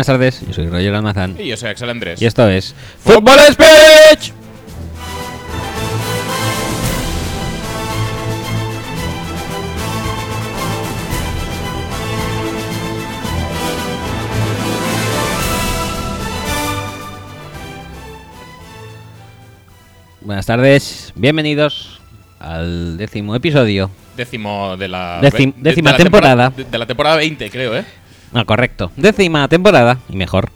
Buenas tardes, yo soy Roger Almazán Y yo soy Axel Andrés. y esto es ¡Fútbol Speech! Buenas tardes, bienvenidos al décimo episodio. Décimo de la... De- décima la temporada. De, de la temporada 20, creo, ¿eh? Ah, correcto. Décima temporada y mejor.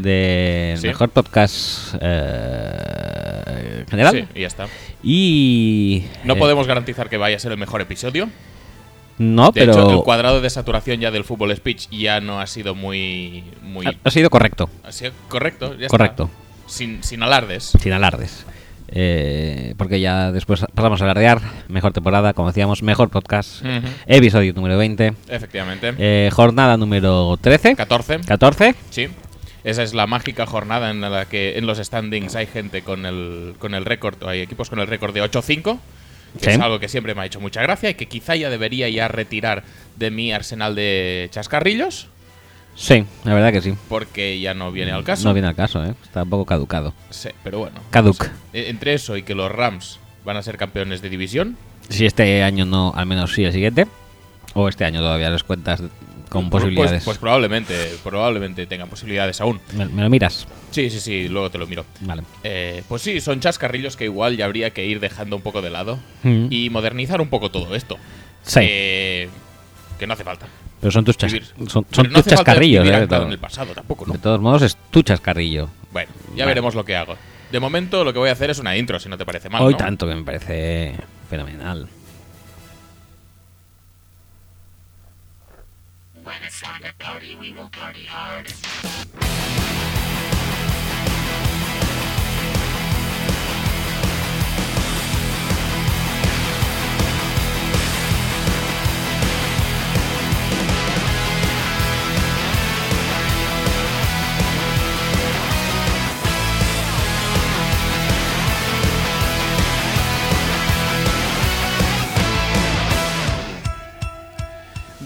De Sí. mejor podcast eh, general. Sí, y ya está. Y. No eh, podemos garantizar que vaya a ser el mejor episodio. No, De pero. hecho, el cuadrado de saturación ya del fútbol speech ya no ha sido muy... muy ha, ha sido correcto. ha sido correcto, ya está. Correcto. Sin, sin alardes. Sin alardes. Eh, porque ya después pasamos a alardear. Mejor temporada, como decíamos, mejor podcast. Episodio número 20. Efectivamente. Eh, jornada número 13. 14. 14. Sí. Esa es la mágica jornada en la que en los standings hay gente con el, con el récord, hay equipos con el récord de 8-5, que Sí. es algo que siempre me ha hecho mucha gracia y que quizá ya debería ya retirar de mi arsenal de chascarrillos, Sí, la verdad que sí. porque ya no viene al caso. No viene al caso, ¿eh? Está un poco caducado. Sí, pero bueno. Caduc. no sé. E- Entre eso y que los Rams van a ser campeones de división, Si este año no, al menos sí el siguiente. O este año todavía les cuentas con pues- posibilidades. Pues, pues probablemente, probablemente tengan posibilidades aún. ¿Me, me lo miras? Sí, sí, sí, luego te lo miro. Vale. Eh, pues sí, son chascarrillos que igual ya habría que ir dejando un poco de lado Mm. y modernizar un poco todo esto. Sí. Eh, que no hace falta. Pero son tus, chas- son, Pero son no tus chascarrillos, ¿eh? Todo- en el pasado tampoco, ¿no? de todos modos, es tu chascarrillo. Bueno, ya Vale. veremos lo que hago. De momento lo que voy a hacer es una intro, si no te parece mal. Hoy ¿no? tanto que me parece fenomenal.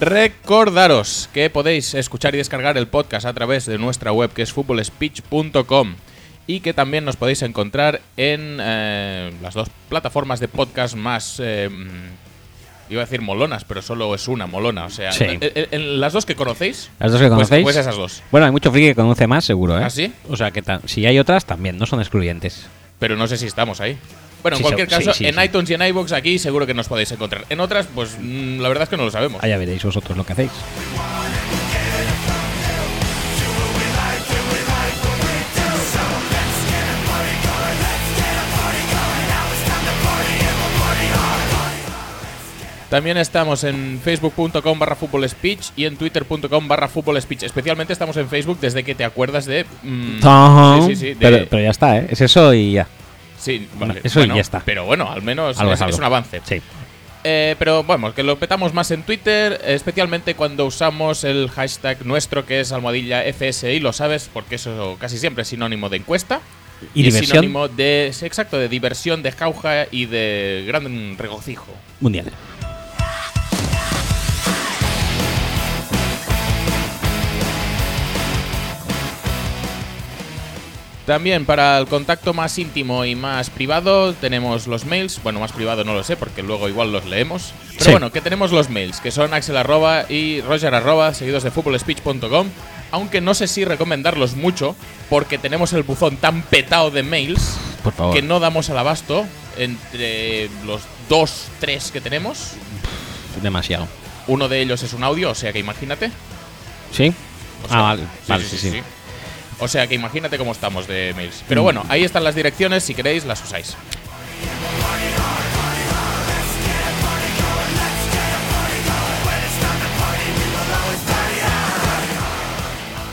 Recordaros que podéis escuchar y descargar el podcast a través de nuestra web que es footballspeech.com y que también nos podéis encontrar en eh, las dos plataformas de podcast más... eh, mm, iba a decir molonas, pero solo es una molona. O sea, Sí. en, en- en las dos que conocéis, ¿Las dos que pues- conocéis? pues esas dos. Bueno, hay mucho friki que conoce más, seguro, ¿eh? ¿Ah, sí? O sea, que si hay otras, también, no son excluyentes. Pero no sé si estamos ahí. Bueno, en Sí, cualquier caso, sí, en iTunes y en iVoox aquí seguro que nos podéis encontrar. En otras, pues mm, la verdad es que no lo sabemos. Allá veréis vosotros lo que hacéis. También estamos en facebook.com barra speech y en twitter.com barra speech. Especialmente estamos en Facebook desde que te acuerdas de... mm, Ajá. sí, sí, sí. de- pero, pero ya está, ¿eh? Es eso y ya. Sí, Bueno, vale, eso bueno, ya está. Pero bueno, al menos Algo es, es es un avance. Sí. Eh, pero bueno, que lo petamos más en Twitter, especialmente cuando usamos el hashtag nuestro que es almohadilla FSI, lo sabes, porque eso casi siempre es sinónimo de encuesta. Y es diversión sinónimo de, exacto, de diversión, de jauja y de gran regocijo. mundial. También para el contacto más íntimo y más privado tenemos los mails. Bueno, más privado no lo sé porque luego igual los leemos. Pero Sí. bueno, que tenemos los mails, que son axel arroba y roger arroba, seguidos de footballspeech.com. Aunque no sé si recomendarlos mucho porque tenemos el buzón tan petado de mails Por favor. que no damos al abasto entre los dos, tres que tenemos. Demasiado. Uno de ellos es un audio, o sea que imagínate. ¿Sí? O sea, ah, vale. vale, sí, sí. O sea que imagínate cómo estamos de mails. Pero bueno, ahí están las direcciones, si queréis las usáis.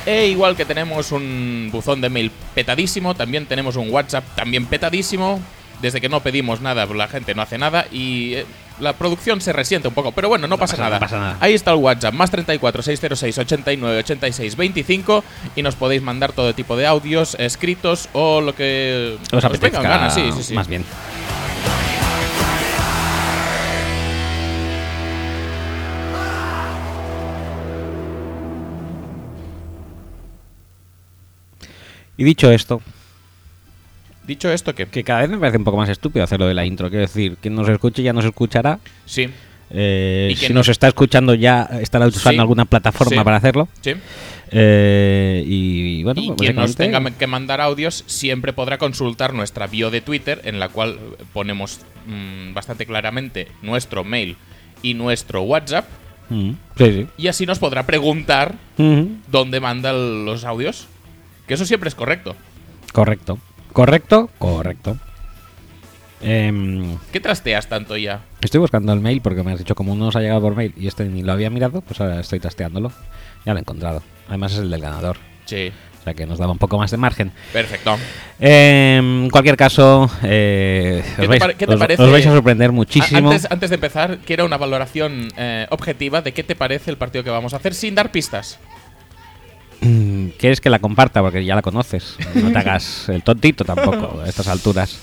E igual que tenemos un buzón de mail petadísimo, también tenemos un WhatsApp también petadísimo. Desde que no pedimos nada, la gente no hace nada y eh, la producción se resiente un poco. Pero bueno, no, pasa, pasa- no nada. pasa nada. Ahí está el WhatsApp, más 34 606 89 86 25 y nos podéis mandar todo tipo de audios escritos o lo que Os en apetezca gana, sí, sí, sí. más bien. Y dicho esto, Dicho esto, que que cada vez me parece un poco más estúpido hacerlo de la intro. Quiero decir, quien nos escuche ya nos escuchará. sí, Eh, Y si nos- está escuchando ya estará usando Sí, alguna plataforma sí. para hacerlo. sí. Eh, y bueno, y pues quien nos tenga que mandar audios siempre podrá consultar nuestra bio de Twitter, en la cual ponemos mm, bastante claramente nuestro mail y nuestro WhatsApp. Mm, sí, sí. Y así nos podrá preguntar dónde manda los audios. Que eso siempre es correcto. Correcto. Correcto, correcto. Em, ¿Qué trasteas tanto ya? estoy buscando el mail porque me has dicho como no nos ha llegado por mail y este ni lo había mirado, pues ahora estoy tasteándolo. Ya lo he encontrado. Además es el del ganador. Sí, O sea que nos daba un poco más de margen. perfecto. Em, en cualquier caso, eh, ¿Qué os, te vais, pare- qué te os- parece? os vais a sorprender muchísimo. A- Antes, antes de empezar, quiero una valoración eh, objetiva de qué te parece el partido que vamos a hacer sin dar pistas. Mm, ¿Quieres que la comparta? Porque ya la conoces. No te hagas el tontito tampoco a estas alturas.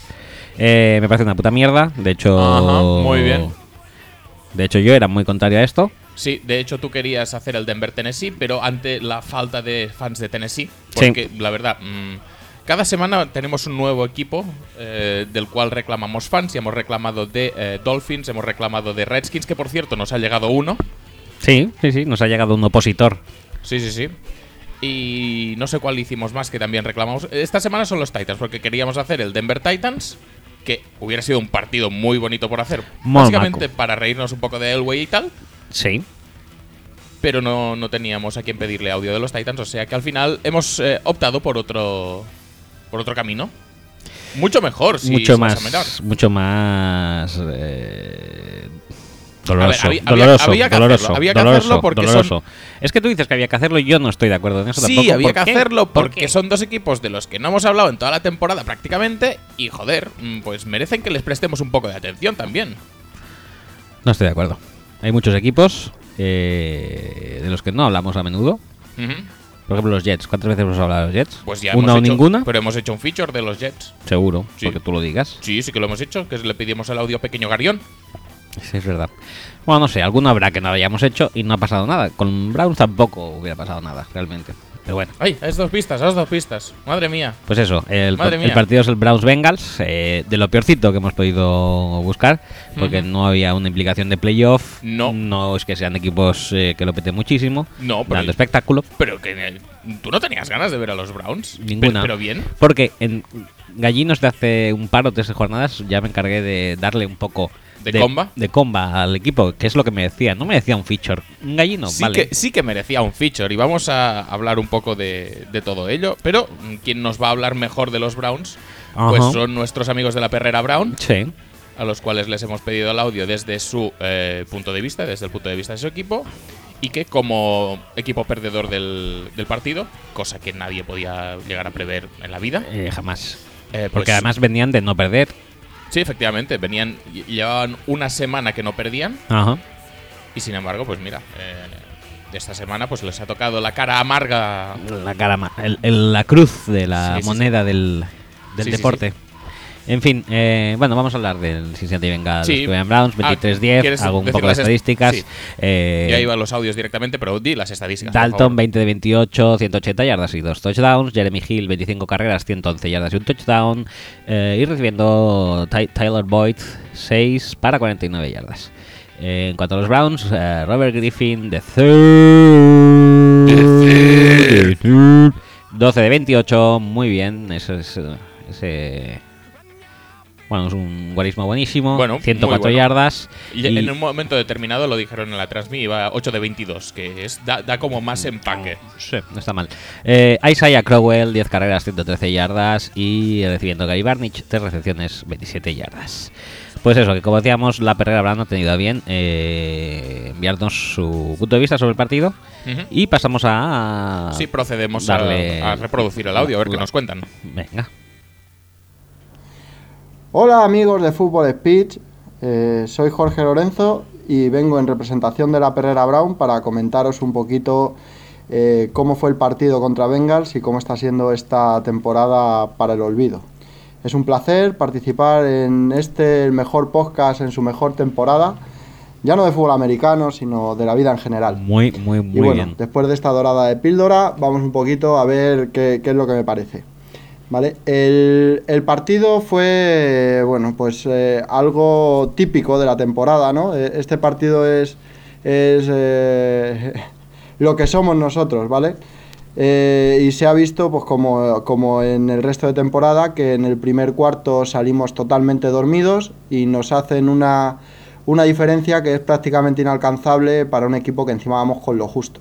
Eh, me parece una puta mierda. De hecho, Ajá, muy bien. De hecho, yo era muy contrario a esto. Sí, de hecho tú querías hacer el Denver-Tennessee, pero ante la falta de fans de Tennessee, Sí. porque la verdad, mm, cada semana tenemos un nuevo equipo eh, del cual reclamamos fans y hemos reclamado de eh, Dolphins, hemos reclamado de Redskins, que por cierto nos ha llegado uno. Sí, sí, sí. Nos ha llegado un opositor. Sí, sí, sí. Y no sé cuál hicimos más que también reclamamos. Esta semana son los Titans, porque queríamos hacer el Denver Titans, que hubiera sido un partido muy bonito por hacer. Muy básicamente maco. para reírnos un poco de Elway y tal. Sí. pero no, no teníamos a quien pedirle audio de los Titans, o sea que al final hemos eh, optado por otro por otro camino. Mucho mejor, si mucho más. Mucho más. eh, doloroso. Ver, había- doloroso. había que doloroso. hacerlo, había que doloroso, hacerlo porque doloroso. Es que tú dices que había que hacerlo y yo no estoy de acuerdo en eso Sí, tampoco. había ¿Por que qué? hacerlo ¿Por porque qué? son dos equipos de los que no hemos hablado en toda la temporada prácticamente y joder, mm, pues merecen que les prestemos un poco de atención también. No estoy de acuerdo. Hay muchos equipos eh, de los que no hablamos a menudo. Ujú. Por ejemplo, los Jets. ¿Cuántas veces hemos hablado de los Jets? Pues ya ¿Una o hecho- ninguna? Pero hemos hecho un feature de los Jets. Seguro, Sí. porque tú lo digas. Sí, sí que lo hemos hecho, que le pedimos el audio Pequeño Garión. Sí, es verdad. Bueno, no sé, alguno habrá que no hayamos hecho y no ha pasado nada. Con Browns tampoco hubiera pasado nada, realmente. Pero bueno. Ay, es dos pistas, es dos pistas. Madre mía. Pues eso, el, partido es el Browns Bengals, eh, de lo peorcito que hemos podido buscar, porque no había una implicación de playoff. No. No es que sean equipos eh, que lo peten muchísimo. No, pero- dando espectáculo. Pero que eh, tú no tenías ganas de ver a los Browns. Ninguna. Pero, pero bien. Porque en Gallinos de hace un par o tres jornadas ya me encargué de darle un poco ¿De comba? de comba al equipo, que es lo que me decía. No me decía un feature. Un gallino, sí, vale. que, sí que merecía un feature y vamos a hablar un poco de, de todo ello. Pero mm, quien nos va a hablar mejor de los Browns, pues son nuestros amigos de la Perrera Brown, Sí. a los cuales les hemos pedido el audio desde su eh, punto de vista, desde el punto de vista de su equipo. Y que como equipo perdedor del, del partido, cosa que nadie podía llegar a prever en la vida, Eh, jamás. eh, pues- Porque además venían de no perder. Sí, efectivamente, venían, ll- llevaban una semana que no perdían Ajá. y sin embargo, pues mira, eh, esta semana pues les ha tocado la cara amarga. La cara el- el- la cruz de la Sí, sí, moneda del, del deporte. En fin, eh, bueno, vamos a hablar del Cincinnati Bengals Sí. Cleveland Browns, Ah, 23-10, ¿quieres hago un decir poco las est- estadísticas. sí. Eh, ya iban los audios directamente, pero di las estadísticas. Dalton, favor. 20 de 28, 180 yardas y 2 touchdowns. Jeremy Hill, 25 carreras, 111 yardas y un touchdown. Eh, y recibiendo Ty- Tyler Boyd, 6 para 49 yardas. Eh, en cuanto a los Browns, eh, Robert Griffin, de 12 de 28, muy bien. Eso es, eh, ese, bueno, es un guarismo buenísimo. Bueno, 104 muy bueno. yardas. Y, y- en un momento determinado lo dijeron en la transmi, iba 8 de 22, que es da, da como más empaque. Sí, no está mal. Eh, Isaiah Crowell, 10 carreras, 113 yardas. Y recibiendo Gary Barnich, 3 recepciones, 27 yardas. Pues eso, que como decíamos, la perrera Brown ha tenido a bien eh, enviarnos su punto de vista sobre el partido. Y pasamos a. Sí, procedemos a- darle- a, reproducir el audio, a ver qué nos cuentan. Venga. Hola amigos de Fútbol Speech, Eh, soy Jorge Lorenzo y vengo en representación de la Perrera Brown para comentaros un poquito eh, cómo fue el partido contra Bengals y cómo está siendo esta temporada para el olvido. Es un placer participar en este el mejor podcast en su mejor temporada, ya no de fútbol americano, sino de la vida en general. Muy, muy, muy Y bueno, bien. después de esta dorada de píldora, vamos un poquito a ver qué, qué es lo que me parece. El, partido fue, bueno, pues eh, algo típico de la temporada, ¿no? Eh, Este partido es, es eh, lo que somos nosotros, ¿vale? Eh, y se ha visto, pues como, como en el resto de temporada, que en el primer cuarto salimos totalmente dormidos y nos hacen una, una diferencia que es prácticamente inalcanzable para un equipo que encima vamos con lo justo.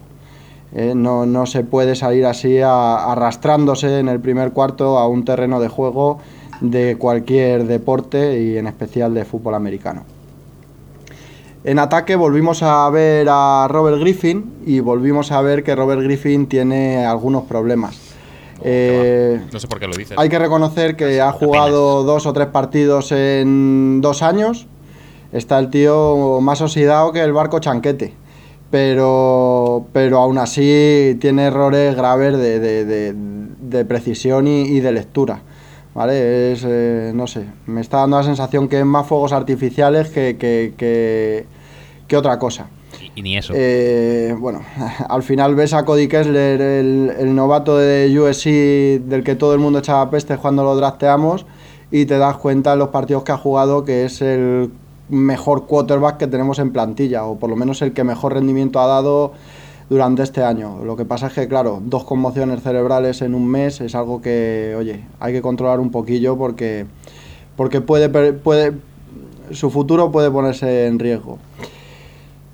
Eh, no, no se puede salir así a- arrastrándose en el primer cuarto a un terreno de juego de cualquier deporte y en especial de fútbol americano. En ataque volvimos a ver a Robert Griffin y volvimos a ver que Robert Griffin tiene algunos problemas. Eh, No sé por qué lo dices. hay que reconocer que ha jugado dos o tres partidos en dos años. Está el tío más oxidado que el barco chanquete. Pero, pero aún así tiene errores graves de, de- de- de precisión y, y de lectura. ¿Vale? Es, eh, no sé, me está dando la sensación que es más fuegos artificiales que, que- que- que otra cosa. Y, y ni eso. Eh, bueno, al final ves a Cody Kessler, el, el novato de USC del que todo el mundo echaba peste cuando lo drafteamos, y te das cuenta en los partidos que ha jugado que es el mejor quarterback que tenemos en plantilla, o por lo menos el que mejor rendimiento ha dado durante este año. Lo que pasa es que, claro, dos conmociones cerebrales en un mes es algo que, oye, hay que controlar un poquillo porque, porque puede, puede, su futuro puede ponerse en riesgo.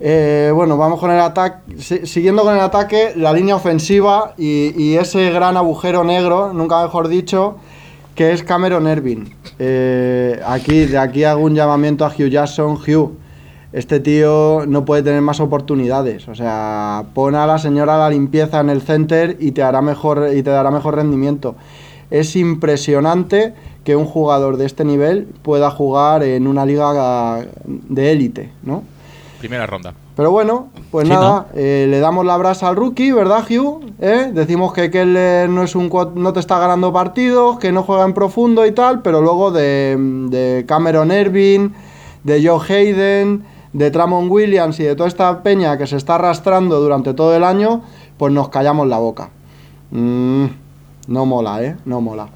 Eh, bueno, vamos con el ataque. Si- siguiendo con el ataque, la línea ofensiva y ese gran agujero negro, nunca mejor dicho, que es Cameron Ervin. Eh, aquí, de aquí hago un llamamiento a Hugh Jackson. Hugh, este tío no puede tener más oportunidades. O sea, pon a la señora la limpieza en el center y te hará mejor y te dará mejor rendimiento. Es impresionante que un jugador de este nivel pueda jugar en una liga de élite, ¿no? Primera ronda. Pero bueno, pues Sí, nada, eh, le damos la brasa al rookie, ¿verdad, Hugh? ¿Eh? Decimos que Keller no, es un, no te está ganando partidos, que no juega en profundo y tal, pero luego de, de Cameron Ervin, de Joe Hayden, de Tramon Williams y de toda esta peña que se está arrastrando durante todo el año, pues nos callamos la boca. Mm, no mola, ¿eh? No mola.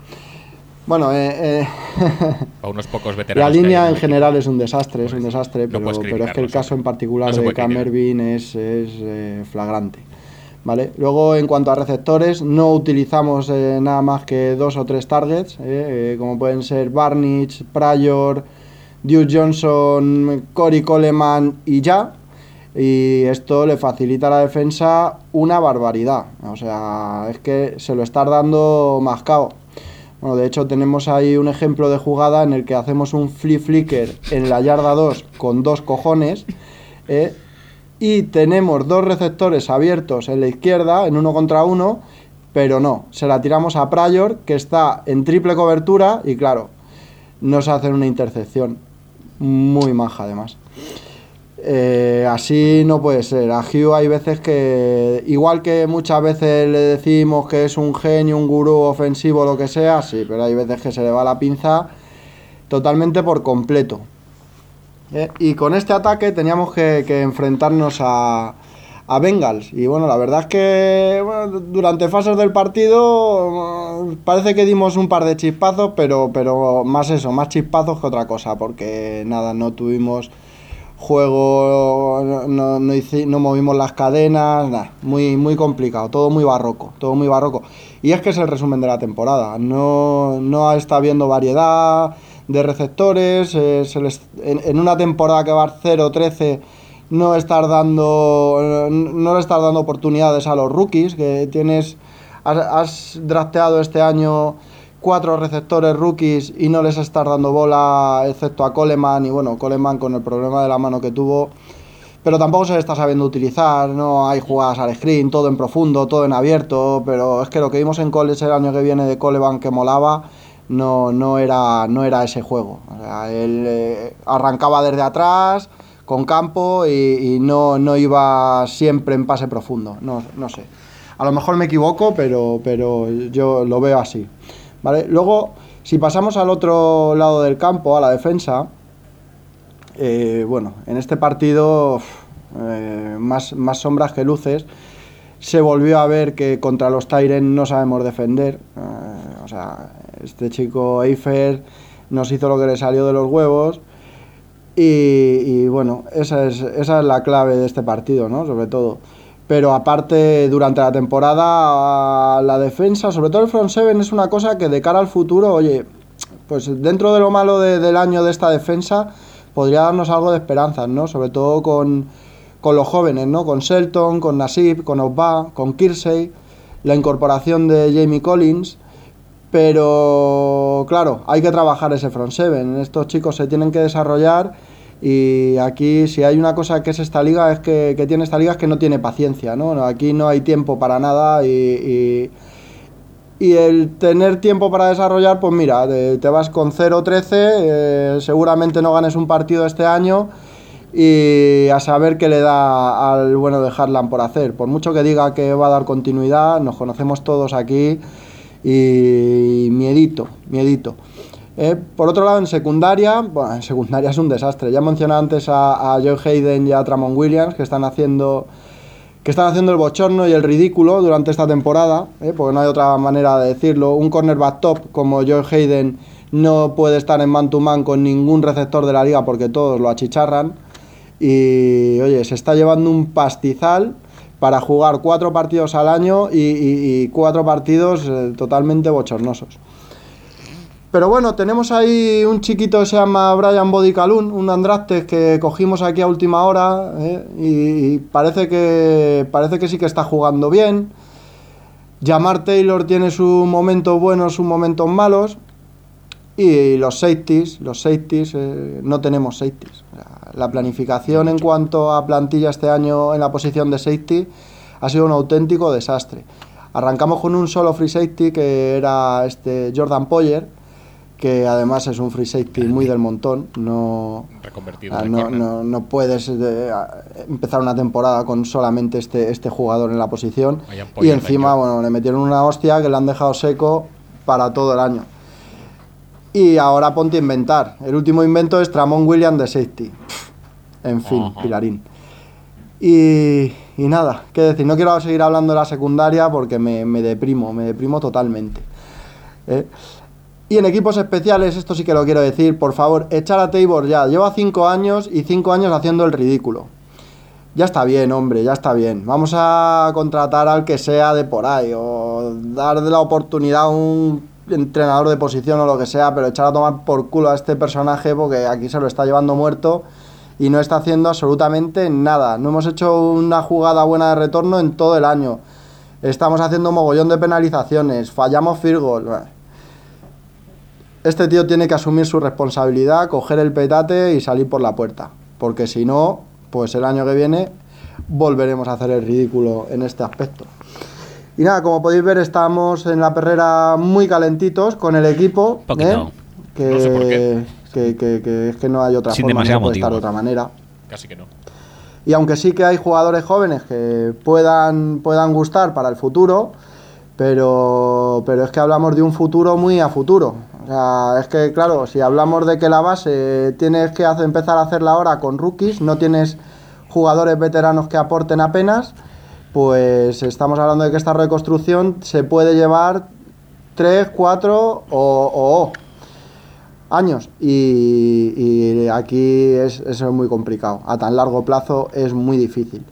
Bueno, eh, eh, A unos pocos la veteranos. hay línea en general es un desastre, es un desastre, pero, es que el caso en particular de Cam es, es, eh, flagrante. ¿Vale? Luego, en cuanto a receptores, no utilizamos eh, nada más que dos o tres targets, como pueden ser Barnich, Pryor, Duke Johnson, Cory Coleman y ya. Y esto le facilita a la defensa una barbaridad. O sea, es que se lo está dando mascao. Bueno, de hecho tenemos ahí un ejemplo de jugada en el que hacemos un flip flicker en la yarda 2 con dos cojones ¿eh? y tenemos dos receptores abiertos en la izquierda, en uno contra uno, pero no, se la tiramos a Pryor que está en triple cobertura y claro, nos hacen una intercepción muy maja además. Eh, así no puede ser. A Hugh hay veces que, igual que muchas veces le decimos que es un genio, un gurú ofensivo, lo que sea, sí, pero hay veces que se le va la pinza totalmente por completo. Eh, y con este ataque teníamos que, enfrentarnos a, a Bengals. Y bueno, la verdad es que durante fases del partido eh, parece que dimos un par de chispazos, pero, pero más eso, más chispazos que otra cosa, porque nada, no tuvimos juego, no, no, no movimos las cadenas, nada, muy, muy complicado, todo muy barroco, todo muy barroco. Y es que es el resumen de la temporada, no, no está habiendo variedad de receptores, eh, en, una temporada que va 0-13 no dando no le estás dando oportunidades a los rookies que tienes has, has drafteado este año cuatro receptores rookies y no les estás dando bola excepto a Coleman y bueno Coleman con el problema de la mano que tuvo pero tampoco se le está sabiendo utilizar, no hay jugadas al screen, todo en profundo, todo en abierto, pero es que lo que vimos en college el año que viene de Coleman que molaba, no, no, era, no era ese juego. O sea, él eh, arrancaba desde atrás, con campo, y, y no, no iba siempre en pase profundo, no, no sé. A lo mejor me equivoco, pero, pero yo lo veo así. ¿Vale? Luego, si pasamos al otro lado del campo, a la defensa, eh, bueno, en este partido eh, más, más sombras que luces. Se volvió a ver que contra los Tyren no sabemos defender. eh, o sea, Este chico Eifer nos hizo lo que le salió de los huevos. Y, bueno, esa es, esa es la clave de este partido, ¿no? Sobre todo. Pero aparte, durante la temporada, la defensa, sobre todo el front seven, es una cosa que de cara al futuro, oye, pues dentro de lo malo del año de esta defensa, podría darnos algo de esperanza, ¿no? Sobre todo con, con los jóvenes, ¿no? Con Shelton, con Nasib, con Osba, con Kirsey, la incorporación de Jamie Collins. Pero claro, hay que trabajar ese front seven. Estos chicos se tienen que desarrollar y aquí si hay una cosa que es esta liga, es que, tiene esta liga es que no tiene paciencia, ¿no? Aquí no hay tiempo para nada y, y, el tener tiempo para desarrollar, pues mira, te, vas con 0-13, eh, seguramente no ganes un partido este año y a saber qué le da al bueno de Harlan por hacer. Por mucho que diga que va a dar continuidad, nos conocemos todos aquí y miedito, miedito. Eh, por otro lado, en secundaria, bueno, en secundaria es un desastre. Ya mencioné antes a, Joe Hayden y a Tramon Williams, que están haciendo que están haciendo el bochorno y el ridículo durante esta temporada, eh, porque no hay otra manera de decirlo. Un cornerback top como Joe Hayden no puede estar en man-to-man con ningún receptor de la liga porque todos lo achicharran. Y oye, se está llevando un pastizal para jugar cuatro partidos al año y, cuatro partidos eh, totalmente bochornosos. Pero bueno, tenemos ahí un chiquito que se llama Brian Bodicalun, un Andraste que cogimos aquí a última hora eh, y, parece, que, parece que sí que está jugando bien. Jamar Taylor tiene sus momentos buenos, sus momentos malos. Y los safeties, los safeties, eh, no tenemos safeties. La planificación en cuanto a plantilla este año en la posición de safety ha sido un auténtico desastre. Arrancamos con un solo free safety que era este Jordan Poyer, que además es un free safety muy del montón. No, ah, no, puedes eh, empezar una temporada con solamente este, este jugador en la posición. Y encima, bueno, le metieron una hostia que le han dejado seco para todo el año. Y ahora ponte a inventar. El último invento es Tramon Williams de safety. En fin, Pilarín. Y, nada, qué decir, no quiero seguir hablando de la secundaria porque me, deprimo, me deprimo totalmente. ¿eh? Y en equipos especiales, esto sí que lo quiero decir, por favor, echar a Tabor ya. Lleva cinco años y cinco años haciendo el ridículo. Ya está bien, hombre, ya está bien. Vamos a contratar al que sea de por ahí o darle la oportunidad a un entrenador de posición o lo que sea, pero echar a tomar por culo a este personaje porque aquí se lo está llevando muerto y no está haciendo absolutamente nada. No hemos hecho una jugada buena de retorno en todo el año. Estamos haciendo mogollón de penalizaciones, fallamos field goal. Este tío tiene que asumir su responsabilidad, coger el petate y salir por la puerta, porque si no, pues el año que viene volveremos a hacer el ridículo en este aspecto. Y nada, como podéis ver, estamos en la perrera muy calentitos con el equipo. ¿eh? Que, Que, es que no hay otra forma, no puede estar de otra manera. Casi que no. Y aunque sí que hay jugadores jóvenes que puedan, puedan gustar para el futuro, pero, pero es que hablamos de un futuro muy a futuro. O sea, es que, claro, si hablamos de que la base tienes que empezar a hacerla ahora con rookies, no tienes jugadores veteranos que aporten apenas pues estamos hablando de que esta reconstrucción se puede llevar 3, 4 o, años y, aquí es, es muy complicado. A tan largo plazo es muy difícil.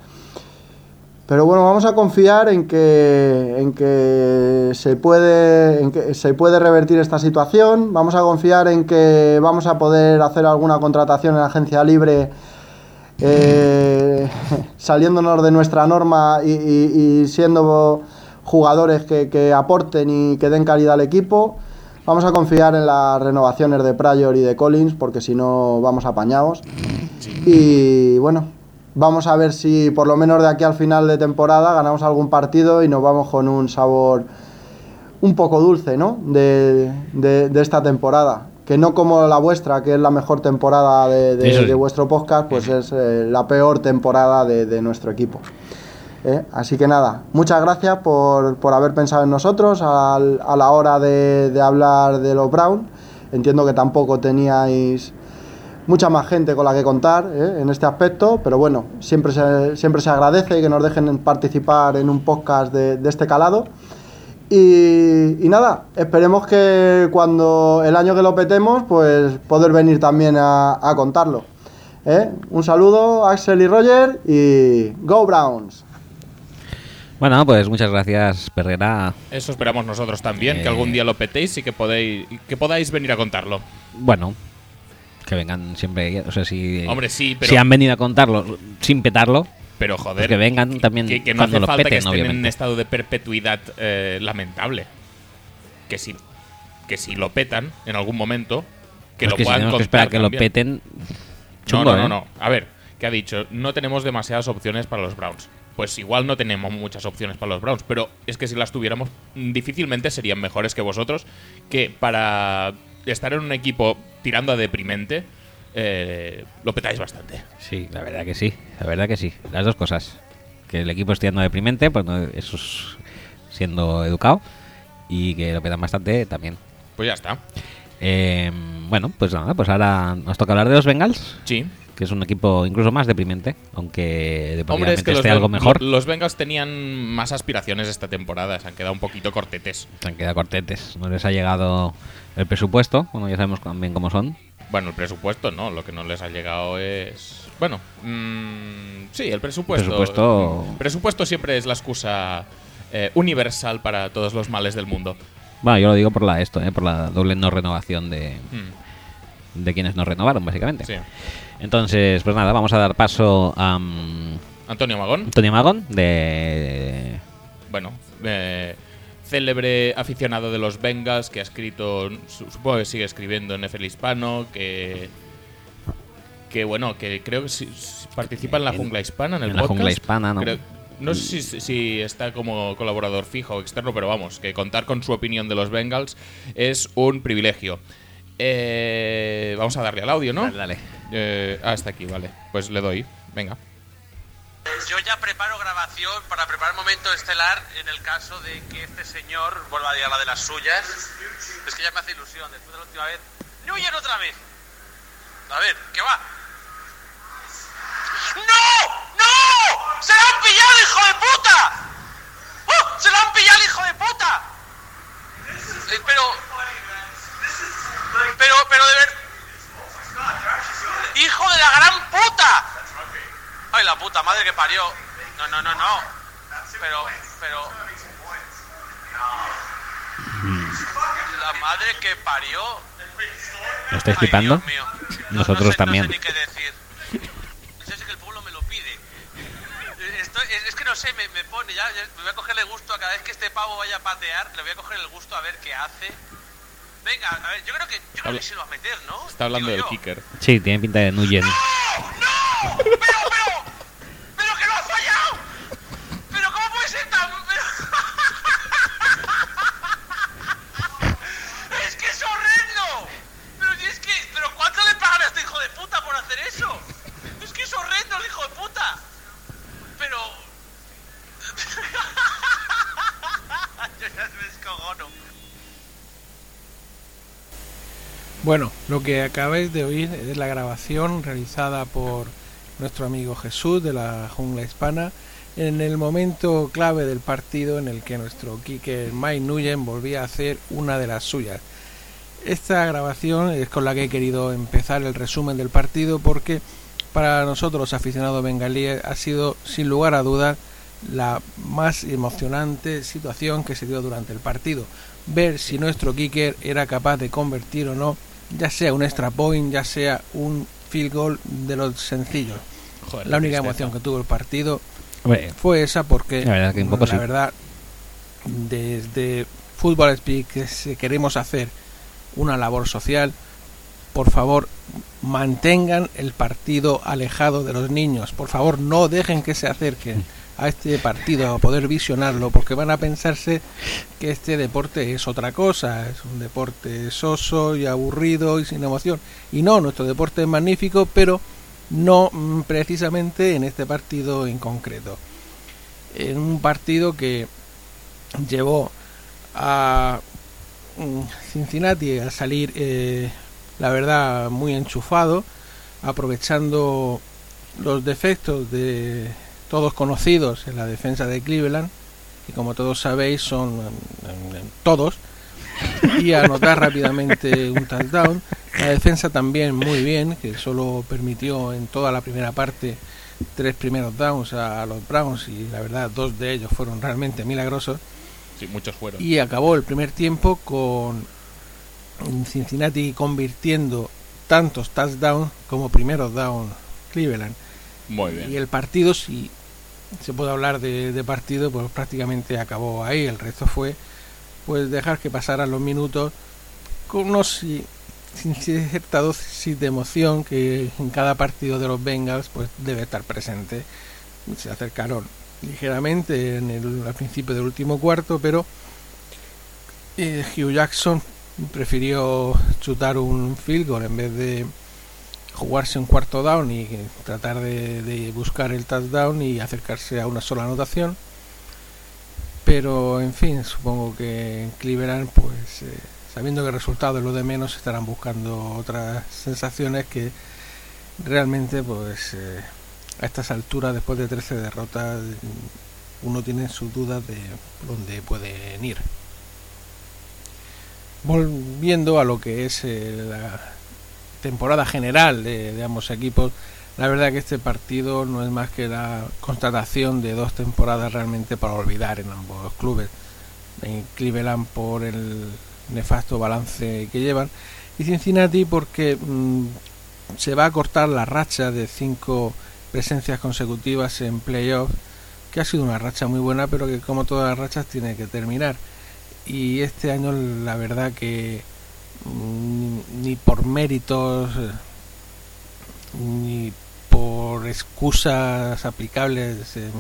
Pero bueno, vamos a confiar en que, en que, se puede, en que se puede revertir esta situación. Vamos a confiar en que vamos a poder hacer alguna contratación en la agencia libre eh, saliéndonos de nuestra norma y, siendo jugadores que, aporten y que den calidad al equipo. Vamos a confiar en las renovaciones de Pryor y de Collins, porque si no vamos apañados. Y bueno, vamos a ver si por lo menos de aquí al final de temporada ganamos algún partido y nos vamos con un sabor un poco dulce ¿no? de esta temporada que no como la vuestra, que es la mejor temporada de, vuestro podcast, pues es eh, la peor temporada de, nuestro equipo. ¿eh? Así que nada, muchas gracias por, haber pensado en nosotros a la hora de, hablar de los Brown. Entiendo que tampoco teníais mucha más gente con la que contar ¿eh? en este aspecto, pero bueno, siempre se, siempre se agradece que nos dejen participar en un podcast de, de este calado. Y, y nada, esperemos que cuando el año que lo petemos, pues poder venir también a, a contarlo. ¿eh? Un saludo, Axel y Roger, y Go Browns. Bueno, pues muchas gracias, Perrera. Eso esperamos nosotros también, Eh. que algún día lo petéis y que, podéis, que podáis venir a contarlo. Bueno, que vengan siempre. O sea, si, Hombre, sí, pero- si han venido a contarlo sin petarlo, Pero joder, Pues que vengan también que, que no cuando hace lo falta que peten, estén en un estado de perpetuidad eh, lamentable. Que si, que si lo petan en algún momento, que es lo que si puedan que contar esperar que lo peten. No, chungo, no, no, ¿eh? no. A ver, ¿qué ha dicho? No tenemos demasiadas opciones para los Browns. Pues igual no tenemos muchas opciones para los Browns, pero es que si las tuviéramos, difícilmente serían mejores que vosotros, que para estar en un equipo tirando a deprimente, eh, lo petáis bastante. Sí, la verdad que sí, la verdad que sí. Las dos cosas. Que el equipo esté yendo deprimente, pues no, eso es siendo educado. Y que lo petan bastante también. Pues ya está. Eh, bueno, pues nada, pues ahora nos toca hablar de los Bengals, Sí. que es un equipo incluso más deprimente, aunque Hombre, deportivamente es que los, esté algo mejor. lo- los Bengals tenían más aspiraciones esta temporada, se han quedado un poquito cortetes. Se han quedado cortetes. No les ha llegado el presupuesto, bueno, ya sabemos también cómo son. Bueno, el presupuesto no, lo que no les ha llegado es... Bueno, mm, sí, el presupuesto... Presupuesto- mm, presupuesto siempre es la excusa eh, universal para todos los males del mundo. Bueno, yo lo digo por la esto, eh, por la doble no renovación de, Mm, de quienes no renovaron, básicamente. sí. Entonces, pues nada, vamos a dar paso a mm, Antonio Magón, Antonio Magón de bueno, eh, célebre aficionado de los Bengals que ha escrito, su- supongo que sigue escribiendo en FL Hispano, que... Que bueno, que creo que si- si participa en la jungla hispana, en el en la podcast. jungla hispana, ¿no? Creo- no sé si, si está como colaborador fijo o externo, pero vamos, que contar con su opinión de los Bengals es un privilegio. Eh, vamos a darle al audio, ¿no? Dale, dale. Eh, ah, está aquí, vale. Pues le doy. Venga. Yo ya preparo grabación para preparar momento estelar en el caso de que este señor vuelva a la de las suyas. Es que ya me hace ilusión después de la última vez. ¡Nuyen otra vez! A ver, ¿qué va? ¡No! ¡No! ¡Se lo han pillado, hijo de puta! ¡Oh! ¡Se lo han pillado, hijo de puta! Eh, pero... Pero, pero de ver... ¡Hijo de la gran puta! ¡Ay, la puta madre que parió! No, no, no, no. Pero, pero... La madre que parió. ¿Lo estáis Ay, flipando? Dios mío. No- Nosotros no sé- también. No sé ni qué decir. No sé que el pueblo me lo pide. Estoy- es, es que no sé, me, me pone ya, ya- Me voy a cogerle gusto a cada vez que este pavo vaya a patear. Le voy a coger el gusto a ver qué hace. Venga, a ver, yo creo que, yo creo que se lo va a meter, ¿no? Está hablando Digo del yo. kicker. Sí, tiene pinta de Nuyen. ¡No! ¡No! ¡Pero, pero! ¡Pero que lo ha fallado! ¿Pero cómo puede ser tan.? pero- ¡Es que es horrendo! Pero si es que. ¿Pero cuánto le pagan a este hijo de puta por hacer eso? Es que es horrendo el hijo de puta. Pero. Yo ya me descojono. Bueno, lo que acabáis de oír es la grabación realizada por nuestro amigo Jesús de la jungla hispana en el momento clave del partido en el que nuestro kicker Mike Nguyen volvía a hacer una de las suyas. Esta grabación es con la que he querido empezar el resumen del partido porque para nosotros los aficionados bengalíes ha sido sin lugar a dudas la más emocionante situación que se dio durante el partido. Ver si nuestro kicker era capaz de convertir o no, ya sea un extra point, ya sea un field goal de los sencillos. Joder, La única emoción que tuvo el partido Hombre, fue esa porque La verdad que un poco la sí. verdad desde Fútbol Speak que si queremos hacer una labor social por favor mantengan el partido alejado de los niños por favor no dejen que se acerquen a este partido a poder visionarlo porque van a pensarse que este deporte es otra cosa es un deporte soso y aburrido y sin emoción y no nuestro deporte es magnífico pero no mm, precisamente en este partido en concreto. En un partido que llevó a mm, Cincinnati a salir, eh, la verdad, muy enchufado, aprovechando los defectos de todos conocidos en la defensa de Cleveland que como todos sabéis son em, em, todos, y anotar rápidamente un touchdown. La defensa también muy bien, que solo permitió en toda la primera parte tres primeros downs a los Browns y la verdad dos de ellos fueron realmente milagrosos. Sí, muchos fueron. Y acabó el primer tiempo con Cincinnati convirtiendo tantos touchdowns como primeros down Cleveland. Muy bien. Y el partido, si se puede hablar de, partido, pues prácticamente acabó ahí. El resto fue pues dejar que pasaran los minutos con unos si- sin cierta dosis de emoción que en cada partido de los Bengals pues debe estar presente. Se acercaron ligeramente en el, al principio del último cuarto, pero eh, Hugh Jackson prefirió chutar un field goal en vez de jugarse un cuarto down y tratar de, buscar el touchdown y acercarse a una sola anotación. Pero en fin supongo que en Cleveland pues eh, sabiendo que el resultado es lo de menos estarán buscando otras sensaciones que realmente pues eh, a estas alturas después de 13 derrotas uno tiene sus dudas de dónde pueden ir. Volviendo a lo que es eh, la temporada general de, ambos equipos la verdad que este partido no es más que la constatación de dos temporadas realmente para olvidar en ambos clubes. En Cleveland por el nefasto balance que llevan y Cincinnati porque mm, se va a cortar la racha de cinco presencias consecutivas en playoffs que ha sido una racha muy buena pero que como todas las rachas tiene que terminar y este año la verdad que ni por méritos eh, ni por excusas aplicables en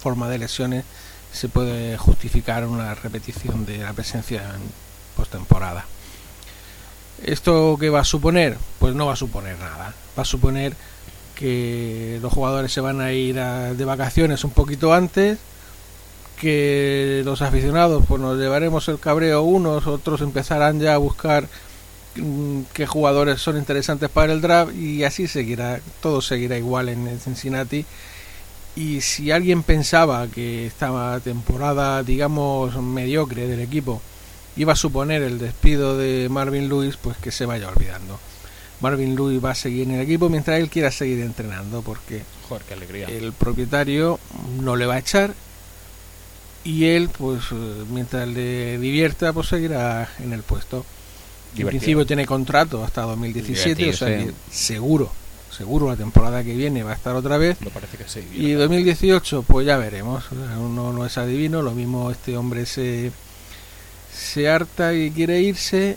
forma de lesiones se puede justificar una repetición de la presencia en postemporada. ¿Esto qué va a suponer? Pues no va a suponer nada. Va a suponer que los jugadores se van a ir a- de vacaciones un poquito antes, que los aficionados pues nos llevaremos el cabreo unos, otros empezarán ya a buscar mm, qué jugadores son interesantes para el draft y así seguirá, todo seguirá igual en Cincinnati. Y si alguien pensaba que esta temporada, digamos, mediocre del equipo iba a suponer el despido de Marvin Lewis, pues que se vaya olvidando. Marvin Lewis va a seguir en el equipo mientras él quiera seguir entrenando, porque Joder, qué alegría. el propietario no le va a echar y él, pues eh, mientras le divierta, pues seguirá en el puesto. En Divertido. principio tiene contrato hasta 2017, o sea que seguro, seguro la temporada que viene va a estar otra vez. Me parece que sí. Y 2018, pues ya veremos. Uno no es adivino, lo mismo este hombre se, se harta y quiere irse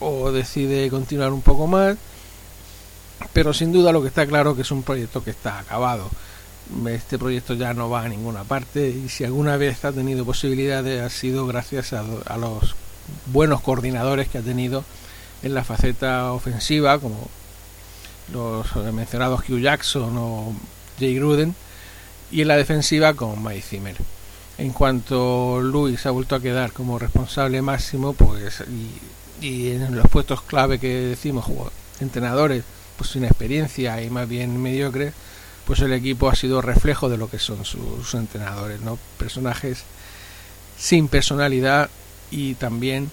o decide continuar un poco más. Pero sin duda lo que está claro que es un proyecto que está acabado. Este proyecto ya no va a ninguna parte y si alguna vez ha tenido posibilidades ha sido gracias a, los buenos coordinadores que ha tenido en la faceta ofensiva como los mencionados Hugh Jackson o Jay Gruden y en la defensiva con Mike Zimmer. En cuanto Luis ha vuelto a quedar como responsable máximo, pues y, en los puestos clave que decimos, entrenadores pues sin experiencia y más bien mediocres, pues el equipo ha sido reflejo de lo que son sus, entrenadores, ¿no? Personajes sin personalidad y también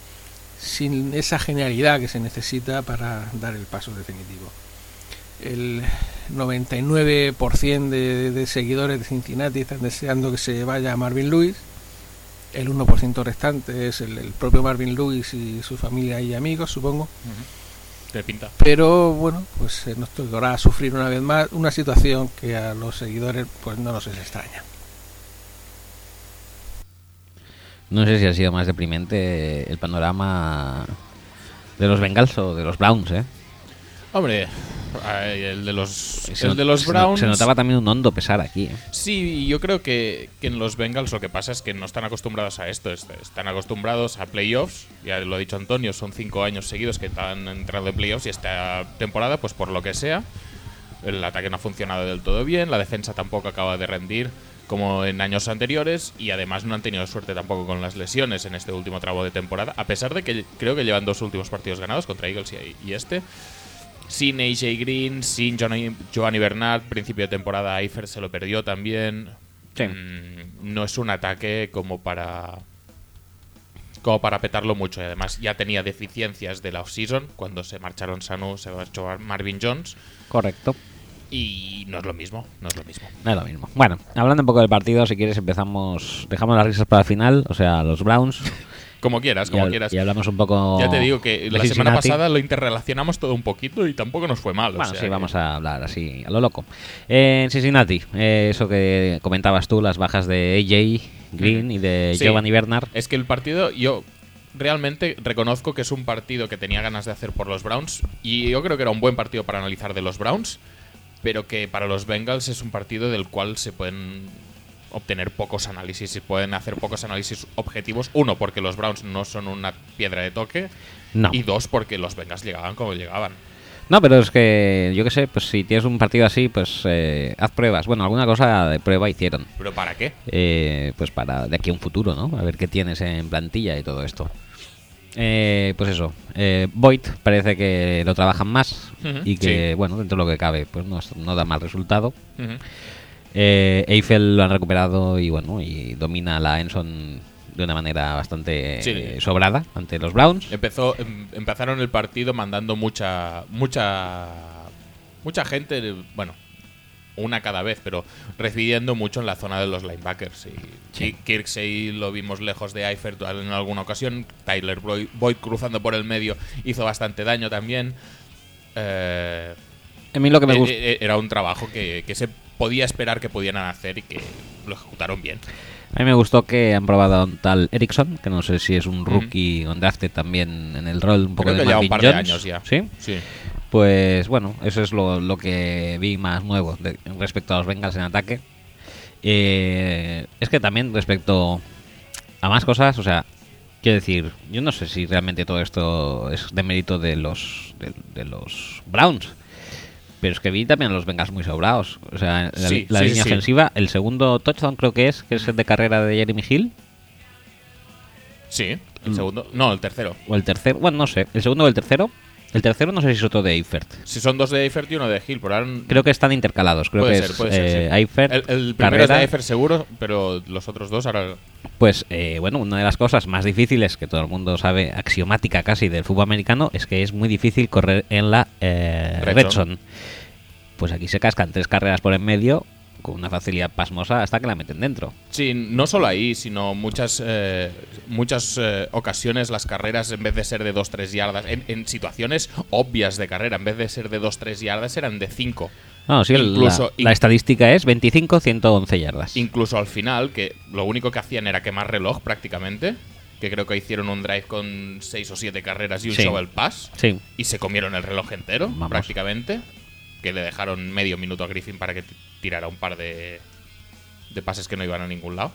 sin esa genialidad que se necesita para dar el paso definitivo el 99% de, de seguidores de Cincinnati están deseando que se vaya Marvin Lewis. El 1% restante es el propio Marvin Lewis y su familia y amigos, supongo. Pinta. Pero bueno, pues eh, nos tocará sufrir una vez más una situación que a los seguidores pues no nos es extraña. No sé si ha sido más deprimente el panorama de los Bengals o de los Browns, ¿eh? Hombre, el de los, el not- de los no- Browns. Se notaba también un hondo pesar aquí. ¿eh? Sí, yo creo que, que en los Bengals lo que pasa es que no están acostumbrados a esto. est- Están acostumbrados a playoffs. Ya lo ha dicho Antonio, son cinco años seguidos que están entrando en playoffs y esta temporada, pues por lo que sea, el ataque no ha funcionado del todo bien, la defensa tampoco acaba de rendir como en años anteriores y además no han tenido suerte tampoco con las lesiones en este último tramo de temporada, a pesar de que creo que llevan dos últimos partidos ganados contra Eagles y, y este. Sin AJ Green, sin Giovanni Bernard, principio de temporada Eifert se lo perdió también. Sí. Mm, no es un ataque como para como para petarlo mucho y además ya tenía deficiencias de la off-season cuando se marcharon Sanu, se marchó Marvin Jones Correcto. y no es lo mismo, no es lo mismo. No es lo mismo. Bueno, hablando un poco del partido, si quieres empezamos, dejamos las risas para el final, o sea, los Browns. Como quieras, como quieras. y hablamos un poco. Ya te digo que la semana pasada lo interrelacionamos todo un poquito y tampoco nos fue mal. o Bueno, sea sí, que- vamos a hablar así a lo loco. Eh, en Cincinnati, eh, eso que comentabas tú, las bajas de AJ Green y de Sí. Giovanni Bernard. Es que el partido, yo realmente reconozco que es un partido que tenía ganas de hacer por los Browns y yo creo que era un buen partido para analizar de los Browns, pero que para los Bengals es un partido del cual se pueden obtener pocos análisis, se pueden hacer pocos análisis objetivos. Uno, porque los Browns no son una piedra de toque. No. Y dos, porque los Bengals llegaban como llegaban. No, pero es que yo qué sé, pues si tienes un partido así, pues eh, haz pruebas. Bueno, alguna cosa de prueba hicieron. ¿Pero para qué? Eh, pues para de aquí a un futuro, ¿no? A ver qué tienes en plantilla y todo esto. Eh, pues eso, eh, Void parece que lo trabajan más y que, sí. bueno, dentro de lo que cabe, pues no, da mal resultado. Eh, Eiffel lo han recuperado y bueno, y domina la Enson de una manera bastante Sí. eh, sobrada ante los Browns. Empezó, em- empezaron el partido mandando mucha, mucha, mucha gente, bueno, una cada vez, pero recibiendo mucho en la zona de los linebackers. Y, Sí. Kirksey lo vimos lejos de Eifert en alguna ocasión. Tyler Boyd, Boyd cruzando por el medio hizo bastante daño también. Eh, A mí lo que me eh, gusta. eh, era un trabajo que, que se podía esperar que pudieran hacer y que lo ejecutaron bien. A mí me gustó que han probado a un tal Erickson, que no sé si es un rookie o drafted también en el rol un poco Creo de que lleva un par de años ya. ¿Sí? Sí. Pues bueno, eso es lo, lo que vi más nuevo de- respecto a los Bengals en ataque. Eh, es que también respecto a más cosas, o sea, quiero decir, yo no sé si realmente todo esto es de mérito de los de, de los Browns. Pero es que vi también los Bengals muy sobrados. O sea, la, Sí, la sí, línea sí. ofensiva, el segundo touchdown creo que es, que es el de carrera de Jeremy Hill. Sí, el Mm. segundo. No, el tercero. O el tercero, bueno, no sé. El segundo o el tercero. El tercero no sé si es otro de Eifert. Si son dos de Eifert y uno de Hill, por ahora Creo que están intercalados. Creo puede que ser, es puede ser. eh, sí. Eifert, el, el primero es carrera. de Eifert seguro, pero los otros dos ahora. Pues eh, bueno, una de las cosas más difíciles que todo el mundo sabe, axiomática casi del fútbol americano, es que es muy difícil correr en la eh, Red red zone. Pues aquí se cascan tres carreras por en medio con una facilidad pasmosa hasta que la meten dentro. Sí, no solo ahí, sino muchas eh, muchas eh, ocasiones las carreras, en vez de ser de 2-3 yardas, en, en situaciones obvias de carrera, en vez de ser de 2-3 yardas, eran de 5. No, sí, el- Incluso- la, la estadística es 25-111 yardas. Incluso al final, que lo único que hacían era quemar reloj prácticamente, que creo que hicieron un drive con 6 o 7 carreras y un Sí. shovel pass. Sí, y se comieron el reloj entero, Vamos. prácticamente. Que le dejaron medio minuto a Griffin para que tirara un par de, de pases que no iban a ningún lado.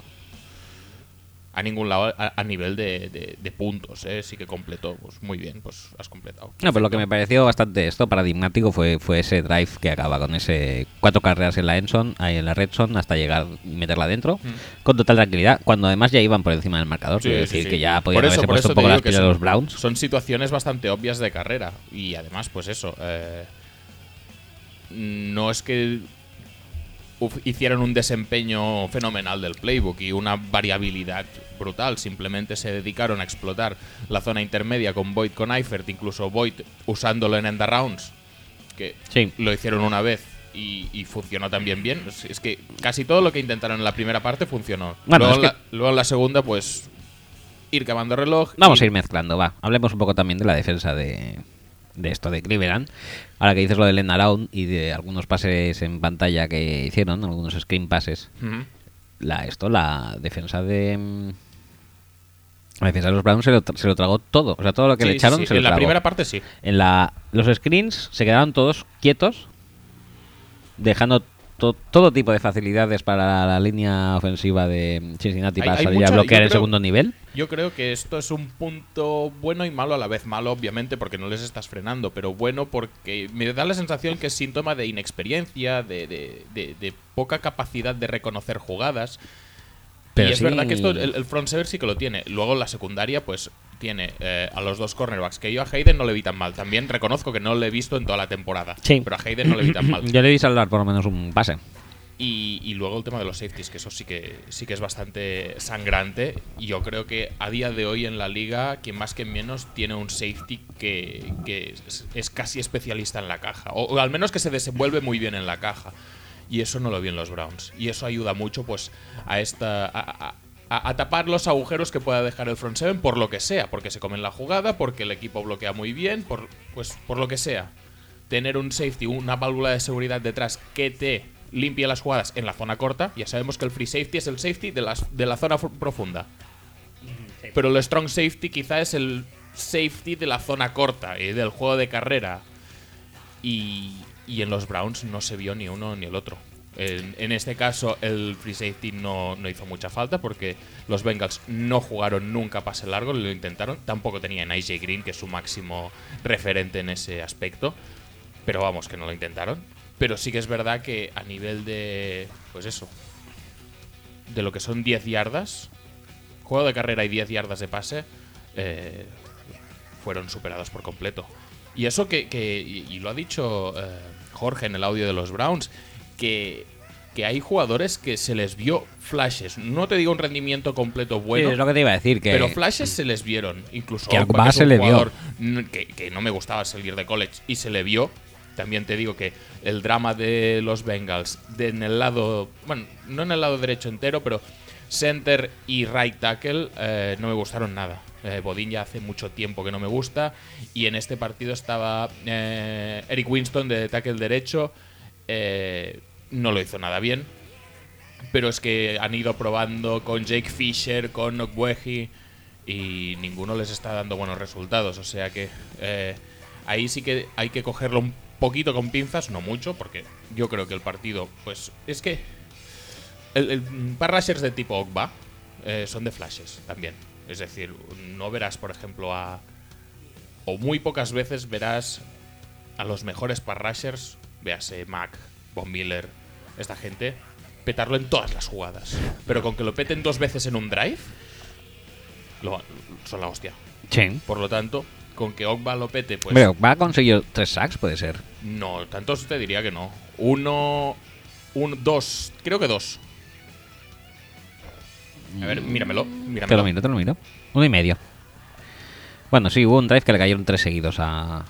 A ningún lado a, a nivel de, de- de puntos, ¿eh? Sí que completó. Pues muy bien, pues has completado. No, pero lo que me pareció bastante esto paradigmático fue, fue ese drive que acaba con ese cuatro carreras en la Enson, ahí en la Red Zone, hasta llegar y meterla dentro, con total tranquilidad, cuando además ya iban por encima del marcador. Mm. Sí, decir sí. que ya podían eso- haberse puesto un poco las pilas de los Browns. Son situaciones bastante obvias de carrera. Y además, pues eso. eh, no es que hicieron un desempeño fenomenal del playbook y una variabilidad brutal. Simplemente se dedicaron a explotar la zona intermedia con Boyd con Eifert, incluso Boyd usándolo en end rounds, que Sí. lo hicieron una vez. Y, y funcionó también bien. Es, que casi todo lo que intentaron en la primera parte funcionó. Bueno, luego, es en la, luego en la segunda, pues ir quemando reloj. Vamos y- a ir mezclando, va. Hablemos un poco también de la defensa de, de esto de Cleveland. Ahora que dices lo del end around y de algunos pases en pantalla que hicieron, algunos screen passes, Ujú. la esto, la defensa de mm, la defensa de los Browns se lo, se lo tragó todo, o sea, todo lo que Sí, le echaron sí. se lo En la tragó. primera parte sí. En la los screens se quedaron todos quietos, dejando to- todo tipo de facilidades para la línea ofensiva de Cincinnati para hay salir mucha- a bloquear yo en creo- segundo nivel. Yo creo que esto es un punto bueno y malo a la vez. Malo, obviamente, porque no les estás frenando, pero bueno porque me da la sensación que es síntoma de inexperiencia, de, de- de- de poca capacidad de reconocer jugadas. Pero y es sí- verdad que esto el, el front sever sí que lo tiene. Luego la secundaria, pues tiene eh, a los dos cornerbacks, que yo a Hayden no le vi tan mal. También reconozco que no le he visto en toda la temporada. Sí. Pero a Hayden no le vi tan mal. Yo le vi salvar por lo menos un pase. Y, y luego el tema de los safeties, que eso sí que sí que es bastante sangrante. Yo creo que a día de hoy en la liga, quien más que menos tiene un safety que, que es, es casi especialista en la caja. O, o al menos que se desenvuelve muy bien en la caja. Y eso no lo vi en los Browns. Y eso ayuda mucho pues a esta. a- a- a, a tapar los agujeros que pueda dejar el front seven por lo que sea, porque se comen la jugada, porque el equipo bloquea muy bien, por, pues por lo que sea. Tener un safety, una válvula de seguridad detrás que te limpie las jugadas en la zona corta, ya sabemos que el free safety es el safety de, las, de la zona fu- profunda. Pero el strong safety quizá es el safety de la zona corta y del juego de carrera. Y, y en los Browns no se vio ni uno ni el otro. En, este caso, el free safety no, no hizo mucha falta porque los Bengals no jugaron nunca pase largo, lo intentaron. Tampoco tenían AJ Green, que es su máximo referente en ese aspecto. Pero vamos, que no lo intentaron. Pero sí que es verdad que a nivel de. Pues eso. De lo que son 10 yardas, juego de carrera y 10 yardas de pase, eh, fueron superados por completo. Y eso que, que- y, y lo ha dicho eh, Jorge en el audio de los Browns, que, que hay jugadores que se les vio flashes. No te digo un rendimiento completo bueno, Sí, es lo que te iba a decir. Que pero flashes se les vieron. Incluso Que Ogba, se le vio. Que, que no me gustaba salir de college y se le vio. También te digo que el drama de los Bengals de en el lado, bueno, no en el lado derecho entero, pero center y right tackle eh, no me gustaron nada. Eh, Bodin ya hace mucho tiempo que no me gusta y en este partido estaba eh, Eric Winston de tackle derecho. eh, no lo hizo nada bien pero es que han ido probando con Jake Fisher, con Ogweji y ninguno les está dando buenos resultados. O sea que eh, ahí sí que hay que cogerlo un poquito con pinzas, no mucho, porque yo creo que el partido, pues es que el, el rushers de tipo Ogba eh, son de flashes también. Es decir, no verás, por ejemplo, a. O muy pocas veces verás a los mejores pass rushers, véase Mac, Von Miller, esta gente, petarlo en todas las jugadas. Pero con que lo peten dos veces en un drive, lo- son la hostia. Sí. Por lo tanto, con que Ogba lo pete, pues. Pero va a conseguir tres sacks, puede ser. No, tantos te diría que no. Uno. Un, dos. Creo que dos. A ver, míramelo. Te lo míramelo. miro, te lo miro. Uno y medio. Bueno, sí, hubo un drive que le cayeron tres seguidos a,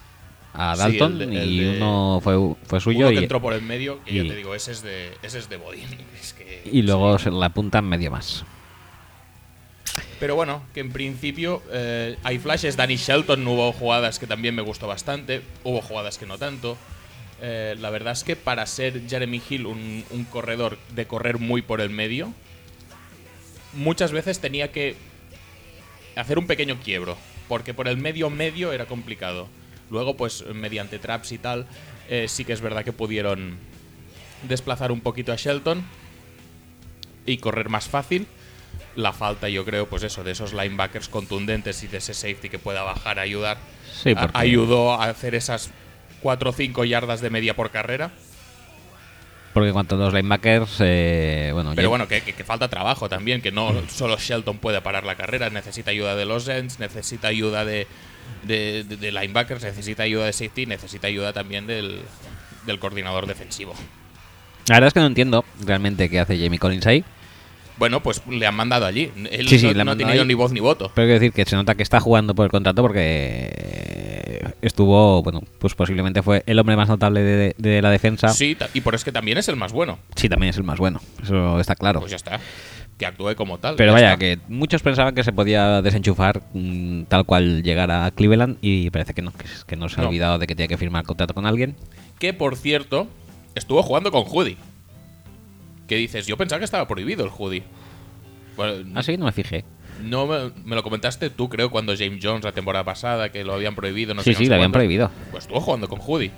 a Sí, Dalton el de- el y uno fue, fue suyo Uno que y, entró por el medio, que y- yo te digo, ese es de, ese es de Bodin. Es que, y luego sí. se la apuntan medio más. Pero bueno, que en principio eh, hay flashes. Danny Shelton hubo jugadas que también me gustó bastante. Hubo jugadas que no tanto. Eh, la verdad es que para ser Jeremy Hill un, un corredor de correr muy por el medio, muchas veces tenía que hacer un pequeño quiebro. Porque por el medio medio era complicado. Luego, pues mediante traps y tal, eh, sí que es verdad que pudieron desplazar un poquito a Shelton y correr más fácil. La falta, yo creo, pues eso, de esos linebackers contundentes y de ese safety que pueda bajar a ayudar, Sí, a- porque- ayudó a hacer esas 4 o 5 yardas de media por carrera. Porque en cuanto a los linebackers, eh, bueno, Pero ya- bueno, que, que- que falta trabajo también, que no solo Shelton puede parar la carrera, necesita ayuda de los ends, necesita ayuda de, de, de- de linebackers, necesita ayuda de safety, necesita ayuda también del, del coordinador defensivo. la verdad es que no entiendo realmente qué hace Jamie Collins ahí. Bueno, pues le han mandado allí. Él Sí, sí, no, ha tenido ni voz ni voto. Pero quiero decir que se nota que está jugando por el contrato porque estuvo, bueno, pues posiblemente fue el hombre más notable de, de la defensa. Sí, y por es que también es el más bueno. Sí, también es el más bueno. Eso está claro. Pues ya está. Que actúe como tal. Pero ya vaya, está. que muchos pensaban que se podía desenchufar mm, tal cual llegara a Cleveland y parece que no, que, que no se ha No. olvidado de que tiene que firmar contrato con alguien. Que por cierto, estuvo jugando con Judy. Que dices, yo pensaba que estaba prohibido el Judy. Bueno, Así no me fijé. no me, me lo comentaste tú, creo, cuando James Jones la temporada pasada, que lo habían prohibido. No sí, sé, no sí, sé lo habían cuánto. prohibido. Pues estuvo jugando con Judy.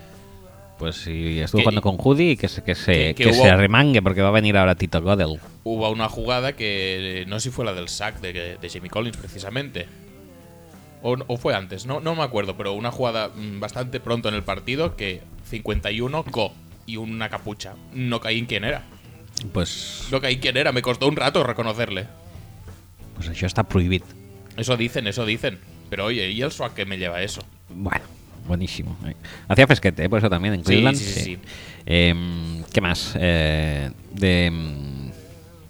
Pues sí, estuvo jugando con Judy y que se, que se, que- se remangue porque va a venir ahora Tito Godel. Hubo una jugada que eh, no sé si fue la del sack de, de Jamie Collins, precisamente. O, o fue antes, no, no me acuerdo, pero una jugada mm, bastante pronto en el partido que 51 co y una capucha. No caí en quién era. Pues, No caí en quién era, me costó un rato reconocerle. pues eso está prohibido. Eso dicen, eso dicen. Pero oye, ¿y el swag que me lleva eso? Bueno, buenísimo. eh. Hacía fresquete, eh, por eso también en Cleveland. sí, sí, sí. Em, ¿Qué más? Eh, de. mm,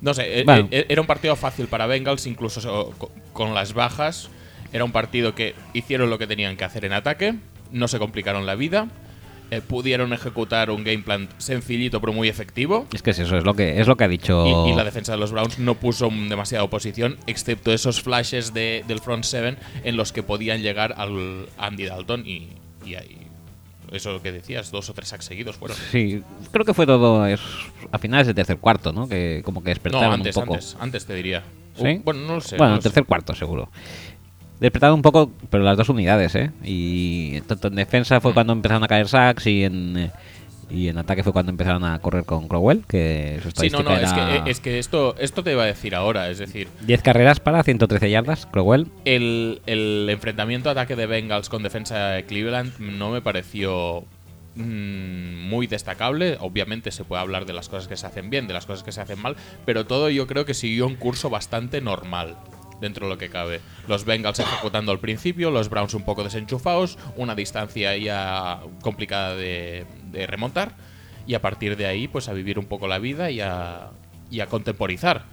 No sé, eh, Bueno. era un partido fácil para Bengals, incluso so- co- con las bajas. Era un partido que hicieron lo que tenían que hacer en ataque, no se complicaron la vida, eh, pudieron ejecutar un game plan sencillito pero muy efectivo. Es que es eso, es lo que, es lo que ha dicho. Y, y la defensa de los Browns no puso demasiada oposición, excepto esos flashes de- del front seven en los que podían llegar al Andy Dalton y, y ahí. Eso que decías, dos o tres sacks seguidos fueron. Sí, creo que fue todo es, a finales del tercer cuarto, ¿no? Que como que despertaron No, antes, un poco. antes, antes te diría. ¿Sí? Uh, bueno, no lo sé. Bueno, no sé. tercer cuarto, seguro. Despertaron un poco, pero las dos unidades, ¿eh? Y tanto en defensa fue cuando empezaron a caer sacks y en, eh, y en ataque fue cuando empezaron a correr con Crowell, que su Sí, no, no, es era que, es que esto, esto te iba a decir ahora. Es decir, 10 carreras para 113 yardas, Crowell. el, el enfrentamiento ataque de Bengals con defensa de Cleveland no me pareció mm, muy destacable. Obviamente se puede hablar de las cosas que se hacen bien, de las cosas que se hacen mal, pero todo yo creo que siguió un curso bastante normal dentro de lo que cabe. Los Bengals ejecutando al principio, los Browns un poco desenchufados, una distancia ya complicada de, de remontar y a partir de ahí pues a vivir un poco la vida y a, y a contemporizar.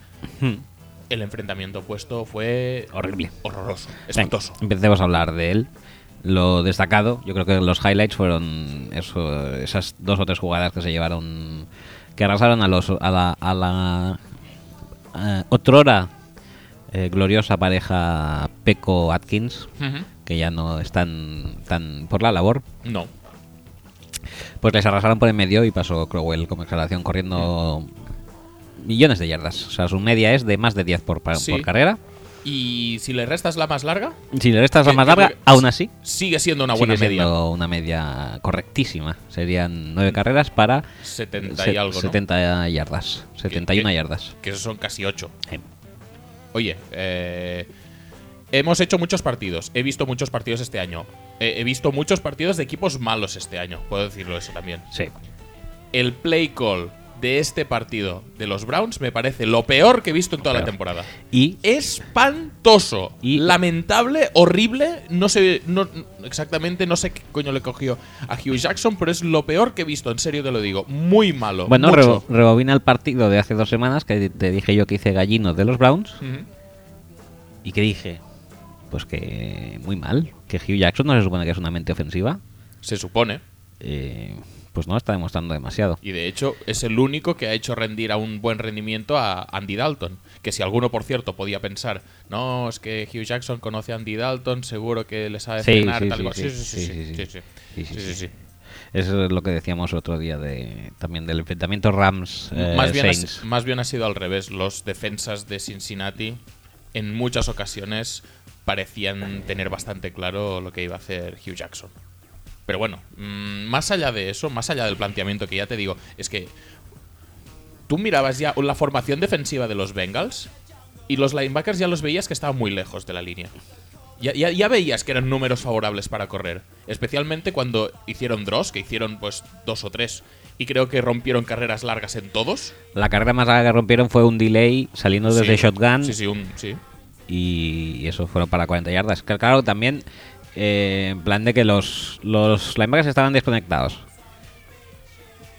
El enfrentamiento opuesto fue Horrible. horroroso, Venga, espantoso. empecemos a hablar de él. Lo destacado, yo creo que los highlights fueron eso, esas dos o tres jugadas que se llevaron, que arrasaron a los a la, a la eh, otrora eh, gloriosa pareja Peco Atkins, que ya no están tan por la labor, No. pues les arrasaron por el medio y pasó Crowell como exhalación corriendo millones de yardas. O sea, su media es de más de 10 por, Sí. por carrera. Y si le restas la más larga, Si le restas la más larga, aún así, sigue siendo una sigue buena media. siendo una media correctísima. Serían nueve carreras para 70 se- y algo, ¿no? 70 yardas. 71 que- yardas. Que esos son casi 8. Eh, Oye, eh, hemos hecho muchos partidos. He visto muchos partidos este año. Eh, he visto muchos partidos de equipos malos este año. Puedo decirlo eso también. Sí. El play call de este partido de los Browns me parece lo peor que he visto en toda la temporada. Y espantoso, Y- lamentable, horrible. No sé, no, exactamente, no sé qué coño le cogió a Hugh Jackson, pero es lo peor que he visto, en serio te lo digo. Muy malo. bueno, rebo- rebobina el partido de hace dos semanas que te dije yo que hice gallino de los Browns. ¿Y que dije? Pues que muy mal. Que Hugh Jackson no se supone que es una mente ofensiva. Se supone. Eh, pues no está demostrando demasiado. Y de hecho es el único que ha hecho rendir a un buen rendimiento a Andy Dalton. Que si alguno, por cierto, podía pensar, no, es que Hugh Jackson conoce a Andy Dalton, seguro que le sabe frenar, sí, tal sí, sí. Eso es lo que decíamos otro día de también del enfrentamiento Rams eh, más, bien ha, más bien ha sido al revés. Los defensas de Cincinnati en muchas ocasiones parecían tener bastante claro lo que iba a hacer Hugh Jackson. Pero bueno, mm, más allá de eso, más allá del planteamiento que ya te digo, es que tú mirabas ya la formación defensiva de los Bengals y los linebackers ya los veías que estaban muy lejos de la línea. Ya, ya- ya veías que eran números favorables para correr. Especialmente cuando hicieron draws, que hicieron pues dos o tres. Y creo que rompieron carreras largas en todos. La carrera más larga que rompieron fue un delay saliendo desde Sí, shotgun Sí, sí, un, sí. y eso fueron para 40 yardas. Que Claro, también eh, en plan de que los, los linebackers estaban desconectados.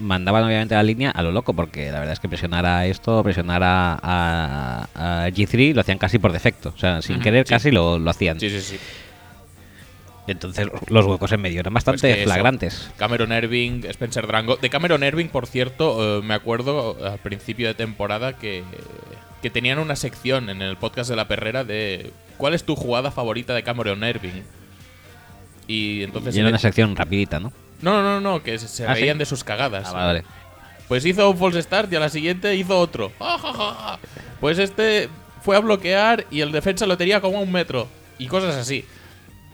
Mandaban obviamente la línea a lo loco, porque la verdad es que presionar a esto, presionar a, a- a G3 lo hacían casi por defecto. O sea, sin querer sí. casi lo, lo hacían. Sí, sí, sí. Entonces los huecos en medio eran bastante Pues eso. flagrantes. Cameron Irving, Spencer Drango. De Cameron Irving, por cierto, eh, me acuerdo al principio de temporada que, que tenían una sección en el podcast de la perrera de ¿cuál es tu jugada favorita de Cameron Irving? Y entonces... Y era una sección rapidita, ¿no? no, no, no, no, que se- se Ah, ¿sí? reían de sus cagadas. Ah, vale. Pues hizo un false start y a la siguiente hizo otro. Pues este fue a bloquear y el defensa lo tenía como a un metro. Y cosas así.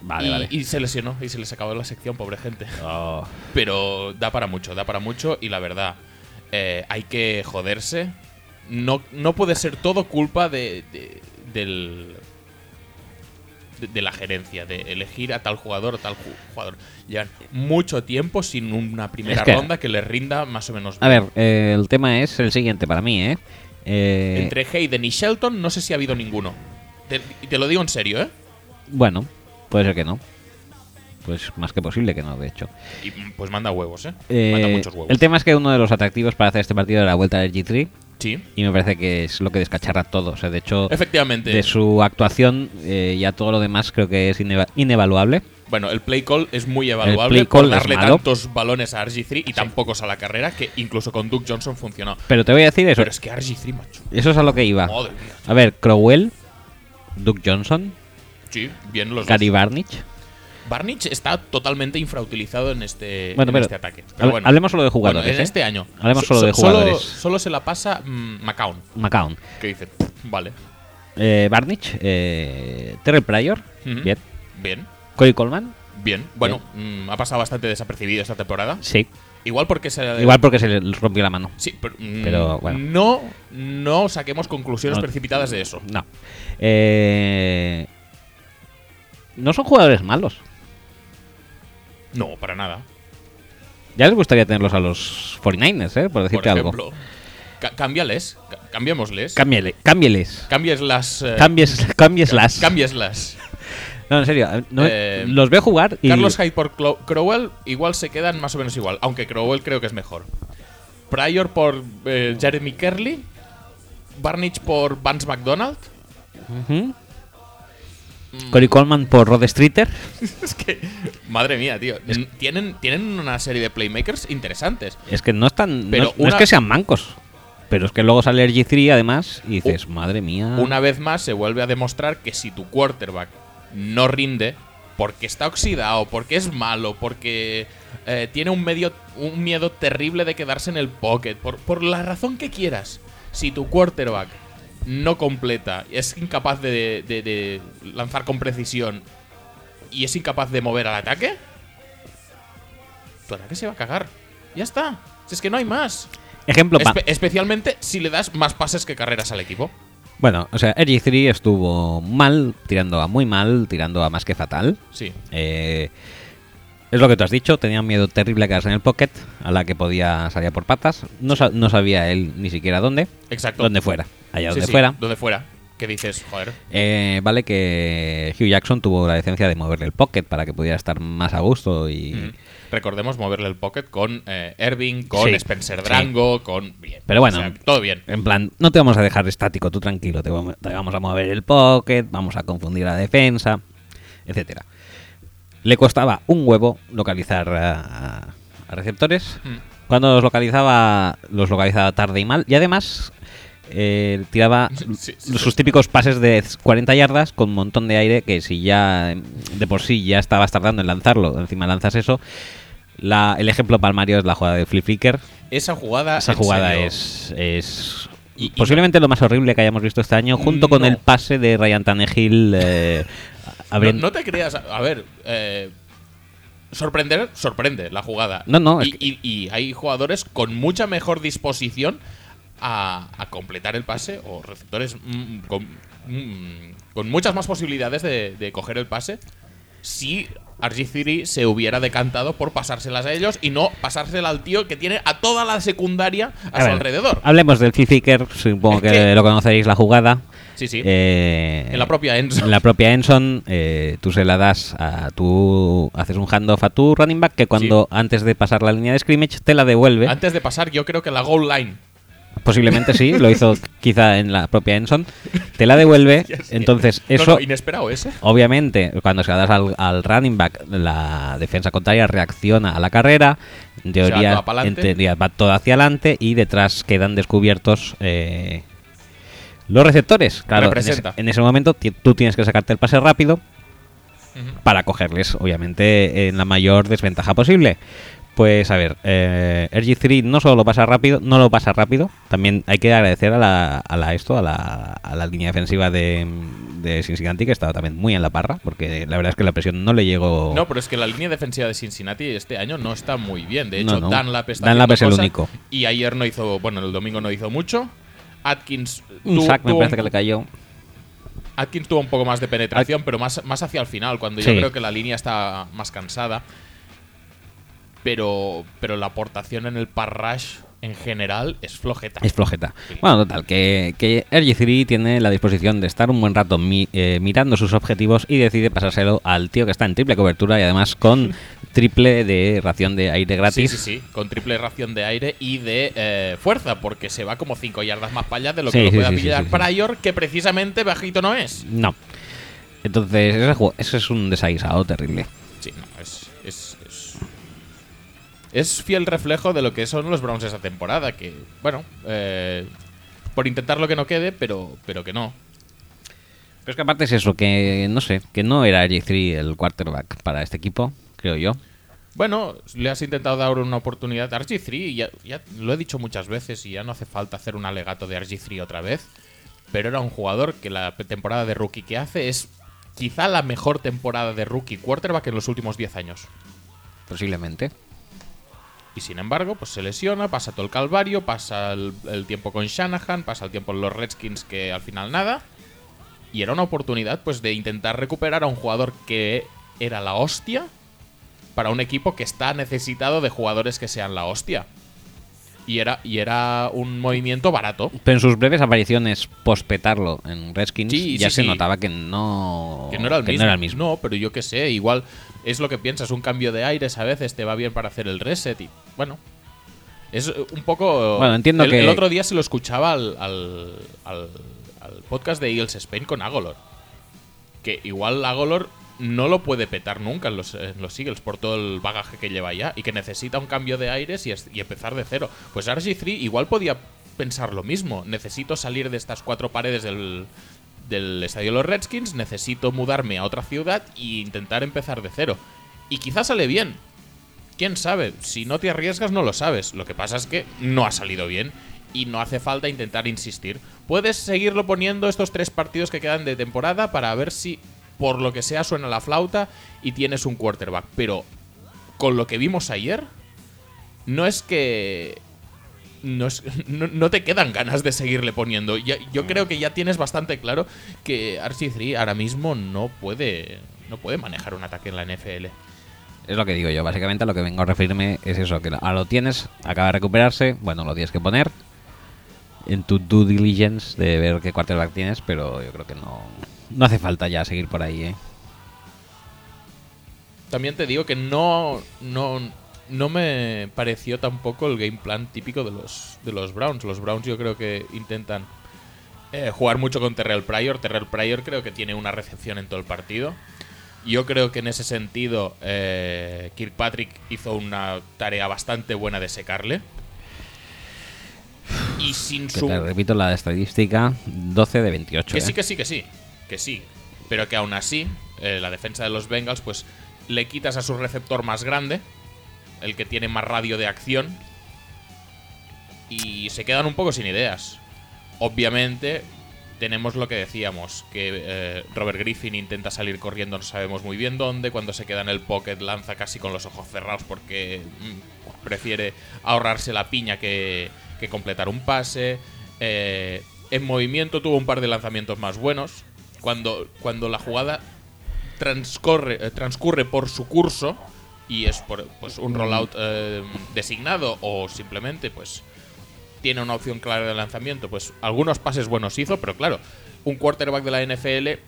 Vale, y, vale. y se lesionó y se les acabó la sección, pobre gente. Oh. Pero da para mucho, da para mucho y la verdad, eh, hay que joderse. No, no puede ser todo culpa de, de- del, de, de la gerencia, de elegir a tal jugador o tal ju- jugador. Llevan mucho tiempo sin una primera Es que- ronda que les rinda más o menos A bien. ver, eh, el tema es el siguiente para mí, ¿eh? Eh, Entre Hayden y Shelton no sé si ha habido ninguno. Te, y te lo digo en serio, ¿eh? Bueno, puede ser que no. pues más que posible que no, de hecho. Y pues manda huevos, ¿eh? Eh, manda muchos huevos. el tema es que uno de los atractivos para hacer este partido era la vuelta del G3 Sí, y me parece que es lo que descacharra todo. O sea, de hecho, efectivamente. de su actuación eh, ya todo lo demás creo que es ineva- inevaluable. Bueno, el play call es muy evaluable play por es darle malo. tantos balones a RG3 y tan pocos a la carrera que incluso con Duke Johnson funcionó. Pero te voy a decir eso. Pero es que RG3, macho. Eso es a lo que iba. Madre mía. A ver, Crowell, Duke Johnson, Sí, bien los Gary. Barnich. Barnich está totalmente infrautilizado en este, Bueno, en pero este ataque. hable- Pero bueno. hablemos solo de Bueno, jugadores. en ¿eh? este año. Hablemos So- solo de jugadores. Solo, se la pasa mm, McCown, que dice, vale. eh, Barnich, eh, Terrell Pryor, bien. Bien, Cody Coleman, bien. Bueno, mm, ha pasado bastante desapercibido esta temporada. sí. Igual porque se... Igual porque se le rompió la mano. Sí, pero, mm, Pero, bueno. no, no saquemos conclusiones No. precipitadas de eso. No. Eh, no son jugadores malos. No, para nada. Ya les gustaría tenerlos a los 49ers, ¿eh? Por Por decirte algo. ejemplo, ca- cámbiales, ca- cambiémosles. Cámbiale, cámbieles. Cambies las... eh, Cambies, cambieslas. Cámbieslas. No, en serio. no- Eh, los veo jugar y. Carlos Hyde por Clo- Crowell igual se quedan más o menos igual, aunque Crowell creo que es mejor. Pryor por eh, Jeremy Kerley. Barnich por Vance McDonald. Ujú. Cory Coleman por Rod Streeter. es que, madre mía, tío. N- Tienen, tienen una serie de playmakers interesantes. Es que no están. Pero no, no es que sean mancos. Pero es que luego sale el G3 además y dices, madre mía. Una vez más se vuelve a demostrar que si tu quarterback no rinde, porque está oxidado, porque es malo, porque eh, tiene un, medio, un miedo terrible de quedarse en el pocket, por, por la razón que quieras, si tu quarterback no completa, es incapaz de, de- de lanzar con precisión y es incapaz de mover al ataque, tu ataque se va a cagar. Ya está. Si es que no hay más. Ejemplo, Espe- especialmente si le das más pases que carreras al equipo. Bueno, o sea, RG3 estuvo mal, tirando a muy mal, tirando a más que fatal. Sí. Eh, es lo que tú has dicho, tenía un miedo terrible a quedarse en el pocket, a la que podía salir por patas. No, sa- no sabía él ni siquiera dónde. Exacto. Donde fuera, allá Sí, donde sí, fuera. Donde fuera. ¿Qué dices? Joder. Eh, vale que Hugh Jackson tuvo la decencia de moverle el pocket para que pudiera estar más a gusto y... Mm. Recordemos moverle el pocket con eh, Irving, con Sí, Spencer. Drango, con. Bien. Pero bueno. O sea, todo bien. En plan, no te vamos a dejar estático, tú tranquilo, te vamos, te vamos a mover el pocket, vamos a confundir la defensa, etcétera. Le costaba un huevo localizar a, a receptores. Mm. Cuando los localizaba, los localizaba tarde y mal. Y además, eh, tiraba Sí, sí, sus típicos pases de 40 yardas con un montón de aire que si ya de por sí ya estabas tardando en lanzarlo, encima lanzas eso. La, el ejemplo palmario es la jugada de Flip Flicker. Esa jugada. Esa jugada es, es Y- y posiblemente lo más horrible que hayamos visto este año, junto con el pase de Ryan Tannehill. eh, abriendo- no te creas. A ver. eh, sorprender, sorprende la jugada. No, no, es Y, y- y hay jugadores con mucha mejor disposición a, a completar el pase o receptores mm, con, mm, con muchas más posibilidades de, de coger el pase si RG3 se hubiera decantado por pasárselas a ellos y no pasársela al tío que tiene a toda la secundaria a, A su ver, alrededor. Hablemos del Flip Flicker, supongo que, que- lo conoceréis la jugada. Sí, sí. Eh, en la propia Enzo. En la propia Enson, eh, tú se la das a tú, haces un handoff a tu running back que cuando antes de pasar la línea de scrimmage te la devuelve. Antes de pasar, yo creo que la goal line. Posiblemente sí, lo hizo quizá en la propia Enson. Te la devuelve, entonces eso no, inesperado ese. Obviamente, cuando se la das al, al running back, la defensa contraria reacciona a la carrera. En teoría, en va todo hacia adelante y detrás quedan descubiertos eh, los receptores. Claro, en ese, en ese momento tú tienes que sacarte el pase rápido para cogerles, obviamente, en la mayor desventaja posible. Pues a ver, eh, RG3 no solo lo pasa rápido, no lo pasa rápido, también hay que agradecer a la, a la esto, a la, a la línea defensiva de, de Cincinnati, que estaba también muy en la parra, porque la verdad es que la presión no le llegó. No, pero es que la línea defensiva de Cincinnati este año no está muy bien. De No, hecho, no. Dunlap está Dunlap haciendo es el único. Y ayer no hizo, bueno, el domingo no hizo mucho. Atkins un sack me parece que le cayó. Atkins tuvo un poco más de penetración, pero más, más hacia el final, cuando Sí. yo creo que la línea está más cansada. Pero, pero la aportación en el pass rush en general es flojeta. Es flojeta. Sí. Bueno, total, que, que RG3 tiene la disposición de estar un buen rato mi- eh, mirando sus objetivos y decide pasárselo al tío que está en triple cobertura y además con triple de ración de aire Sí, gratis. sí, sí, con triple ración de aire y de eh, fuerza, porque se va como 5 yardas más para allá de lo Sí, que lo sí, pueda sí, sí, pillar sí, sí. Pryor, que precisamente bajito no es. No. Entonces, ese, juego, ese es un desaguisado terrible. Sí, no, es, es fiel reflejo de lo que son los Browns esa temporada, que, bueno, eh, por intentar lo que no quede, pero, pero que no. Pero es que aparte es eso, que no sé, que no era RG3 el quarterback para este equipo, creo yo. Bueno, le has intentado dar una oportunidad a RG3 y ya, ya lo he dicho muchas veces y ya no hace falta hacer un alegato de RG3 otra vez. Pero era un jugador que la temporada de rookie que hace es quizá la mejor temporada de rookie quarterback en los últimos 10 años. Posiblemente. Y sin embargo, pues se lesiona, pasa todo el calvario, pasa el, el tiempo con Shanahan, pasa el tiempo en los Redskins que al final nada. Y era una oportunidad pues de intentar recuperar a un jugador que era la hostia para un equipo que está necesitado de jugadores que sean la hostia. Y era, y era un movimiento barato. Pero en sus breves apariciones post-petarlo en Redskins Sí, ya sí, se sí. notaba que no, Que no era el, mismo. no era el mismo. No, pero yo qué sé, igual es lo que piensas, un cambio de aires a veces te va bien para hacer el reset y bueno. Es un poco... Bueno, entiendo el, que- El otro día se lo escuchaba al, al, al- al podcast de Eagles Spain con Agolor. Que igual Agolor no lo puede petar nunca en los, en los Eagles por todo el bagaje que lleva ya y que necesita un cambio de aires y, es- y empezar de cero. Pues RG3 igual podía pensar lo mismo. Necesito salir de estas cuatro paredes del, del estadio de los Redskins, necesito mudarme a otra ciudad e intentar empezar de cero. Y quizás sale bien. ¿Quién sabe? Si no te arriesgas no lo sabes. Lo que pasa es que no ha salido bien y no hace falta intentar insistir. Puedes seguirlo poniendo estos tres partidos que quedan de temporada para ver si por lo que sea suena la flauta y tienes un quarterback. Pero con lo que vimos ayer, no es que no, es- no- no te quedan ganas de seguirle poniendo. Yo creo que ya tienes bastante claro que RC3 ahora mismo no puede, no puede manejar un ataque en la NFL. Es lo que digo yo. Básicamente a lo que vengo a referirme es eso, que a lo tienes, acaba de recuperarse, bueno, lo tienes que poner en tu due diligence de ver qué quarterback tienes, pero yo creo que no, no hace falta ya seguir por ahí, ¿eh? También te digo que no, no, no me pareció tampoco el game plan típico de los, de los Browns. Los Browns yo creo que intentan eh, jugar mucho con Terrell Pryor. Terrell Pryor creo que tiene una recepción en todo el partido. Yo creo que en ese sentido eh, Kirkpatrick hizo una tarea bastante buena de secarle. Y sin Que su... te repito la estadística, 12 de 28. Que sí, ¿eh? que sí, que sí. Que sí. Pero que aún así, la defensa de los Bengals, pues le quitas a su receptor más grande, el que tiene más radio de acción, y se quedan un poco sin ideas. Obviamente, tenemos lo que decíamos, que eh, Robert Griffin intenta salir corriendo, no sabemos muy bien dónde, cuando se queda en el pocket lanza casi con los ojos cerrados porque mm, prefiere ahorrarse la piña que, que completar un pase. Eh, en movimiento tuvo un par de lanzamientos más buenos. Cuando, cuando la jugada transcorre, eh, transcurre por su curso y es por pues, un rollout eh, designado o simplemente pues tiene una opción clara de lanzamiento, pues algunos pases buenos hizo, pero claro, un quarterback de la NFL,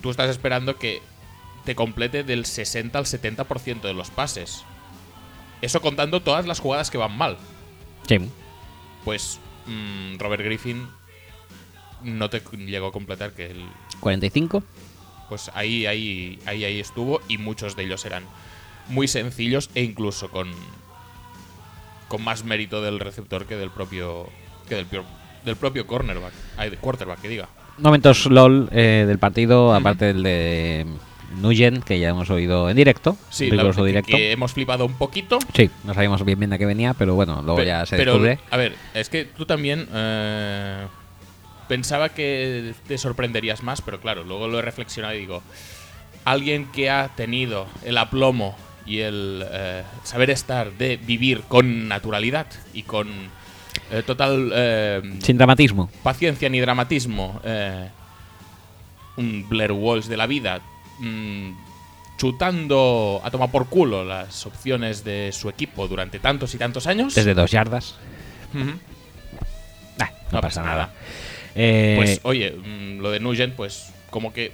tú estás esperando que te complete del 60 al 70% de los pases. Eso contando todas las jugadas que van mal. Sí. Pues mm, Robert Griffin no te llegó a completar que el, 45. pues ahí, ahí, ahí, ahí estuvo y muchos de ellos eran muy sencillos e incluso con, con más mérito del receptor que del propio que del, del propio cornerback, ay, de quarterback que diga. Momentos LOL eh, del partido, aparte del de Nugent, que ya hemos oído en directo. Sí, que- directo. que hemos flipado un poquito. Sí, no sabíamos bien bien de qué venía, pero bueno, luego Pe- ya se pero, descubre. a ver, es que tú también eh, pensaba que te sorprenderías más, pero claro, luego lo he reflexionado y digo, alguien que ha tenido el aplomo y el eh, saber estar de vivir con naturalidad y con eh, total eh, Sin dramatismo. paciencia ni dramatismo, un Blair Walsh de la vida, mm, chutando a tomar por culo las opciones de su equipo durante tantos y tantos años. Desde dos yardas. Ah, no, No pasa nada. nada. Pues oye, mm, lo de Nugent, pues como que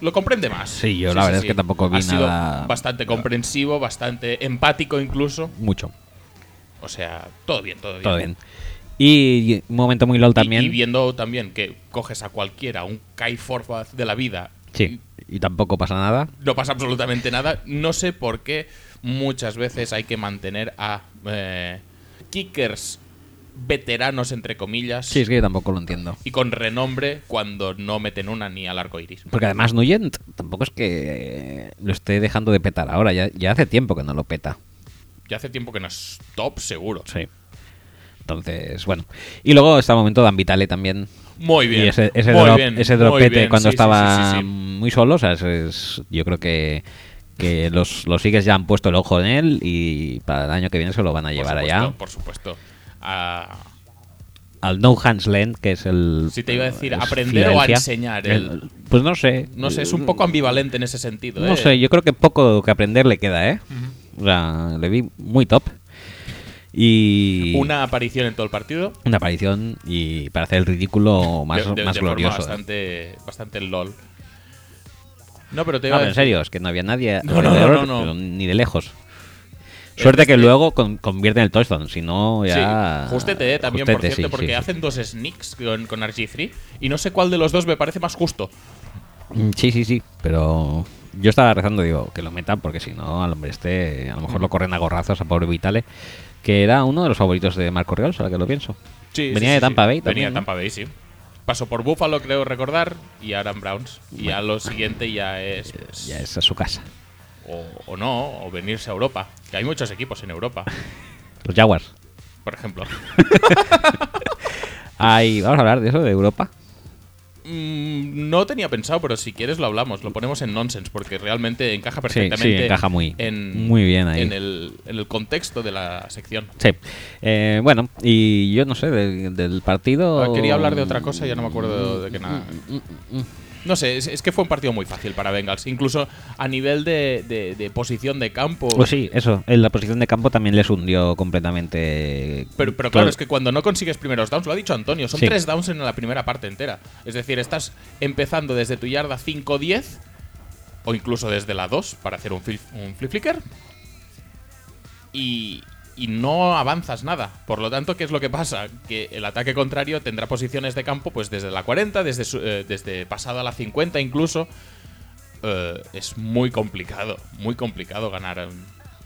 lo comprende más. Sí, yo la verdad es que tampoco vi ha sido nada- Bastante comprensivo, bastante empático incluso. mucho. O sea, todo bien, todo bien. Todo bien. Y un momento muy LOL también. Y, viendo también que coges a cualquiera, un Kai Forbath de la vida, sí, y tampoco pasa nada. no pasa absolutamente nada. No sé por qué muchas veces hay que mantener a eh, kickers veteranos, entre comillas, Sí, es que yo tampoco lo entiendo. y con renombre cuando no meten una ni al arco iris. Porque además Nugent tampoco es que eh, lo esté dejando de petar ahora, ya, ya hace tiempo que no lo peta. Ya hace tiempo que no es top, seguro. Sí. Entonces, bueno. Y luego está el momento de Ambitale también. Muy bien. Y ese, ese, muy drop- bien, ese dropete bien. cuando Sí, estaba sí, sí, sí. muy solo, o sea, es- es- yo creo que, que los, los Sigues ya han puesto el ojo en él y para el año que viene se lo van a Por llevar supuesto, allá Por supuesto. Ah, al No Hands Land, que es el... Si te iba a decir, aprender o a enseñar el- Pues no sé. no sé, es un poco ambivalente en ese sentido. No ¿eh? sé, yo creo que poco que aprender le queda, ¿eh? O sea, le vi muy top. Y... Una aparición en todo el partido. una aparición y para hacer el ridículo más, de, de- más de forma glorioso. ¿eh? bastante, bastante LOL. No, pero te No, iba a pero en decir- serio, es que no había nadie No, no, no, no. ni de lejos. Suerte que luego con, convierte en el touchdown, si no ya... Sí, justete eh, también, por cierto, sí, porque sí, hacen dos sneaks con, con RG3 y no sé cuál de los dos me parece más justo. Mm, Sí, sí, sí, pero yo estaba rezando, digo, que lo metan porque si no, al hombre este, a lo mejor lo corren a gorrazos a pobre Vitale, que era uno de los favoritos de Marco Real, ahora que lo pienso. Sí, Venía sí, de Tampa sí. Bay Venía también, de ¿no? Tampa Bay, sí. Pasó por Buffalo, creo recordar, y ahora en Browns. Y ya lo siguiente ya es. pues, Ya es a su casa. O, o no, o venirse a Europa. Que hay muchos equipos en Europa, Los Jaguars. por ejemplo. Vamos a hablar de eso, de Europa. Mm, no tenía pensado, pero si quieres lo hablamos. Lo ponemos en nonsense, porque realmente encaja Sí, perfectamente. sí, encaja muy- en, muy bien ahí. En el, en el contexto de la sección. Sí. Eh, bueno, y yo no sé, del, del partido... Ah, Quería hablar de otra cosa, ya no me acuerdo de qué nada. Mm, No sé, es, es que fue un partido muy fácil para Bengals. Incluso a nivel de, de- de posición de campo. Pues sí, eso, en la posición de campo también les hundió completamente. Pero, pero todo- claro, es que cuando no consigues primeros downs, lo ha dicho Antonio, son Sí. tres downs en la primera parte entera. Es decir, estás empezando desde tu yarda 5-10 o incluso desde la 2 para hacer un, flip, un flip flicker y, y no avanzas nada. Por lo tanto, ¿qué es lo que pasa? Que el ataque contrario tendrá posiciones de campo pues desde la 40, desde, eh, desde pasada la 50 incluso. Eh, es muy complicado, muy complicado ganar, eh,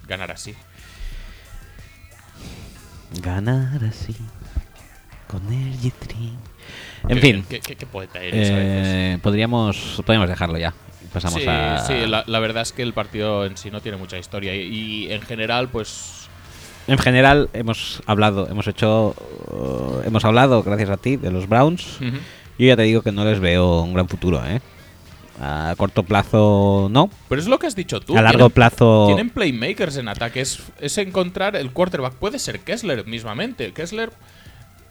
ganar así. Ganar así. Con el G3. En Qué- fin, qué- qué- qué poeta eres a veces. eh, podríamos, podríamos dejarlo ya. Pasamos sí, a. sí, la, la verdad es que el partido en sí no tiene mucha historia y, y en general, pues En general, hemos hablado, hemos hecho. uh, hemos hablado, gracias a ti, de los Browns. Yo ya te digo que no les veo un gran futuro, ¿eh? A corto plazo, no. Pero es lo que has dicho tú. a largo tienen- plazo. Tienen playmakers en ataque. Es, es encontrar el quarterback. Puede ser Kessler mismamente. Kessler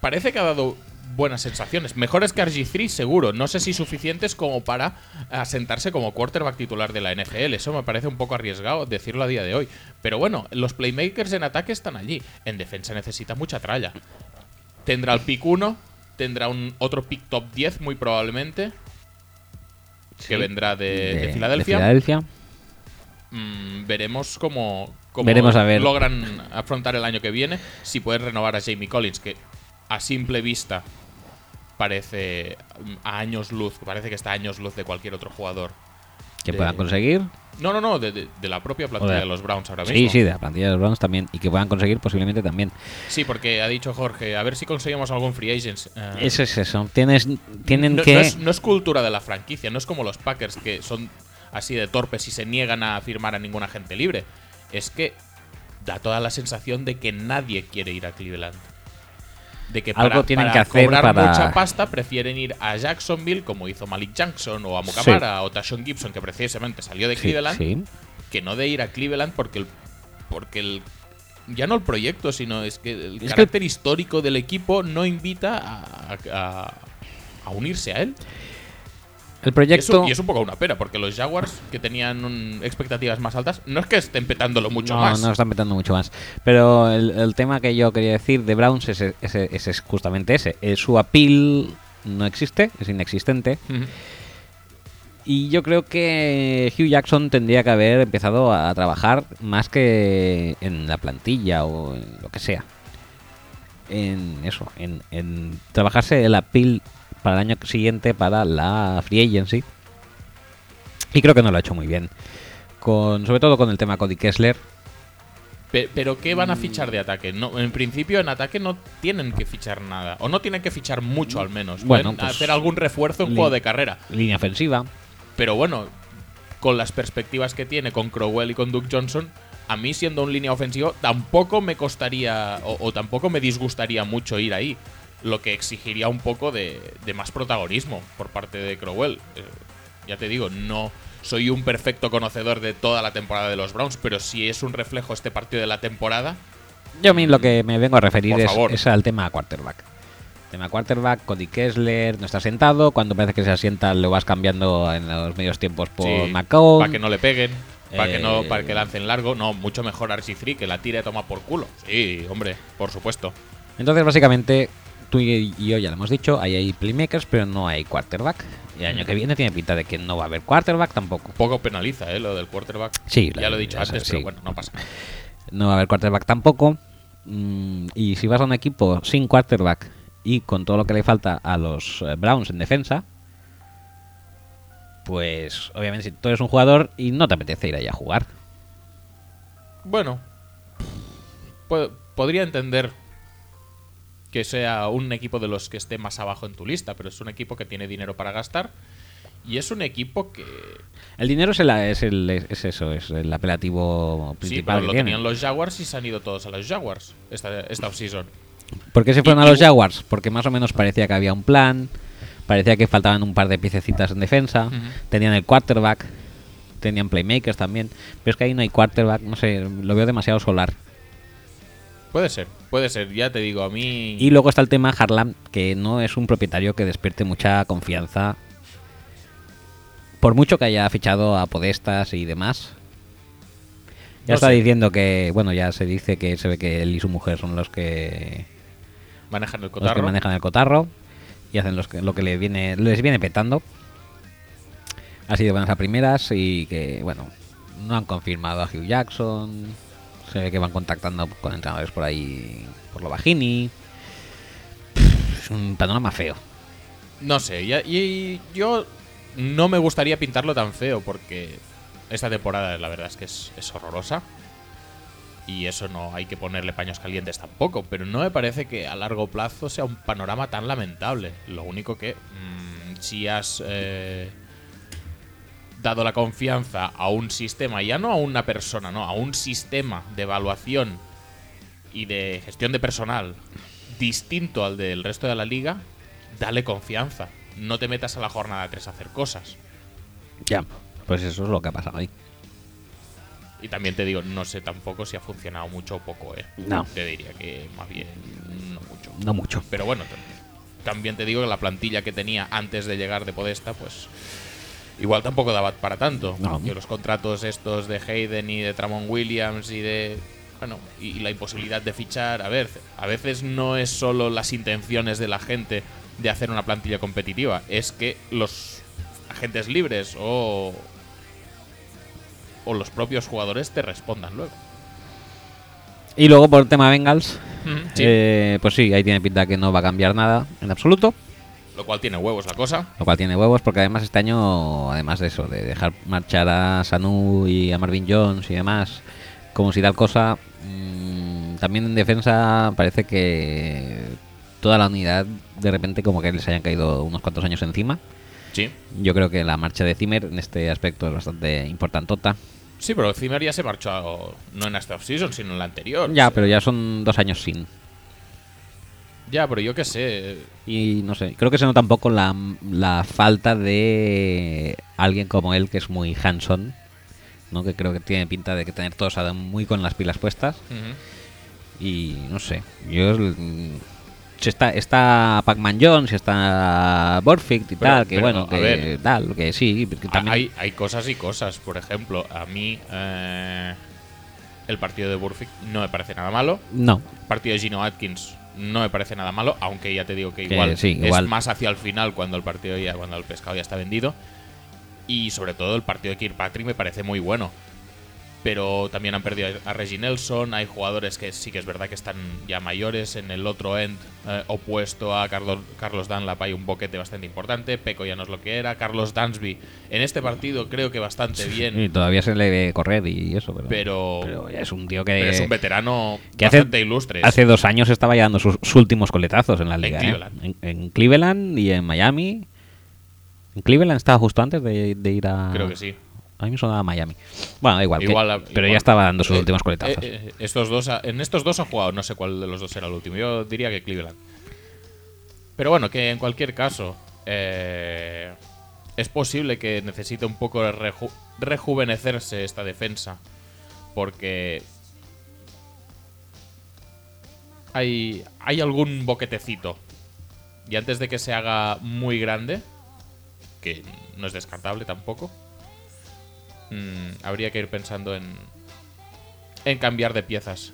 parece que ha dado buenas sensaciones. Mejores que RG3, seguro. No sé si suficientes como para asentarse como quarterback titular de la NFL. Eso me parece un poco arriesgado decirlo a día de hoy. Pero bueno, los playmakers en ataque están allí. En defensa necesita mucha tralla. Tendrá el pick 1. Tendrá un otro pick top 10 muy probablemente. Que vendrá de, de de Filadelfia. Filadelfia. Mm, veremos cómo, cómo Veremos a ver. logran afrontar el año que viene. Si pueden renovar a Jamie Collins, que a simple vista parece mm, a años luz, parece que está a años luz de cualquier otro jugador. Que de- puedan conseguir. No, no, no, de, de- de la propia plantilla de- de los Browns ahora Sí, mismo. sí, de la plantilla de los Browns también. Y que puedan conseguir posiblemente también. Sí, porque ha dicho Jorge, a ver si conseguimos algún free agents. Eh, Eso es eso. Tienes, tienen no, que. no es, no es cultura de la franquicia, no es como los Packers que son así de torpes y se niegan a firmar a ningún agente libre. Es que da toda la sensación de que nadie quiere ir a Cleveland. De que Algo para, tienen para que hacer cobrar para- mucha pasta prefieren ir a Jacksonville, como hizo Malik Jackson, o a Mukamara, o Tashon Gibson, que precisamente salió de Sí, Cleveland, sí. que no de ir a Cleveland porque el, porque el ya no el proyecto, sino es que el Es que- carácter histórico del equipo no invita a, a- a unirse a él. El Y proyecto... es, y es un poco una pena, porque los Jaguars, que tenían un- expectativas más altas, no es que estén petándolo mucho no, más. no están metiendo mucho más. Pero el, el tema que yo quería decir de Browns es, es- es- es justamente ese. Eh, su appeal no existe, es inexistente. Y yo creo que Hugh Jackson tendría que haber empezado a trabajar más que en la plantilla o en lo que sea. En eso, en, en trabajarse el appeal para el año siguiente para la free agency. Y creo que no lo ha hecho muy bien. Con, sobre todo con el tema Cody Kessler. Pe- Pero ¿qué van a fichar de ataque? No, en principio en ataque no tienen que fichar nada. O no tienen que fichar mucho al menos. Bueno, Pueden pues, hacer algún refuerzo en juego de carrera. Línea ofensiva. Pero bueno, con las perspectivas que tiene con Crowell y con Duke Johnson, a mí siendo un línea ofensivo tampoco me costaría o, o tampoco me disgustaría mucho ir ahí. Lo que exigiría un poco de, de más protagonismo por parte de Crowell. Eh, ya te digo, no soy un perfecto conocedor de toda la temporada de los Browns, pero si es un reflejo este partido de la temporada, Yo a mí lo que me vengo a referir es, al tema quarterback. Tema quarterback, Cody Kessler no está sentado. Cuando parece que se asienta lo vas cambiando en los medios tiempos por sí, para que no le peguen, para que no, Eh, para que lancen largo, no, mucho mejor RC3 que la tire y toma por culo. Sí, hombre, por supuesto. Entonces, básicamente, tú y yo ya lo hemos dicho, ahí hay playmakers, pero no hay quarterback. Y el año que viene tiene pinta de que no va a haber quarterback tampoco. Poco penaliza, ¿eh? Lo del quarterback. Sí, ya lo he dicho antes, pero sí. bueno, no pasa. No va a haber quarterback tampoco. Mm, y si vas a un equipo sin quarterback y con todo lo que le falta a los eh, Browns en defensa, pues obviamente si tú eres un jugador y no te apetece ir ahí a jugar. Bueno, po- podría entender que sea un equipo de los que esté más abajo en tu lista, pero es un equipo que tiene dinero para gastar y es un equipo que El dinero es, el, es, el- es eso, es el apelativo sí, principal pero que lo tenían los Jaguars y se han ido todos a los Jaguars esta, esta offseason. ¿Por qué se fueron Y- a los y- Jaguars? Porque más o menos parecía que había un plan, parecía que faltaban un par de piececitas en defensa, tenían el quarterback, tenían playmakers también, pero es que ahí no hay quarterback, no sé, lo veo demasiado solar. Puede ser, puede ser, ya te digo, a mí Y luego está el tema Harlan, que no es un propietario que despierte mucha confianza. Por mucho que haya fichado a Podestas y demás. Ya No está sé. diciendo que, bueno, ya se dice que se ve que él y su mujer son los que manejan el los que cotarro. manejan el cotarro y hacen los que, lo que le viene, les viene petando. Ha sido buenas a primeras y que, bueno, no han confirmado a Hugh Jackson. Se ve que van contactando con entrenadores por ahí, por lo bajini. Es un panorama feo. No sé, ya- y yo no me gustaría pintarlo tan feo porque esta temporada la verdad es que es, es horrorosa. Y eso no hay que ponerle paños calientes tampoco, pero no me parece que a largo plazo sea un panorama tan lamentable. Lo único que mm, si has eh, dado la confianza a un sistema, ya no a una persona, no, a un sistema de evaluación y de gestión de personal distinto al del resto de la liga, dale confianza. No te metas a la jornada 3 a hacer cosas. Ya. Pues eso es lo que ha pasado ahí. Y también te digo, no sé tampoco si ha funcionado mucho o poco, ¿eh? No. Te diría que más bien no mucho. No mucho. Pero bueno, también te digo que la plantilla que tenía antes de llegar de Podesta, pues igual tampoco daba para tanto. No. Los contratos estos de Hayden y de Tramon Williams y de... Bueno, y, y la imposibilidad de fichar, a ver, a veces no es solo las intenciones de la gente de hacer una plantilla competitiva, es que los agentes libres o, o los propios jugadores te respondan luego. Y luego por el tema Bengals, Sí. eh, pues sí, ahí tiene pinta que no va a cambiar nada en absoluto. Lo cual tiene huevos la cosa. Lo cual tiene huevos porque además este año, además de eso, de dejar marchar a Sanu y a Marvin Jones y demás, como si tal cosa, mm, también en defensa parece que toda la unidad de repente como que les hayan caído unos cuantos años encima. Sí. Yo creo que la marcha de Zimmer en este aspecto es bastante importantota. Sí, pero Zimmer ya se marchó no en esta offseason, sino en la anterior. Ya, pero ya son dos años sin. Ya, pero yo qué sé. Y no sé, creo que se nota un poco la, la falta de alguien como él que es muy hands-on, ¿no? que creo que tiene pinta de que tener todos a- muy con las pilas puestas. Y no sé, yo si está, está Pac-Man Jones, si está Borfict y Pero- tal, que pero, bueno, que ver. tal, que sí, que también... Hay, hay cosas y cosas. Por ejemplo, a mí eh, el partido de Burfict no me parece nada malo. No, El partido de Gino Atkins no me parece nada malo, aunque ya te digo que Que igual, sí, igual. es más hacia el final cuando el partido ya, cuando el pescado ya está vendido. Y sobre todo el partido de Kirkpatrick me parece muy bueno. Pero también han perdido a Reggie Nelson. Hay jugadores que sí que es verdad que están ya mayores. En el otro end eh, opuesto a Carlos, Carlos Dunlap hay un boquete bastante importante. Peco ya no es lo que era. Carlos Dansby en este partido creo que bastante bien. y todavía se le ve correr y eso, pero, Pero, pero ya es un tío que, es un veterano que hace- bastante ilustre. hace dos años estaba ya dando sus, sus últimos coletazos en la liga. ¿eh? Cleveland. En, en Cleveland y en Miami. En Cleveland estaba justo antes de, de ir a... Creo que sí. A mí me sonaba Miami. Bueno, da igual. que- Igual, pero igual. ya estaba dando sus Eh, últimos coletazos. eh, eh, estos dos, ha- en estos dos ha jugado, no sé cuál de los dos era el último. Yo diría que Cleveland. Pero bueno, que en cualquier caso, eh, es posible que necesite un poco reju- rejuvenecerse esta defensa. Porque hay, hay algún boquetecito. Y antes de que se haga muy grande, que no es descartable tampoco, mm, habría que ir pensando en, en cambiar de piezas.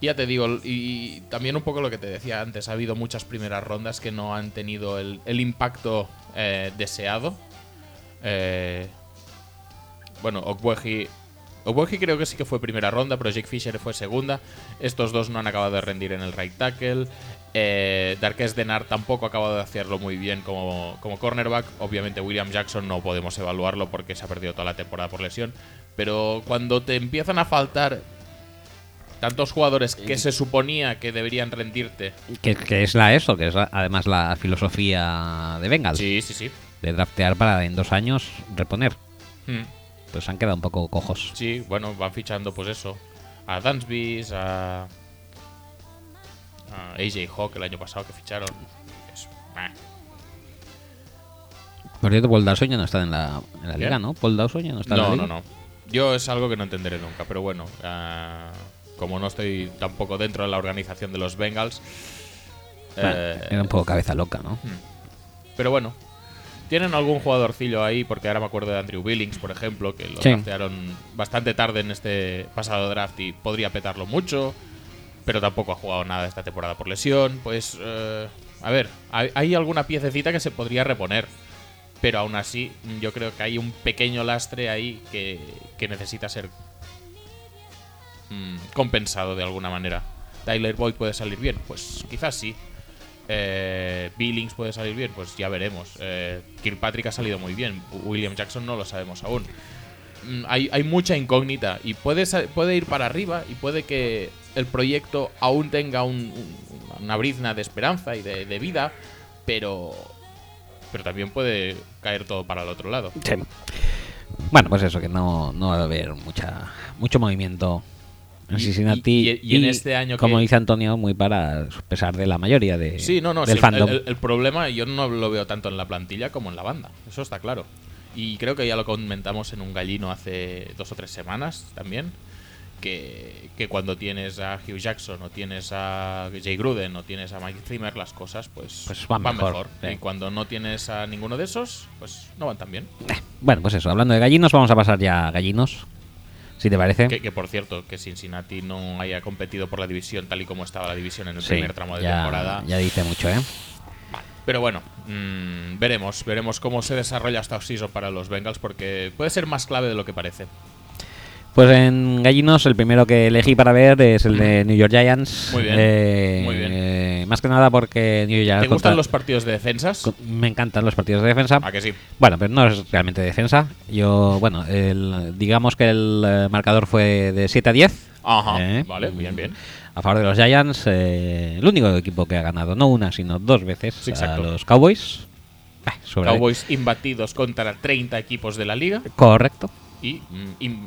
Ya te digo, y también un poco lo que te decía antes, ha habido muchas primeras rondas que no han tenido el, el impacto eh, deseado. Eh, bueno, Okweji, Okweji creo que sí que fue primera ronda, pero Jake Fisher fue segunda. Estos dos no han acabado de rendir en el right tackle. Eh, Darquez Denard tampoco ha acabado de hacerlo muy bien como, como cornerback. Obviamente William Jackson no podemos evaluarlo porque se ha perdido toda la temporada por lesión. Pero cuando te empiezan a faltar tantos jugadores que se suponía que deberían rendirte. Que, que es la eso, que es la- además la filosofía de Bengals. Sí, sí, sí. De draftear para en dos años reponer. Hmm. Pues han quedado un poco cojos. Sí, bueno, van fichando pues eso. A Dansby, a, a AJ Hawk el año pasado que ficharon. Es- bah. Por cierto, Paul Dawson ya no está en la, en la ¿Qué? liga, ¿no? Paul Dawson ya no está en la No, liga. no, no. Yo es algo que no entenderé nunca, pero bueno, ah, como no estoy tampoco dentro de la organización de los Bengals. Bueno, eh, era un poco cabeza loca, ¿no? Pero bueno, tienen algún jugadorcillo ahí, porque ahora me acuerdo de Andrew Billings, por ejemplo, que lo Sí. draftearon bastante tarde en este pasado draft y podría petarlo mucho, pero tampoco ha jugado nada esta temporada por lesión. Pues, eh, a ver, hay, alguna piececita que se podría reponer, pero aún así yo creo que hay un pequeño lastre ahí que, que necesita ser mm, compensado de alguna manera. Tyler Boyd puede salir bien, pues quizás sí. Eh, Billings puede salir bien, pues ya veremos. Eh, Kirkpatrick ha salido muy bien. William Jackson no lo sabemos aún. Mm, Hay, hay mucha incógnita y puede, puede ir para arriba y puede que el proyecto aún tenga un- un- una brizna de esperanza y de, de vida, pero, pero también puede caer todo para el otro lado. Sí. Bueno, pues eso, que no, no va a haber mucha, mucho movimiento Y- Cincinnati. y- y en este año como que- dice Antonio, muy para pesar de la mayoría de, Sí, no, no. del sí, fandom. el- el problema yo no lo veo tanto en la plantilla como en la banda. Eso está claro. Y creo que ya lo comentamos en un gallino hace dos o tres semanas también. Que, que cuando tienes a Hugh Jackson o tienes a Jay Gruden o tienes a Mike Zimmer, las cosas pues, Pues van mejor, sí. Y cuando no tienes a ninguno de esos, pues no van tan bien. Bueno, pues eso, hablando de gallinos, vamos a pasar ya a gallinos. Si te parece. Que, que, por cierto, que Cincinnati no haya competido por la división tal y como estaba la división en el Sí, primer tramo de ya, temporada. ya dice mucho, ¿eh? Pero bueno, mm, veremos, veremos cómo se desarrolla esta offseason para los Bengals porque puede ser más clave de lo que parece. Pues en gallinos, el primero que elegí para ver es el de New York Giants. Muy bien, Eh, muy bien. eh, más que nada porque New York Giants. ¿Te gustan contra- los partidos de defensas? con- Me encantan los partidos de defensa. ¿A que sí? Bueno, pero no es realmente defensa. Yo, bueno, el- digamos que el eh, marcador fue de 7 a 10. Ajá, ¿eh? vale, bien, bien. A favor de los Giants, eh, el único equipo que ha ganado, no una, sino dos veces Sí, a los Cowboys. Ah, sobre- Cowboys imbatidos contra 30 equipos de la liga Correcto. y... mm, y-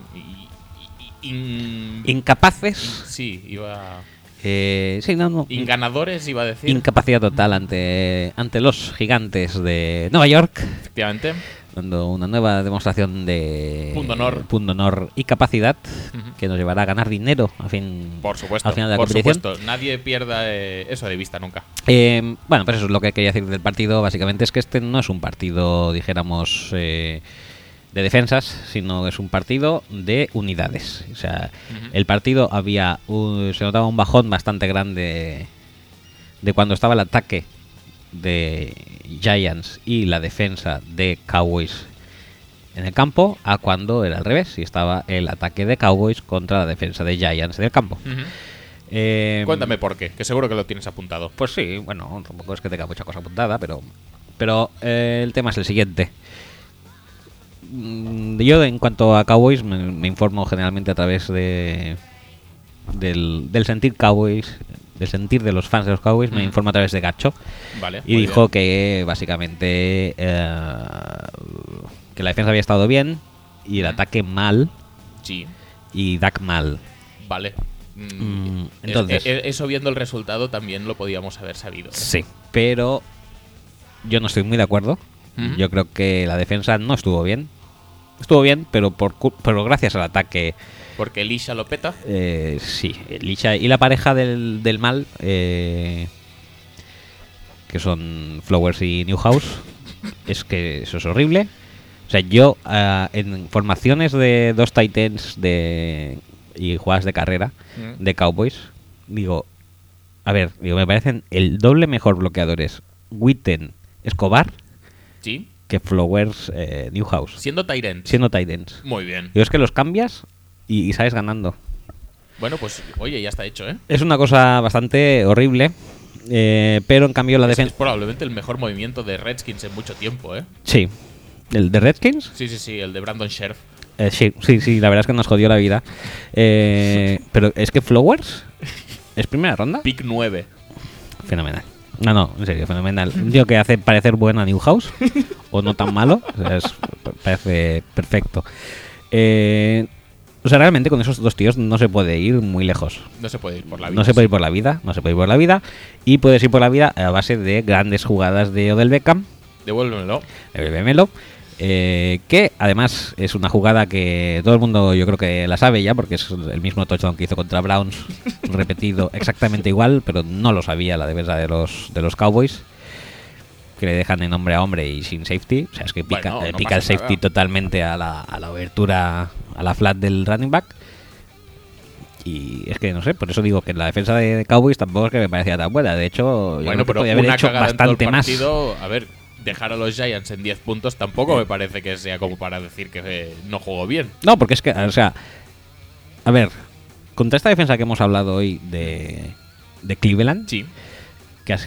in- Incapaces. sí, iba... eh, sí, no, no. Inganadores, iba a decir. Incapacidad total ante, ante los gigantes de Nueva York. efectivamente. dando una nueva demostración de Punto honor. punto honor y capacidad que nos llevará a ganar dinero a fin, Por supuesto, al final de la por competición. supuesto. Nadie pierda eh, eso de vista nunca. Eh, bueno, pues eso es lo que quería decir del partido. Básicamente es que este no es un partido, dijéramos, eh, de defensas, sino es un partido de unidades. O sea, el partido había un- se notaba un bajón bastante grande de cuando estaba el ataque de Giants y la defensa de Cowboys en el campo a cuando era al revés y estaba el ataque de Cowboys contra la defensa de Giants en el campo. Eh, Cuéntame por qué, que seguro que lo tienes apuntado. pues sí, bueno, tampoco es que tenga mucha cosa apuntada, pero, pero eh, el tema es el siguiente. Mm, Yo, en cuanto a Cowboys, me, me informo generalmente a través de del, del sentir Cowboys, del sentir de los fans de los Cowboys, me informo a través de Gacho Vale. y dijo bien. que básicamente eh, que la defensa había estado bien y el ataque mal Sí, y Dak mal. vale. Mm, Mm, es- entonces- e- e- eso viendo el resultado también lo podíamos haber sabido. ¿eh? Sí, pero yo no estoy muy de acuerdo. Yo creo que la defensa no estuvo bien. Estuvo bien, pero por pero gracias al ataque, Porque Elisha lo peta. eh, sí. Licha y la pareja del, del mal, eh, que son Flowers y Newhouse, es que eso es horrible. O sea, yo ah, en formaciones de dos Titans de, y jugadas de carrera Mm. de Cowboys, digo, a ver, digo, me parecen el doble mejor bloqueadores Witten Escobar Sí. Que Flowers eh, Newhouse, Siendo Tyrant. siendo Titans. Muy bien. Digo, es que los cambias y, y sales ganando. Bueno, pues oye, ya está hecho, ¿eh? Es una cosa bastante horrible, eh, pero en cambio la Es, es defensa... probablemente el mejor movimiento de Redskins en mucho tiempo, ¿eh? Sí. ¿El de Redskins? Sí, sí, sí, el de Brandon Sheriff. Eh, sí, sí, sí, la verdad es que nos jodió la vida. Eh, pero es que Flowers es primera ronda. Pick 9. Fenomenal. No, no, en serio, fenomenal. Un tío que hace parecer bueno a Newhouse, o no tan malo, o sea, es- parece perfecto. Eh, o sea, realmente con esos dos tíos no se puede ir muy lejos. No se puede ir por la vida. No se puede ir por la vida, no se puede ir por la vida. Y puedes ir por la vida a base de grandes jugadas de Odell Beckham, Devuélvemelo. de Bebe Melo, eh, que además es una jugada que todo el mundo yo creo que la sabe ya, porque es el mismo touchdown que hizo contra Browns, repetido exactamente igual, pero no lo sabía la defensa de los, de los Cowboys, que le dejan en hombre a hombre y sin safety. O sea, es que pica, Bueno, no pica el safety nada. totalmente a la, a la abertura, a la flat del running back. Y es que no sé, por eso digo que la defensa de Cowboys tampoco es que me parecía tan buena. De hecho, yo creo Bueno, que pero podía haber hecho bastante más. A ver, dejar a los Giants en 10 puntos tampoco me parece que sea como para decir que eh, no jugó bien. No, porque es que, o sea, a ver, contra esta defensa que hemos hablado hoy de, de Cleveland, Sí.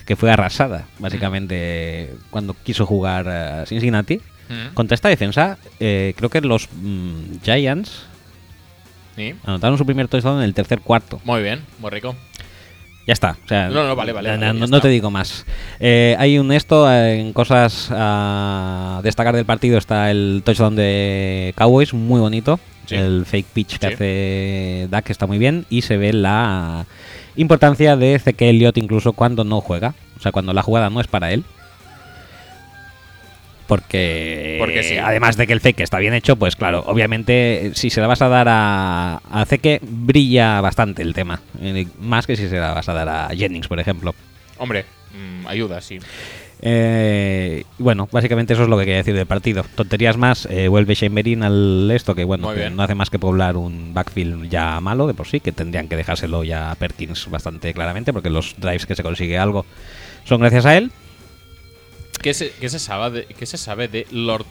que, fue arrasada, básicamente, cuando quiso jugar a Cincinnati, Mm. contra esta defensa, eh, creo que los mm, Giants Sí. anotaron su primer touchdown en el tercer cuarto. Muy bien, muy rico. Ya está. O sea, No, no, vale, vale, no, vale, te digo más. Eh, hay un esto, eh, en cosas a destacar del partido está el touchdown de Cowboys, muy bonito. Sí. El fake pitch que Sí. hace Dak está muy bien. Y se ve la importancia de Zeke Elliott incluso cuando no juega. O sea, cuando la jugada no es para él. Porque, Porque sí. además de que el fake está bien hecho, pues claro, obviamente si se la vas a dar a, a Zeke, brilla bastante el tema. Eh, más que si se la vas a dar a Jennings, por ejemplo. Hombre, mm, ayuda, sí. Eh, bueno, básicamente eso es lo que quería decir del partido. Tonterías más, eh, vuelve Chamberin al esto, que bueno, que no hace más que poblar un backfield ya malo de por sí, que tendrían que dejárselo ya a Perkins bastante claramente, porque los drives que se consigue algo son gracias a él. ¿Qué se, qué se sabe, de, qué se sabe de Lord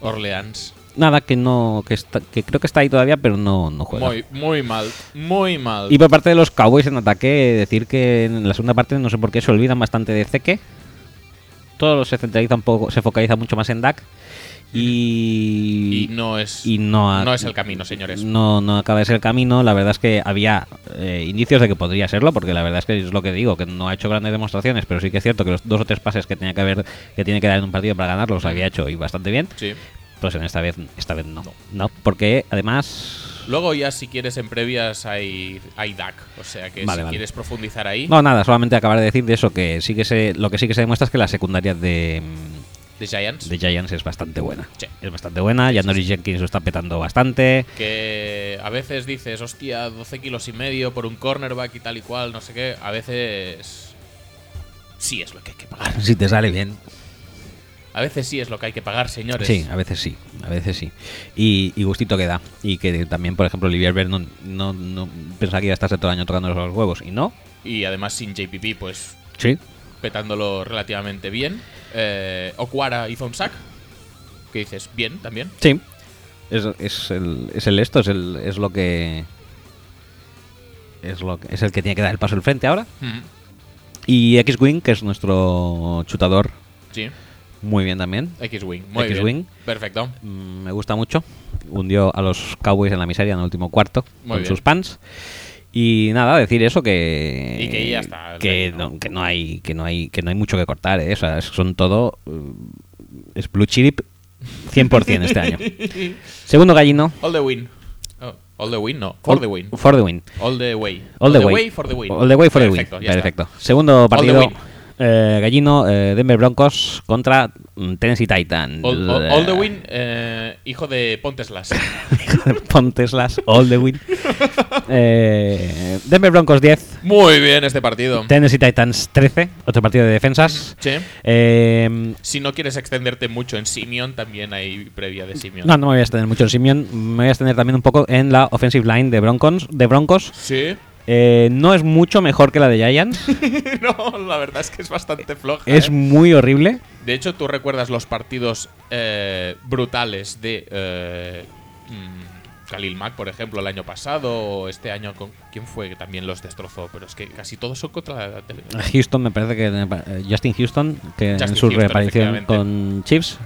Orleans? Nada, que no, que, está- que creo que está ahí todavía, pero no, no juega. Muy, muy mal, muy mal. Y por parte de los Cowboys en ataque, decir que en la segunda parte no sé por qué se olvidan bastante de Zeke. Todo se centraliza un poco, se focaliza mucho más en Dak. Y, y no es, y no, no es el camino, señores. No, no acaba de ser el camino. La verdad es que había eh, indicios de que podría serlo, porque la verdad es que es lo que digo, que no ha hecho grandes demostraciones, pero sí que es cierto que los dos o tres pases que tenía que haber, que tiene que dar en un partido para ganarlo, los había hecho y bastante bien. Sí. Pues en esta vez, esta vez no. No, porque además. Luego ya si quieres en previas hay, hay DAC, o sea que Vale, si vale. quieres profundizar ahí, No, nada, solamente acabar de decir de eso que sí que se, lo que sí que se demuestra es que las secundarias de, de Giants. es bastante buena. Sí. Es bastante buena. Ya Norris Jenkins lo está petando bastante. Que a veces dices, hostia, 12 kilos y medio por un cornerback y tal y cual, no sé qué. A veces sí es lo que hay que pagar. Si te sale bien. A veces sí es lo que hay que pagar, señores. Sí, a veces sí, a veces sí. Y, y gustito que da. Y que también, por ejemplo, Olivier Vernon no, no pensaba que iba a estarse todo el año tocando los huevos. Y no. Y además sin JPP, pues Sí. Petándolo relativamente bien. Eh, Okwara hizo un sack. Que dices, bien también. Sí. Es, es el, es el esto, es, el, es lo que. Es, lo que, es el que tiene que dar el paso al frente ahora. Mm, Y X-Wing, que es nuestro chutador, Sí, muy bien también. X-Wing. Muy X-Wing. bien. Perfecto. Mm, me gusta mucho. Hundió a los Cowboys en la miseria en el último cuarto Muy con bien. sus pants. Y nada, decir eso que Y que ya está, que ¿no? que no hay que no hay que no hay mucho que cortar, ¿eh? O sea, son todo uh, es blue chip 100% este año. Segundo gallino. All the win. Oh, all the win, no. For the win. For the win. All the way. All the way. for the win. All the way for the win. Perfecto, está. Perfecto. Segundo the partido. win. Eh, gallino, eh, Denver Broncos contra mm, Tennessee Titans. All, all- all the win, eh, hijo de Ponteslas. Ponteslas, all the win. Eh, Denver Broncos 10, Muy bien este partido. Tennessee Titans 13, otro partido de defensas. Sí. Eh, Si no quieres extenderte mucho en Simeon, también hay previa de Simeon. no, no me voy a extender mucho en Simeon, me voy a extender también un poco en la offensive line de Broncos. De Broncos. Sí. Eh, no es mucho mejor que la de Giants, no, la verdad es que es bastante floja. es ¿eh? muy horrible. De hecho, tú recuerdas los partidos eh, brutales de eh, mm, Khalil Mack, por ejemplo, el año pasado, o este año con. ¿Quién fue que también los destrozó? Pero es que casi todos son contra la tele. Houston, me parece que Justin Houston, que en su Houston, reaparición con Chiefs.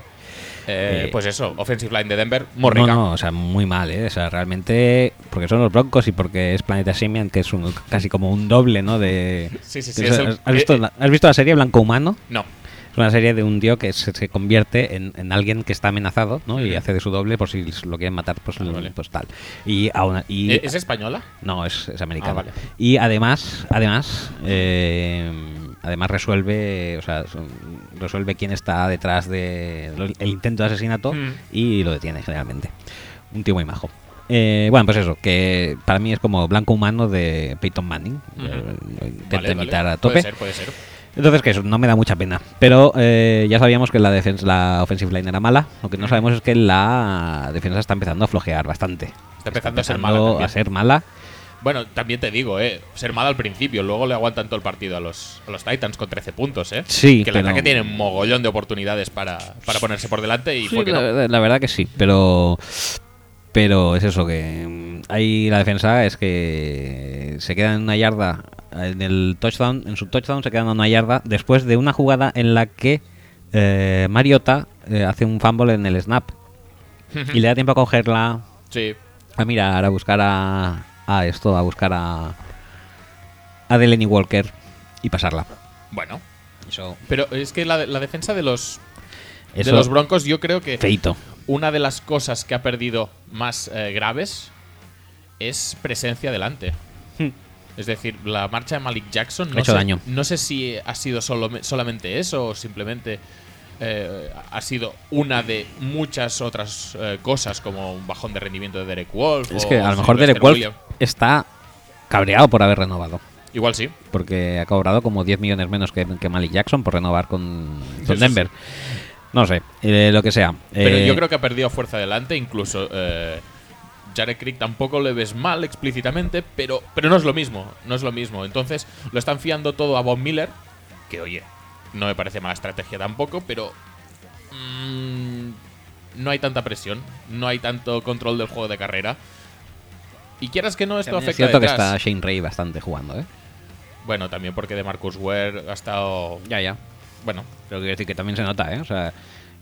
Eh, Eh, pues eso, offensive line de Denver, No, Morrica. no, o sea, muy mal, ¿eh? O sea, realmente, porque son los Broncos y porque es Planeta Simian, que es un, casi como un doble, ¿no? De, Sí, sí, sí. el- ¿has, visto eh, la, has visto la serie Blanco Humano? No. Es una serie de un tío que se, se convierte en, en alguien que está amenazado, ¿no? Y hace de su doble por si lo quieren matar, pues, Ah, vale. pues tal. Y, ¿E- ¿Es española? no, es, es. Ah, vale. Y además, además, eh, además resuelve, o sea, son- resuelve quién está detrás de lo- el intento de asesinato Mm. y lo detiene generalmente. Un tío muy majo. Eh, bueno, pues eso, que para mí es como blanco humano de Peyton Manning. Ujú. Lo intento Vale, vale. imitar a tope. Puede ser, puede ser. Entonces, que eso, no me da mucha pena. Pero eh, ya sabíamos que la, defensa, la offensive line era mala. Lo que no sabemos es que la defensa está empezando a flojear bastante. Está empezando a ser mala a ser mala. Bueno, también te digo, eh, ser mal al principio, luego le aguantan todo el partido a los, a los Titans con 13 puntos, eh. Sí, que el pero- ataque tiene un mogollón de oportunidades para, para ponerse por delante y Sí, la, no. verdad- la verdad que sí, pero pero es eso que mm, ahí la defensa es que se queda en una yarda en el touchdown, en su touchdown se quedan en una yarda después de una jugada en la que eh, Mariota eh, hace un fumble en el snap y le da tiempo a cogerla, Sí, a mirar, a buscar a, a esto, a buscar a a Delaney Walker y pasarla. bueno. Eso, Pero es que la, la defensa de los, eso de los Broncos, yo creo que feito. una de las cosas que ha perdido más eh, graves es presencia delante. Es decir, la marcha de Malik Jackson Ha no, hecho sé, daño. no sé si ha sido solo, solamente eso o simplemente eh, ha sido una de muchas otras eh, cosas como un bajón de rendimiento de Derek Wolf. Es o que a lo mejor Derek Wolf. Está cabreado por haber renovado. Igual sí. porque ha cobrado como 10 millones menos que, que Malik Jackson por renovar con, con Denver. No sé, eh, lo que sea. Pero Eh, yo creo que ha perdido fuerza delante, incluso eh, Jared Crick tampoco le ves mal explícitamente, pero, pero no es lo mismo, no es lo mismo. Entonces lo están fiando todo a Von Miller, que oye, no me parece mala estrategia tampoco, pero mm, no hay tanta presión, no hay tanto control del juego de carrera. Y quieras que no, esto también es afecta cierto que detrás. está Shane Ray bastante jugando, ¿eh? Bueno, también porque de Marcus Ware ha estado... Ya, ya. Bueno, Pero quiero decir que también se nota, ¿eh? O sea,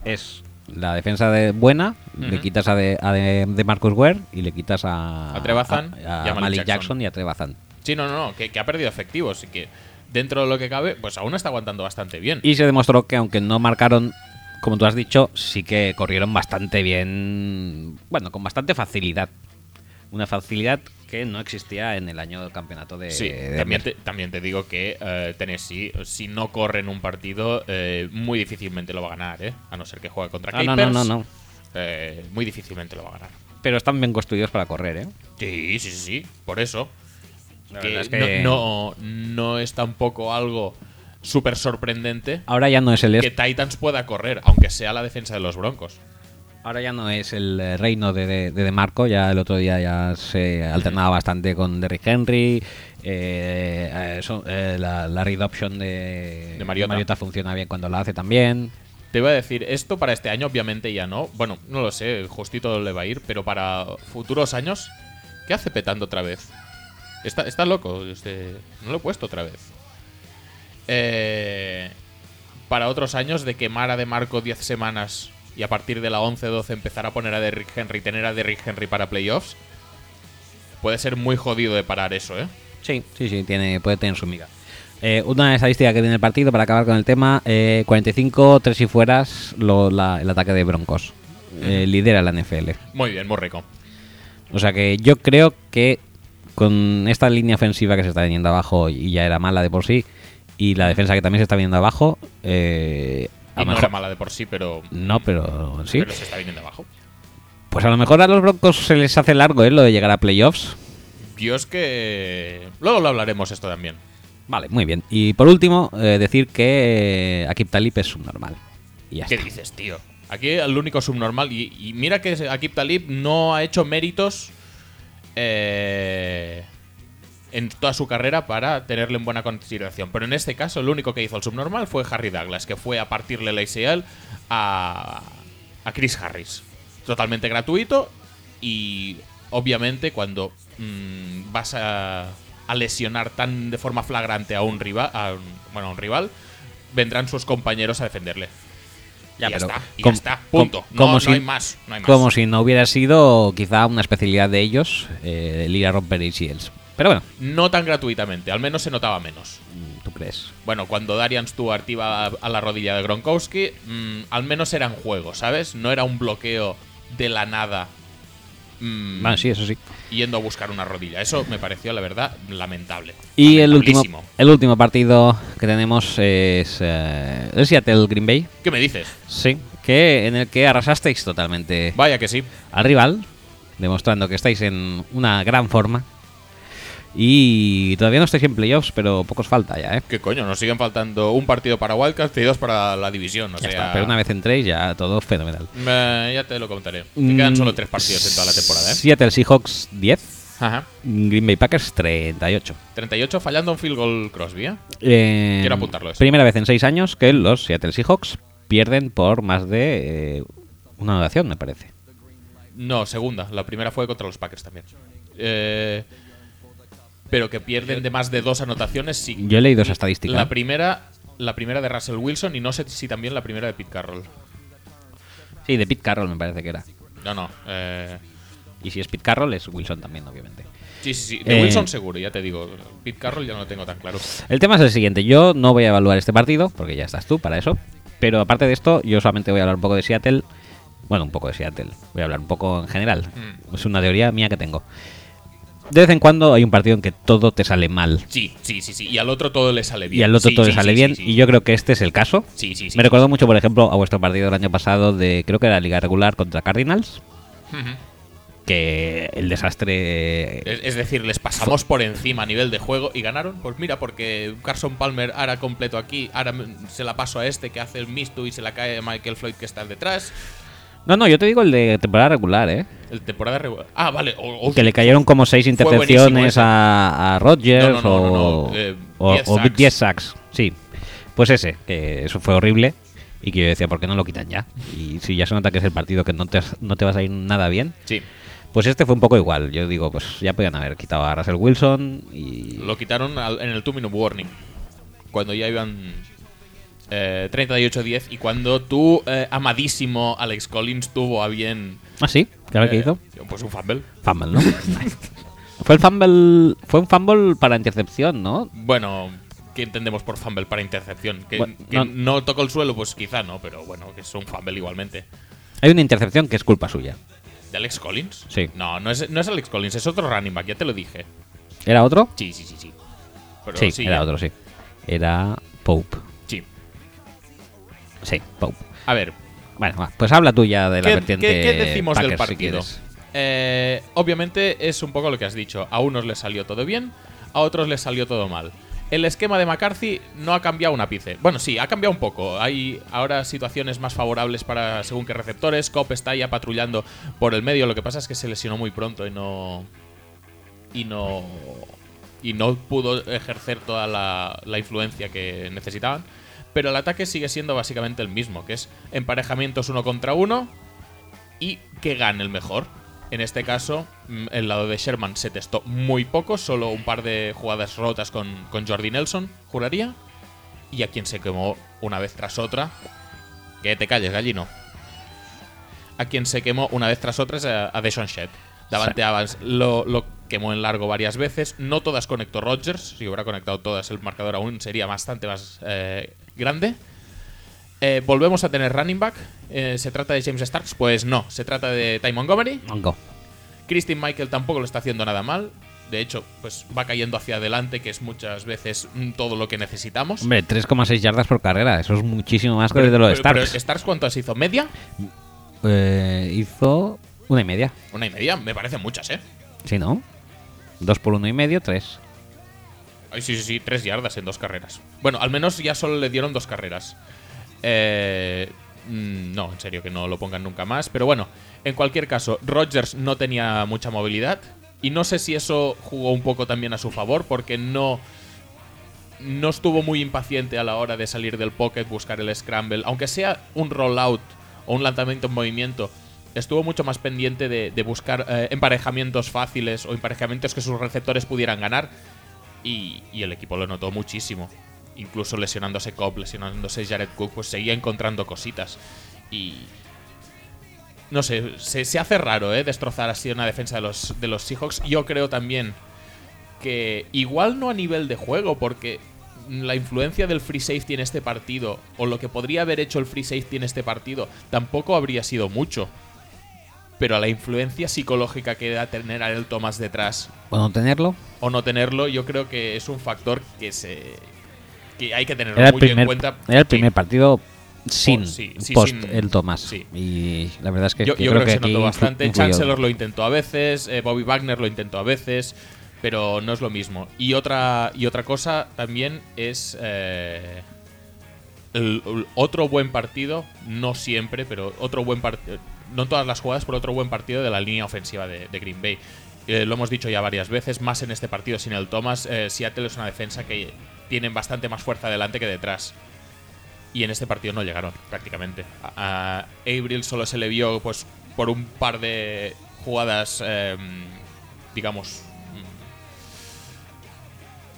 es la defensa de buena, le quitas a de, a de, de Marcus Ware y le quitas a, A Trebazan a, a a Malik Malik Jackson. Jackson. y a Trebazan. sí, no, no, no, que, que ha perdido efectivos y que dentro de lo que cabe, pues aún está aguantando bastante bien. Y se demostró que aunque no marcaron, como tú has dicho, sí que corrieron bastante bien, bueno, con bastante facilidad. Una facilidad que no existía en el año del campeonato de. Sí, de también te, también te digo que eh, Tennessee, si no corre en un partido, eh, muy difícilmente lo va a ganar, ¿eh? A no ser que juegue contra Ah, no, Capers. no, no, no. eh, muy difícilmente lo va a ganar. Pero están bien construidos para correr, ¿eh? Sí, sí, sí, sí, por eso. Que es que- no, no, no es tampoco algo súper sorprendente Ahora ya no es el que Titans pueda correr, aunque sea la defensa de los Broncos. Ahora ya no es el eh, reino de, de, de DeMarco, ya el otro día ya se alternaba bastante con Derrick Henry, eh, eh, eh, la, la read option de, De Mariota. funciona bien cuando la hace también. Te iba a decir, esto para este año obviamente ya no. Bueno, no lo sé, justito le va a ir, pero para futuros años, ¿qué hace petando otra vez? Está, está loco, este, no lo he puesto otra vez. Eh, para otros años de quemar a De Marco 10 semanas y a partir de la 11-12 empezar a poner a Derrick Henry, tener a Derrick Henry para playoffs, puede ser muy jodido de parar eso, ¿eh? Sí, sí, sí, tiene, puede tener su miga. Eh, una estadística que tiene el partido para acabar con el tema: eh, 45, 3 y fueras lo- la- el ataque de Broncos. Eh, lidera la NFL. Muy bien, muy rico. O sea que yo creo que con esta línea ofensiva que se está viniendo abajo y ya era mala de por sí, y la defensa que también se está viniendo abajo, eh, a Y lo no era mala de por sí, pero, No, pero sí. pero se está viniendo abajo. Pues a lo mejor a los Broncos se les hace largo ¿eh? lo de llegar a playoffs. Yo es que... Luego lo hablaremos esto también. Vale, muy bien. Y por último, eh, decir que eh, Akip Talib es subnormal. Y ya ¿Qué está. dices, tío? Aquí el único subnormal. Y, y mira que Akip Talib no ha hecho méritos eh, en toda su carrera para tenerle en buena consideración. Pero en este caso, el único que hizo el subnormal fue Harry Douglas, que fue a partirle la ACL a, a Chris Harris. Totalmente gratuito. Y obviamente, cuando mm, vas a, a lesionar tan de forma flagrante a un rival, a un- bueno, a un rival, vendrán sus compañeros a defenderle. Ya, y ya pero está, y com- ya está, com- punto. No, como no si- hay más, no hay más. Como si no hubiera sido quizá una especialidad de ellos, eh, el ir a romper ACLs. Pero bueno, No tan gratuitamente, al menos se notaba menos. ¿tú crees? Bueno, cuando Darian Stewart iba a, la rodilla de Gronkowski, mm, al menos era en juego, ¿sabes? No era un bloqueo de la nada. mm, Bueno, sí, eso sí. Yendo a buscar una rodilla. Eso me pareció, la verdad, lamentable. Y el último, el último partido que tenemos es eh, el Seattle Green Bay. ¿Qué me dices? Sí, que en el que arrasasteis totalmente Vaya que sí. al rival, demostrando que estáis en una gran forma. Y todavía no estáis en playoffs, pero pocos falta ya, ¿eh? ¿Qué coño? Nos siguen faltando un partido para Wildcats y dos para la división. O Ya sea, está, pero una vez entréis ya todo fenomenal. Eh, ya te lo contaré. Que quedan Mm, solo tres partidos en toda la temporada, ¿eh? Seattle Seahawks 10, Ajá. Green Bay Packers 38. 38 fallando un field goal Crosby, ¿eh? Eh, Quiero apuntarlo eso. Primera vez en seis años que los Seattle Seahawks pierden por más de eh, una anotación, me parece. No, segunda. La primera fue contra los Packers también. Eh, pero que pierden de más de dos anotaciones, sí. Yo he leído esa estadística. La primera, la primera de Russell Wilson y no sé si también la primera de Pete Carroll. Sí, de Pete Carroll me parece que era. No, no. eh, Y si es Pete Carroll, es Wilson también, obviamente. sí, sí, sí. De Eh, Wilson seguro, ya te digo. Pete Carroll ya no lo tengo tan claro. El tema es el siguiente. Yo no voy a evaluar este partido, porque ya estás tú para eso. Pero aparte de esto, yo solamente voy a hablar un poco de Seattle. Bueno, un poco de Seattle. Voy a hablar un poco en general. Mm. Es una teoría mía que tengo. De vez en cuando hay un partido en que todo te sale mal. Sí, sí, sí, sí. Y al otro todo le sale bien. Y al otro Sí, todo sí, le sale sí, bien. Y yo creo que este es el caso. Sí, sí, sí. Me recordó mucho, por ejemplo, a vuestro partido del año pasado de, creo que era la Liga Regular contra Cardinals. Que el desastre... Es, es decir, les pasamos por encima a nivel de juego y ganaron. Pues mira, porque Carson Palmer ahora completo aquí, ahora se la paso a este que hace el misto y se la cae a Michael Floyd que está detrás. No, no, yo te digo el de temporada regular, ¿eh? El temporada regular. Ah, vale. o- o- Que le cayeron como seis intercepciones a, a Rodgers No, no, no, no, o, eh, o- 10 o sacks. 10 sacks. Sí, pues ese, que eso fue horrible y que yo decía, ¿por qué no lo quitan ya? Y si ya se nota que es el partido que no te, no te vas a ir nada bien, Sí. pues este fue un poco igual. Yo digo, pues ya podían haber quitado a Russell Wilson y... Lo quitaron al- en el 2 minute warning. Cuando ya iban eh, 38-10 y cuando tu eh, amadísimo Alex Collins tuvo a bien. Ah, sí, claro que eh, hizo. Pues un fumble. Fumble, ¿no? fue el fumble, fue un fumble para intercepción, ¿no? Bueno, ¿qué entendemos por fumble para intercepción? Que, Bueno, que no- no. tocó el suelo, pues quizá no, pero bueno, que es un fumble igualmente. Hay una intercepción que es culpa suya. ¿De Alex Collins? Sí. No, no es, no es Alex Collins, es otro running back, ya te lo dije. ¿Era otro? Sí, sí, sí, sí. Pero sí, era ya. otro, sí. Era Pope. Sí. A ver, Bueno, va, pues habla tú ya de la ¿Qué, vertiente qué- qué decimos del Packers, partido? Eh, obviamente es un poco lo que has dicho. A unos les salió todo bien, a otros les salió todo mal. El esquema de McCarthy no ha cambiado un ápice. Bueno, sí, ha cambiado un poco. Hay ahora situaciones más favorables para según qué receptores. Cop está ya patrullando por el medio. Lo que pasa es que se lesionó muy pronto y no. Y no. Y no pudo ejercer toda la, la influencia que necesitaban. Pero el ataque sigue siendo básicamente el mismo, que es emparejamientos uno contra uno y que gane el mejor. En este caso, mm, el lado de Sherman se testó muy poco, solo un par de jugadas rotas con, con Jordi Nelson, juraría. Y a quien se quemó una vez tras otra. Que te calles, gallino. A quien se quemó una vez tras otra es a, a Deshaun Shed. Davante lo quemó en largo varias veces. No todas conectó Rodgers. Si hubiera conectado todas, el marcador aún sería bastante más eh, grande. Eh, Volvemos a tener running back. Eh, ¿Se trata de James Starks? Pues no. Se trata de Ty Montgomery. Go. Christine Michael tampoco lo está haciendo nada mal. De hecho, pues va cayendo hacia adelante, que es muchas veces todo lo que necesitamos. Hombre, 3,6 yardas por carrera. Eso es muchísimo más que de lo de pero- pero Starks. Starks cuántas hizo? ¿Media? Eh, hizo una y media. Una y media. Me parecen muchas, ¿eh? Sí, ¿no? Dos por uno y medio, tres. Ay, sí, sí, sí. Tres yardas en dos carreras. Bueno, al menos ya solo le dieron dos carreras. Eh, mm, no, en serio, que no lo pongan nunca más. Pero bueno, en cualquier caso, Rodgers no tenía mucha movilidad. Y no sé si eso jugó un poco también a su favor, porque no. No estuvo muy impaciente a la hora de salir del pocket, buscar el scramble. Aunque sea un rollout o un lanzamiento en movimiento, estuvo mucho más pendiente de, buscar eh, emparejamientos fáciles o emparejamientos que sus receptores pudieran ganar. Y, y el equipo lo notó muchísimo. Incluso lesionándose Cobb, lesionándose Jared Cook, pues seguía encontrando cositas. Y. No sé, se, se hace raro, ¿eh? Destrozar así una defensa de los, de los Seahawks. Yo creo también que igual no a nivel de juego, porque la influencia del free safety en este partido, o lo que podría haber hecho el free safety en este partido, tampoco habría sido mucho. Pero a la influencia psicológica que da tener a el Thomas detrás ¿O no tenerlo? o no tenerlo, yo creo que es un factor que se que hay que tenerlo Era el muy en cuenta. era el primer partido sin sí, sí, post sin- el Thomas. sí. Y la verdad es que, yo, yo creo, creo que, se notó bastante. Chancellor lo intentó a veces, eh, Bobby Wagner lo intentó a veces, pero no es lo mismo. Y otra, y otra cosa también es eh, otro buen partido, no siempre, pero otro buen partido, no en todas las jugadas, pero otro buen partido de la línea ofensiva de, Green Bay. Eh, lo hemos dicho ya varias veces, más en este partido sin el Thomas. eh, Seattle es una defensa que tienen bastante más fuerza adelante que detrás. Y en este partido no llegaron, prácticamente. A, a Abril solo se le vio pues por un par de jugadas, eh, digamos,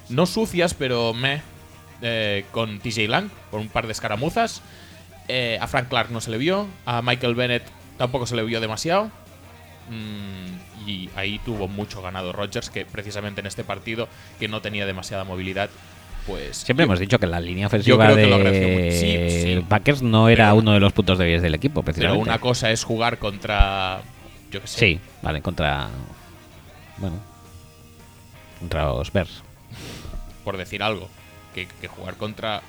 mm, no sucias, pero me con TJ Lang, por un par de escaramuzas. Eh, a Frank Clark no se le vio, a Michael Bennett tampoco se le vio demasiado. Mm, y ahí tuvo mucho ganado Rodgers, que precisamente en este partido, que no tenía demasiada movilidad, pues... Siempre yo- hemos dicho que la línea ofensiva de. Sí, sí. Packers no era Pero- uno de los puntos débiles del equipo, Pero precisamente. una cosa es jugar contra. Yo qué sé. Sí, vale, contra. Bueno. Contra los Bears. Por decir algo. Que, que jugar contra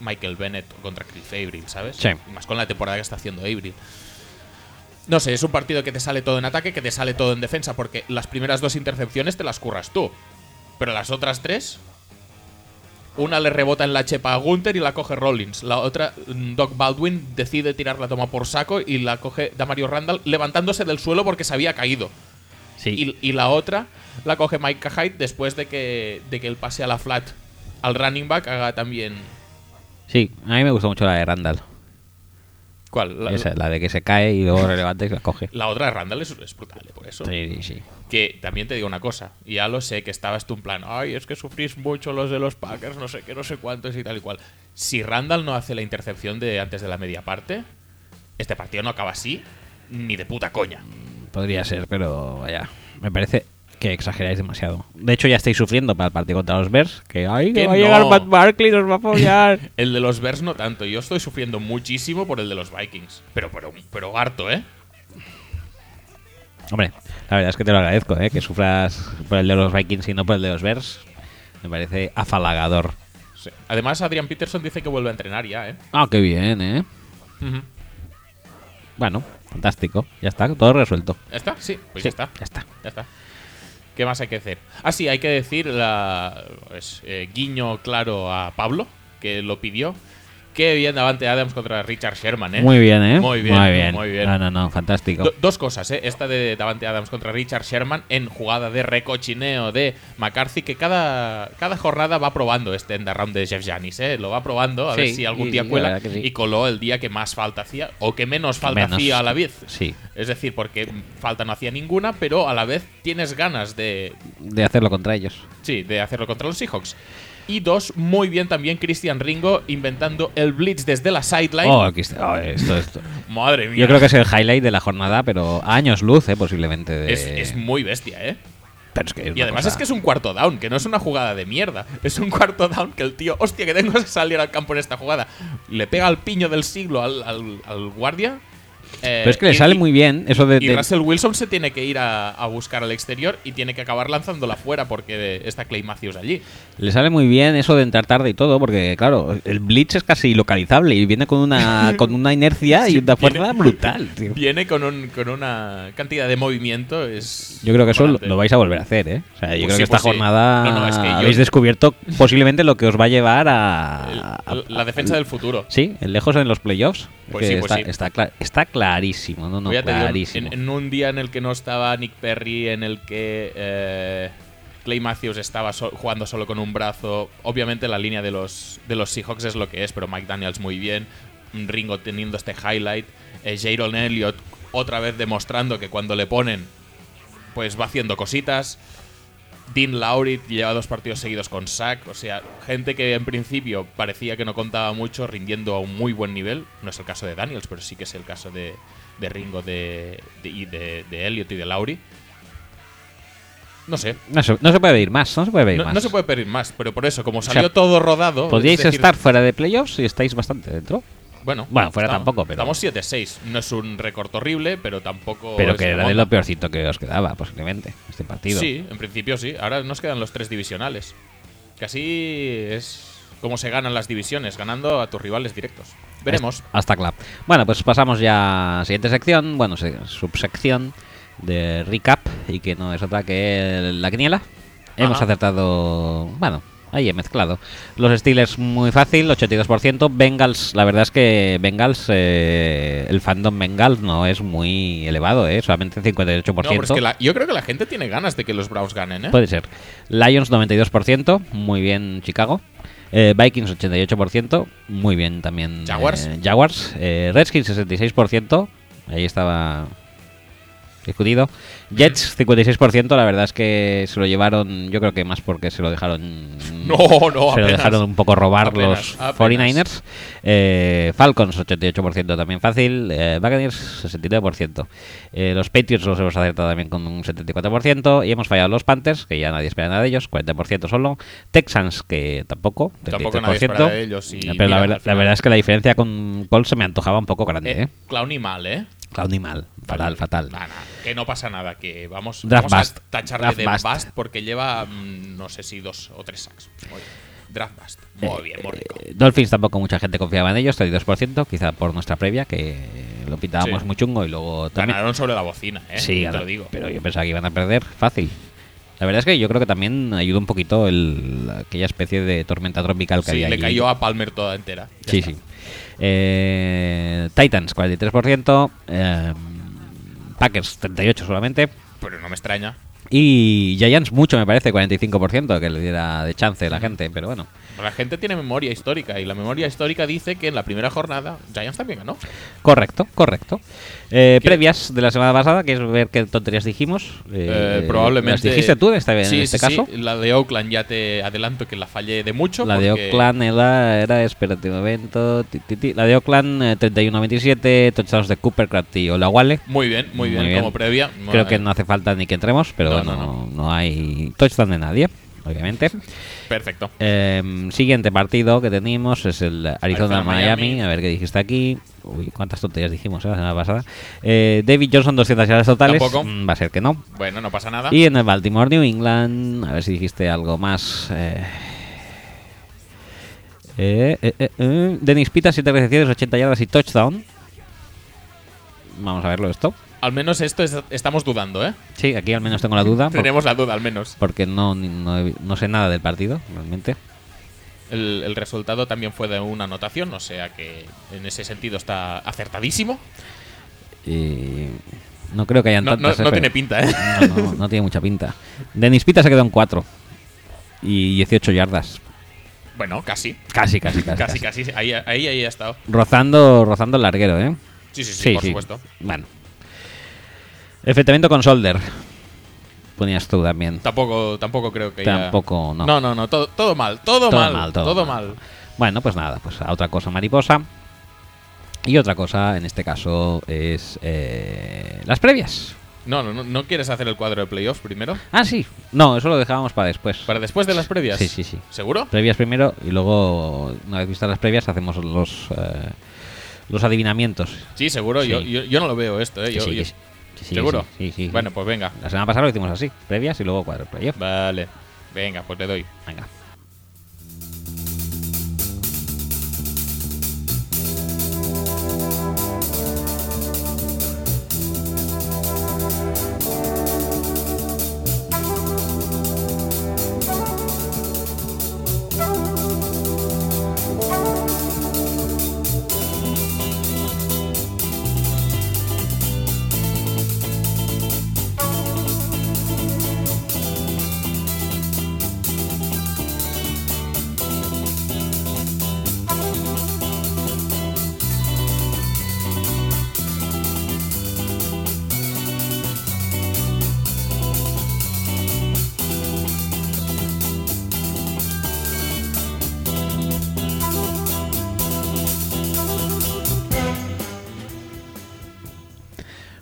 Michael Bennett o contra Cliff Avril, ¿sabes? Sí. Y más con la temporada que está haciendo Avril. No sé, es un partido que te sale todo en ataque, que te sale todo en defensa, porque las primeras dos intercepciones te las curras tú. Pero las otras tres. Una le rebota en la chepa a Gunther y la coge Rollins. La otra, mm, Doc Baldwin decide tirar la toma por saco y la coge Damario Randall levantándose del suelo porque se había caído. Sí. Y, y la otra la coge Mike Hyde después de que, de que el pase a la flat al running back haga también. Sí, a mí me gustó mucho la de Randall. ¿Cuál? La, Esa, la de que se cae y luego se levanta y la coge. la otra de Randall es, es brutal, eh, por eso. Sí, sí, sí. Que también te digo una cosa, y ya lo sé que estabas tú en plan, ay, es que sufrís mucho los de los Packers, no sé qué, no sé cuántos y tal y cual. Si Randall no hace la intercepción de antes de la media parte, este partido no acaba así, ni de puta coña. Podría ser, pero vaya. Me parece que exageráis demasiado. De hecho, ya estáis sufriendo para el partido contra los Bears. Que, ay, que Que va a llegar. Matt Barkley nos va a apoyar. El de los Bears no tanto, yo estoy sufriendo muchísimo por el de los Vikings. Pero, pero, pero harto, ¿eh? Hombre, la verdad es que te lo agradezco, ¿eh? que sufras por el de los Vikings y no por el de los Bears. Me parece afalagador. Sí. Además, Adrian Peterson dice que vuelve a entrenar ya, ¿eh? Ah, qué bien, ¿eh? Bueno, fantástico. Ya está, todo resuelto. ¿Ya está? Sí, pues Sí, ya está. Ya está. Ya está. ¿Qué más hay que hacer? Ah, sí, hay que decir la, pues, eh, guiño claro a Pablo, que lo pidió. Qué bien Davante Adams contra Richard Sherman, ¿eh? Muy bien, ¿eh? Muy bien, Muy bien. muy bien. No, no, no, fantástico. Do- dos cosas, ¿eh? Esta de Davante Adams contra Richard Sherman en jugada de recochineo de McCarthy, que cada, cada jornada va probando este end around de Jeff Janis, ¿eh? Lo va probando a ver si algún día cuela. sí. Y coló el día que más falta hacía o que menos falta Menos. hacía a la vez. Sí, Es decir, porque falta no hacía ninguna, pero a la vez tienes ganas de, de hacerlo contra ellos. sí, de hacerlo contra los Seahawks. Y dos, muy bien también Christian Ringo inventando el blitz desde la sideline. Oh, aquí está. Oh, esto, esto. Madre mía. Yo creo que es el highlight de la jornada, pero a años luz, ¿eh? Posiblemente. De... es, es muy bestia, ¿eh? Pero es que es Y además cosa- es que es un cuarto down, que no es una jugada de mierda. Es un cuarto down que el tío, hostia, que tengo que salir al campo en esta jugada. Le pega al piño del siglo al, al- al guardia. Eh, Pero es que le y- sale muy bien eso de. Y de- Russell Wilson se tiene que ir a, a buscar al exterior y tiene que acabar lanzándola fuera porque está Clay Matthews allí. Le sale muy bien eso de entrar tarde y todo, porque claro, el blitz es casi localizable y viene con una con una inercia y Sí, una fuerza viene- brutal, tío. Viene con, un- con una cantidad de movimiento. Es Yo creo que eso lo, vais a volver a hacer, ¿eh? O sea, yo Pues creo sí, que esta pues sí. jornada No, no, es que yo- habéis descubierto posiblemente lo que os va a llevar a, El- a- la defensa del futuro. Sí, el lejos en los playoffs. Pues sí, pues está, sí. está clarísimo, no, no, digo, clarísimo. en, en un día en el que no estaba Nick Perry, en el que eh, Clay Matthews estaba so- jugando solo con un brazo, obviamente la línea de los, de los Seahawks es lo que es, pero Mike Daniels muy bien, Ringo teniendo este highlight, eh, Jaron Elliott otra vez demostrando que cuando le ponen, pues va haciendo cositas. Dean Lowry lleva dos partidos seguidos con sack, o sea, gente que en principio parecía que no contaba mucho, rindiendo a un muy buen nivel. No es el caso de Daniels, pero sí que es el caso de, de Ringo, de, de, y de, de Elliot y de Lowry. No sé, no, se, no se puede ir más, no se puede pedir no, más. no se puede pedir más, pero por eso, como salió sea, todo rodado. Podríais es decir, estar fuera de playoffs y estáis bastante dentro. Bueno, Bueno, fuera estamos- tampoco, pero- Estamos 7-6. No es un récord horrible, pero tampoco. Pero que era de lo peorcito que os quedaba, posiblemente, este partido. Sí, en principio sí. Ahora nos quedan los tres divisionales. Que así es como se ganan las divisiones, ganando a tus rivales directos. Veremos. Hasta claro. Bueno, pues pasamos ya a la siguiente sección, bueno, se- subsección de recap, y que no es otra que la quiniela. Hemos Ajá. acertado, bueno, ahí he mezclado. Los Steelers muy fácil, 82%. Bengals, la verdad es que Bengals, eh, el fandom Bengals no es muy elevado, ¿eh? solamente 58%. No, pero es que la- yo creo que la gente tiene ganas de que los Browns ganen, ¿eh? Puede ser. Lions 92%, muy bien Chicago. Eh, Vikings 88%, muy bien también. Jaguars. eh, Jaguars. Eh, Redskins 66%, ahí estaba discutido. Jets 56%, la verdad es que se lo llevaron, yo creo que más porque se lo dejaron. No, no, Se lo dejaron un poco robar Apenas, los apenas. 49ers. Eh, Falcons 88% también fácil. Eh, Buccaneers 69%. Eh, los Patriots los hemos acertado también con un 74%. Y hemos fallado los Panthers, que ya nadie espera nada de ellos, 40% solo. Texans, que tampoco, 33%. Tampoco nadie espera de ellos. Y Pero mira, la, verdad, la final- verdad es que la diferencia con Colts se me antojaba un poco grande, Eh, ¿eh? Clown y mal, ¿eh? Clown y mal. Fatal, fatal. Nah, nah, que no pasa nada, que vamos, Draft vamos bust. a tacharle Draft de bust. bust porque lleva, mm, no sé si dos o tres sacks. Draft bust. Muy bien, muy rico. Eh, Dolphins tampoco mucha gente confiaba en ellos, 32%, quizá por nuestra previa, que lo pintábamos Sí. muy chungo y luego también... Ganaron sobre la bocina, ¿eh? Sí, te lo digo. pero yo pensaba que iban a perder fácil. La verdad es que yo creo que también ayudó un poquito el, aquella especie de tormenta tropical que Sí, había le allí. cayó a Palmer toda entera. Sí, está. sí. Eh, Titans, 43%. eh, Packers, 38 solamente. Pero no me extraña. Y Giants, mucho me parece, 45%, que le diera de chance a la gente, pero bueno. La gente tiene memoria histórica y la memoria histórica dice que en la primera jornada Giants también ganó. Correcto, correcto. Eh, ¿Qué- previas de la semana pasada, ¿quieres ver qué tonterías dijimos? Eh, Eh, probablemente. ¿Las dijiste tú en este, Sí, en este sí, caso? sí. La de Oakland ya te adelanto que la fallé de mucho. La de Oakland era, era espérate un momento. ti, ti, ti. La de Oakland, eh, 31-27, touchdowns de Cooper, Craft y Olawale. Muy bien, muy bien, como previa. Creo que no hace falta ni que entremos, pero No, bueno, no, no, no hay touchdown de nadie, obviamente. Perfecto. Eh, siguiente partido que tenemos es el Arizona-Miami. A ver qué dijiste aquí. Uy, cuántas tonterías dijimos eh, la semana pasada. Eh, David Johnson, 200 yardas totales. Tampoco. Mm, va a ser que no. Bueno, no pasa nada. Y en el Baltimore New England, a ver si dijiste algo más. Eh, Dennis Pita, 7 recepciones, 80 yardas y touchdown. Vamos a verlo esto. Al menos esto es- estamos dudando, ¿eh? Sí, aquí al menos tengo la duda. por- Tenemos la duda, al menos. porque no, ni- no, he- no sé nada del partido, realmente. El, el resultado también fue de una anotación, o sea que en ese sentido está acertadísimo. Y no creo que hayan No, no- tantas. no eh, tiene pinta, ¿eh? No, no, no tiene mucha pinta. Dennis Pita se quedó en 4 y 18 yardas. Bueno, casi. Casi, casi, casi. Casi, casi. Ahí, ahí, ahí ha estado. Rozando, rozando el larguero, ¿eh? Sí, sí, sí, por supuesto. Bueno. Enfrentamiento con Solder. Ponías tú también. Tampoco, tampoco creo que Tampoco, no. No, no, no. Todo, todo mal. Todo, Todo mal. mal, todo todo mal. mal. Bueno, pues nada, pues a otra cosa mariposa. Y otra cosa, en este caso, es eh, las previas. No, no, no, ¿no quieres hacer el cuadro de playoffs primero? Ah, sí. No, eso lo dejábamos para después. ¿Para después de las previas? Sí, sí, sí. ¿Seguro? Previas primero y luego, una vez vistas las previas, hacemos los, eh, los adivinamientos. Sí, seguro. Sí. Yo, yo, yo no lo veo esto, ¿eh? Yo- sí. Sí, ¿Seguro? Sí, sí. sí. Bueno, pues venga. La semana pasada lo hicimos así, previas y luego cuadro playoff. Vale. Venga, pues le doy. Venga.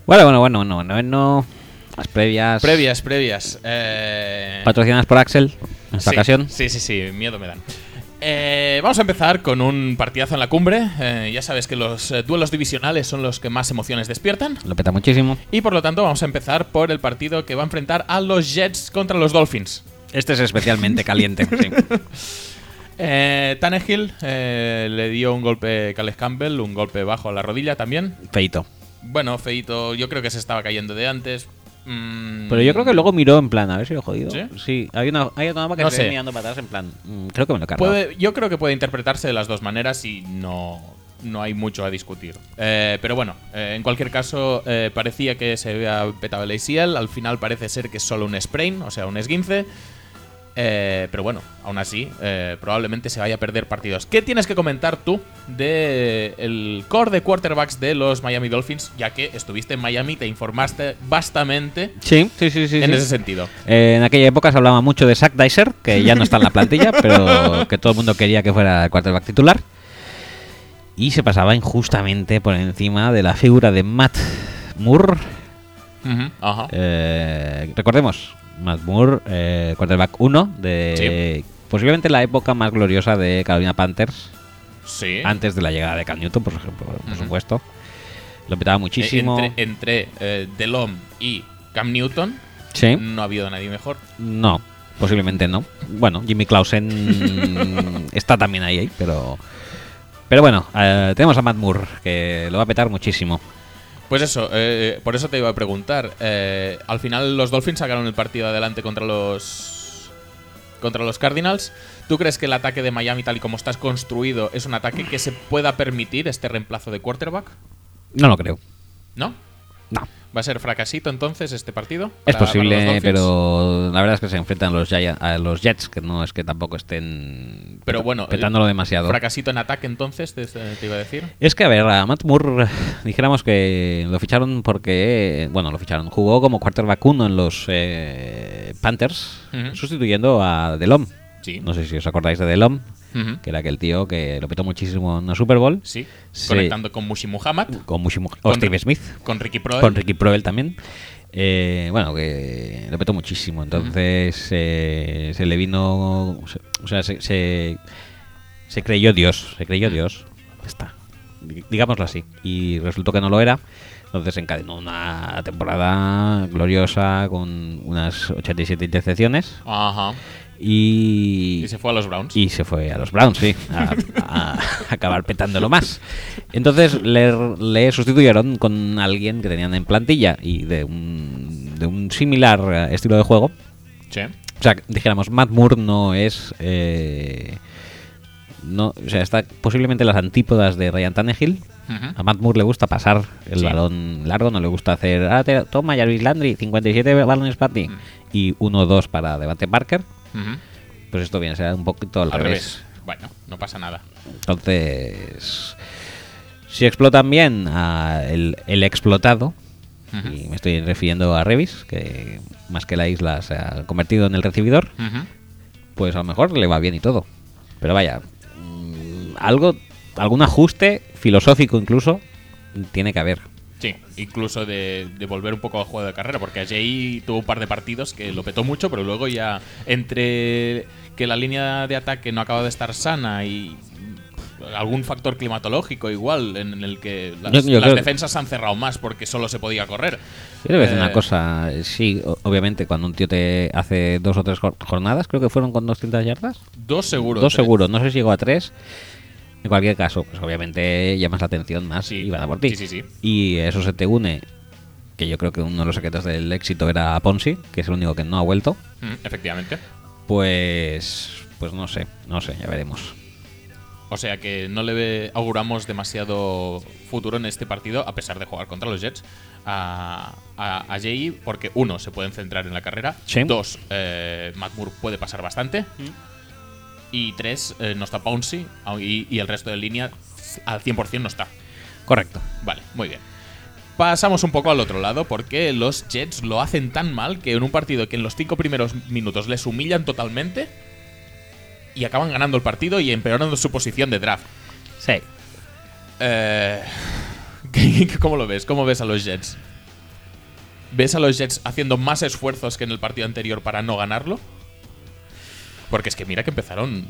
Bueno, bueno, bueno, bueno, bueno, bueno. Las previas. Previas, previas. Eh... Patrocinadas por Axel en esta sí, ocasión. Sí, sí, sí, miedo me dan. Eh, vamos a empezar con un partidazo en la cumbre. Eh, ya sabes que los eh, duelos divisionales son los que más emociones despiertan. Lo peta muchísimo. Y por lo tanto vamos a empezar por el partido que va a enfrentar a los Jets contra los Dolphins. Este es especialmente caliente. sí. Eh, Tannehill eh, le dio un golpe Caleb Campbell, un golpe bajo a la rodilla también. Feito. Bueno, feito, yo creo que se estaba cayendo de antes. Mm, Pero yo creo que luego miró en plan, a ver si lo he jodido. ¿Sí? hay una, hay una que No se mirando para atrás en plan, mm, creo que me lo he. Puede, yo creo que puede interpretarse de las dos maneras y no, no hay mucho a discutir. Eh, pero bueno, eh, en cualquier caso, eh, parecía que se había petado el ACL. Al final parece ser que es solo un sprain, o sea, un esguince. Eh, pero bueno, aún así, eh, probablemente se vaya a perder partidos. ¿Qué tienes que comentar tú de el core de quarterbacks de los Miami Dolphins? Ya que estuviste en Miami, te informaste bastante Sí, sí, sí, sí. en sí. ese sentido. Eh, en aquella época se hablaba mucho de Zach Dyser, que ya no está en la plantilla, pero que todo el mundo quería que fuera el quarterback titular. Y se pasaba injustamente por encima de la figura de Matt Moore. Eh, recordemos, Matt Moore, eh, quarterback 1 de posiblemente la época más gloriosa de Carolina Panthers, sí. antes de la llegada de Cam Newton, por ejemplo, por supuesto. Lo petaba muchísimo. Entre, entre eh, Delhomme y Cam Newton Sí. no ha habido nadie mejor. No, posiblemente no. Bueno, Jimmy Clausen está también ahí, ahí, pero. Pero bueno, eh, tenemos a Matt Moore, que lo va a petar muchísimo. Pues eso, eh, por eso te iba a preguntar. eh, al final los Dolphins sacaron el partido adelante contra los contra los Cardinals. ¿Tú crees que el ataque de Miami tal y como estás construido es un ataque que se pueda permitir este reemplazo de quarterback? No lo creo. ¿No? No. ¿Va a ser fracasito entonces este partido? Es para- posible, pero la verdad es que se enfrentan los Giants- a los Jets, que no es que tampoco estén Pero bueno, petándolo demasiado. Fracasito en ataque entonces, te, te iba a decir. Es que, a ver, a Matt Moore, dijéramos que lo ficharon porque, bueno, lo ficharon, jugó como quarterback 1 en los eh, Panthers, sustituyendo a Delhomme. Sí. No sé si os acordáis de Ujú. que era aquel tío que lo petó muchísimo en la Super Bowl. Sí. Sí. Conectando con Mushi Muhammad, Con muchísimo, o Con- Steve Smith, con Ricky Proel. con Ricky Proel también. Eh, bueno, que lo petó muchísimo. Entonces eh, se le vino. o sea, se, se, se creyó Dios. Se creyó Dios. Está. di- digámoslo así. Y resultó que no lo era. Entonces encadenó una temporada gloriosa con unas 87 intercepciones Ajá. Y, Y se fue a los Browns. y se fue a los Browns, sí, a, a acabar petándolo más. Entonces le, le sustituyeron con alguien que tenían en plantilla y de un, de un similar eh, estilo de juego. Sí. O sea, dijéramos, Matt Moore no es... eh, no, o sea, está posiblemente en las antípodas de Ryan Tannehill. A Matt Moore le gusta pasar el Sí. balón largo, no le gusta hacer. Ah, te- toma, Jarvis Landry, 57 balones para ti. Mm. Y 1-2 para Devante Parker. Pues esto viene a ser un poquito al, Al revés. revés. Bueno, no pasa nada. Entonces, si explotan bien a el, el explotado, y me estoy refiriendo a Revis, que más que la isla se ha convertido en el recibidor, pues a lo mejor le va bien y todo. Pero vaya, mm, algo, algún ajuste filosófico incluso tiene que haber. Sí, incluso de, de volver un poco al juego de carrera, porque Jay tuvo un par de partidos que lo petó mucho, pero luego ya entre que la línea de ataque no acaba de estar sana y algún factor climatológico igual en el que las, Yo- yo las creo- defensas se han cerrado más porque solo se podía correr. Yo decir Eh, una cosa, sí, o- obviamente cuando un tío te hace dos o tres jor- jornadas, creo que fueron con 200 yardas. Dos seguros. Dos tres. seguros, no sé si llegó a tres. En cualquier caso, pues obviamente llamas la atención más Sí. y van a por ti. Sí, sí, sí. Y eso se te une, que yo creo que uno de los secretos del éxito era Ponzi, que es el único que no ha vuelto. Mm, efectivamente. Pues, pues no sé, no sé, ya veremos. O sea que no le auguramos demasiado futuro en este partido, a pesar de jugar contra los Jets, a, a, a Jay, porque uno, se pueden centrar en la carrera. Sí. Dos, eh, Matt Moore puede pasar bastante. Y tres, eh, no está Pouncy y, y el resto de línea al 100% no está. Correcto. Vale, muy bien. Pasamos un poco al otro lado porque los Jets lo hacen tan mal que en un partido que en los cinco primeros minutos les humillan totalmente y acaban ganando el partido y empeorando su posición de draft. Sí. Eh, ¿qué- qué- ¿Cómo lo ves? ¿Cómo ves a los Jets? ¿Ves a los Jets haciendo más esfuerzos que en el partido anterior para no ganarlo? Porque es que mira que empezaron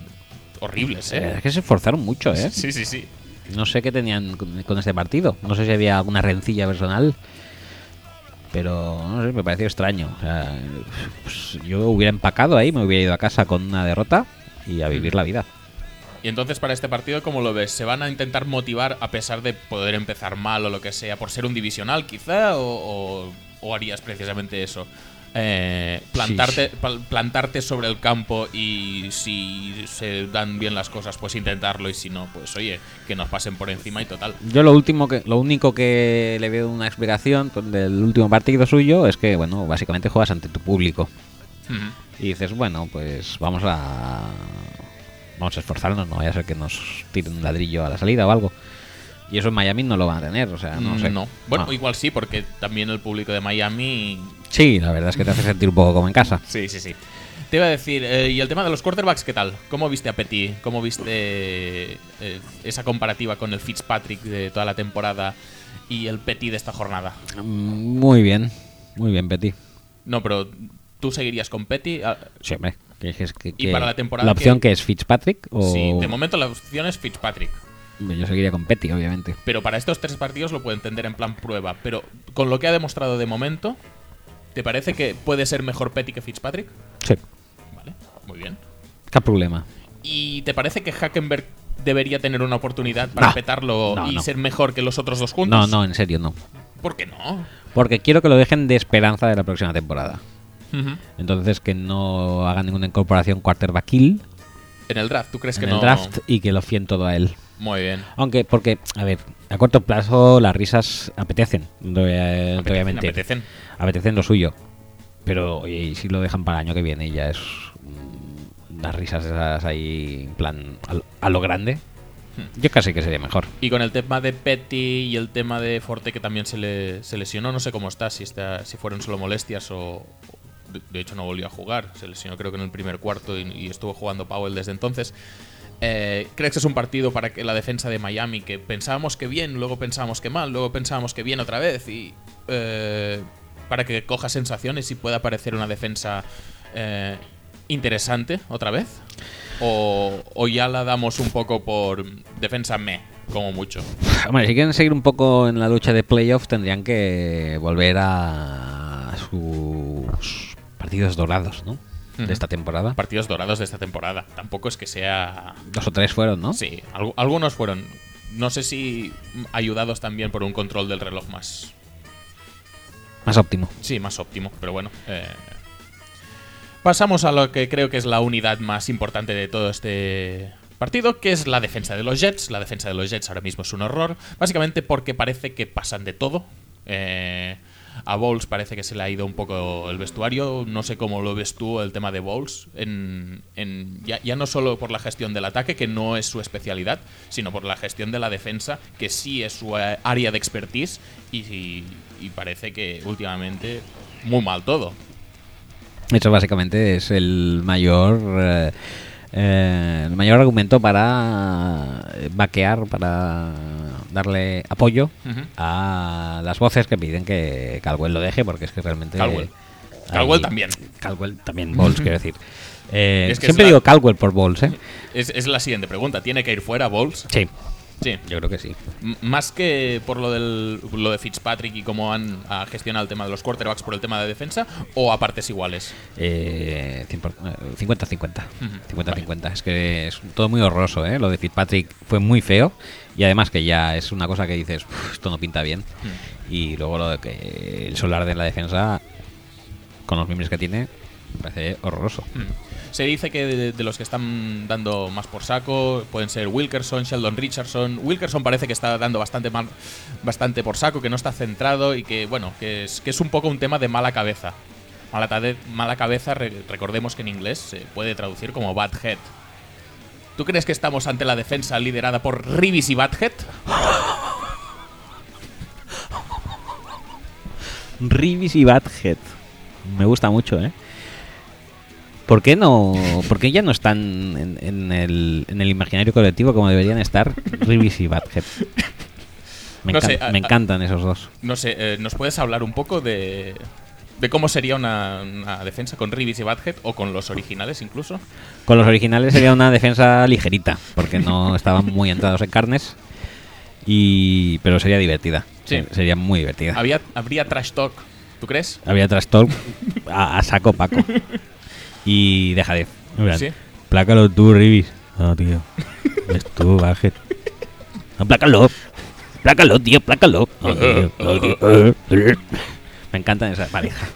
horribles, ¿eh? Es que se esforzaron mucho, ¿eh? Sí, sí, sí. No sé qué tenían con, este partido. No sé si había alguna rencilla personal. Pero no sé, me pareció extraño. O sea, pues, yo hubiera empacado ahí, me hubiera ido a casa con una derrota y a vivir la vida. Y entonces para este partido, ¿cómo lo ves? ¿Se van a intentar motivar a pesar de poder empezar mal o lo que sea, por ser un divisional quizá? ¿O, o- o harías precisamente eso? Eh, plantarte, plantarte sobre el campo y si se dan bien las cosas, pues intentarlo y si no, pues oye, que nos pasen por encima y total. Yo lo último que, lo único que le veo una explicación con- del último partido suyo es que, bueno, básicamente juegas ante tu público. Y dices, bueno, pues vamos a. Vamos a esforzarnos, no vaya a ser que nos tiren un ladrillo a la salida o algo. Y eso en Miami no lo van a tener, o sea, no sé. Bueno, No. igual sí, porque también el público de Miami Sí, la verdad es que te hace sentir un poco como en casa. Sí, sí, sí. Te iba a decir, eh, y el tema de los quarterbacks, ¿qué tal? ¿Cómo viste a Petit? ¿Cómo viste eh, esa comparativa con el Fitzpatrick de toda la temporada y el Petit de esta jornada? Mm, Muy bien, muy bien, Betty. No, pero ¿tú seguirías con Petit? Ah, Sí, hombre. que- que- que- ¿Y para la temporada ¿La opción que- que es Fitzpatrick? O... Sí, de momento la opción es Fitzpatrick. Yo seguiría con Petty, obviamente. Pero para estos tres partidos lo puedo entender en plan prueba. Pero con lo que ha demostrado de momento, ¿te parece que puede ser mejor Petit que Fitzpatrick? Sí, Vale, muy bien. qué problema. ¿Y te parece que Hackenberg debería tener una oportunidad para No. petarlo No, y no. ser mejor que los otros dos juntos? No, no, en serio, no. ¿Por qué no? Porque quiero que lo dejen de esperanza de la próxima temporada. Entonces que no hagan ninguna incorporación quarterbackil En el draft, ¿tú crees en que el no? draft y que lo fíen todo a él. Muy bien. Aunque, porque, a ver, a corto plazo las risas apetecen. No voy a, Apetecen, mentir. apetecen. Apetecen lo suyo. Pero, oye, y si lo dejan para el año que viene, ya es. Las risas esas ahí, en plan, a lo, a lo grande. Hmm. Yo casi que sería mejor. Y con el tema de Petty y el tema de Forte que también se, le, se lesionó, no sé cómo está, si está, si fueron solo molestias o. De, de hecho, no volvió a jugar. Se lesionó, creo que en el primer cuarto y, y estuvo jugando Powell desde entonces. Eh, ¿Crees que es un partido para que la defensa de Miami, que pensábamos que bien, luego pensábamos que mal, luego pensábamos que bien otra vez, y eh, para que coja sensaciones y pueda parecer una defensa eh, interesante otra vez? O, ¿O ya la damos un poco por defensa me? como mucho. Hombre, si quieren seguir un poco en la lucha de playoff, tendrían que volver a sus partidos dorados, ¿no? De esta temporada. Partidos dorados de esta temporada. Tampoco es que sea Dos o tres fueron, ¿no? Sí, algu- algunos fueron. No sé si ayudados también por un control del reloj más. Más óptimo. Sí, más óptimo, pero bueno. eh. Pasamos a lo que creo que es la unidad más importante de todo este partido, que es la defensa de los Jets. La defensa de los Jets ahora mismo es un horror, básicamente porque parece que pasan de todo. Eh, a Bowles parece que se le ha ido un poco el vestuario. No sé cómo lo ves tú el tema de Bowles. En, en- ya, ya no solo por la gestión del ataque, que no es su especialidad, sino por la gestión de la defensa, que sí es su eh, área de expertise. Y, parece que últimamente muy mal todo. Eso básicamente es el mayor eh, eh, el mayor argumento para eh, vaquear, para darle apoyo a las voces que piden que Caldwell lo deje, porque es que realmente Caldwell. ahí- Caldwell también. Caldwell también, Balls, quiero decir. Eh, Es que siempre la- digo Caldwell por Balls, ¿eh? Es, es la siguiente pregunta. ¿Tiene que ir fuera Bowles? Sí, Sí. yo creo que sí. M- Más que por lo, del, lo de Fitzpatrick y cómo han gestionado el tema de los quarterbacks por el tema de defensa, o a partes iguales. Eh, 100%, eh, 50-50. Ujú, 50-50. Es que es todo muy horroroso, ¿eh? Lo de Fitzpatrick fue muy feo. Y además que ya es una cosa que dices, "Uf, esto no pinta bien. Y luego lo de que el solar de la defensa, con los miembros que tiene, parece horroroso. Se dice que de, los que están dando más por saco pueden ser Wilkerson, Sheldon Richardson. Wilkerson parece que está dando bastante bastante por saco, que no está centrado y que bueno, que es, un poco un tema de mala cabeza. Mala, cabeza, re- recordemos que en inglés se puede traducir como bad head. ¿Tú crees que estamos ante la defensa liderada por Ribis y Badhead? Ribis y Badhead. Me gusta mucho, ¿eh? ¿Por qué no? ¿Por qué ya no están en, en el, en el imaginario colectivo como deberían estar Ribis y Badhead? Me, No encan- sé, me a- encantan esos dos. No sé, eh, ¿nos puedes hablar un poco de, de cómo sería una, una defensa con Ribis y Badhead o con los originales incluso? Con los originales sería una defensa ligerita, porque no estaban muy entrados en carnes. Y, pero sería divertida. Sí. Sería muy divertida. Había, habría trash talk, ¿tú crees? Había trash talk a, a saco Paco. Y. En plan, Sí. Plácalo tú, Ribis. No, tío. Es tú, Badhead. No, plácalo. Plácalo, tío, plácalo. No, tío, no, tío. Me encantan esa pareja.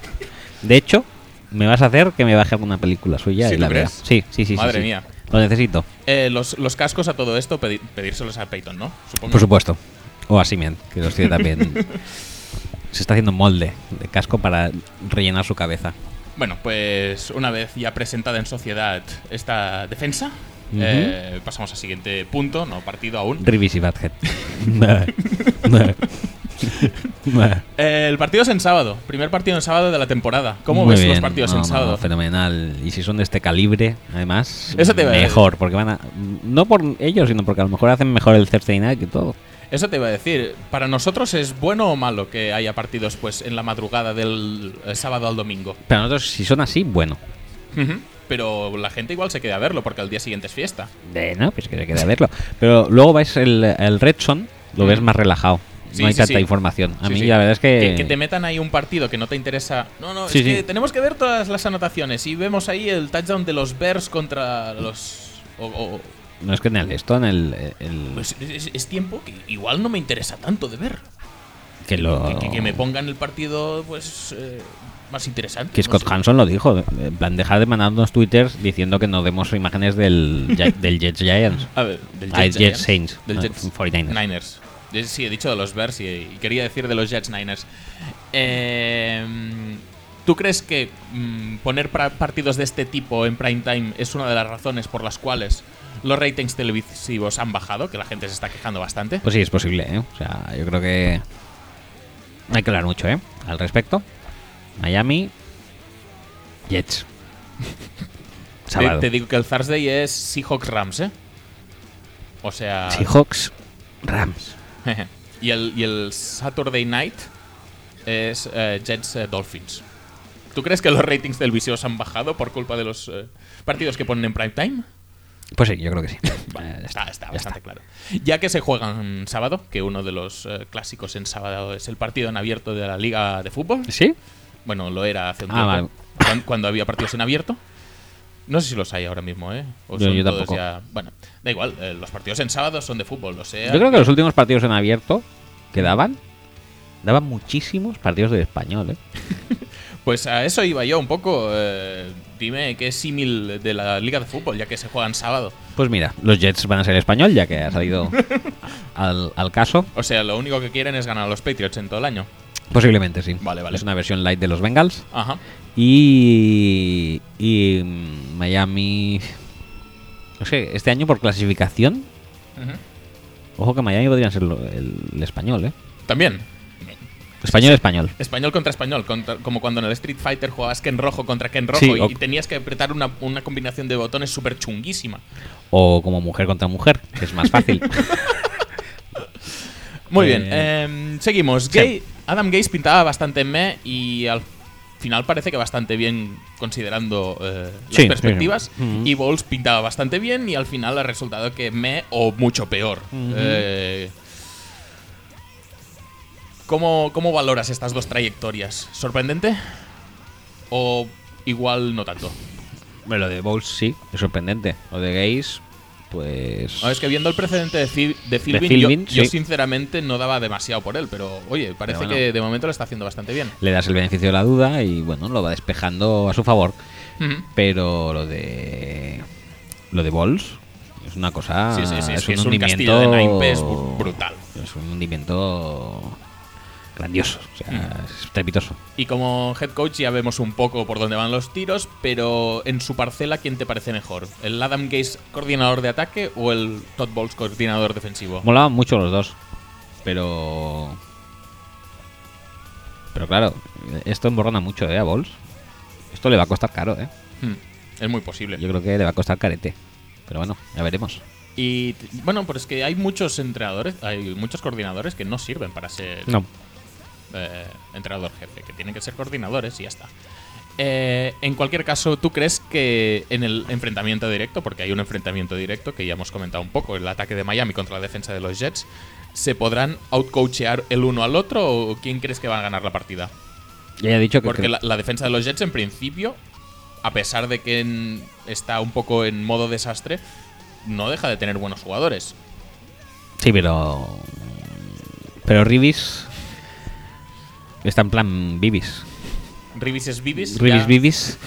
De hecho, me vas a hacer que me baje alguna película suya ¿Sí, y la vea. crees? Sí, sí, sí. sí, Madre sí. mía. Lo necesito. Eh, los, los cascos a todo esto, pedi- pedírselos a Peyton, ¿no? Supongo. Por supuesto. O a Simien, que los tiene también. Se está haciendo un molde de casco para rellenar su cabeza. Bueno, pues una vez ya presentada en sociedad esta defensa, eh, pasamos al siguiente punto, no partido aún. Ribis y Badhead. El partido es en sábado, primer partido en sábado de la temporada. ¿Cómo Muy ves los partidos No, en no, sábado? fenomenal. Y si son de este calibre, además, Eso te mejor, porque van a. No por ellos, sino porque a lo mejor hacen mejor el Thursday night y todo. Eso te iba a decir. ¿Para nosotros es bueno o malo que haya partidos pues en la madrugada del eh, sábado al domingo? Pero nosotros, si son así, bueno. Pero la gente igual se queda a verlo porque al día siguiente es fiesta. De, no, pues que se quede a verlo. Pero luego vais el, el Red Son, lo ves más relajado. Sí, no hay sí, tanta sí. información. A mí la verdad es que... que... que te metan ahí un partido que no te interesa. No, no, es que tenemos que ver todas las anotaciones y vemos ahí el touchdown de los Bears contra los. o- o- No es que en el esto, en el... el- pues es, es tiempo que igual no me interesa tanto de ver. que lo... Que, que- que me pongan el partido, pues. eh, más interesante. Que no Scott sé. Hanson lo dijo. En plan, dejar de mandarnos twitters diciendo que no demos imágenes del, del Jets Giants. A ver, del Ah, Jets, Jets Giants. Saints. Del no, Jets 49ers. Niners. Sí, he dicho de los Bears y, y quería decir de los Jets Niners. Eh, ¿Tú crees que mm, poner partidos de este tipo en prime time es una de las razones por las cuales los ratings televisivos han bajado? Que la gente se está quejando bastante. Pues sí, es posible, ¿eh? O sea, yo creo que... Hay que hablar mucho, ¿eh? Al respecto. Miami... Jets. te, te digo que el Thursday es Seahawks Rams, ¿eh? O sea. Seahawks... Rams. y, el, y el Saturday night es eh, Jets eh, Dolphins. ¿Tú crees que los ratings televisivos han bajado por culpa de los eh, partidos que ponen en prime time? Pues sí, yo creo que sí. Vale, ya está, está ya bastante claro. Ya que se juegan sábado, que uno de los eh, clásicos en sábado es el partido en abierto de la Liga de Fútbol. ¿Sí? Bueno, lo era hace un Ah, tiempo. vale. Cuando, había partidos en abierto. No sé si los hay ahora mismo, ¿eh? O Yo- son yo todos tampoco. ya- Bueno, da igual. eh, los partidos en sábado son de fútbol, lo sé. Yo creo que los últimos partidos en abierto que daban, daban muchísimos partidos de español, ¿eh? Pues a eso iba yo un poco. eh, dime qué símil de la Liga de Fútbol, ya que se juegan sábado. Pues mira, los Jets van a ser español, ya que ha salido al, al caso. O sea, lo único que quieren es ganar a los Patriots en todo el año. Posiblemente sí. Vale, vale. Es una versión light de los Bengals. Ajá. Y, y mm, Miami... No sé, este año por clasificación... Ojo que Miami podría ser el español, ¿eh? También. Español, español. Español contra español, contra- como cuando en el Street Fighter jugabas Ken Rojo contra Ken Rojo Sí, y, o- y tenías que apretar una, una combinación de botones súper chunguísima. O como mujer contra mujer, que es más fácil. Muy Eh, bien, em, seguimos. sí. Gay- Adam Gaze pintaba bastante en me y al final parece que bastante bien considerando eh, las Sí, perspectivas. sí. Y Bowles pintaba bastante bien y al final ha resultado que me o mucho peor. Eh, ¿cómo, ¿Cómo valoras estas dos trayectorias? ¿Sorprendente? ¿O igual no tanto? Bueno, lo de Bowles sí, es sorprendente. Lo de Gays, pues... No, es que viendo el precedente de, Phil- de Philbin, Philbin, yo, sinceramente no daba demasiado por él, pero oye, parece Pero bueno. que de momento lo está haciendo bastante bien. Le das el beneficio de la duda y bueno, lo va despejando a su favor. Pero lo de... Lo de Bowles es una cosa... Sí, sí, sí, es, es un es un hundimiento... castillo de naipes br- brutal. Es un hundimiento grandioso, o sea, Mm. es estrepitoso. Y como head coach ya vemos un poco por dónde van los tiros, pero en su parcela, ¿quién te parece mejor? ¿El Adam Gaze coordinador de ataque o el Todd Bowles coordinador defensivo? Molaban mucho los dos, pero... Pero claro, esto emborrona mucho, ¿eh? A Bowles. Esto le va a costar caro, ¿eh? Hmm, Es muy posible. Yo creo que le va a costar carete. Pero bueno, ya veremos. Y bueno, pues es que hay muchos entrenadores, hay muchos coordinadores que no sirven para ser No. Eh, entrenador jefe, que tienen que ser coordinadores y ya está. Eh, en cualquier caso, ¿tú crees que en el enfrentamiento directo, porque hay un enfrentamiento directo que ya hemos comentado un poco, el ataque de Miami contra la defensa de los Jets, ¿se podrán outcoachear el uno al otro o quién crees que va a ganar la partida? Ya he dicho que... Porque que- la, la defensa de los Jets, en principio, a pesar de que en- está un poco en modo desastre, no deja de tener buenos jugadores. Sí, pero... Pero Ribis... Está en plan Bibis. Ribis es Bibis. Ribis ya- Bibis.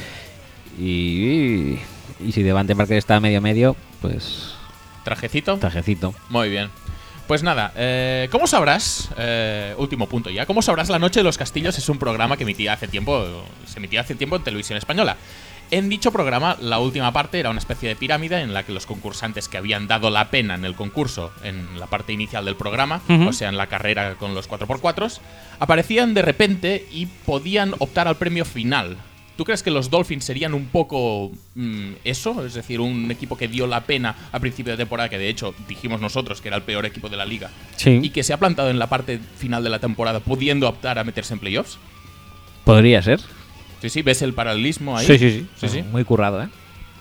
Y... Y si Devante Parker está medio medio, pues... Trajecito. Trajecito. Muy bien. Pues nada, eh, ¿cómo sabrás? eh, último punto ya. ¿Cómo sabrás La Noche de los Castillos? Es un programa que emitía hace tiempo, se emitía hace tiempo en televisión española. En dicho programa, la última parte era una especie de pirámide en la que los concursantes que habían dado la pena en el concurso, en la parte inicial del programa, o sea, en la carrera con los 4x4, aparecían de repente y podían optar al premio final. ¿Tú crees que los Dolphins serían un poco mm, eso? Es decir, un equipo que dio la pena a principio de temporada, que de hecho dijimos nosotros que era el peor equipo de la liga, Sí. y que se ha plantado en la parte final de la temporada pudiendo optar a meterse en playoffs. Podría ser. Sí, sí, ves el paralelismo ahí. Sí, sí, sí. Sí, sí. Muy currado, ¿eh?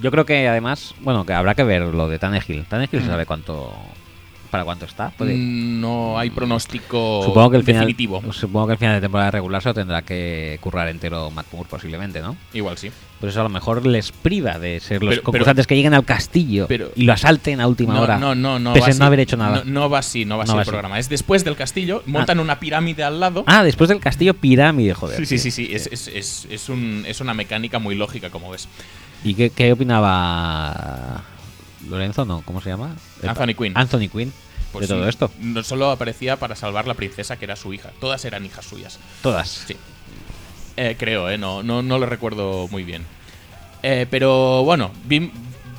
Yo creo que además, bueno, que habrá que ver lo de. Tannehill se Mm. sabe cuánto. ¿Para cuánto está? Puede- Mm, No hay pronóstico supongo que el final. definitivo. Supongo que el final de temporada regular se lo tendrá que currar entero Matt Moore, posiblemente, ¿no? Igual sí. Pues eso a lo mejor les priva de ser los Pero- concursantes que lleguen al castillo pero- y lo asalten a última no, hora. no, no, no. pese a así. no haber hecho nada. No, no va así, no va así No va el así. programa. Es después del castillo, montan una pirámide al lado. Ah, después del castillo pirámide, joder. sí, sí, sí, sí. Es, es, es, es un- es una mecánica muy lógica, como ves. ¿Y qué, qué opinaba Lorenzo? No, ¿cómo se llama? Eh, Anthony Quinn. Anthony Quinn. Pues de todo esto. No solo aparecía para salvar la princesa, que era su hija. Todas eran hijas suyas. Todas. Sí. Eh, creo, ¿eh? No, no, no lo recuerdo muy bien. Eh, pero bueno, vi-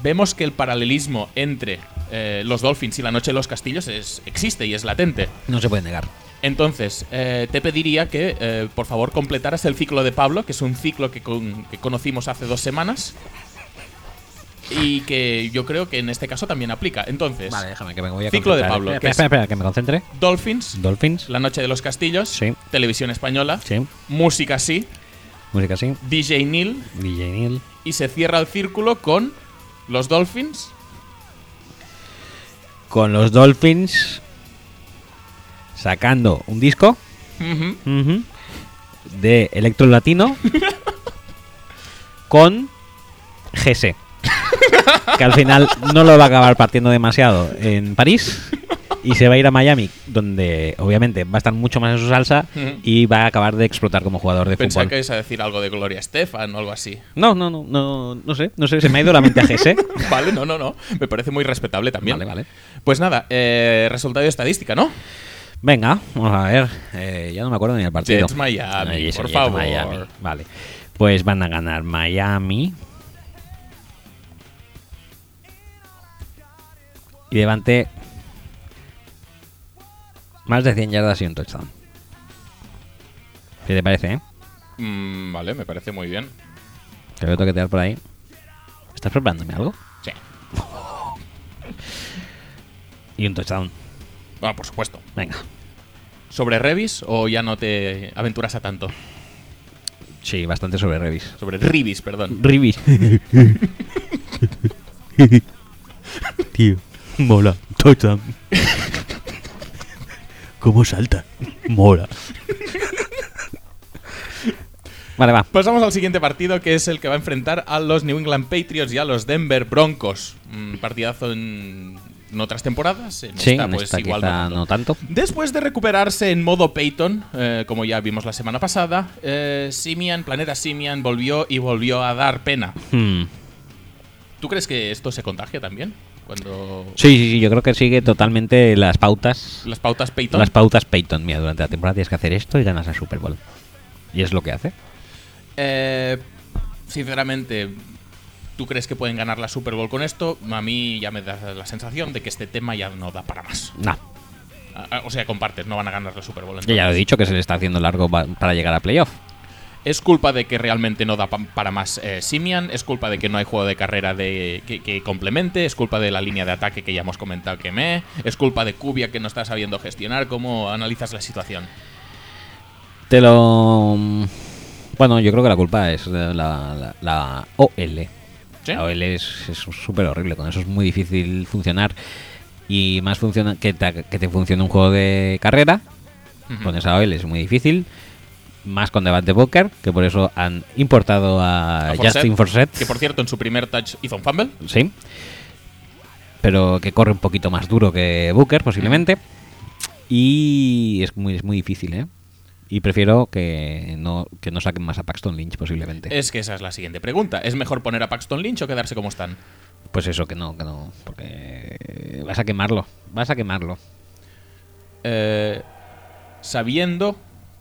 vemos que el paralelismo entre eh, los Dolphins y la Noche de los Castillos es, existe y es latente. No se puede negar. Entonces, eh, te pediría que eh, por favor completaras el ciclo de Pablo, que es un ciclo que, con- que conocimos hace dos semanas. Y que yo creo que en este caso también aplica. Entonces, Vale, déjame que me voy a Ciclo de. Pablo, Espera, que es- espera, espera, que me concentre. Dolphins, Dolphins. La Noche de los Castillos, Sí. Televisión Española, Sí. Música Sí, Música sí. DJ Neil, DJ Neil. y se cierra el círculo con los Dolphins, con los Dolphins sacando un disco. De electro latino. Con GS. Que al final no lo va a acabar partiendo demasiado en París y se va a ir a Miami, donde obviamente va a estar mucho más en su salsa y va a acabar de explotar como jugador de Pensaba fútbol. que ibas a decir algo de Gloria Estefan o algo así. No, no, no, no, no sé, no sé, se me ha ido la mente a GS. Vale, no, no, no. Me parece muy respetable también. Vale, vale. Pues nada, eh, resultado de estadística, ¿no? Venga, vamos a ver. Eh, ya no me acuerdo ni el partido. Jets Miami, Ay, por Jets favor. Miami. Vale. Pues van a ganar Miami. Y Levante más de 100 yardas y un touchdown. ¿Qué te parece, eh? Mm, vale, me parece muy bien. Que veo toquetear por ahí. ¿Estás preparándome algo? Sí. Y un touchdown. Bueno, por supuesto. Venga. ¿Sobre Revis o ya no te aventuras a tanto? Sí, bastante sobre Revis. Sobre Rivis, perdón. Revis. Tío, mola. Touchdown. ¿Cómo salta? Mola. Vale, va. Pasamos al siguiente partido, que es el que va a enfrentar a los New England Patriots y a los Denver Broncos. Un partidazo en, en otras temporadas. En Sí, esta, en pues esta igual no tanto. Después de recuperarse en modo Peyton, eh, como ya vimos la semana pasada, eh, Simian, Planeta Simian, volvió y volvió a dar pena. Hmm. ¿Tú crees que esto se contagia también? Cuando Sí, sí, sí, yo creo que sigue totalmente las pautas. las pautas Peyton. Las pautas Peyton. Mira, durante la temporada tienes que hacer esto y ganas el Super Bowl. Y es lo que hace. Eh, sinceramente, ¿tú crees que pueden ganar la Super Bowl con esto? A mí ya me da la sensación de que este tema ya no da para más. No, Ah, ah, O sea, compartes, no van a ganar la Super Bowl. yo ya lo he dicho que se le está haciendo largo pa- para llegar a playoff. Es culpa de que realmente no da pa- para más eh, Simian, es culpa de que no hay juego de carrera de, que, que complemente, es culpa de la línea de ataque que ya hemos comentado que me, es culpa de Cubia que no está sabiendo gestionar. ¿Cómo analizas la situación? Te lo. Bueno, yo creo que la culpa es la, la- la OL. ¿Sí? La OL es súper horrible, con eso es muy difícil funcionar. Y más funciona que te, que te funcione un juego de carrera, con esa OL es muy difícil. Más con Devante Booker, que por eso han importado a, A Justin Forsett. Que por cierto, en su primer touch hizo un fumble. Sí. Pero que corre un poquito más duro que Booker, posiblemente. Y es muy, es muy difícil, ¿eh? Y prefiero que no, que no saquen más a Paxton Lynch, posiblemente. Es que esa es la siguiente pregunta. ¿Es mejor poner a Paxton Lynch o quedarse como están? Pues eso, que no, que no. Porque vas a quemarlo. Vas a quemarlo. Eh, sabiendo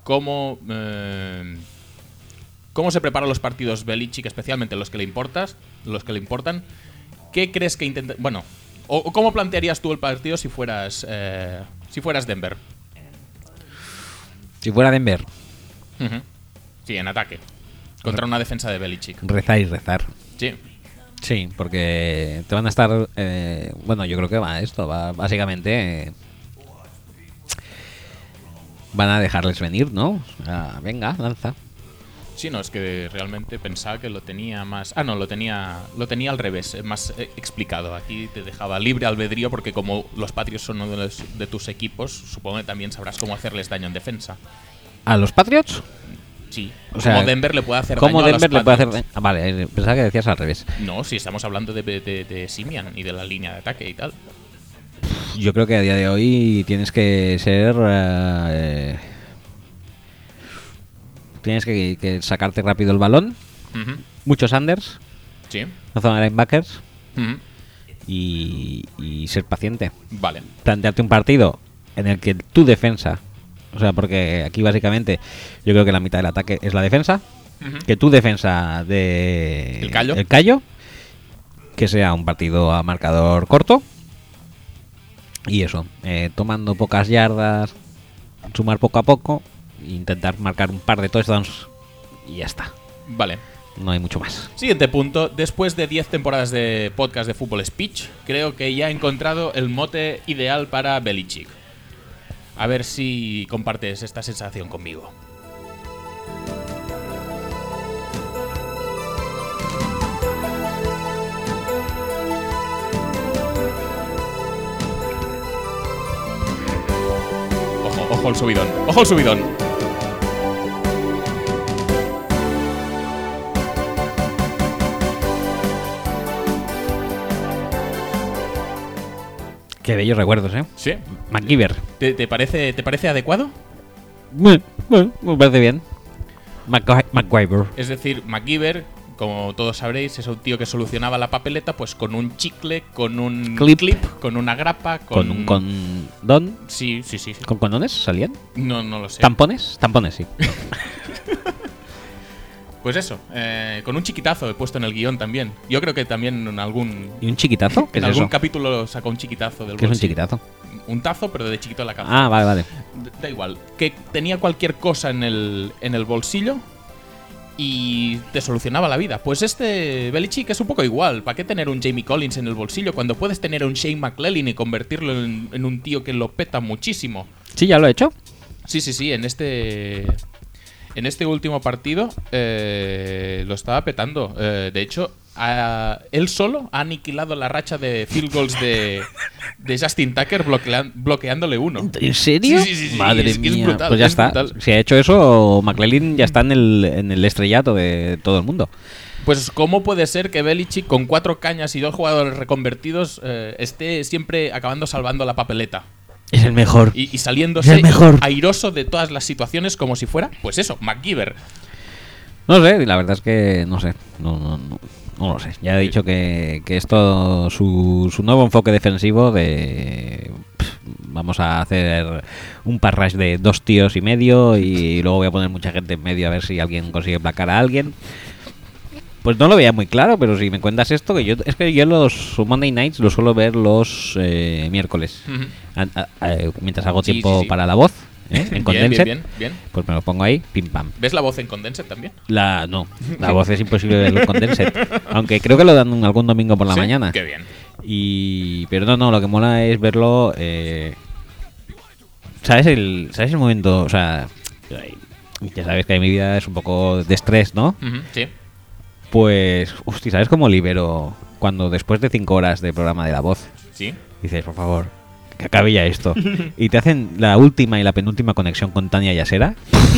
cómo eh, cómo se preparan los partidos Belichick, especialmente los que le importas, los que le importan, ¿qué crees que intenta, bueno, o, o cómo plantearías tú el partido si fueras eh, si fueras Denver? Si fuera Denver. Sí, en ataque contra una defensa de Belichick. rezar y rezar. Sí. Sí, porque te van a estar. eh, bueno, yo creo que va esto. Va básicamente. Van a dejarles venir, ¿no? Ah, venga, lanza. Sí, no, es que realmente pensaba que lo tenía más. Ah, no, lo tenía, lo tenía al revés, eh, más eh, explicado. Aquí te dejaba libre albedrío porque como los Patriots son uno de, los- de tus equipos, supongo que también sabrás cómo hacerles daño en defensa. ¿A los Patriots? Sí. O sea, como Denver le puede hacer ¿Cómo daño a los Denver le puede hacer daño? Ah, vale, eh, pensaba que decías al revés. No, si estamos hablando de, de, de Simian y de la línea de ataque y tal. Yo creo que a día de hoy tienes que ser. eh, tienes que, que sacarte rápido el balón. Muchos unders, Sí. no zona linebackers. Ujú. Y, y ser paciente. Vale. Plantearte un partido en el que tu defensa. O sea, porque aquí básicamente yo creo que la mitad del ataque es la defensa. Que tu defensa de. El callo. El callo. Que sea un partido a marcador corto. Y eso, eh, tomando pocas yardas, sumar poco a poco, intentar marcar un par de touchdowns y ya está. Vale. No hay mucho más. Siguiente punto. Después de 10 temporadas de podcast de fútbol speech, creo que ya he encontrado el mote ideal para Belichick. A ver si compartes esta sensación conmigo. Ojo el subidón. Ojo el subidón. Qué bellos recuerdos, ¿eh? Sí. MacGyver. ¿Te, te parece, ¿Te parece adecuado? Bueno, me parece bien. MacGy- MacGyver. Es decir, MacGyver, como todos sabréis, es un tío que solucionaba la papeleta pues con un chicle, con un Clip. con una grapa, Con con... un condón. Sí, sí, sí. sí. ¿Con condones salían? No, no lo sé. ¿Tampones? Tampones, sí. Pues eso, eh, con un chiquitazo he puesto en el guion también. Yo creo que también en algún, ¿Y un chiquitazo? ¿Qué en es algún eso? capítulo sacó un chiquitazo del ¿Qué es un chiquitazo? Un tazo, pero de chiquito en la cabeza. Ah, vale, vale. Da igual. Que tenía cualquier cosa en el, en el bolsillo y te solucionaba la vida. Pues este Belichick es un poco igual. ¿Para qué tener un Jamie Collins en el bolsillo cuando puedes tener a un Shane McClellan y convertirlo en, en un tío que lo peta muchísimo? Sí, ya lo he hecho. Sí, sí, sí. En este. En este último partido eh, lo estaba petando. Eh, de hecho, a- él solo ha aniquilado la racha de field goals de, de Justin Tucker bloquean- bloqueándole uno. ¿En serio? Sí, sí, sí, Madre es que es mía. brutal, pues ya es está. brutal. Si ha hecho eso, McLean ya está en el, en el estrellato de todo el mundo. Pues, ¿cómo puede ser que Belichick, con cuatro cañas y dos jugadores reconvertidos, eh, esté siempre acabando salvando la papeleta? Es el mejor. Y, y saliéndose Es el mejor. airoso de todas las situaciones como si fuera, pues eso, MacGyver. No sé, la verdad es que no sé. No, no, no, no lo sé. Ya he dicho que, que esto, su, su nuevo enfoque defensivo de... pff, Vamos a hacer un parrash de dos tíos y medio y luego voy a poner mucha gente en medio a ver si alguien consigue placar a alguien. Pues no lo veía muy claro, pero si me cuentas esto, que yo es que yo los Monday Nights los suelo ver los eh, miércoles, Ujú. A- a- a- mientras hago Sí, tiempo sí, sí. para la voz, ¿eh? en Bien, Condensed, bien, bien, bien. pues me lo pongo ahí, pim pam. ¿Ves la voz en Condensed también? La, no, la voz es imposible verlo en Condensed. Aunque creo que lo dan algún domingo por la ¿Sí? mañana. Qué bien. Y, pero no, no, lo que mola es verlo. Eh, ¿Sabes el, ¿Sabes el momento? O sea, ya sabes que mi vida es un poco de estrés, ¿no? Ujú, Sí. Pues, hostia, ¿sabes cómo libero cuando después de cinco horas de programa de la voz Sí. dices, por favor, que acabe ya esto? Y te hacen la última y la penúltima conexión con Tania Yasera.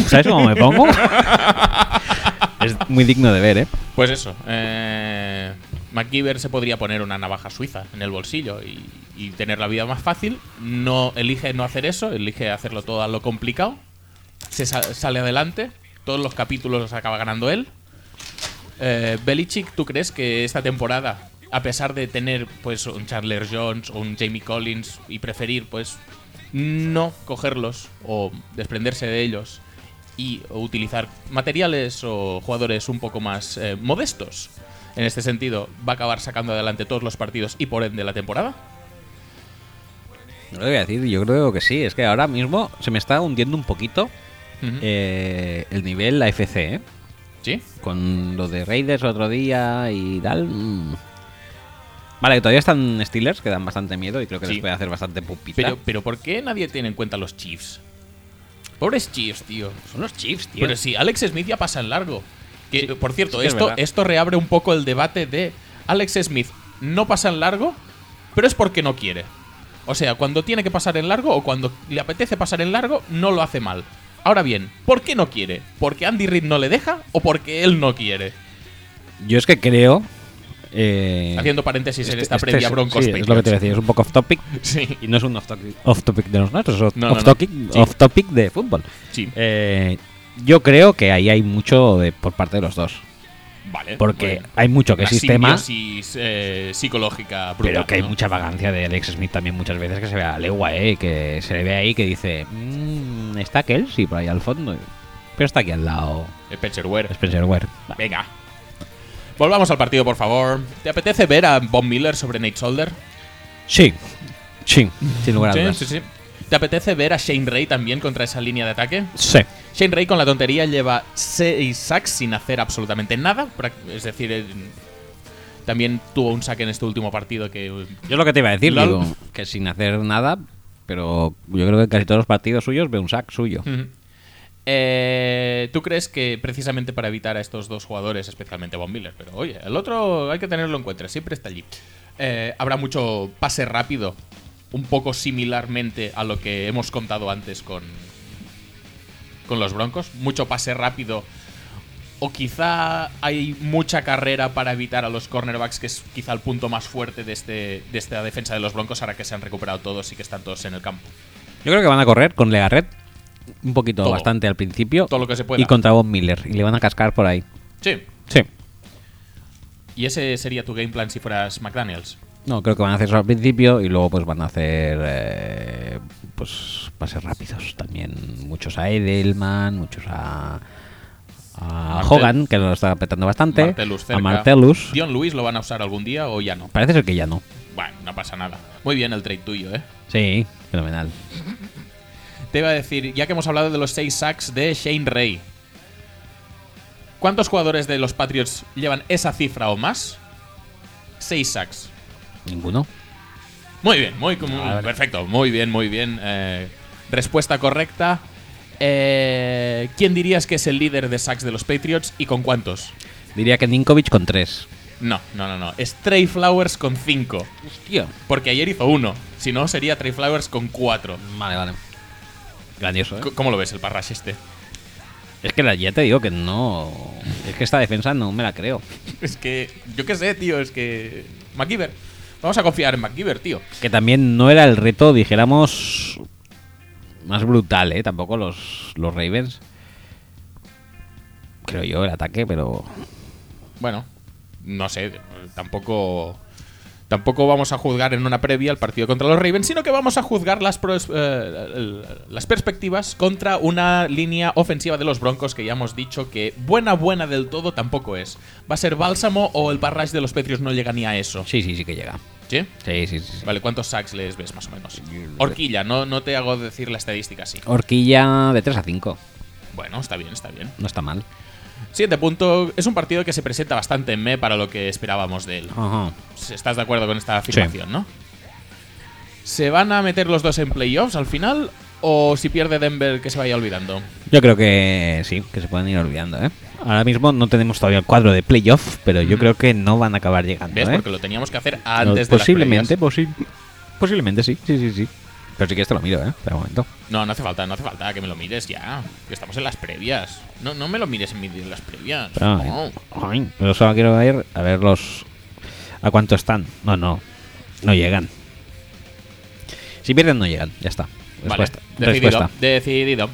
¿Sabes cómo me pongo? es muy digno de ver, ¿eh? Pues eso. Eh, MacGyver se podría poner una navaja suiza en el bolsillo y, y tener la vida más fácil. No elige no hacer eso, elige hacerlo todo a lo complicado. Se sa- sale adelante. Todos los capítulos los acaba ganando él. Eh, Belichick, ¿tú crees que esta temporada, a pesar de tener pues un Chandler Jones o un Jamie Collins y preferir pues no cogerlos o desprenderse de ellos y utilizar materiales o jugadores un poco más eh, modestos, en este sentido, va a acabar sacando adelante todos los partidos y por ende la temporada? No lo voy a decir, yo creo que sí. Es que ahora mismo se me está hundiendo un poquito eh, el nivel AFC, ¿eh? ¿Sí? Con lo de Raiders otro día y tal. mm. Vale, que todavía están Steelers, que dan bastante miedo y creo que Sí. les puede hacer bastante pupita. Pero, pero ¿por qué nadie tiene en cuenta los Chiefs? Pobres Chiefs, tío. son los Chiefs, tío. Pero sí, Alex Smith ya pasa en largo. Que, Sí, por cierto, sí que es esto, esto reabre un poco el debate de Alex Smith no pasa en largo, pero es porque no quiere. O sea, cuando tiene que pasar en largo o cuando le apetece pasar en largo, no lo hace mal. Ahora bien, ¿por qué no quiere? ¿Porque Andy Reid no le deja o porque él no quiere? Yo es que creo. Eh, Haciendo paréntesis en este- esta este previa es- Broncos sí, es lo que te voy a decir, es un poco off topic. Sí, Y no es un off topic, off topic de los nuestros, es No, off, no. topic, Sí. off topic de fútbol. sí. Eh, yo creo que ahí hay mucho de- por parte de los dos. Vale. Porque bueno. hay mucho que sistema, eh, psicológica brutal, pero que hay ¿no? mucha vagancia de Alex Smith también muchas veces que se ve a legua, ¿eh? Que se le ve ahí que dice, "Mm, está Kelsey por ahí al fondo, pero está aquí al lado Spencer Ware. Spencer Ware. Venga. Volvamos al partido, por favor. ¿Te apetece ver a Bob Miller sobre Nate Solder? Sí, sí, sin lugar a dudas. sí, sí. ¿Te apetece ver a Shane Ray también contra esa línea de ataque? Sí. Shane Ray con la tontería lleva 6 sacks sin hacer absolutamente nada. Es decir, eh, también tuvo un sack en este último partido que... eh, Yo lo que te iba a decir, digo, que sin hacer nada, pero yo creo que en casi todos los partidos suyos ve un sack suyo. Ujú. Eh, ¿Tú crees que precisamente para evitar a estos dos jugadores, especialmente Von Miller, pero oye, el otro hay que tenerlo en cuenta, siempre está allí, eh, habrá mucho pase rápido, un poco similarmente a lo que hemos contado antes con, con los Broncos, mucho pase rápido. O quizá hay mucha carrera para evitar a los cornerbacks, que es quizá el punto más fuerte de, este, de esta defensa de los Broncos, ahora que se han recuperado todos y que están todos en el campo. Yo creo que van a correr con Legarret un poquito Todo. bastante al principio. Todo lo que se pueda. Y contra Von Miller. Y le van a cascar por ahí. Sí. Sí. ¿Y ese sería tu game plan si fueras McDaniels? No, creo que van a hacer eso al principio y luego pues van a hacer eh, pues pases rápidos también. Muchos a Edelman, muchos a, a Martel- Hogan, que lo está apretando bastante. Martellus a Martellus. ¿Dion Lewis lo van a usar algún día o ya no? Parece ser que ya no. Bueno, no pasa nada. Muy bien el trade tuyo, ¿eh? Sí, fenomenal. Te iba a decir, ya que hemos hablado de los 6 sacks de Shane Ray, ¿cuántos jugadores de los Patriots llevan esa cifra o más? 6 sacks. Ninguno. Muy bien, muy como- Vale. perfecto, muy bien, muy bien. Eh, respuesta correcta. Eh, ¿Quién dirías que es el líder de sacks de los Patriots y con cuántos? Diría que Ninkovic con tres. No, no, no, no. Es Trey Flowers con 5. Hostia. Porque ayer hizo uno. Si no, sería Trey Flowers con 4. Vale, vale. Grandioso, ¿eh? ¿Cómo lo ves el parrash este? Es que la- ya te digo que no. Es que esta defensa no me la creo. Es que, yo qué sé, tío, es que. McGiver. Vamos a confiar en McGiver, tío. Que también no era el reto, dijéramos, más brutal, ¿eh? Tampoco los, los Ravens. Creo yo, el ataque, pero. Bueno, no sé, tampoco. Tampoco vamos a juzgar en una previa el partido contra los Ravens, sino que vamos a juzgar las, pros- eh, las perspectivas contra una línea ofensiva de los Broncos que ya hemos dicho que buena, buena del todo tampoco es. ¿Va a ser bálsamo o el barrage de los Patriots no llega ni a eso? Sí, sí, sí que llega. ¿Sí? Sí, sí, sí. sí. Vale, ¿cuántos sacks les ves más o menos? Horquilla, no, no te hago decir la estadística así. Horquilla de 3 a 5. Bueno, está bien, está bien. No está mal. Siguiente punto, es un partido que se presenta bastante en me para lo que esperábamos de él. Ajá. ¿Estás de acuerdo con esta afirmación, no? ¿Se van a meter los dos en playoffs al final? ¿O si pierde Denver que se vaya olvidando? Yo creo que sí, que se pueden ir olvidando, ¿eh? Ahora mismo no tenemos todavía el cuadro de playoff, pero yo Mm. creo que no van a acabar llegando, ¿Ves? ¿eh? Porque lo teníamos que hacer antes de Posiblemente, las posi- posiblemente sí, sí, sí, sí. Pero si quieres te lo miro, ¿eh? Un momento. No, no hace falta, no hace falta que me lo mires ya. Que estamos en las previas. No, no me lo mires en, mi- en las previas. Pero, No. ay, solo quiero ver a ver los a cuánto están. No, no. No llegan. Si pierden no llegan, ya está. Vale, Respuesta. decidido. Respuesta. Decidido.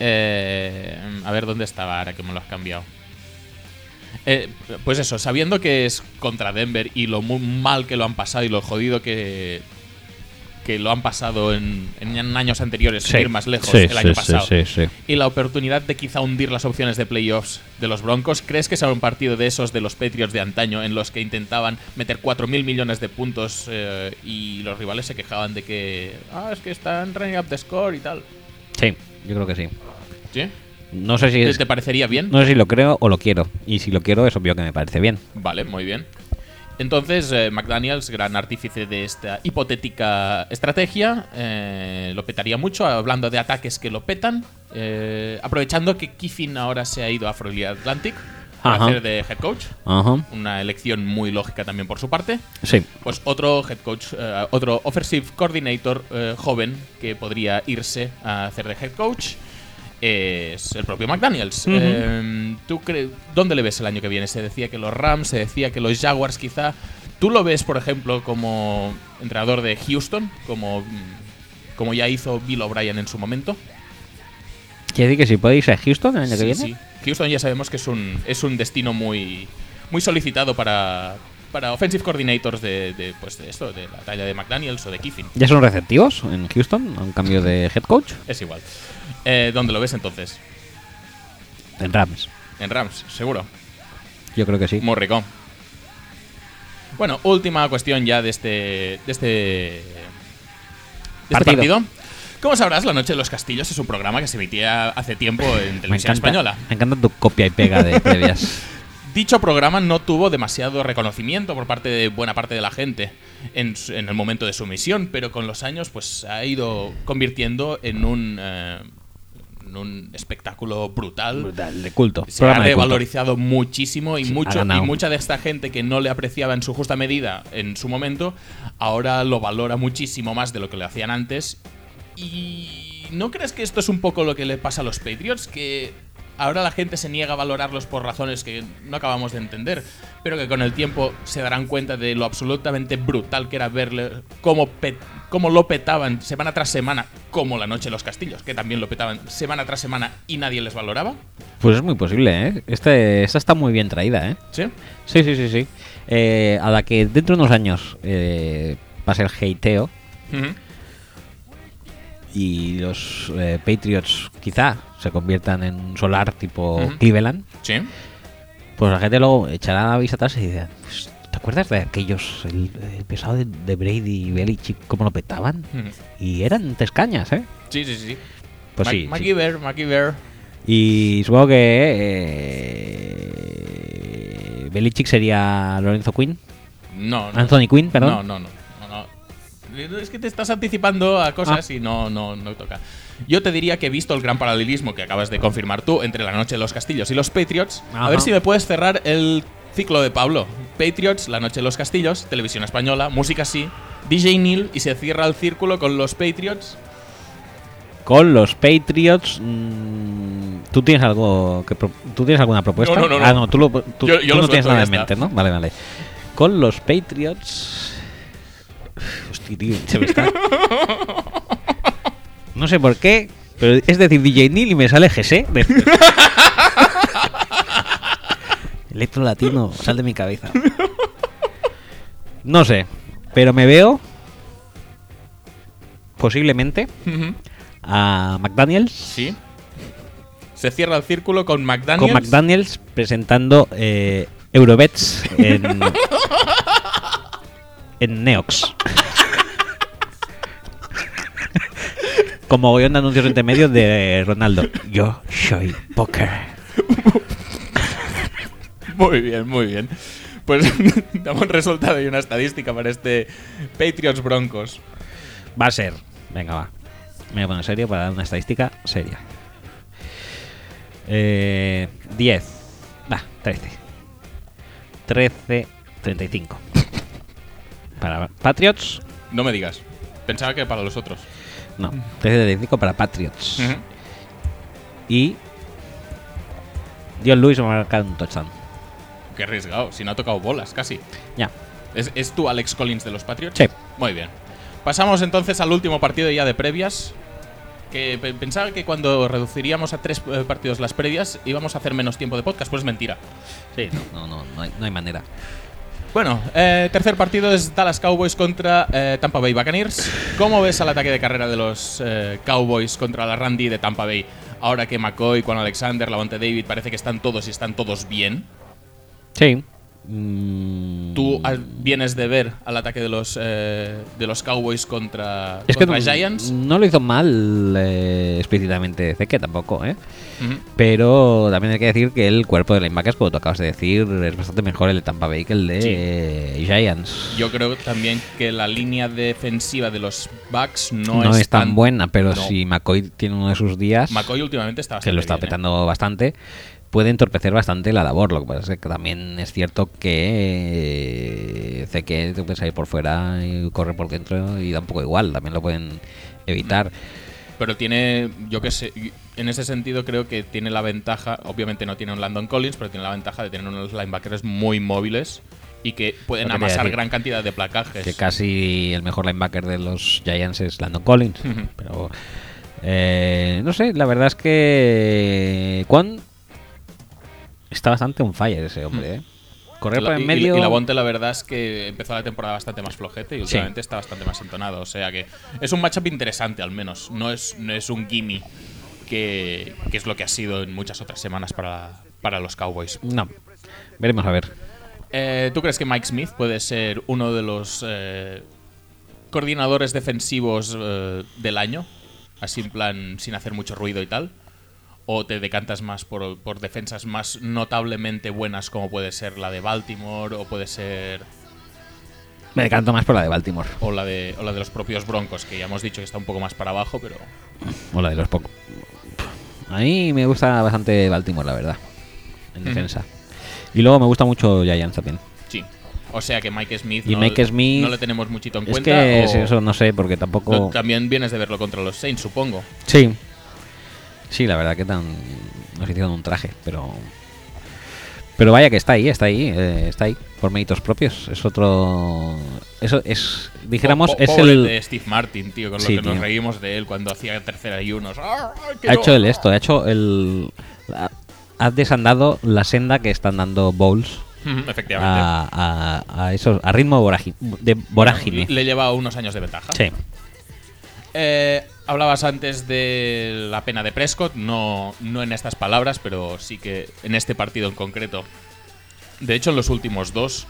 Eh, a ver dónde estaba ahora que me lo has cambiado. Eh, pues eso, sabiendo que es contra Denver y lo muy mal que lo han pasado y lo jodido que, que lo han pasado en, en años anteriores, sin ir más lejos, Sí, el sí, año sí, pasado, sí, sí. y la oportunidad de quizá hundir las opciones de playoffs de los Broncos, ¿crees que será un partido de esos de los Patriots de antaño en los que intentaban meter 4.000 millones de puntos eh, y los rivales se quejaban de que, ah, es que están running up the score y tal? Sí, yo creo que sí. ¿Sí? No sé si ¿Te, es- te parecería bien? no sé si lo creo o lo quiero. Y si lo quiero es obvio que me parece bien. Vale, muy bien. Entonces, eh, McDaniels, gran artífice de esta hipotética estrategia, eh, lo petaría mucho, hablando de ataques que lo petan, eh, aprovechando que Kiffin ahora se ha ido a Florida Atlantic para Ajá. hacer de head coach, Ajá. una elección muy lógica también por su parte. Sí. Pues otro head coach, eh, otro offensive coordinator eh, joven que podría irse a hacer de head coach es el propio McDaniels. Eh, ¿Tú cre- dónde le ves el año que viene? Se decía que los Rams, se decía que los Jaguars quizá. ¿Tú lo ves, por ejemplo, como entrenador de Houston, como, mm, como ya hizo Bill O'Brien en su momento? ¿Quiere decir que si puede irse a Houston el año que Sí, viene? sí. Houston ya sabemos que es un, es un destino muy, muy solicitado para, para offensive coordinators de, de, pues de esto, de la talla de McDaniels o de Kiffin. ¿Ya son receptivos en Houston? ¿A un cambio de head coach? Es igual. Eh, ¿Dónde lo ves entonces? En Rams. En Rams, seguro. Yo creo que sí. Muy rico. Bueno, última cuestión ya de este. de este. de este Partido. partido. Como sabrás, La Noche de los Castillos es un programa que se emitía hace tiempo en Me televisión encanta, española. me encanta tu copia y pega de previas. Dicho programa no tuvo demasiado reconocimiento por parte de buena parte de la gente en, el momento de su emisión, pero con los años pues se ha ido convirtiendo en un, eh, en un espectáculo brutal. Brutal, de culto. Se ha revalorizado muchísimo y, Sí, ha mucho, y ganado. mucha de esta gente que no le apreciaba en su justa medida en su momento, ahora lo valora muchísimo más de lo que le hacían antes. Y ¿No crees que esto es un poco lo que le pasa a los Patriots? Que ahora la gente se niega a valorarlos por razones que no acabamos de entender, pero que con el tiempo se darán cuenta de lo absolutamente brutal que era verle cómo, cómo lo petaban semana tras semana, como la noche de los castillos, que también lo petaban semana tras semana y nadie les valoraba. Pues es muy posible, ¿eh? Este, esta está muy bien traída, ¿eh? ¿Sí? Sí, sí, sí, sí. Eh, a la que dentro de unos años eh, pase el hateo Ujú. y los eh, Patriots quizá se conviertan en un solar tipo. Cleveland, Sí. pues la gente luego echará la vista atrás y dirá, "Pues, ¿te acuerdas de aquellos, el, el pesado de, de Brady y Belichick, cómo lo petaban? Y eran tres cañas, ¿eh? Sí, sí, sí. Pues Ma- sí, sí. MacGyver, MacGyver. Y supongo que eh, Belichick sería Lorenzo Quinn, No, no. Anthony Quinn, perdón. No, no, no, no, no. Es que te estás anticipando a cosas Ah. y no, no, no toca. Yo te diría que he visto el gran paralelismo que acabas de confirmar tú entre la noche de los castillos y los Patriots. A ver si me puedes cerrar el ciclo de Pablo. Patriots, la noche de los castillos, televisión española, música sí, DJ Neil y se cierra el círculo con los Patriots. Con los Patriots, mm, ¿tú tienes algo que pro- tú tienes alguna propuesta? No, no, no, Ah, no. tú, lo- tú- Yo- yo tú no tienes nada en mente. ¿no? Vale, vale. Con los Patriots, hostia, tío, se me está. No sé por qué, pero es decir DJ Neil y me sale GC. de- Electro latino, sal de mi cabeza. No sé, pero me veo posiblemente a McDaniels Sí. Se cierra el círculo con McDaniels. con McDaniels presentando eh, Eurobets en, en Neox. Como mogollón de anuncios entre medio de Ronaldo. Yo soy poker. Muy bien, muy bien. Pues damos un resultado y una estadística para este Patriots Broncos. Va a ser. Venga, va. Me voy a poner serio para dar una estadística seria. Eh, 10. Va, 13. 13, 35. Para Patriots. No me digas. Pensaba que para los otros. No, 13, 35 para Patriots. Ujú. Y. Dios Luis va a marcar un touchdown. Qué arriesgado. Si no ha tocado bolas, casi. Ya. ¿Es, es tú Alex Collins de los Patriots? Sí. Muy bien. Pasamos entonces al último partido ya de previas. Que pe- pensaba que cuando reduciríamos a tres eh, partidos las previas íbamos a hacer menos tiempo de podcast. Pues es mentira. Sí, no, no, no, no hay, no hay manera. Bueno, eh, tercer partido es Dallas Cowboys contra eh, Tampa Bay Buccaneers. ¿Cómo ves al ataque de carrera de los eh, Cowboys contra la Randy de Tampa Bay? Ahora que McCoy, con Alexander, Lavonte David, parece que están todos y están todos bien. Sí. Mm, Tú vienes de ver al ataque de los, eh, de los Cowboys contra, es contra Giants. no lo hizo mal eh, explícitamente Zeke tampoco, ¿eh? Pero también hay que decir que el cuerpo de linebackers, como tú acabas de decir, es bastante mejor el de Tampa Bay que el de Sí. eh, Giants. Yo creo también que la línea defensiva de los Bucks no, no, es, tan, buena, pero no. si McCoy tiene uno de sus días, McCoy últimamente está que lo está bien, ¿eh? petando bastante, puede entorpecer bastante la labor. Lo que pasa es que también es cierto que eh, Zeke te puede salir por fuera y corre por dentro y da un poco igual, también lo pueden evitar. Pero tiene, yo que sé, en ese sentido creo que tiene la ventaja, obviamente no tiene un Landon Collins, pero tiene la ventaja de tener unos linebackers muy móviles y que pueden que amasar gran cantidad de placajes. Que casi el mejor linebacker de los Giants es Landon Collins. Pero eh, no sé, la verdad es que Quan está bastante on fire ese hombre, ¿eh? Correr La- por y- en y- medio. Y, la Bonte, la verdad es que empezó la temporada bastante más flojete y últimamente está bastante más entonado. O sea que es un matchup interesante, al menos. No es, no es un gimme que, que es lo que ha sido en muchas otras semanas para, para los Cowboys. No, veremos a ver. Eh, ¿Tú crees que Mike Smith puede ser uno de los eh, coordinadores defensivos eh, del año? Así en plan, sin hacer mucho ruido y tal. ¿O te decantas más por, por defensas más notablemente buenas como puede ser la de Baltimore o puede ser Me decanto más por la de Baltimore. o la de, o la de los propios Broncos, que ya hemos dicho que está un poco más para abajo, pero O la de los pocos. A mí me gusta bastante Baltimore, la verdad. En defensa. Y luego me gusta mucho Giants también. sí. O sea que Mike Smith, Y no, Mike Smith- no le tenemos muchito en Es cuenta. que o- eso no sé, porque tampoco. no, también vienes de verlo contra los Saints, supongo. Sí. Sí, la verdad que tan. Nos hicieron un traje, pero. Pero vaya que está ahí, está ahí, eh, está ahí, por méritos propios. Es otro. Eso es. Dijéramos, Po- po- es el. de Steve Martin, tío, con Sí, lo que nos tío. reímos de él cuando hacía tercera y unos. ¡Ah, Ha no! hecho el esto, ha hecho el. ha- Ha desandado la senda que están dando Bowls Ujú, Efectivamente. a, a, a esos, a ritmo de vorágine. Le lleva unos años de ventaja. Sí. Eh, hablabas antes de la pena de Prescott, no, no en estas palabras, pero sí que en este partido en concreto. De hecho, en los últimos dos,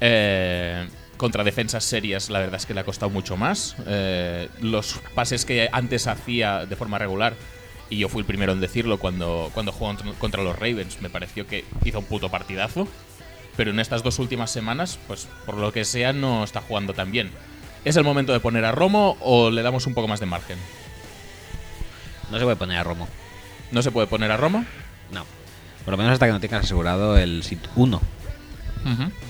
eh, contra defensas serias, la verdad es que le ha costado mucho más. Eh, los pases que antes hacía de forma regular, y yo fui el primero en decirlo cuando, cuando jugó contra- los Ravens, me pareció que hizo un puto partidazo. Pero en estas dos últimas semanas, pues por lo que sea, no está jugando tan bien. ¿Es el momento de poner a Romo o le damos un poco más de margen? No se puede poner a Romo. ¿No se puede poner a Romo? No. Por lo menos hasta que no tengas asegurado el sit 1,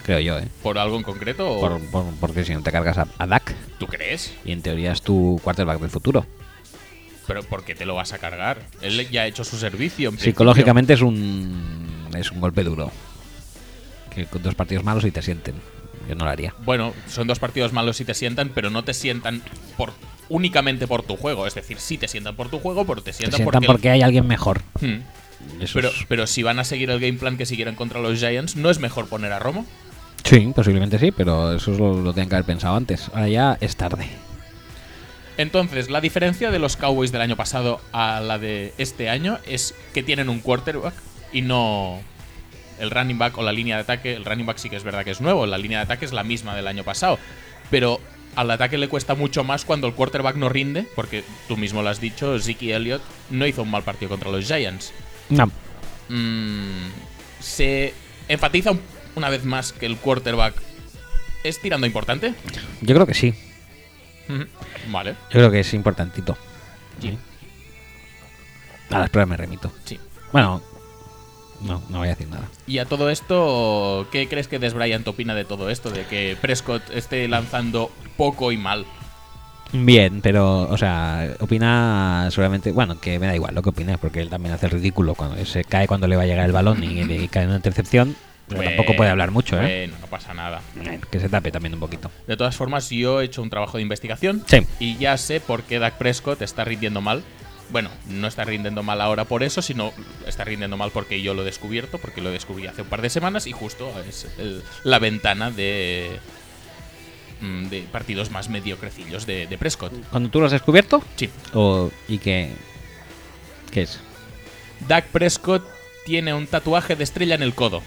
creo yo, ¿eh? ¿Por algo en concreto? O Por- por- porque si no te cargas a, a Dak, ¿Tú crees? y en teoría es tu quarterback del futuro. ¿Pero por qué te lo vas a cargar? Él ya ha hecho su servicio. en principio. Psicológicamente es un es un golpe duro. Que con dos partidos malos y te sienten. Yo no lo haría. Bueno, son dos partidos malos si te sientan, pero no te sientan por únicamente por tu juego. Es decir, sí te sientan por tu juego, pero te Te sientan, sientan porque... hay alguien mejor. Hmm. Pero, es- pero si van a seguir el game plan que siguieran contra los Giants, ¿no es mejor poner a Romo? Sí, posiblemente sí, pero eso es lo, lo tienen que haber pensado antes. Ahora ya es tarde. Entonces, la diferencia de los Cowboys del año pasado a la de este año es que tienen un quarterback y no el running back o la línea de ataque. El running back sí que es verdad que es nuevo, la línea de ataque es la misma del año pasado. Pero al ataque le cuesta mucho más cuando el quarterback no rinde, porque tú mismo lo has dicho, Zeke Elliott no hizo un mal partido contra los Giants. No. Mm, se enfatiza un- una vez más que el quarterback es tirando importante. Yo creo que sí. Vale, Yo creo que es importantito. Sí. A las pruebas me remito. sí. Bueno, no, no voy a decir nada. Y a todo esto, ¿qué crees que Des Bryant opina de todo esto? De que Prescott esté lanzando poco y mal. Bien, pero, o sea, opina seguramente, bueno, que me da igual lo que opine, porque él también hace el ridículo cuando se cae cuando le va a llegar el balón y, y cae en una intercepción. Pero Bueno, tampoco puede hablar mucho, ¿eh? Bueno, no pasa nada. Bueno, Que se tape también un poquito. De todas formas, yo he hecho un trabajo de investigación Sí. y ya sé por qué Dak Prescott está rindiendo mal. Bueno, no está rindiendo mal ahora por eso, sino está rindiendo mal porque yo lo he descubierto, porque lo descubrí hace un par de semanas y justo es el- la ventana de, mm, de partidos más mediocrecillos de, de Prescott. ¿Cuando tú lo has descubierto? Sí. O, ¿Y qué? ¿Qué es? Dak Prescott tiene un tatuaje de estrella en el codo.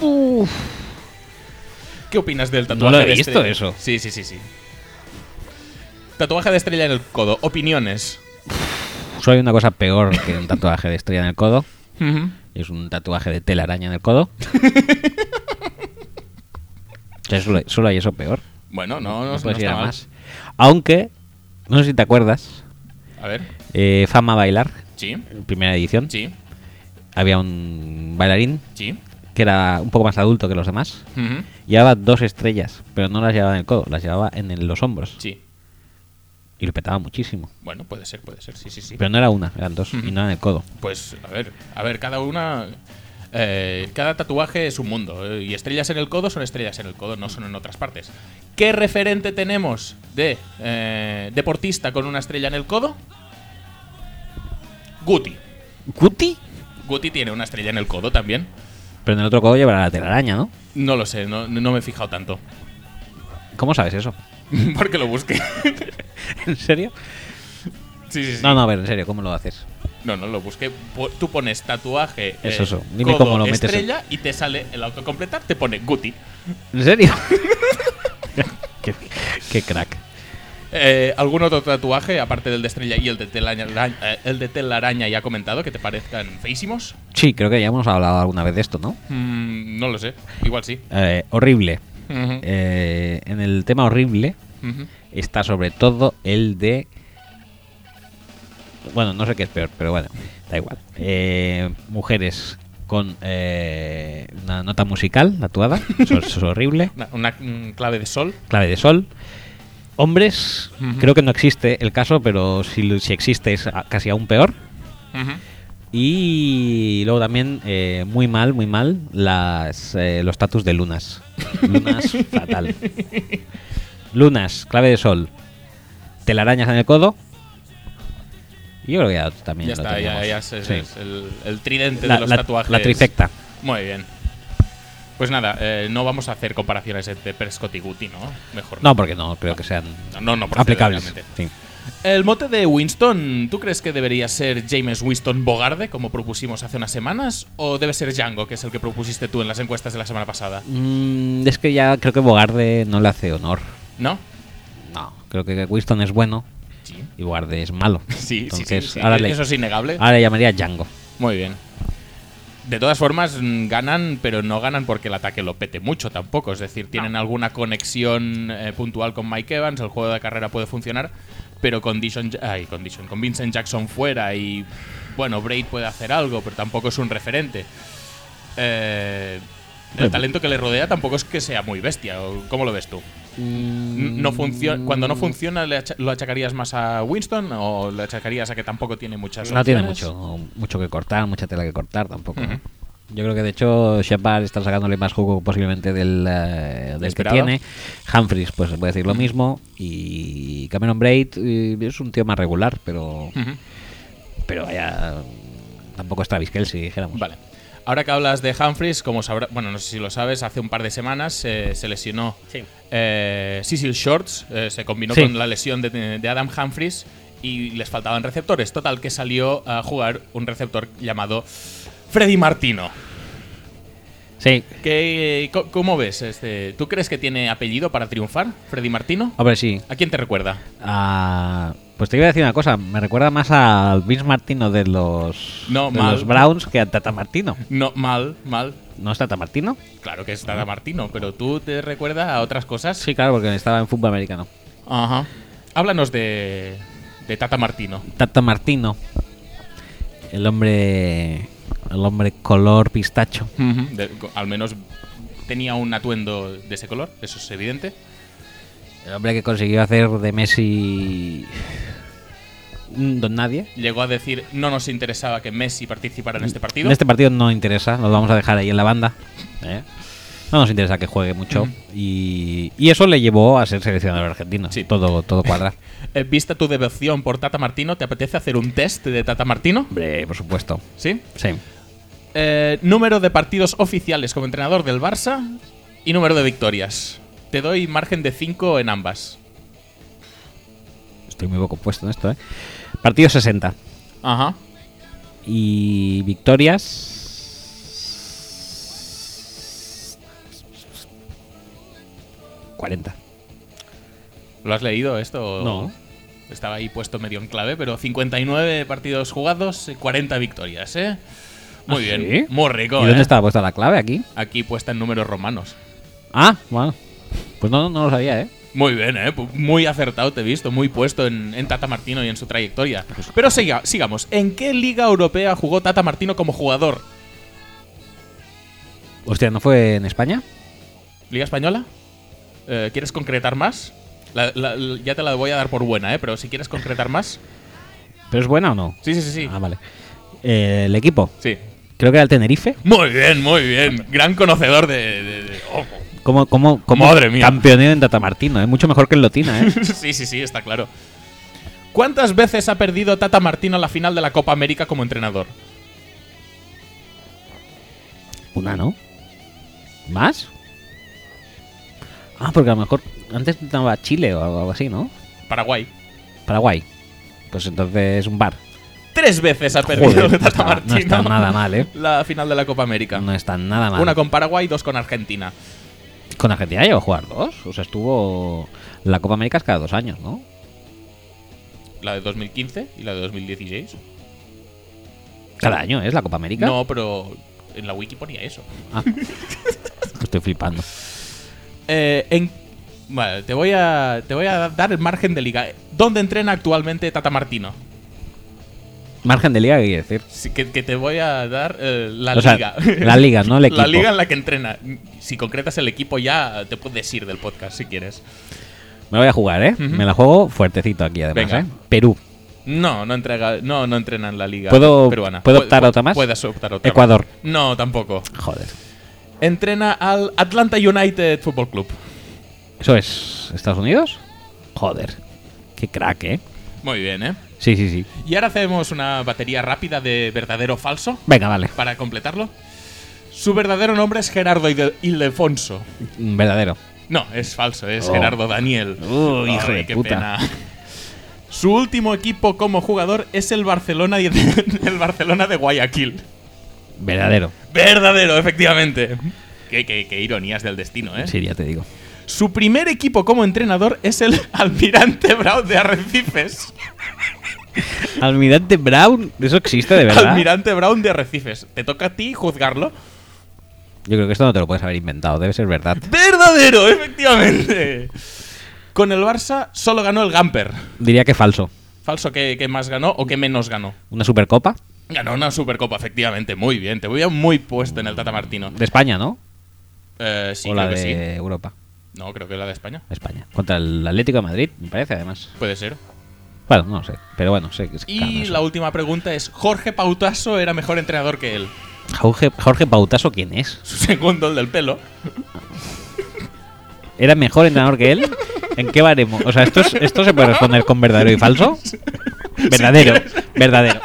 Oh, ¿Qué opinas del No tatuaje lo he de visto estrella? eso. Sí, sí, sí, sí. Tatuaje de estrella en el codo. Opiniones. Solo hay una cosa peor que un tatuaje de estrella en el codo. Es un tatuaje de telaraña en el codo. O sea, solo, solo hay eso peor. Bueno, no, no, No no ir a más. Aunque, no sé si te acuerdas, A ver. eh, Fama Bailar, Sí, primera edición, sí, había un bailarín sí. que era un poco más adulto que los demás. Ujú. Llevaba dos estrellas, pero no las llevaba en el codo, las llevaba en el- los hombros. Sí. Y lo petaba muchísimo. Bueno, puede ser, puede ser. Sí, sí, sí. Pero no era una, eran dos, y no en el codo. Pues, a ver, a ver, cada una. eh, cada tatuaje es un mundo. eh, y estrellas en el codo son estrellas en el codo, no son en otras partes. ¿Qué referente tenemos de eh, deportista con una estrella en el codo? Guti. ¿Guti? Guti tiene una estrella en el codo también. Pero en el otro codo llevará la telaraña, ¿no? No lo sé, no, no me he fijado tanto. ¿Cómo sabes eso? Porque lo busqué. ¿En serio? sí, sí, sí. No, no, a ver, en serio, ¿cómo lo haces? No, no, lo busqué. Tú pones tatuaje. eh, Eso. Dime codo, cómo lo metes estrella y te sale el autocompletar, te pone Guti. ¿En serio? qué, qué crack. Eh, ¿Algún otro tatuaje, aparte del de estrella y el de telaraña, eh, el de telaraña ya comentado, que te parezcan feísimos? Sí, creo que ya hemos hablado alguna vez de esto, ¿no? Mm, no lo sé, igual sí. Eh, horrible. Eh, en el tema horrible está sobre todo el de... Bueno, no sé qué es peor, pero bueno, da igual. Eh, mujeres con eh, una nota musical tatuada. Eso, eso es horrible. Una, una, clave de sol. Clave de sol. Hombres, creo que no existe el caso, pero si, si existe es casi aún peor. Y luego también, eh, muy mal, muy mal, las, eh, los tatus de lunas. Lunas, fatal. Lunas, clave de sol. Telarañas en el codo. Y yo creo que ya también Ya lo está, ya, ya es, es- Sí. es el, el tridente La, de los la- tatuajes. la trifecta. Muy bien. Pues nada, eh, no vamos a hacer comparaciones entre Prescott y Guti, ¿no? Mejor No, porque no creo que sean no, no aplicables. Sí. El mote de Winston, ¿tú crees que debería ser James Winston Bogarde, como propusimos hace unas semanas? ¿O debe ser Django, que es el que propusiste tú en las encuestas de la semana pasada? Mm, es que ya creo que Bogarde no le hace honor. ¿No? No, creo que Winston es bueno Sí. y Bogarde es malo. Sí, sí, Entonces, sí, sí. Ahora, le, Eso es innegable. ahora le llamaría Django. Muy bien. De todas formas, mm, ganan, pero no ganan porque el ataque lo pete mucho tampoco. Es decir, tienen alguna conexión eh, puntual con Mike Evans, el juego de carrera puede funcionar, pero con Dishon, ay, con Dishon, con Vincent Jackson fuera y, bueno, Braid puede hacer algo, pero tampoco es un referente. Eh, el talento que le rodea tampoco es que sea muy bestia. ¿o ¿Cómo lo ves tú? N- No funciona, cuando no funciona, ¿le acha- ¿lo achacarías más a Winston o le achacarías a que tampoco tiene muchas No tiene mucho, mucho que cortar, mucha tela que cortar tampoco. Ujú. Yo creo que de hecho Shepard está sacándole más jugo posiblemente del, eh, del que tiene. Humphries pues se puede decir lo mismo. Y Cameron Braid eh, es un tío más regular, pero pero vaya tampoco es Travis Kelce, dijéramos. Vale. Ahora que hablas de Humphries, como sabrá, bueno, no sé si lo sabes, hace un par de semanas eh, se lesionó Sí. eh, Cecil Shorts, eh, se combinó Sí. con la lesión de, de Adam Humphries y les faltaban receptores. Total, que salió a jugar un receptor llamado Freddy Martino. Sí. ¿Qué, ¿Cómo ves? Este, ¿Tú crees que tiene apellido para triunfar, Freddy Martino? Hombre, sí. ¿A quién te recuerda? Ah, pues te iba a decir una cosa. Me recuerda más al Vince Martino de los, No, de mal. los Browns que a Tata Martino. No, mal, mal. ¿No es Tata Martino? Claro que es Tata Martino, pero tú te recuerdas a otras cosas. Sí, claro, porque estaba en fútbol americano. Ajá. Háblanos de, de Tata Martino. Tata Martino. El hombre. El hombre color pistacho. De- al menos tenía un atuendo de ese color, eso es evidente. El hombre que consiguió hacer de Messi. un Don nadie. Llegó a decir no nos interesaba que Messi participara en este partido. En este partido no interesa, lo vamos a dejar ahí en la banda. ¿eh? No nos interesa que juegue mucho. y, y eso le llevó a ser seleccionador argentino. Sí. Todo, todo cuadra. Eh, vista tu devoción por Tata Martino, ¿te apetece hacer un test de Tata Martino? Hombre, por supuesto. ¿Sí? Sí. Eh, número de partidos oficiales como entrenador del Barça y número de victorias. Te doy margen de 5 en ambas. Estoy muy poco puesto en esto, ¿eh? Partido 60. Ajá. Y victorias. ¿40? ¿Lo has leído esto? No. Estaba ahí puesto medio en clave, pero 59 partidos jugados, 40 victorias, ¿eh? Muy ¿Ah, bien. sí? Muy rico, ¿Y dónde ¿eh? estaba puesta la clave aquí? Aquí puesta en números romanos. Ah, bueno. Pues no, no lo sabía, ¿eh? Muy bien, ¿eh? Muy acertado te he visto, muy puesto en, en Tata Martino y en su trayectoria. Pero siga, sigamos. ¿En qué liga europea jugó Tata Martino como jugador? Hostia, ¿no fue en España? ¿Liga Española? Eh, ¿Quieres concretar más? La- la- la- ya te la voy a dar por buena, ¿eh? Pero si quieres concretar más. ¿Pero es buena o no? Sí, sí, sí, sí. Ah, vale. Eh, el equipo. Sí. Creo que era el Tenerife. Muy bien, muy bien. Gran conocedor de... de- de- oh. Como, como, como Madre mía. campeoneo en Tata Martino, ¿eh? Mucho mejor que el Lotina, ¿eh? sí, sí, sí, está claro. ¿Cuántas veces ha perdido Tata Martino la final de la Copa América como entrenador? Una, ¿no? ¿Más? Ah, porque a lo mejor antes estaba Chile o algo así, ¿no? Paraguay. Paraguay. Pues entonces un bar. Tres veces ha perdido Joder, no Tata está, no está nada mal, ¿eh? La final de la Copa América. No está nada mal. Una con Paraguay y dos con Argentina. Con Argentina llegó a jugar dos. O sea, estuvo. La Copa América es cada dos años, ¿no? La de 2015 y la de 2016. Cada año es la Copa América. No, pero en la wiki ponía eso. Ah. Estoy flipando. Eh, en, vale, te voy, a, te voy a dar el margen de liga. ¿Dónde entrena actualmente Tata Martino? Margen de liga, ¿qué quiere decir? Sí, que, que te voy a dar eh, la O sea, liga. la liga, no el La equipo. liga en la que entrena. Si concretas el equipo ya te puedes ir del podcast si quieres. Me voy a jugar, ¿eh? Me la juego fuertecito aquí, además, Venga. ¿eh? Perú, No, no entrega, no, no entrena en la liga ¿Puedo- peruana. puedo Pu- optar a otra más? Puedes optar a otra Ecuador. más. No, tampoco. Joder. Entrena al Atlanta United Football Club. ¿Eso es Estados Unidos? Joder. Qué crack, ¿eh? Muy bien, ¿eh? Sí, sí, sí. Y ahora hacemos una batería rápida de verdadero o falso Venga, vale. para completarlo. Su verdadero nombre es Gerardo Ildefonso. Mm, Verdadero. No, es falso, es Oh. Gerardo Daniel. Uy, hijo Ay, de qué puta. pena. Su último equipo como jugador es el Barcelona, el Barcelona de Guayaquil. Verdadero. Verdadero, efectivamente. Qué, qué- qué ironías del destino, ¿eh? Sí, ya te digo. Su primer equipo como entrenador es el Almirante Brown de Arrecifes. Almirante Brown, ¿eso existe de verdad? Almirante Brown de Arrecifes. Te toca a ti juzgarlo. Yo creo que esto no te lo puedes haber inventado, debe ser verdad. Verdadero, efectivamente. Con el Barça solo ganó el Gamper. Diría que falso. Falso, ¿qué, qué más ganó o qué menos ganó? ¿Una supercopa? Ganó una Supercopa, efectivamente. Muy bien. Te voy a muy puesto en el Tata Martino. De España, ¿no? Eh, sí, o la creo de que sí. Europa. No, creo que la de España. España. Contra el Atlético de Madrid, me parece, además. Puede ser. Bueno, no sé. Pero bueno, sé que es Y la última pregunta es: ¿Jorge Pautaso era mejor entrenador que él? Jorge, Jorge Pautaso, ¿quién es? Su segundo, el del pelo. ¿Era mejor entrenador que él? ¿En qué baremo? O sea, ¿esto, es- ¿esto se puede responder con verdadero y falso? Verdadero, verdadero.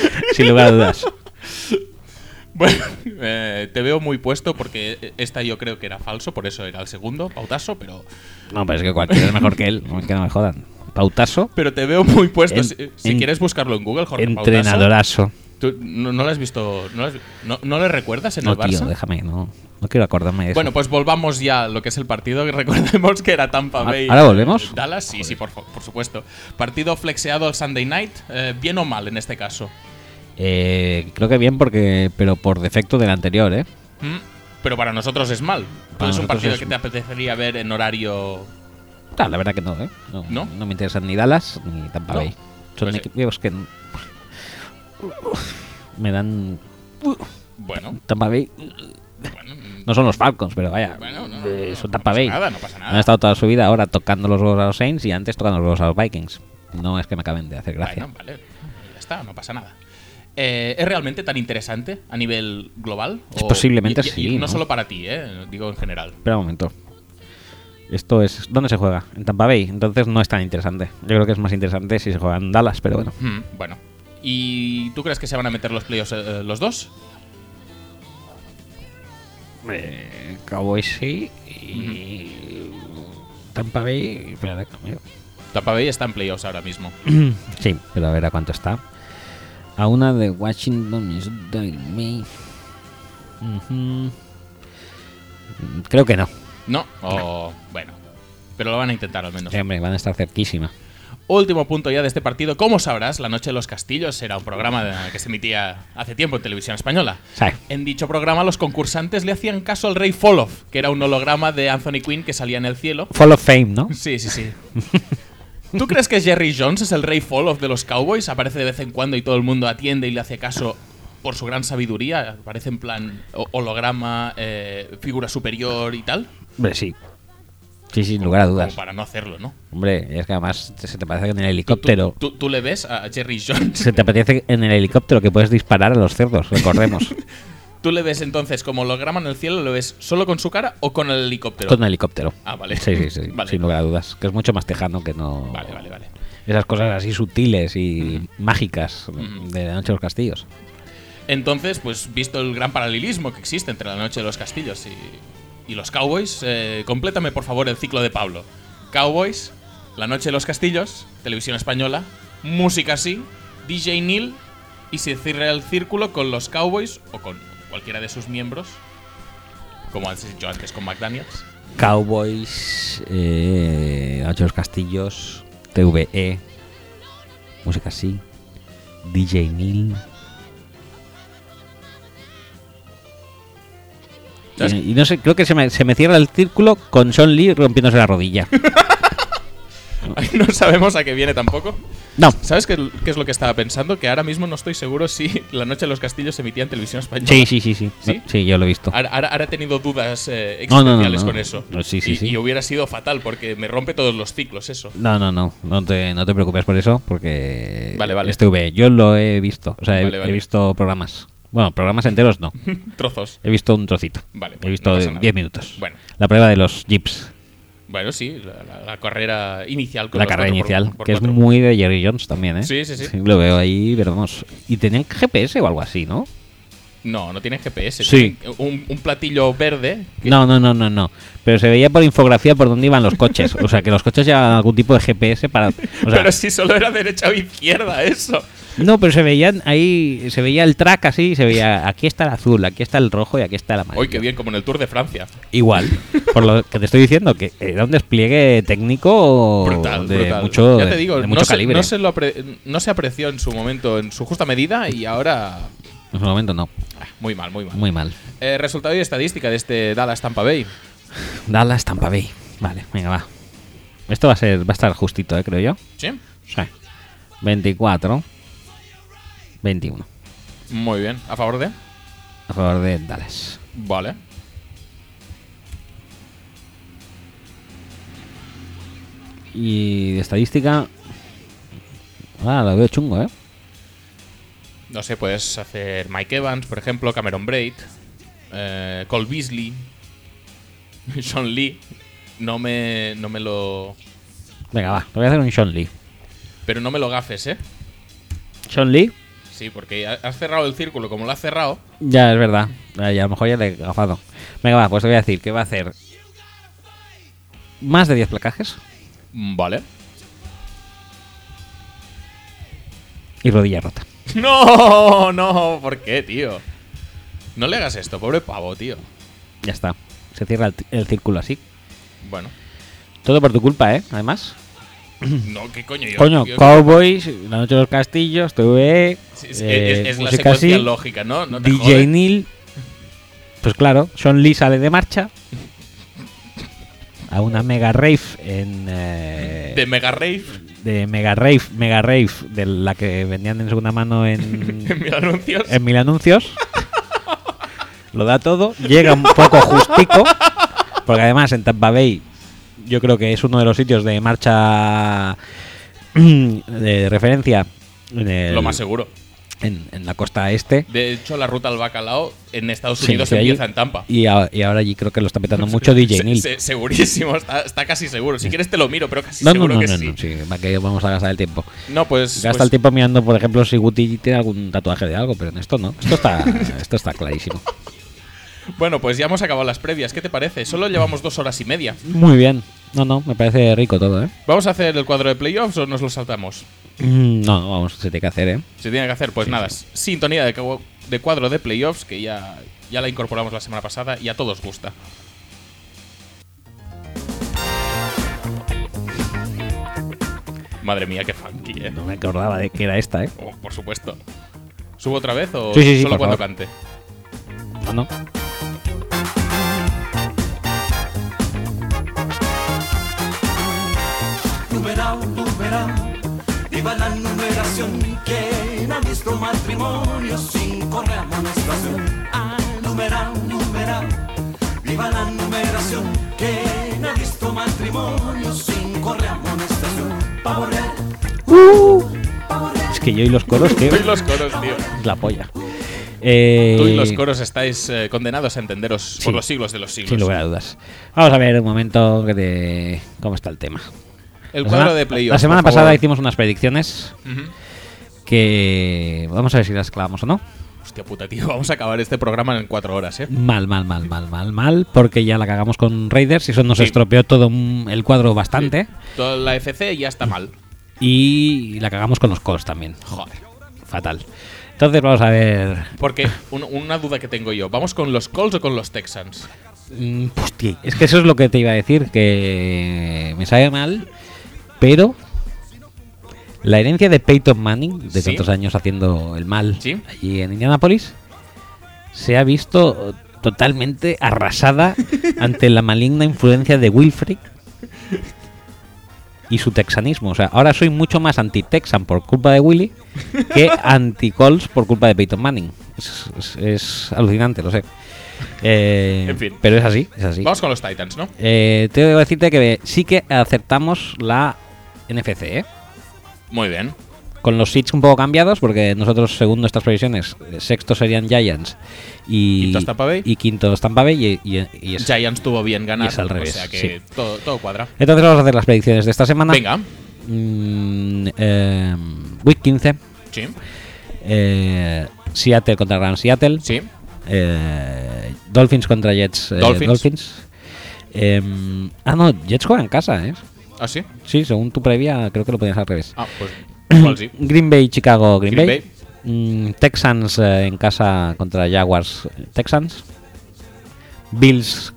Sin lugar a dudas. Bueno, eh, te veo muy puesto porque esta yo creo que era falso, por eso era el segundo, Pautaso, pero, No, pero es que cualquiera es mejor que él. Que no me jodan. Pautaso, pero te veo muy puesto. En- si si en- quieres buscarlo en Google, Jorge Pautaso. ¿Tú no, no lo has visto? ¿No, lo has- no- no le recuerdas en No, el Barça? tío, déjame, no. No quiero acordarme de eso. Bueno, pues volvamos ya a lo que es el partido. que Recordemos que era Tampa ¿Ahora- Bay. ahora volvemos? Dallas, sí, sí, por, por supuesto. Partido flexeado el Sunday night. eh, bien o mal en este caso. Eh, creo que bien porque pero por defecto del anterior, ¿eh? Mm, Pero para nosotros es mal. Para es un nosotros partido es- que te apetecería ver en horario. Ah, la verdad que no, ¿eh? No, ¿No? me interesan ni Dallas ni Tampa No. Bay. Son Pues sí. equipos que n- me dan Bueno, Tampa Bay. bueno, mm, No son los Falcons, pero vaya, bueno, no, no, eh, son Tampa pasa Bay. Nada, no pasa nada. Han estado toda su vida ahora tocando los huevos a los Saints y antes tocando los huevos a los Vikings. No es que me acaben de hacer gracia. Bueno, vale, ya está, no pasa nada. Eh, ¿Es realmente tan interesante a nivel global? Es posiblemente y- sí, y no, ¿no? solo para ti, eh, digo en general. Espera un momento. Esto es. ¿Dónde se juega? En Tampa Bay. Entonces no es tan interesante. Yo creo que es más interesante si se juega en Dallas, pero bueno. Mm, bueno. ¿Y tú crees que se van a meter los playoffs eh, los dos? Eh, Cowboys sí. Y. Tampa Bay. Espera, cambio. Tampa Bay está en playoffs ahora mismo. Sí, pero a ver a cuánto está. A una de Washington, y May. Ujú. Creo que no. No, o bueno. Pero lo van a intentar al menos. Sí, hombre, van a estar cerquísima. Último punto ya de este partido. Como sabrás, La Noche de los Castillos era un programa que se emitía hace tiempo en televisión española. Sí. En dicho programa, los concursantes le hacían caso al rey Folof, que era un holograma de Anthony Quinn que salía en el cielo. Fall of Fame, ¿no? Sí, sí, sí. ¿Tú crees que Jerry Jones es el rey Folof de los Cowboys? Aparece de vez en cuando y todo el mundo atiende y le hace caso por su gran sabiduría. Aparece en plan ho- holograma, eh, figura superior y tal. Sí. Sí, sin lugar a Como dudas. para no hacerlo, ¿no? Hombre, es que además se te parece que en el ¿Tú, helicóptero. tú- tú le ves a Jerry Jones? Se te parece en el helicóptero que puedes disparar a los cerdos, recordemos. ¿Tú le ves entonces como holograma en el cielo? ¿Lo ves solo con su cara o con el helicóptero? Con el helicóptero. Ah, vale. Sí, sí, sí. Vale. Sin lugar a dudas. Que es mucho más tejano que no. Vale, vale, vale. Esas cosas así sutiles y mágicas de la noche de los castillos. Entonces, pues visto el gran paralelismo que existe entre la Noche de los Castillos y, y los Cowboys, eh, complétame por favor el ciclo de Pablo. Cowboys, La Noche de los Castillos, Televisión Española, Música así, DJ Neil y se cierra el círculo con los Cowboys o con cualquiera de sus miembros, como has dicho antes con McDaniels. Cowboys, eh, noche de los castillos, TVE, música así, DJ Neil. Y, y no sé, creo que se me, se me cierra el círculo con Sean Lee rompiéndose la rodilla. no sabemos a qué viene tampoco. No. ¿Sabes qué, qué es lo que estaba pensando? Que ahora mismo no estoy seguro si La Noche de los Castillos se emitía en televisión española. Sí, sí, sí, sí. ¿Sí? Sí, yo lo he visto. Ahora, ahora- ahora he tenido dudas eh, No, no, no, existenciales no. con eso. Sí, sí, y, sí. y hubiera sido fatal porque me rompe todos los ciclos eso. No, no, no. No te, no te preocupes por eso, porque. Vale, vale. Este V, yo lo he visto. O sea, he- Vale, vale. he visto programas. Bueno, programas enteros no. Trozos. He visto un trocito. Vale, He pues visto no pasa nada. 10 minutos. Bueno. La prueba de los jeeps. Bueno, sí, la, la- la carrera inicial. con La carrera 4x4, inicial, por que es muy de Jerry Jones también, ¿eh? Sí, sí, sí. Lo veo ahí, pero vamos. Y tenían GPS o algo así, ¿no? No, no tiene GPS. Sí. Un, un platillo verde. que- No, no, no, no, no. Pero se veía por infografía por dónde iban los coches. O sea, que los coches llevaban algún tipo de GPS para. O sea, pero si solo era derecha o izquierda, eso. No, pero se veían ahí, se veía el track así, se veía aquí está el azul, aquí está el rojo y aquí está el amarillo. Hoy qué bien, como en el Tour de Francia. Igual, por lo que te estoy diciendo, que era un despliegue técnico Brutal, de brutal. mucho, ya te digo, de no, mucho se, calibre. no se lo apre- no se apreció en su momento, en su justa medida, y ahora. En su momento no, ah, Muy mal, muy mal. muy mal. Eh, resultado y estadística de este Dallas Tampa Bay. Dallas Tampa Bay. Vale, venga, va. Esto va a ser, va a estar justito, eh, creo yo. ¿Sí? Sí. 24, 21. Muy bien. ¿A favor de? A favor de Dallas. Vale. Y de estadística. Ah, lo veo chungo, ¿eh? No sé, puedes hacer Mike Evans, por ejemplo, Cameron Braid, eh, Cole Beasley, Sean Lee. No me, no me lo. Venga, va, te voy a hacer un Sean Lee. Pero no me lo gafes, ¿eh? Sean Lee, Sí, porque ha- has cerrado el círculo como lo has cerrado. ya es verdad. Ah, y a lo mejor ya le he gafado. Venga, va, pues te voy a decir que va a hacer más de 10 placajes Mm, Vale. y rodilla rota. No, no, ¿por qué, tío? No le hagas esto, pobre pavo, tío. Ya está. Se cierra el, el círculo así. Bueno, Todo por tu culpa, ¿eh? Además. no, ¿qué coño? Yo, Coño, yo- Cowboys, La Noche de los Castillos, TV, Sí, es, eh, es- es la secuencia así, lógica, ¿no? DJ. Neil. Pues claro, Sean Lee sale de marcha a una mega rave en. eh, De Mega Rave de mega rave, mega rave, de la que vendían en segunda mano en en, mil anuncios. en mil anuncios. Lo da todo, llega un poco justico, porque además en Tampa Bay yo creo que es uno de los sitios de marcha de referencia en, el- Lo más seguro. en, en la costa este. De hecho, la ruta al bacalao en Estados Unidos sí, allí- empieza en Tampa. Y, a- y ahora allí creo que lo está petando mucho DJ Neil. se- segurísimo, está, está casi seguro. Si quieres te lo miro, pero casi No, no, seguro no, que no, sí. no, sí, que vamos a gastar el tiempo. No, pues, Gasta pues- el tiempo mirando, por ejemplo, si Guti tiene algún tatuaje de algo, pero en esto no. Esto está, esto está clarísimo. Bueno, pues ya hemos acabado las previas. ¿Qué te parece? Solo llevamos dos horas y media. Muy bien. No, no, me parece rico todo, ¿eh? ¿Vamos a hacer el cuadro de playoffs o nos lo saltamos? Mm, No, no, vamos, se tiene que hacer, ¿eh? Se tiene que hacer, pues nada, sintonía de, cu- de cuadro de playoffs, que ya, ya la incorporamos la semana pasada y a todos gusta. Madre mía, qué funky, eh. No me acordaba de que era esta, ¿eh? Oh, por supuesto. ¿Subo otra vez o Sí, sí, sí, solo por cuando favor. cante? No, no. Numeral, viva la numeración. ¿Quién ha visto matrimonio sin correr amonestación? Ah, numeral, numeral, viva la numeración. ¿Quién ha visto matrimonio sin correr amonestación? Pavo real, pavo real. Es que yo y los coros, que Tú y los coros, tío. es la polla. Eh, Tú y los coros estáis eh, condenados a entenderos Sí. por los siglos de los siglos. Sin lugar a dudas. Vamos a ver un momento que de cómo está el tema. El La cuadro semana- de playoffs. La semana pasada favor. hicimos unas predicciones que vamos a ver si las clavamos o no. Hostia puta, tío. Vamos a acabar este programa en cuatro horas, ¿eh? Mal, mal, mal, mal, mal, mal, porque ya la cagamos con Raiders y eso nos Sí. estropeó todo un- el cuadro bastante. Toda la FC ya está mal. Y la cagamos con los Colts también. Joder. Fatal. Entonces vamos a ver. Porque un- una duda que tengo yo. ¿Vamos con los Colts o con los Texans? Mm, hostia, es que eso es lo que te iba a decir, que me sabe mal, pero la herencia de Peyton Manning, de Sí. tantos años haciendo el mal Sí. allí en Indianapolis, se ha visto totalmente arrasada ante la maligna influencia de Wilfrid. y su texanismo. O sea, ahora soy mucho más anti-Texan por culpa de Willy que anti-Colts por culpa de Peyton Manning. Es, es- es alucinante, lo sé. Eh, En fin. Pero es así, es así. Vamos con los Titans, ¿no? Eh, tengo que decirte que sí que aceptamos la NFC, ¿eh? Muy bien. Con los seeds un poco cambiados, porque nosotros, según nuestras previsiones, eh, sextos serían Giants y Quintos Tampa Bay. y quintos Tampa Bay y, y- y es- Giants tuvo bien ganar. y es al revés, O sea que sí. todo, todo cuadra. Entonces vamos a hacer las predicciones de esta semana. Venga. Mm, eh, week 15. Sí. eh, Seattle contra Gran Seattle. Sí. eh, Dolphins contra Jets. eh, Dolphins. Em, ah, no, Jets juega en casa, ¿eh? ¿Ah, sí? Sí, según tu previa, creo que lo ponías al revés. Ah, pues igual sí. Green Bay, Chicago, Green, Green Bay. Mm, Texans eh, en casa contra Jaguars, Texans. Bills,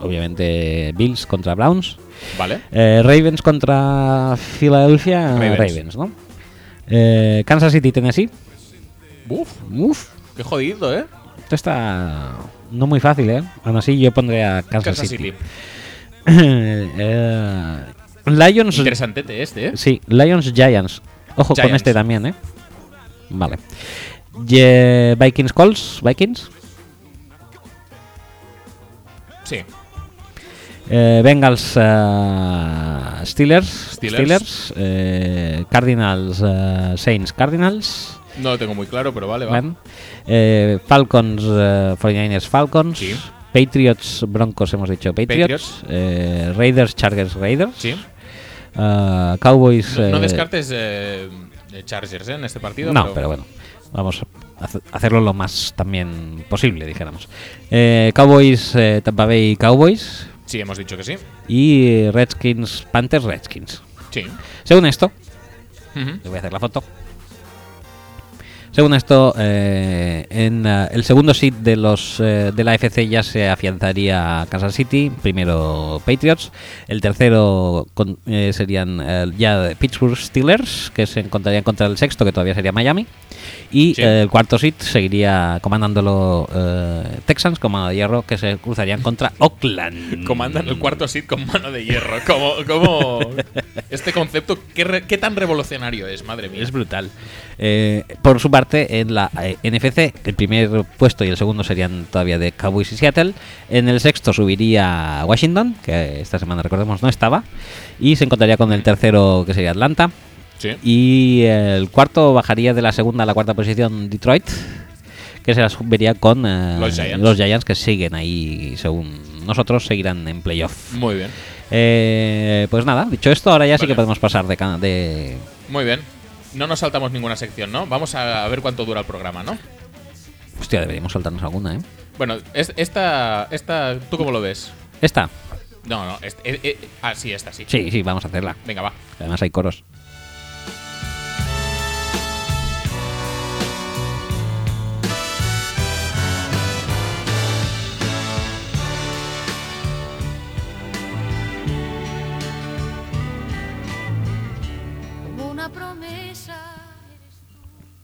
obviamente Bills contra Browns. Vale. Eh, Ravens contra Philadelphia, Ravens. Ravens, ¿no? Eh, Kansas City, Tennessee. Uf, Uf, qué jodido, ¿eh? esto está no muy fácil, ¿eh? Aún así yo pondré a Kansas, Kansas City. City. Eh, Lions, Interesante este, ¿eh? Sí, Lions Giants. Ojo con este también, ¿eh? Vale. Ye- Vikings Colts, Vikings. Sí. Eh, Bengals eh, Steelers, Steelers. eh, Cardinals Saints Cardinals. No lo tengo muy claro, pero vale, va. Eh, Falcons eh, 49ers Falcons. Sí. Patriots Broncos hemos dicho Patriots. Patriots. Raiders Chargers Raiders. Sí. Eh, Cowboys No, no eh, descartes eh, Chargers ¿eh? en este partido. No, pero bueno, vamos a hace- hacerlo lo más también posible, dijéramos. Eh, Cowboys, Tampa Bay Cowboys Sí, hemos dicho que sí. y Redskins, Panthers, Redskins. Sí. Según esto, Ujú. les voy a hacer la foto. Según esto, eh, en eh, el segundo seed de los eh, de la FC ya se afianzaría Kansas City, primero Patriots, el tercero con- eh, serían eh, ya Pittsburgh Steelers, que se encontrarían contra el sexto, que todavía sería Miami, y Sí. el cuarto seed seguiría comandándolo Texans, comando de hierro, que se cruzarían contra Oakland. Comandan el cuarto sit con mano de hierro. Como, como este concepto, ¿qué, re- qué tan revolucionario es, madre mía? Es brutal. Eh, por su parte, en la eh, NFC, el primer puesto y el segundo serían todavía de Cowboys y Seattle. En el sexto subiría Washington, que esta semana recordemos no estaba. Y se encontraría con el tercero, que sería Atlanta. Sí. Y el cuarto bajaría de la segunda a la cuarta posición Detroit, que se las vería con eh, Los Giants. los Giants, que siguen ahí, según nosotros, seguirán en playoff. Muy bien. Eh, pues nada, dicho esto, ahora ya sí que podemos pasar de, de, Muy bien. No nos saltamos ninguna sección, ¿no? Vamos a ver cuánto dura el programa, ¿no? Hostia, deberíamos soltarnos alguna, ¿eh? Bueno, es- esta, esta, ¿tú cómo lo ves? Esta. No, no, est- eh, eh, ah, sí, esta sí. Sí, sí, vamos a hacerla. Venga, va. Además hay coros.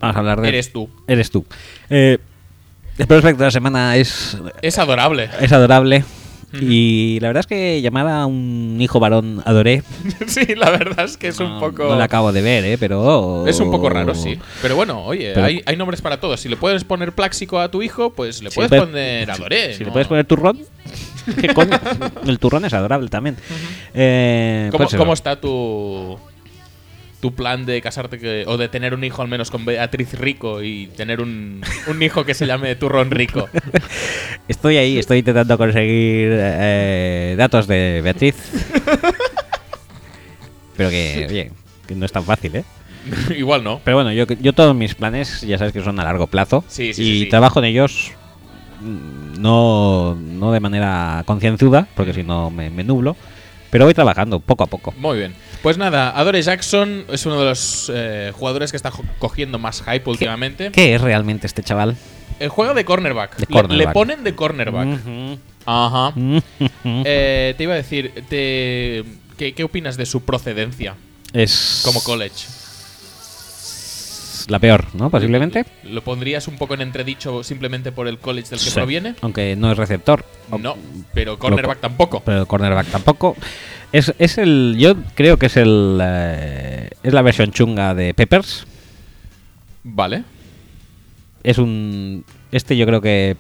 Vamos a hablar de... Eres tú. Eres tú. Eh, el prospecto de la semana es, Es adorable. es adorable. Y la verdad es que llamar a un hijo varón adoré. sí, la verdad es que es un poco... No lo acabo de ver, ¿eh? Pero... Es un poco raro, sí. Pero bueno, oye, Pero- hay, hay nombres para todos. Si le puedes poner Pláxico a tu hijo, pues le puedes poner Adoré. Si le puedes poner turrón. ¿Qué coño? El turrón es adorable también. Eh, ¿Cómo, pues cómo está tu, tu plan de casarte que- o de tener un hijo al menos con Beatriz Rico y tener un, un hijo que se llame Turrón Rico? Estoy ahí, estoy intentando conseguir eh, datos de Beatriz. Pero que, oye, que no es tan fácil, ¿eh? Igual no. Pero bueno, yo, yo todos mis planes ya sabes que son a largo plazo. Sí, sí, y sí, trabajo en ellos mm, no, no de manera concienzuda, porque si no me, me nublo. Pero voy trabajando poco a poco. Muy bien. Pues nada, Adore Jackson es uno de los eh, jugadores que está cogiendo más hype últimamente. ¿Qué es realmente este chaval? El juego de cornerback. De Le- cornerback. Le, ponen de cornerback. Ujú. Ajá. Eh, te iba a decir, te- ¿qué, qué opinas de su procedencia Es como college? La peor, ¿no? Posiblemente. ¿Lo pondrías un poco en entredicho simplemente por el college del que Sí. proviene? Aunque no es receptor. No, pero cornerback tampoco. Pero cornerback tampoco. Es, es el. Yo creo que es el. eh, es la versión chunga de Peppers. Vale. Es un. Este yo creo que.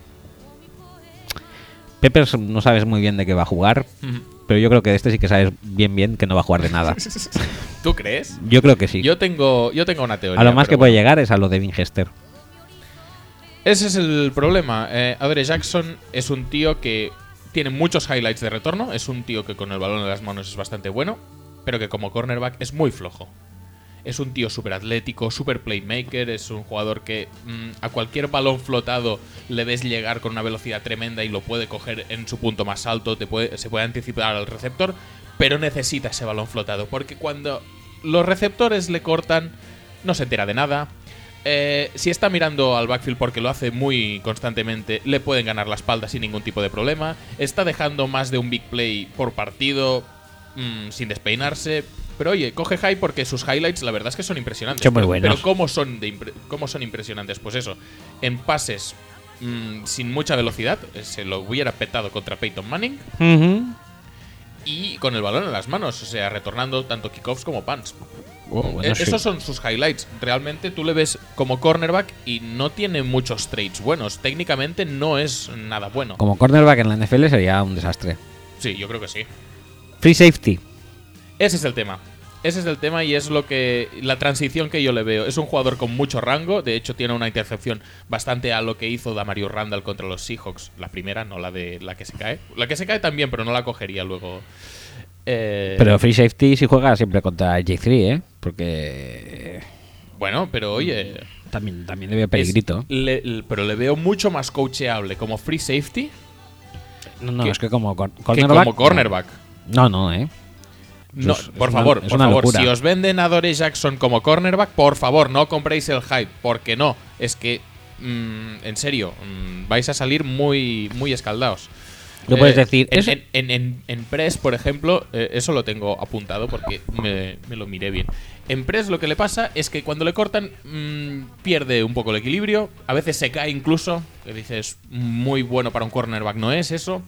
Peppers no sabes muy bien de qué va a jugar. Pero yo creo que de este sí que sabes bien bien que no va a jugar de nada. ¿Tú crees? Yo creo que sí. Yo tengo, yo tengo una teoría. a lo más que puede llegar es a lo de Winchester. Ese es el problema. Eh, Adore Jackson es un tío que tiene muchos highlights de retorno. Es un tío que con el balón en las manos es bastante bueno. Pero que como cornerback es muy flojo. Es un tío súper atlético, súper playmaker. Es un jugador que mm, a cualquier balón flotado le ves llegar con una velocidad tremenda y lo puede coger en su punto más alto. Te puede, se puede anticipar al receptor. Pero necesita ese balón flotado. Porque cuando los receptores le cortan, no se entera de nada. Eh, si está mirando al backfield porque lo hace muy constantemente, le pueden ganar la espalda sin ningún tipo de problema. Está dejando más de un big play por partido mm, sin despeinarse. Pero oye, coge high porque sus highlights la verdad es que son impresionantes. Son muy buenos. pero ¿cómo son, de impre- ¿cómo son impresionantes? Pues eso, en pases mm, sin mucha velocidad, eh, se lo hubiera petado contra Peyton Manning y con el balón en las manos, o sea, retornando tanto kickoffs como punts. Bueno, Eh, sí. Esos son sus highlights. Realmente tú le ves como cornerback y no tiene muchos traits buenos. Técnicamente no es nada bueno. Como cornerback en la NFL sería un desastre. Sí, yo creo que sí. Free safety. Ese es el tema. Ese es el tema y es lo que la transición que yo le veo. Es un jugador con mucho rango. De hecho, tiene una intercepción bastante a lo que hizo Damario Randall contra los Seahawks. La primera, no la de la que se cae. La que se cae también, pero no la cogería luego. Eh, Pero free safety si juega siempre contra J3, ¿eh? Porque bueno, pero oye. también, también le veo peligrito. le- pero le veo mucho más coacheable como free safety no, no, que- es que como cor- que como cornerback. No, no, ¿eh? No, es- por es favor, por favor, locura. si os venden a Dore Jackson como cornerback, por favor, no compréis el hype, porque no, es que, mm, en serio, mm, vais a salir muy, muy escaldados. Lo puedes decir, En, en, en- Press, por ejemplo, eh, eso lo tengo apuntado porque me, me lo miré bien. En Press lo que le pasa es que cuando le cortan mm, pierde un poco el equilibrio, a veces se cae incluso, que dices, muy bueno para un cornerback no es eso.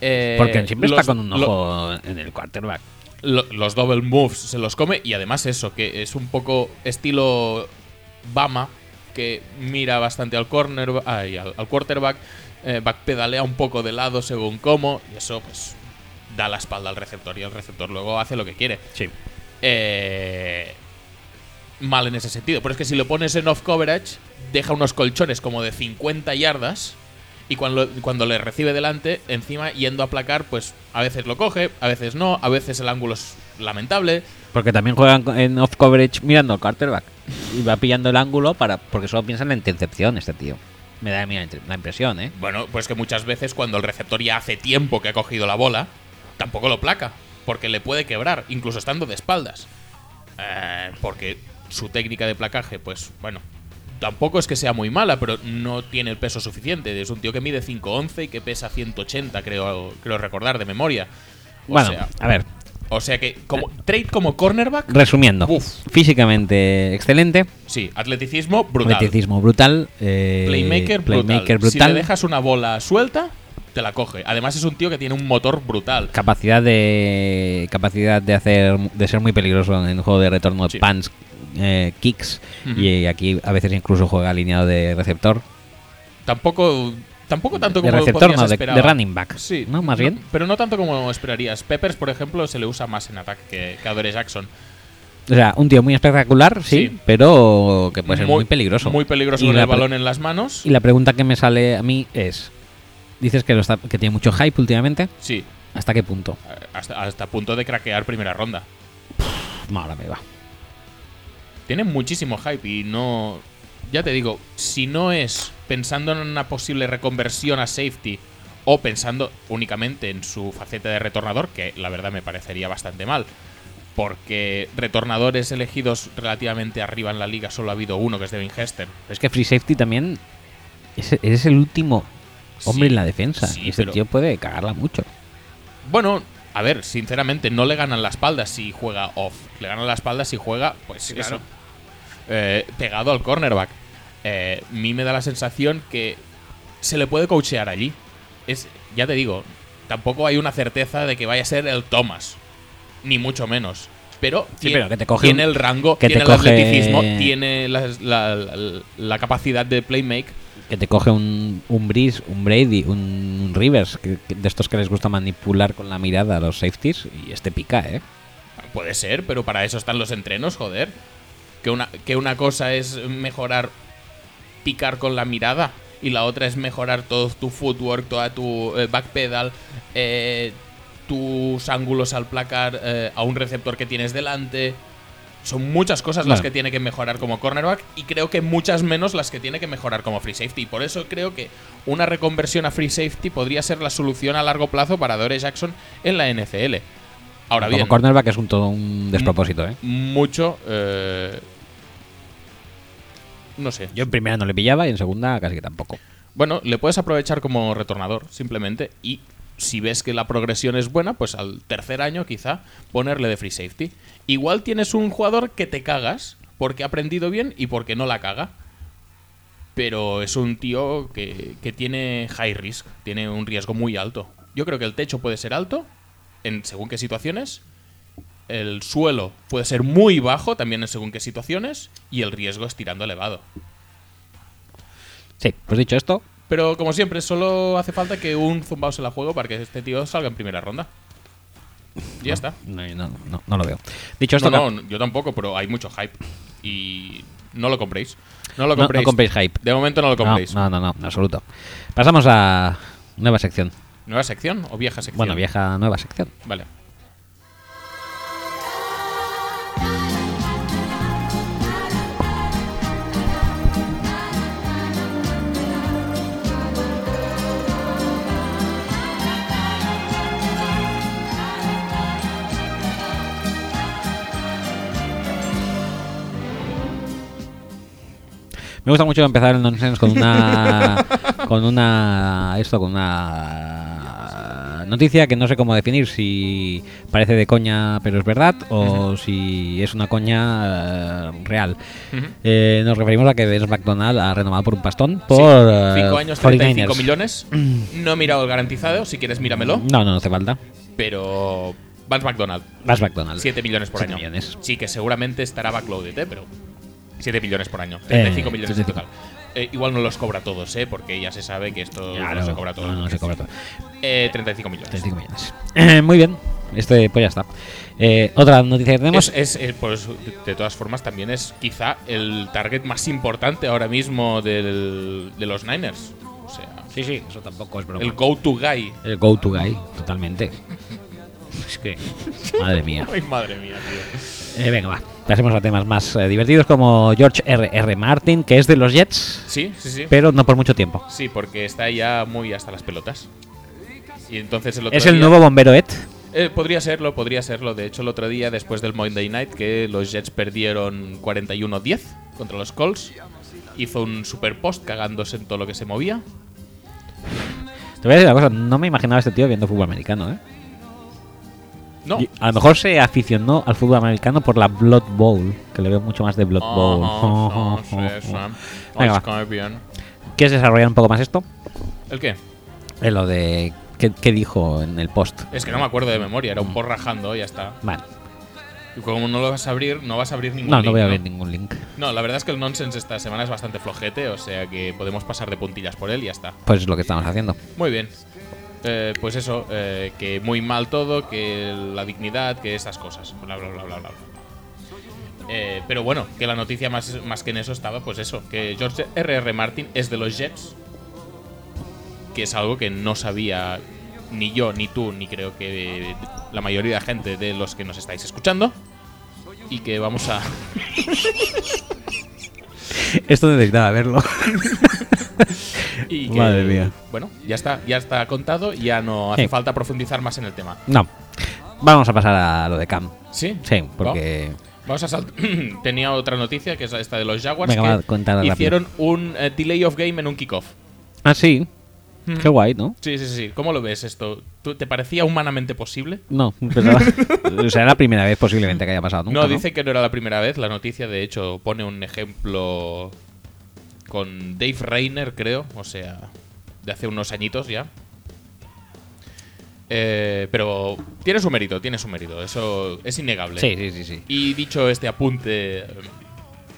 Eh, Porque siempre los- está con un lo- ojo en el quarterback. Lo- los double moves se los come y además eso, que es un poco estilo Bama, que mira bastante al corner, ay, al, al quarterback, eh, backpedalea un poco de lado según cómo, y eso pues da la espalda al receptor y el receptor luego hace lo que quiere. Sí. Eh, mal en ese sentido, pero es que si lo pones en off coverage, deja unos colchones como de 50 yardas. Y cuando, cuando le recibe delante, encima yendo a aplacar, pues a veces lo coge, a veces no, a veces el ángulo es lamentable. Porque también juegan en off coverage mirando al quarterback. Y va pillando el ángulo para porque solo piensa en la intercepción este tío. Me da la impresión, ¿eh? Bueno, pues que muchas veces cuando el receptor ya hace tiempo que ha cogido la bola, tampoco lo placa, porque le puede quebrar, incluso estando de espaldas. Eh, porque su técnica de placaje, pues bueno, tampoco es que sea muy mala, pero no tiene el peso suficiente. Es un tío que mide 5'11 y que pesa 180, creo, creo recordar, de memoria. O bueno, sea, a ver, o sea que como trade como cornerback, resumiendo. Uf. Físicamente excelente. sí, atleticismo brutal. Atleticismo brutal. eh, Playmaker, brutal. playmaker Si brutal. le dejas una bola suelta, te la coge. Además es un tío que tiene un motor brutal. capacidad de capacidad de hacer de ser muy peligroso en el juego de retorno Sí. pants eh, kicks y aquí a veces incluso juega alineado de receptor Tampoco, tampoco tanto de como receptor no de, esperar. de running back Sí, no más bien Pero no tanto como esperarías. Peppers, por ejemplo, se le usa más en ataque que, que a Dore Jackson. o sea un tío muy espectacular sí, Sí. pero que puede ser muy, peligroso Muy peligroso Y con el balón en las manos. y la pregunta que me sale a mí es dices que lo está- que tiene mucho hype últimamente Sí, hasta qué punto eh, hasta, hasta punto de craquear primera ronda. Pff, ahora me va Tiene muchísimo hype y no. Ya te digo, si no es pensando en una posible reconversión a safety o pensando únicamente en su faceta de retornador, que la verdad me parecería bastante mal, porque retornadores elegidos relativamente arriba en la liga solo ha habido uno, que es Devin Hester. Pero es que free safety también es, es el último hombre Sí, en la defensa sí, y este pero- tío puede cagarla mucho Bueno, a ver, sinceramente, no le ganan la espalda si juega off. Le ganan la espalda si juega, pues eso. Eh, pegado al cornerback. Eh, a mí me da la sensación que se le puede coachear allí. Es, ya te digo, tampoco hay una certeza de que vaya a ser el Thomas. ni mucho menos. Pero, Sí, tiene, pero que te coge tiene un- el rango, que te tiene el coge- atleticismo, tiene la, la- la- la capacidad de playmake. Que te coge un, un Breeze, un Brady, un Rivers, que- que de estos que les gusta manipular con la mirada a los safeties, y este pica, ¿eh? Puede ser, pero para eso están los entrenos, joder. Que una, que una cosa es mejorar picar con la mirada y la otra es mejorar todo tu footwork, toda tu eh, backpedal, eh, tus ángulos al placar eh, a un receptor que tienes delante. Son muchas cosas las que tiene que mejorar como cornerback y creo que muchas menos las que tiene que mejorar como free safety. Por eso creo que una reconversión a free safety podría ser la solución a largo plazo para Dore Jackson en la NFL. Ahora Como bien, cornerback es un todo un despropósito, ¿eh? mucho. eh, no sé. Yo en primera no le pillaba y en segunda casi que tampoco. Bueno, le puedes aprovechar como retornador, simplemente. Y si ves que la progresión es buena, pues al tercer año quizá ponerle de free safety. Igual tienes un jugador que te cagas porque ha aprendido bien y porque no la caga. Pero es un tío que, que tiene high risk, tiene un riesgo muy alto. Yo creo que el techo puede ser alto, en según qué situaciones. El suelo puede ser muy bajo, también en según qué situaciones. Y el riesgo es tirando elevado. Sí, pues dicho esto, Pero como siempre, solo hace falta que un zumbao se la juego para que este tío salga en primera ronda. Y ya está. no, no, no, no lo veo. Dicho esto, No, no, yo tampoco, pero hay mucho hype. Y no lo compréis. No lo compréis. no compréis hype. De momento no lo compréis. no, no, no, en absoluto. Pasamos a nueva sección. ¿Nueva sección o vieja sección? Bueno, vieja nueva sección. Vale. Me gusta mucho empezar el nonsense con una con una esto con una noticia que no sé cómo definir si parece de coña pero es verdad o si es una coña eh, real. Eh, nos referimos a que Vince McDonald ha renovado por un pastón por Sí, eh, 5 años, 49ers. 35 millones. No he mirado el garantizado, si quieres míramelo. No, no, no hace falta. Pero Vance McDonald, Vas McDonald. 7 millones por año. millones. Sí, que seguramente estará backloaded, ¿eh? Pero 7 millones por año. 35 Eh, millones en 35. total. Eh, igual no los cobra todos, ¿eh? Porque ya se sabe que esto Claro, no se cobra todo. no, no se cobra todo. Eh, 35 millones. 35 millones. Eh, muy bien. Este, pues ya está. Eh, otra noticia que tenemos. Es, es, pues, de- todas formas, también es quizá el target más importante ahora mismo del- de los Niners. O sea, sí, sí, eso tampoco es broma. el go-to guy. El go-to guy, totalmente. Es que, madre mía. Ay, madre mía, tío. Eh, venga, va. Pasemos a temas más eh, divertidos como George R. R. Martin, que es de los Jets, Sí, sí, sí. pero no por mucho tiempo. Sí, porque está ya muy hasta las pelotas. Y entonces el otro Es el día- nuevo bombero Ed. Eh, podría serlo, podría serlo. De hecho, el otro día, después del Monday Night, que los Jets perdieron 41-10 contra los Colts, hizo un super post cagándose en todo lo que se movía. Te voy a decir una cosa, no me imaginaba a este tío viendo fútbol americano, ¿eh? No. Y A lo mejor se aficionó al fútbol americano por la Blood Bowl, que le veo mucho más de Blood Bowl. Oh, oh. Venga, va. bien. ¿Quieres desarrollar un poco más esto? ¿El qué? En lo de. ¿qué, qué dijo en el post? Es que no me acuerdo de memoria, era un post rajando, ya está. Vale. Y como no lo vas a abrir, no vas a abrir ningún No, link, no voy a ver ningún link. No, la verdad es que el nonsense esta semana es bastante flojete, o sea que podemos pasar de puntillas por él y ya está. Pues es lo que estamos haciendo. Muy bien. Eh, pues eso, eh, que muy mal todo, que la dignidad, que esas cosas. Bla, bla, bla, bla, bla. Eh, pero bueno, que la noticia más, más que en eso estaba, pues eso, que George R.R. Martin es de los Jets, que es algo que no sabía ni yo, ni tú, ni creo que la mayoría de gente de los que nos estáis escuchando. Y que vamos a... Esto necesitaba verlo. y que, Madre mía. Bueno, ya está, ya está contado, ya no hace Sí. falta profundizar más en el tema. No. Vamos a pasar a lo de Cam. ¿Sí? Sí, porque. Vamos a saltar. Tenía otra noticia que es esta de los Jaguars. Venga, que va, cuéntala rápido. hicieron un eh, delay of game en un kickoff. Ah, sí. Qué guay, ¿no? Sí, sí, sí. ¿Cómo lo ves esto? ¿Tú- ¿Te parecía humanamente posible? No, pensaba- o sea, era la primera vez posiblemente que haya pasado nunca. no, ¿no? dice que no era la primera vez. La noticia, de hecho, pone un ejemplo con Dave Rayner, creo. O sea, de hace unos añitos ya. Eh, pero tiene su mérito, tiene su mérito. Eso es innegable. Sí, sí, sí, sí. Y dicho este apunte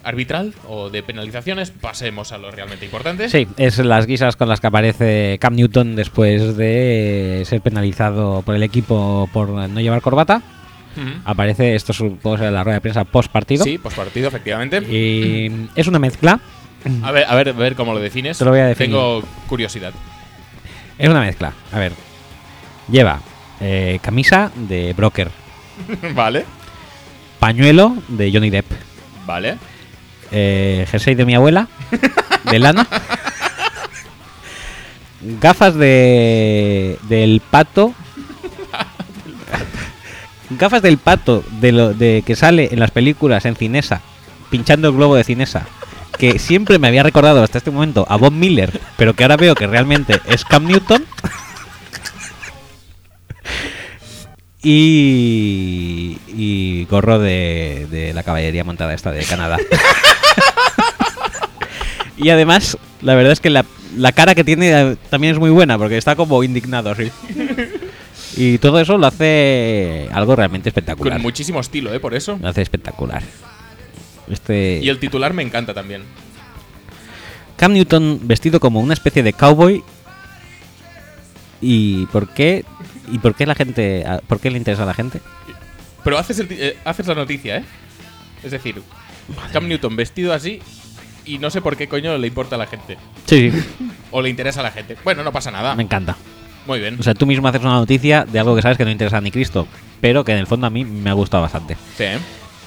arbitral o de penalizaciones, pasemos a lo realmente importante. Sí, es las guisas con las que aparece Cam Newton después de ser penalizado por el equipo por no llevar corbata. Aparece, esto supongo ser la rueda de prensa post partido. Sí, pues partido, efectivamente. Y es una mezcla. A ver, a ver, a ver cómo lo defines. Te lo voy a definir. Tengo curiosidad. Es una mezcla. A ver. Lleva eh, camisa de broker, vale, pañuelo de Johnny Depp, vale. Eh, jersey de mi abuela, de lana, gafas de del pato, gafas del pato de lo de que sale en las películas en Cinesa, pinchando el globo de Cinesa, que siempre me había recordado hasta este momento a Bob Miller, pero que ahora veo que realmente es Cam Newton. Y, y gorro de, de la caballería montada esta de Canadá. y además, la verdad es que la, la cara que tiene también es muy buena, porque está como indignado así. Y todo eso lo hace algo realmente espectacular. Con muchísimo estilo, ¿eh? Por eso. Lo hace espectacular. Este Y el titular me encanta también. Cam Newton vestido como una especie de cowboy. ¿Y por qué? ¿Y por qué la gente? a- ¿Por qué le interesa a la gente? Pero haces, el eh, haces la noticia, ¿eh? Es decir, Cam Newton vestido así y no sé por qué coño le importa a la gente. Sí, O le interesa a la gente. Bueno, no pasa nada. me encanta. Muy bien. O sea, tú mismo haces una noticia de algo que sabes que no interesa ni Cristo, pero que en el fondo a mí me ha gustado bastante. Sí.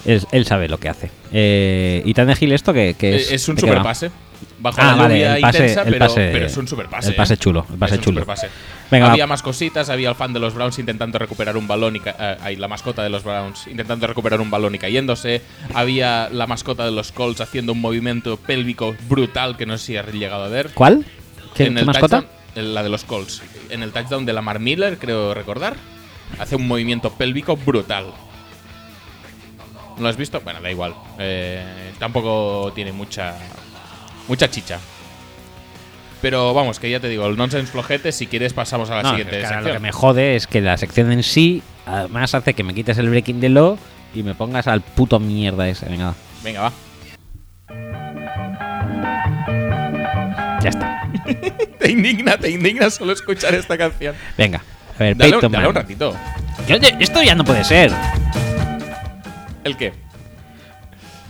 Es- él sabe lo que hace. Eh, y tan Gil esto que, que es, Eh, es un ¿de qué va? superpase. Bajo Ah, la vale, lluvia el pase- intensa, el pero, pase- pero es un superpase. el pase ¿eh? chulo, el pase chulo. Venga, había va. más cositas, había el fan de los Browns intentando recuperar un balón y eh, la mascota de los Browns intentando recuperar un balón y cayéndose. Había la mascota de los Colts haciendo un movimiento pélvico brutal que no sé si has llegado a ver. ¿Cuál? ¿Qué, en qué el mascota? touchdown- la de los Colts. En el touchdown de Lamar Miller, creo recordar, hace un movimiento pélvico brutal. ¿No lo has visto? Bueno, da igual. Eh, tampoco tiene mucha mucha chicha. Pero vamos, que ya te digo, el nonsense flojete, si quieres pasamos a la No, siguiente ahora sección. lo que me jode es que la sección en sí, además hace que me quites el breaking the law y me pongas al puto mierda ese. Venga, va. Venga, va. Ya está. Te indigna, te indigna solo escuchar esta canción. Venga. A ver, Dale, Peyton dale un ratito. Yo- esto ya no puede ser. ¿El qué?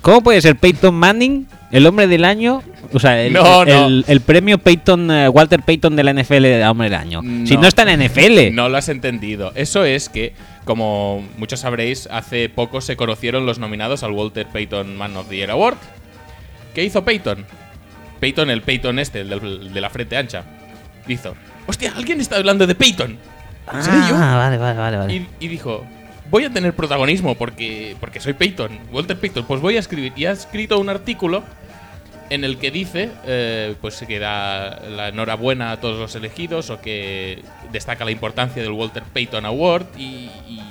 ¿Cómo puede ser Peyton Manning el hombre del año? O sea, el, No, el- no. el- el premio Peyton, eh, Walter Peyton de la NFL de hombre del año. Si No. está en la NFL. No lo has entendido. Eso es que, como muchos sabréis, hace poco se conocieron los nominados al Walter Payton Man of the Year Award. ¿Qué hizo Peyton? Peyton, el Peyton este, el del- de la frente ancha. Hizo. Hostia, alguien está hablando de Peyton. ¿En serio? Ah, vale, vale, vale. vale. Y, y dijo, voy a tener protagonismo porque, porque soy Peyton, Walter Peyton. Pues voy a escribir. Y ha escrito un artículo en el que dice eh, pues que da la enhorabuena a todos los elegidos o que destaca la importancia del Walter Payton Award y, y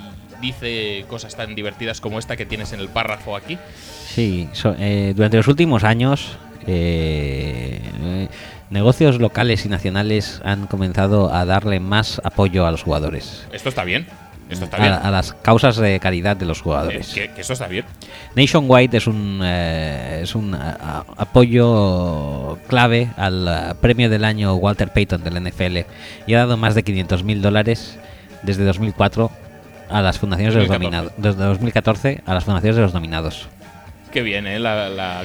dice cosas tan divertidas como esta que tienes en el párrafo aquí. Sí, so- eh, durante los últimos años, eh, eh, negocios locales y nacionales han comenzado a darle más apoyo a los jugadores. Esto está bien. Esto está a, bien. a las causas de caridad de los Eh, jugadores. que, que eso está bien. Nationwide es un, eh, es un a- a- apoyo clave al eh, premio del año Walter Payton del NFL y ha dado más de 500 mil dólares desde 2004 a las fundaciones de los 2014. nominados. Desde 2014 a las fundaciones de los nominados. Qué bien, ¿eh? La, la,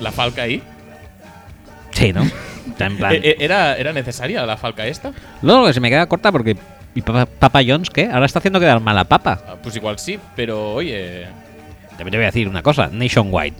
la falca ahí. Sí, ¿no? Plan- Eh, eh, ¿Era, ¿Era necesaria la falca esta? Luego que se me queda corta porque. ¿Y Papa, Papa Jones qué? Ahora está haciendo quedar mal a Papa. Ah, Pues igual sí, pero oye, También te voy a decir una cosa: Nationwide.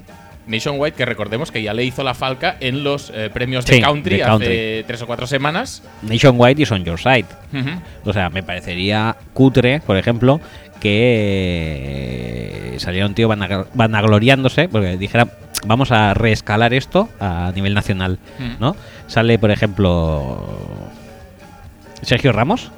Nationwide, que recordemos que ya le hizo la falca en los eh, premios Sí, de country de hace tres o cuatro semanas. Nationwide is on your side. Ujú. O sea, me parecería cutre, por ejemplo, que eh, saliera un tío vanag- vanagloriándose, porque dijera, vamos a reescalar esto a nivel nacional, Mm. ¿no? Sale, por ejemplo, Sergio Ramos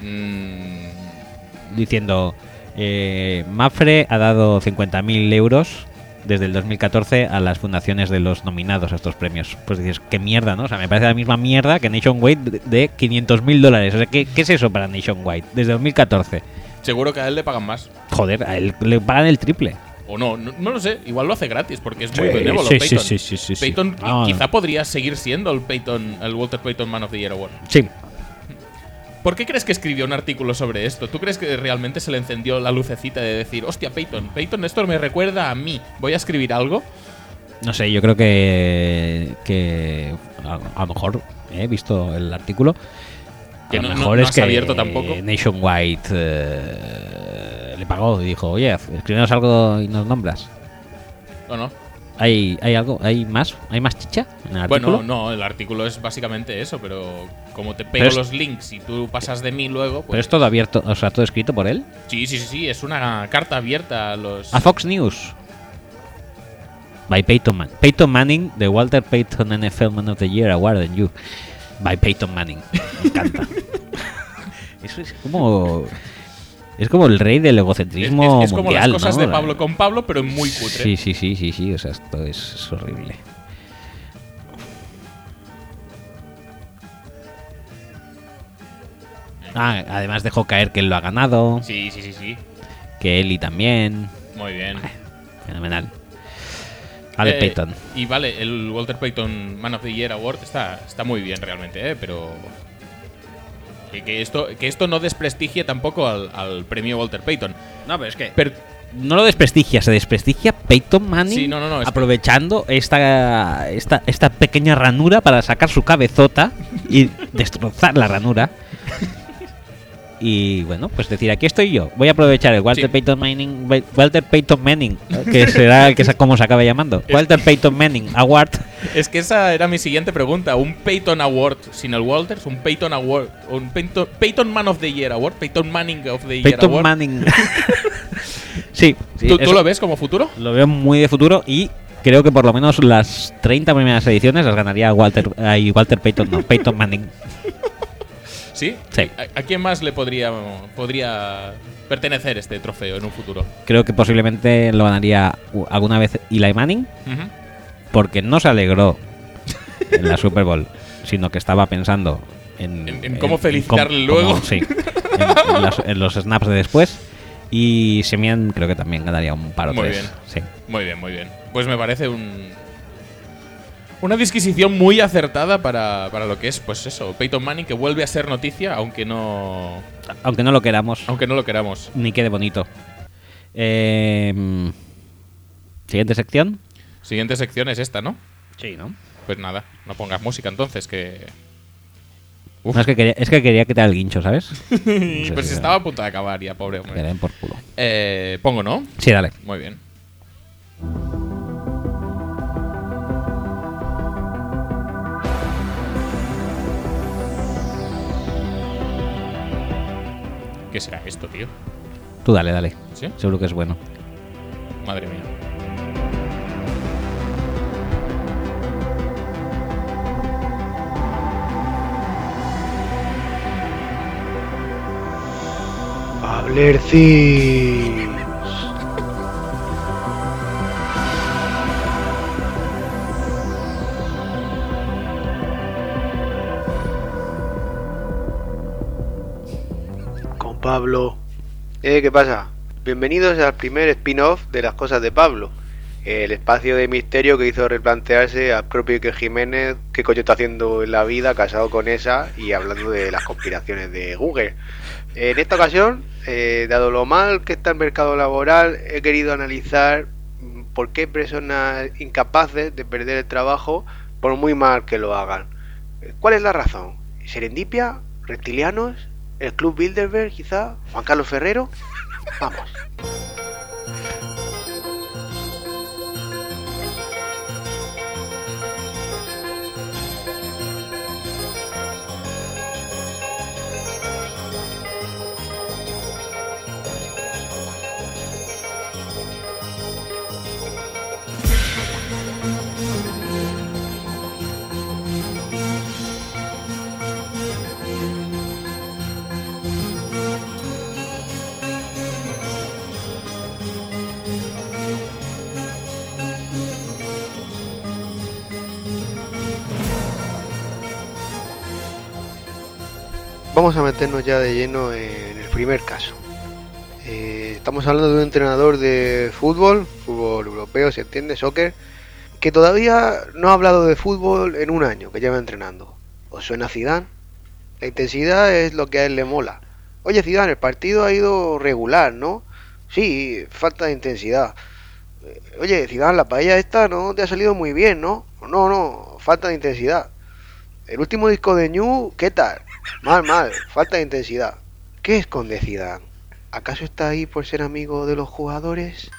Mm, diciendo, eh, Mafre ha dado 50.000 euros desde el 2014 a las fundaciones de los nominados a estos premios. Pues dices, qué mierda, ¿no? O sea, me parece la misma mierda que Nationwide de- de 500 mil dólares. O sea, ¿qué, ¿qué es eso para Nationwide? Desde 2014. Seguro que a él le pagan más. Joder, a él le pagan el triple. O no, no, no lo sé. Igual lo hace gratis porque es muy benévolo. sí, Peyton. sí, sí, sí, sí, sí. Peyton qui- quizá podría seguir siendo el Peyton, el Walter Payton Man of the Year Award. Sí. ¿Por qué crees que escribió un artículo sobre esto? ¿Tú crees que realmente se le encendió la lucecita de decir, hostia, Peyton, Peyton, esto me recuerda a mí, voy a escribir algo? No sé, yo creo que, que a, a lo mejor he visto el artículo. A Que lo no- no- mejor no es has que abierto tampoco. Nationwide eh, le pagó y dijo, oye, escríbenos algo y nos nombras. ¿O no? ¿Hay, ¿Hay algo? ¿Hay más? ¿Hay más chicha en el artículo? Bueno, no, el artículo es básicamente eso, pero como te Pero pego es- los links y tú pasas de mí luego, Pero pues... es todo abierto, o sea, todo escrito por él. Sí, sí, sí, sí, es una carta abierta a los... A Fox News. By Peyton Manning. Peyton Manning, the Walter Payton NFL Man of the Year Award and You. By Peyton Manning. Me encanta. Eso es como. Es como el rey del Es, egocentrismo es- es como mundial, las cosas ¿no? de Pablo con Pablo, pero muy cutre. Sí, sí, sí, sí, sí. O sea, esto es, es horrible. Ah, además dejó caer que él lo ha ganado. sí, sí, sí, sí. Que Eli también. Muy bien. Fenomenal. Vale, Eh, Peyton. Y vale, el Walter Payton Man of the Year Award está, está muy bien realmente, ¿eh? pero. Que, que esto, que esto no desprestigie tampoco al, al premio Walter Payton. No, pero es que. Pero, no lo desprestigia, se desprestigia Peyton Manning Sí, no, no, no, aprovechando esta, esta, esta pequeña ranura para sacar su cabezota y destrozar la ranura. Y bueno, pues decir, aquí estoy yo. Voy a aprovechar el Walter Sí. Payton Manning, Walter Payton Manning, que será el que como se acabe llamando. Walter Payton Manning Award. es que esa era mi siguiente pregunta. ¿Un Payton Award sin el Walters? ¿Un Payton Award? ¿Un Payton, Payton Man of the Year Award? ¿Payton Manning of the Year Payton Award? Manning. sí, sí, ¿Tú, tú lo ves como futuro? lo veo muy de futuro y creo que por lo menos las 30 primeras ediciones las ganaría Walter, ay, Walter Payton, no, Payton Manning. ¿Sí? Sí. ¿A, a quién más le podría, podría pertenecer este trofeo en un futuro? Creo que posiblemente lo ganaría alguna vez Eli Manning, porque no se alegró en la Super Bowl, sino que estaba pensando en, En- en cómo felicitarle cómo- luego. sí, en, en las- en los snaps de después. Y Semian creo que también ganaría un par o Muy tres. bien. Sí. Muy bien, muy bien. Pues me parece un. Una disquisición muy acertada para, para lo que es, pues eso, Peyton Manning que vuelve a ser noticia, aunque no. Aunque no lo queramos, Aunque no lo queramos. ni quede bonito. Eh, Siguiente sección. Siguiente sección es esta, ¿no? Sí, ¿no? Pues nada, no pongas música entonces, que. Uf. No, es, que quería, es que quería quitar el guincho, ¿sabes? pues si estaba a punto de acabar ya, pobre Que hombre. den por culo. Eh, pongo, ¿no? Sí, dale. Muy bien. ¿Qué será esto, tío? Tú dale, dale. ¿Sí? Seguro que es bueno. Madre mía. Hablerci. Pablo. Eh, ¿qué pasa? Bienvenidos al primer spin-off de las cosas de Pablo. El espacio de misterio que hizo replantearse al propio Iker Jiménez qué coño está haciendo en la vida casado con esa y hablando de las conspiraciones de Google. En esta ocasión, eh, dado lo mal que está el mercado laboral, he querido analizar por qué personas incapaces de perder el trabajo por muy mal que lo hagan. ¿Cuál es la razón? ¿Serendipia? ¿Reptilianos? ¿El Club Bilderberg quizá? ¿Juan Carlos Ferrero? Vamos. Vamos a meternos ya de lleno en el primer caso. Eh, estamos hablando de un entrenador de fútbol, fútbol europeo, se entiende, soccer, que todavía no ha hablado de fútbol en un año que lleva entrenando. ¿Os suena Zidane? La intensidad es lo que a él le mola. Oye Zidane, el partido ha ido regular, ¿no? Sí, falta de intensidad. Eh, Oye, Zidane, la paella esta no te ha salido muy bien, ¿no? No, no, falta de intensidad. El último disco de New, ¿qué tal? Mal, mal, falta de intensidad. ¿Qué esconde? ¿Acaso está ahí por ser amigo de los jugadores?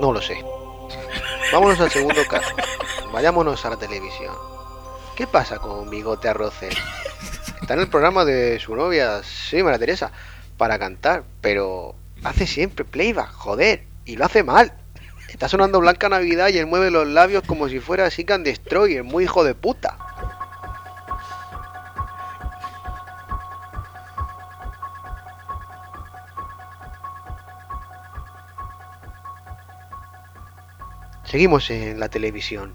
No lo sé. Vámonos al segundo caso. Vayámonos a la televisión. ¿Qué pasa con Bigote Arroces? Está en el programa de su novia, sí, María Teresa, para cantar, pero hace siempre playback, joder, y lo hace mal. Está sonando Blanca Navidad y él mueve los labios como si fuera Seek and Destroyer, muy hijo de puta. Seguimos en la televisión.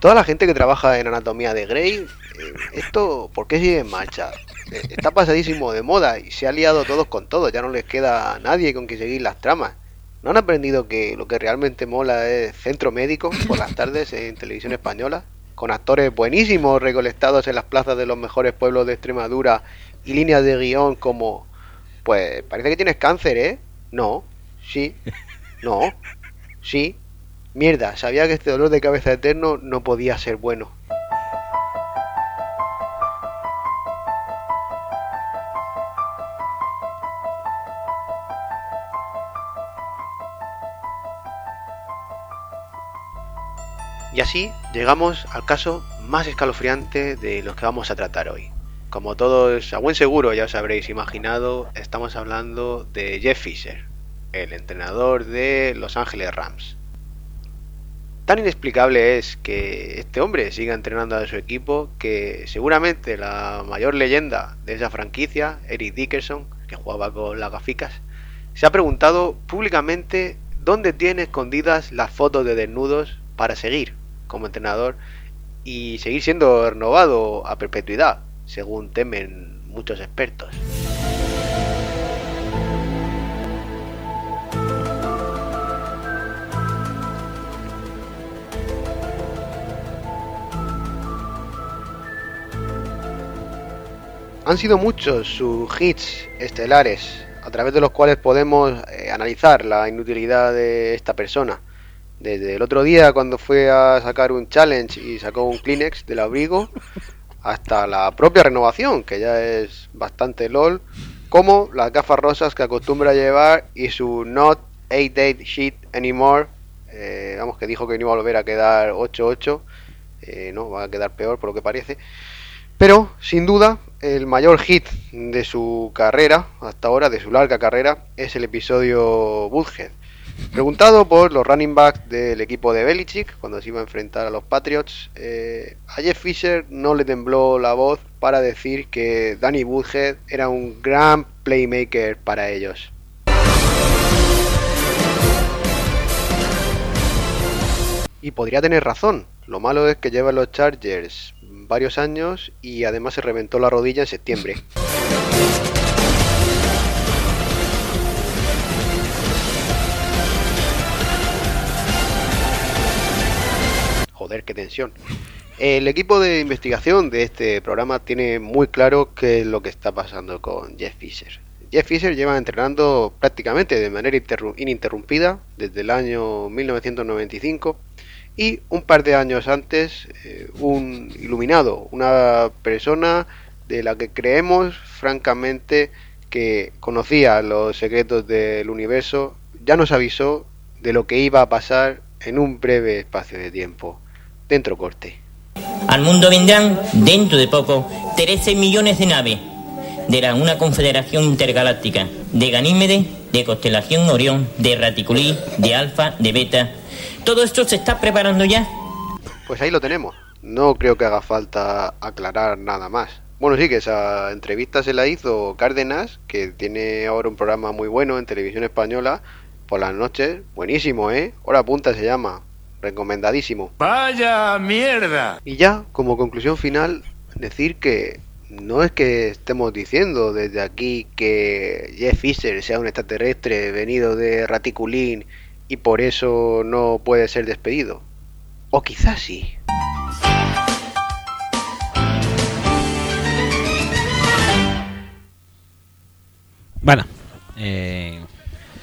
Toda la gente que trabaja en anatomía de Grey, eh, esto, ¿por qué sigue en marcha? Eh, Está pasadísimo de moda y se ha liado todos con todos, ya no les queda a nadie con quien seguir las tramas. ¿No han aprendido que lo que realmente mola es Centro Médico por las tardes en televisión española? Con actores buenísimos recolectados en las plazas de los mejores pueblos de Extremadura y líneas de guion como... Pues parece que tienes cáncer, ¿eh? No, sí, no, sí, Mierda, sabía que este dolor de cabeza eterno no podía ser bueno. Y así llegamos al caso más escalofriante de los que vamos a tratar hoy. Como todos a buen seguro ya os habréis imaginado, estamos hablando de Jeff Fisher, el entrenador de Los Ángeles Rams. Tan inexplicable es que este hombre siga entrenando a su equipo que seguramente la mayor leyenda de esa franquicia, Eric Dickerson, que jugaba con las gaficas, se ha preguntado públicamente dónde tiene escondidas las fotos de desnudos para seguir como entrenador y seguir siendo renovado a perpetuidad, según temen muchos expertos. Han sido muchos sus hits estelares, a través de los cuales podemos eh, analizar la inutilidad de esta persona. Desde el otro día cuando fue a sacar un challenge y sacó un Kleenex del abrigo, hasta la propia renovación, que ya es bastante LOL, como las gafas rosas que acostumbra llevar y su Not 8-8 Shit Anymore, eh, vamos que dijo que no iba a volver a quedar 8-8, eh, no, va a quedar peor por lo que parece. Pero, sin duda, el mayor hit de su carrera, hasta ahora, de su larga carrera, es el episodio Woodhead. Preguntado por los running backs del equipo de Belichick cuando se iba a enfrentar a los Patriots, eh, a Jeff Fisher no le tembló la voz para decir que Danny Woodhead era un gran playmaker para ellos. Y podría tener razón. Lo malo es que lleva los Chargers varios años y además se reventó la rodilla en septiembre. Joder, qué tensión. El equipo de investigación de este programa tiene muy claro qué es lo que está pasando con Jeff Fisher. Jeff Fisher lleva entrenando prácticamente de manera ininterrumpida desde el año 1995 y un par de años antes eh, un iluminado, una persona de la que creemos francamente que conocía los secretos del universo, ya nos avisó de lo que iba a pasar en un breve espacio de tiempo. Dentro corte. Al mundo vendrán, dentro de poco, 13 millones de naves. De la una confederación intergaláctica, de Ganímede, de constelación Orión, de Raticulí, de Alfa, de Beta. Todo esto se está preparando ya. Pues ahí lo tenemos. No creo que haga falta aclarar nada más. Bueno, sí, que esa entrevista se la hizo Cárdenas, que tiene ahora un programa muy bueno en televisión española por las noches. Buenísimo, ¿eh? Hora punta se llama. Recomendadísimo. Vaya mierda. Y ya, como conclusión final, decir que no es que estemos diciendo desde aquí que Jeff Fisher sea un extraterrestre venido de Raticulín y por eso no puede ser despedido. O quizás sí. Bueno, eh,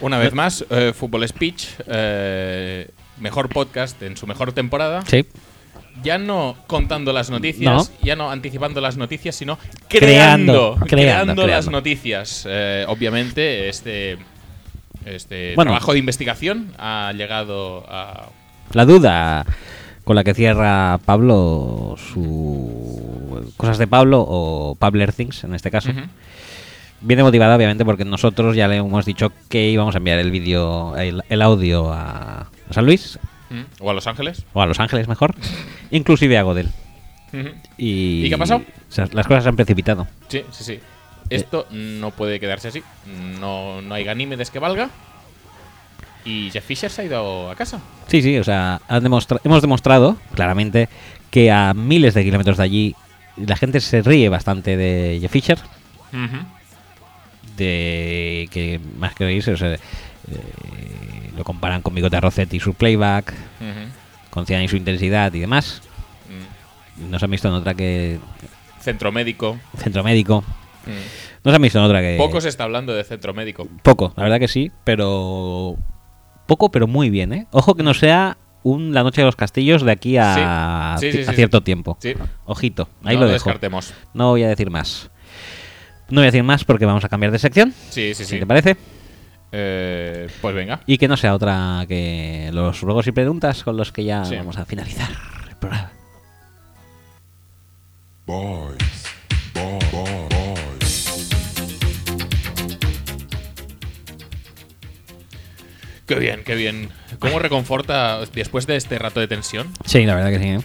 Una vez más, eh, Fútbol Speech, eh, mejor podcast en su mejor temporada. sí, Ya no contando las noticias, No. ya no anticipando las noticias, sino Creando, creando, creando, creando, las creando. noticias. Eh, obviamente, este, este Bueno. trabajo de investigación ha llegado a. la duda con la que cierra Pablo su cosas de Pablo o Pabler Things en este caso. Viene motivada obviamente porque nosotros ya le hemos dicho que íbamos a enviar el vídeo, el, el audio a, a San Luis O a Los Ángeles. o a Los Ángeles mejor, inclusive a Godel. Y, ¿Y qué ha pasado? o sea, las cosas se han precipitado. Sí, sí, sí. Esto no puede quedarse así. No, no hay Ganímedes que valga. Y Jeff Fisher se ha ido a casa. Sí, sí, o sea, han demostra- hemos demostrado claramente que a miles de kilómetros de allí la gente se ríe bastante de Jeff Fisher, de que más que reírse, o sea, eh, lo comparan con Bigote Rossetti y su playback, Ujú. con Cian y su intensidad y demás. Mm. No se han visto en otra que Centro médico. Centro Médico. Mm. No se han visto en otra que... Poco se está hablando de centro médico. Poco, la verdad que sí, pero... Poco, pero muy bien, ¿eh? Ojo que no sea un La Noche de los Castillos de aquí a, Sí, sí, sí, a cierto sí. tiempo. Sí. Ojito, ahí no lo lo dejo. descartemos. No voy a decir más. No voy a decir más porque vamos a cambiar de sección, Sí, sí, si sí. te parece. Eh, pues venga. Y que no sea otra que los ruegos y preguntas con los que ya Sí. vamos a finalizar el programa. Boys, boys, boys. Qué bien, qué bien. ¿Cómo reconforta después de este rato de tensión Sí, la verdad que sí. ¿eh?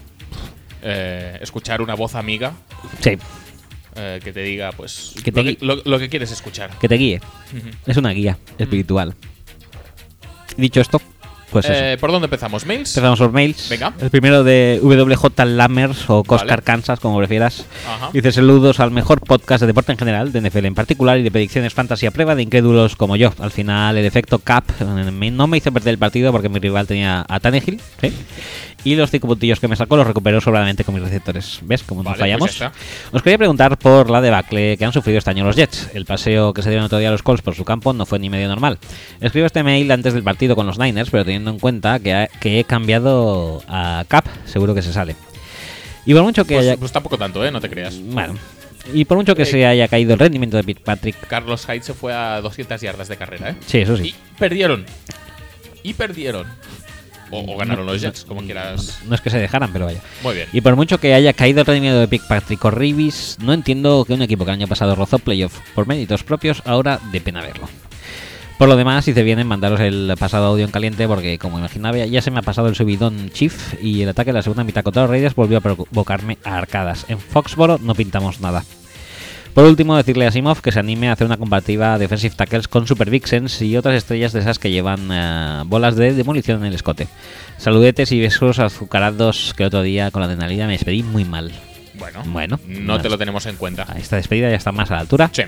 eh, escuchar una voz amiga Sí, eh, que te diga pues Que te lo, que, lo- lo que quieres escuchar? que te guíe. Es una guía espiritual. Dicho esto, pues. Eh, ¿Por dónde empezamos? ¿Mails? Empezamos por mails. Venga. El primero de WJ Lammers o Coscar Vale. Kansas, como prefieras. Ajá. Dice saludos al mejor podcast de deporte en general, de NFL en particular y de predicciones fantasy a prueba de incrédulos como yo. Al final, el efecto Cap eh, no me hizo perder el partido porque mi rival tenía a Tannehill, ¿sí? Y los cinco puntillos que me sacó los recuperó sobradamente con mis receptores. ¿Ves cómo Vale, fallamos? pues ya está. Os quería preguntar por la debacle que han sufrido este año los Jets. El paseo que se dieron otro día a los Colts por su campo no fue ni medio normal. Escribo este mail antes del partido con los Niners, pero teniendo en cuenta que, ha- que he cambiado a Cap, seguro que se sale. Y por mucho que Pues, haya... pues tampoco tanto, ¿eh? No te creas. Bueno, y por mucho que Eh, se haya caído el rendimiento de Fitzpatrick... Carlos Hyde se fue a 200 yardas de carrera, ¿eh? Sí, eso Y sí. perdieron. Y perdieron. O, o ganaron los Jets, como quieras. No es que se dejaran, pero vaya. Muy bien. Y por mucho que haya caído el rendimiento de Fitzpatrick o Reeves, no entiendo que un equipo que el año pasado rozó playoff por méritos propios, ahora de pena verlo. Por lo demás, hice bien en mandaros el pasado audio en caliente porque, como imaginaba, ya se me ha pasado el subidón Chief y el ataque de la segunda mitad contra los Raiders volvió a provocarme a arcadas. En Foxboro no pintamos nada. Por último, decirle a Simov que se anime a hacer una comparativa de Defensive Tackles con Super Vixens y otras estrellas de esas que llevan eh, bolas de demolición en el escote. Saludetes y besos azucarados que el otro día con la adrenalina me despedí muy mal. Bueno, Bueno, no te lo tenemos en cuenta. Esta despedida ya está más a la altura. Sí.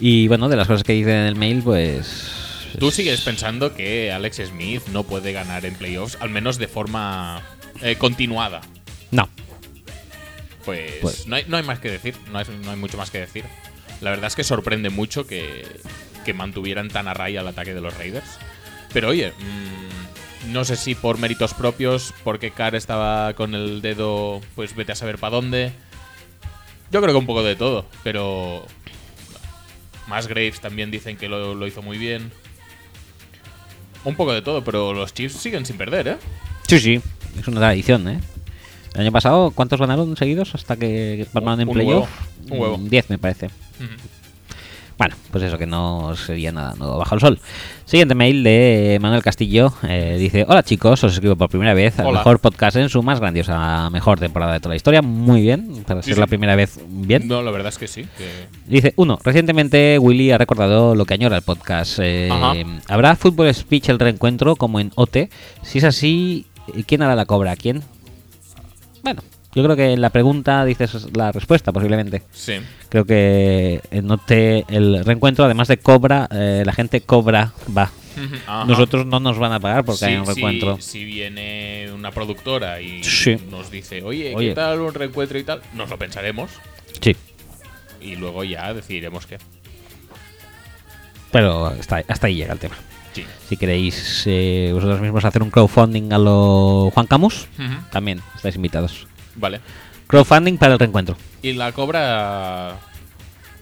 Y bueno, de las cosas que dice en el mail, pues... ¿Tú sigues pensando que Alex Smith no puede ganar en playoffs, al menos de forma eh, continuada? No. Pues, Pues- No, hay, no hay más que decir, no hay, no hay mucho más que decir. La verdad es que sorprende mucho que, que mantuvieran tan a raya el ataque de los Raiders. Pero oye, mm, no sé si por méritos propios, porque Carr estaba con el dedo, pues vete a saber para dónde. Yo creo que un poco de todo, pero más Graves también dicen que lo, lo hizo muy bien. Un poco de todo, pero los Chiefs siguen sin perder, ¿eh? Sí, sí, es una tradición, ¿eh? El año pasado, ¿cuántos ganaron seguidos hasta que palmaron en Un playoff? huevo, un huevo. Mm, 10 me parece. Bueno, pues eso que no sería nada nuevo bajo el sol. Siguiente mail de Manuel Castillo. eh, dice, hola chicos, os escribo por primera vez al mejor podcast en su más grandiosa, mejor temporada de toda la historia. Muy bien, para Sí, ser sí. la primera vez, bien. No, la verdad es que sí. que- Dice, uno, recientemente Willy ha recordado lo que añora el podcast. Eh. ¿Habrá Fútbol Speech el reencuentro como en OT? Si es así, ¿quién hará la cobra? ¿Quién? Bueno, yo creo que en la pregunta dices la respuesta, posiblemente. Sí. Creo que en OT el reencuentro, además de cobra, eh, la gente cobra, va. Ajá. Nosotros no nos van a pagar porque Sí, hay un reencuentro. Si viene una productora y Sí. nos dice, oye, Oye. ¿qué tal un reencuentro y tal? Nos lo pensaremos Sí, y luego ya decidiremos qué. pero hasta, hasta ahí llega el tema. Sí. Si queréis eh, vosotros mismos hacer un crowdfunding a lo Juan Camus, también estáis invitados. Vale. Crowdfunding para el reencuentro. Y la cobra.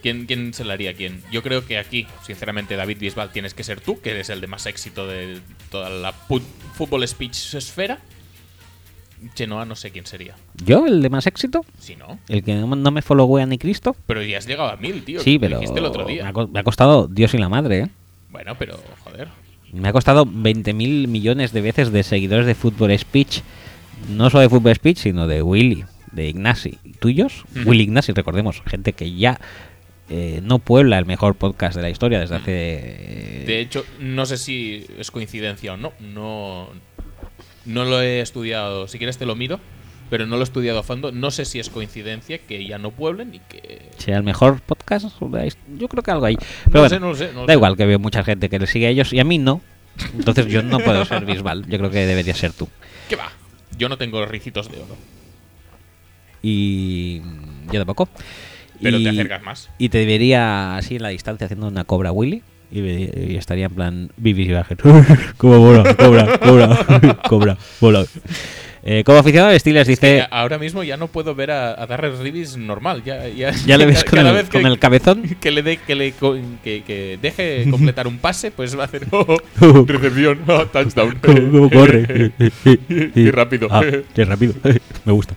¿Quién, ¿Quién se la haría a quién? Yo creo que aquí, sinceramente, David Bisbal tienes que ser tú, que eres el de más éxito de toda la fútbol speech esfera. Chenoa no sé quién sería. ¿Yo, el de más éxito? Si no. ¿El que no me followea ni Cristo? Pero ya has llegado a mil, tío. Sí, pero dijiste el otro día. me ha costado Dios y la madre, ¿eh? Bueno, pero joder. Me ha costado 20.000 millones de veces de seguidores de Fútbol Speech. No solo de Fútbol Speech, sino de Willy, de Ignasi. ¿Tuyos? Ujú. Willy Ignasi, recordemos. Gente que ya eh, no puebla el mejor podcast de la historia desde hace... De hecho, no sé si es coincidencia o no. No, no lo he estudiado. Si quieres te lo miro, pero no lo he estudiado a fondo. No sé si es coincidencia que ya no pueblen y que... sea el mejor podcast. Yo creo que algo hay. Pero bueno, sé, no lo sé, no lo da sé. igual que veo mucha gente que le sigue a ellos y a mí no. Entonces yo no puedo ser Bisbal. Yo creo que debería ser tú. ¿Qué va? Yo no tengo ricitos de oro. Y yo tampoco. Pero y, te acercas más. Y te vería así en la distancia haciendo una cobra Willy. Y, estaría en plan Vivis y Bajet. Como bola, cobra, cobra, cobra, bola. Eh, como aficionado de Steelers Que dice. ahora mismo ya no puedo ver a, a Darrell normal. Ya, ya, Ya le ves con cada el- que- con el cabezón. Que le dé, que le que, que deje completar un pase, pues va a hacer oh, recepción, oh, touchdown. ¿Cómo, corre? y rápido. Ah, qué rápido. Me gusta.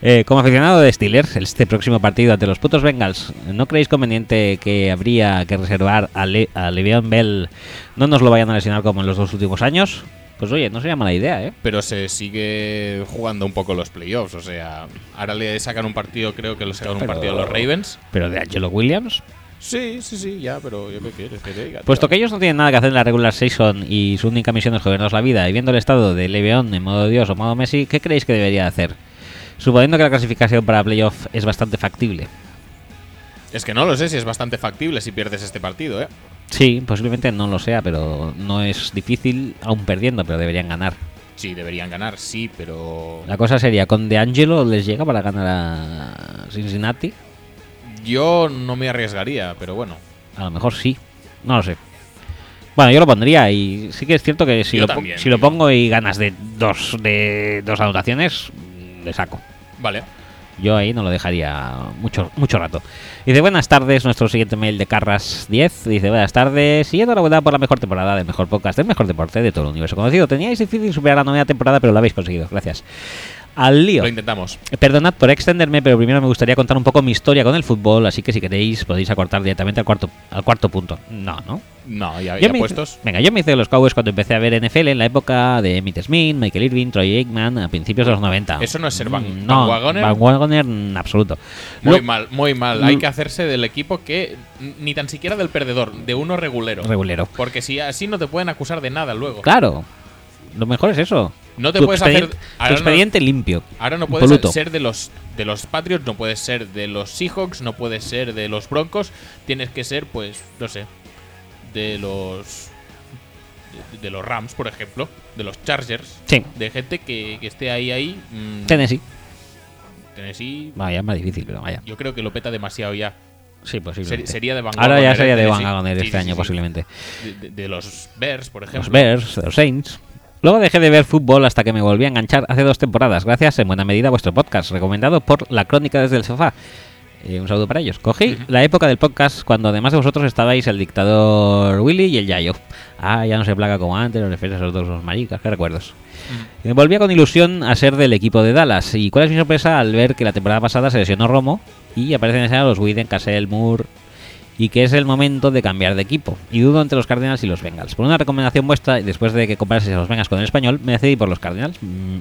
Eh, como aficionado de Steelers, este próximo partido ante los putos Bengals, ¿no creéis conveniente que habría que reservar a, Le a Le'Veon Bell? ¿No nos lo vayan a lesionar como en los dos últimos años? Pues oye, no sería mala idea, ¿eh? Pero se sigue jugando un poco los playoffs. O sea, ahora le sacan un partido, creo que lo sacan un Pero- partido a los Ravens. Pero de Angelo Williams. Sí, sí, sí, ya, pero yo qué quieres que te diga. Puesto que ellos no tienen nada que hacer en la regular season y su única misión es gobernarnos la vida, y viendo el estado de Le'Veon en modo Dios o modo Messi, ¿qué creéis que debería hacer? Suponiendo que la clasificación para playoff es bastante factible. Es que no lo sé si es bastante factible si pierdes este partido, ¿eh? Sí, posiblemente no lo sea, pero no es difícil, aún perdiendo, pero deberían ganar. Sí, deberían ganar, sí, pero. La cosa sería, ¿con De Angelo les llega para ganar a Cincinnati? Yo no me arriesgaría, pero bueno. A lo mejor sí, no lo sé. Bueno, yo lo pondría y sí que es cierto que si, Yo lo, también, si lo tío. pongo y ganas de dos, de dos anotaciones, le saco. Vale. Yo ahí no lo dejaría mucho, mucho rato. Dice, buenas tardes, nuestro siguiente mail de Carras10. Dice, buenas tardes y enhorabuena por la mejor temporada del mejor podcast, del mejor deporte de todo el universo conocido. Teníais difícil superar la novena temporada, pero lo habéis conseguido. Gracias. Al lío. Lo intentamos. Perdonad por extenderme, pero primero me gustaría contar un poco mi historia con el fútbol, así que si queréis podéis acortar directamente al cuarto, al cuarto punto. No, ¿no? No, ya, ya hice- puestos. venga, yo me hice de los Cowboys cuando empecé a ver NFL en la época de Emmitt Smith, Michael Irving, Troy Aikman, a principios de los 90. Eso no es ser van- Mm, no, bandwagoner. bandwagoner en absoluto. Muy Lo- mal, muy mal. Hay que hacerse del equipo que ni tan siquiera del perdedor, de uno regulero. Regulero. Porque si así no te pueden acusar de nada luego. Claro. Lo mejor es eso. No te Tu puedes hacer- ahora Tu no- expediente limpio. Ahora no puedes impoluto. ser de los de los Patriots, no puedes ser de los Seahawks, no puedes ser de los Broncos, tienes que ser, pues, no sé, de los de, de los Rams, por ejemplo, de los Chargers, Sí. de gente que, que esté ahí ahí. mm, Tennessee. Tennessee, Vaya, es más difícil, pero vaya. yo creo que lo peta demasiado ya. Sí, posiblemente. Ser- sería de Van Ahora ya sería de Van sí. Wagoner Sí, este año, sí. posiblemente. De, de- de los Bears, por ejemplo. Los Bears, los Saints. Luego dejé de ver fútbol hasta que me volví a enganchar hace dos temporadas, gracias en buena medida a vuestro podcast, recomendado por La Crónica desde el Sofá. Eh, un saludo para ellos. Cogí la época del podcast cuando además de vosotros estabais el dictador Willy y el Yayo. Ah, ya no se placa como antes, los a los dos los maricas, qué recuerdos. Me volvía con ilusión a ser del equipo de Dallas. ¿Y cuál es mi sorpresa al ver que la temporada pasada se lesionó Romo y aparecen en escena los Widen, Cassell, Moore y que es el momento de cambiar de equipo. Y dudo entre los Cardinals y los Bengals. Por una recomendación vuestra, y después de que compraseis a los Bengals con el español, me decidí por los Cardinals. Mm,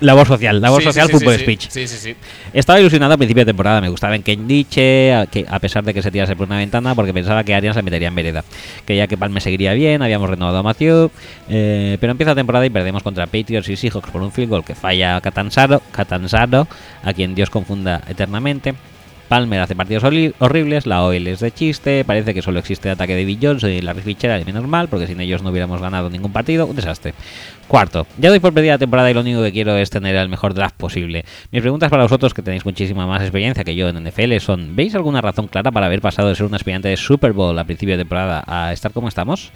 Labor social, labor Sí, social, sí, fútbol sí, sí. speech. Sí, sí, sí. Estaba ilusionado a principio de temporada, me gustaba en Kendiche, a, que, a pesar de que se tirase por una ventana, porque pensaba que Arians se metería en vereda. Creía que Palme seguiría bien, habíamos renovado a Matthew, eh, pero empieza la temporada y perdemos contra Patriots y Seahawks por un field goal que falla Catanzaro, Catanzaro, a quien Dios confunda eternamente. Palmer hace partidos horri- horribles, la OL es de chiste, parece que solo existe el ataque de Bill Johnson y la Fichera de menos mal, porque sin ellos no hubiéramos ganado ningún partido, un desastre. Cuarto, ya doy por perdida la temporada y lo único que quiero es tener el mejor draft posible. Mis preguntas para vosotros, que tenéis muchísima más experiencia que yo en NFL, son: ¿veis alguna razón clara para haber pasado de ser un aspirante de Super Bowl a principio de temporada a estar como estamos?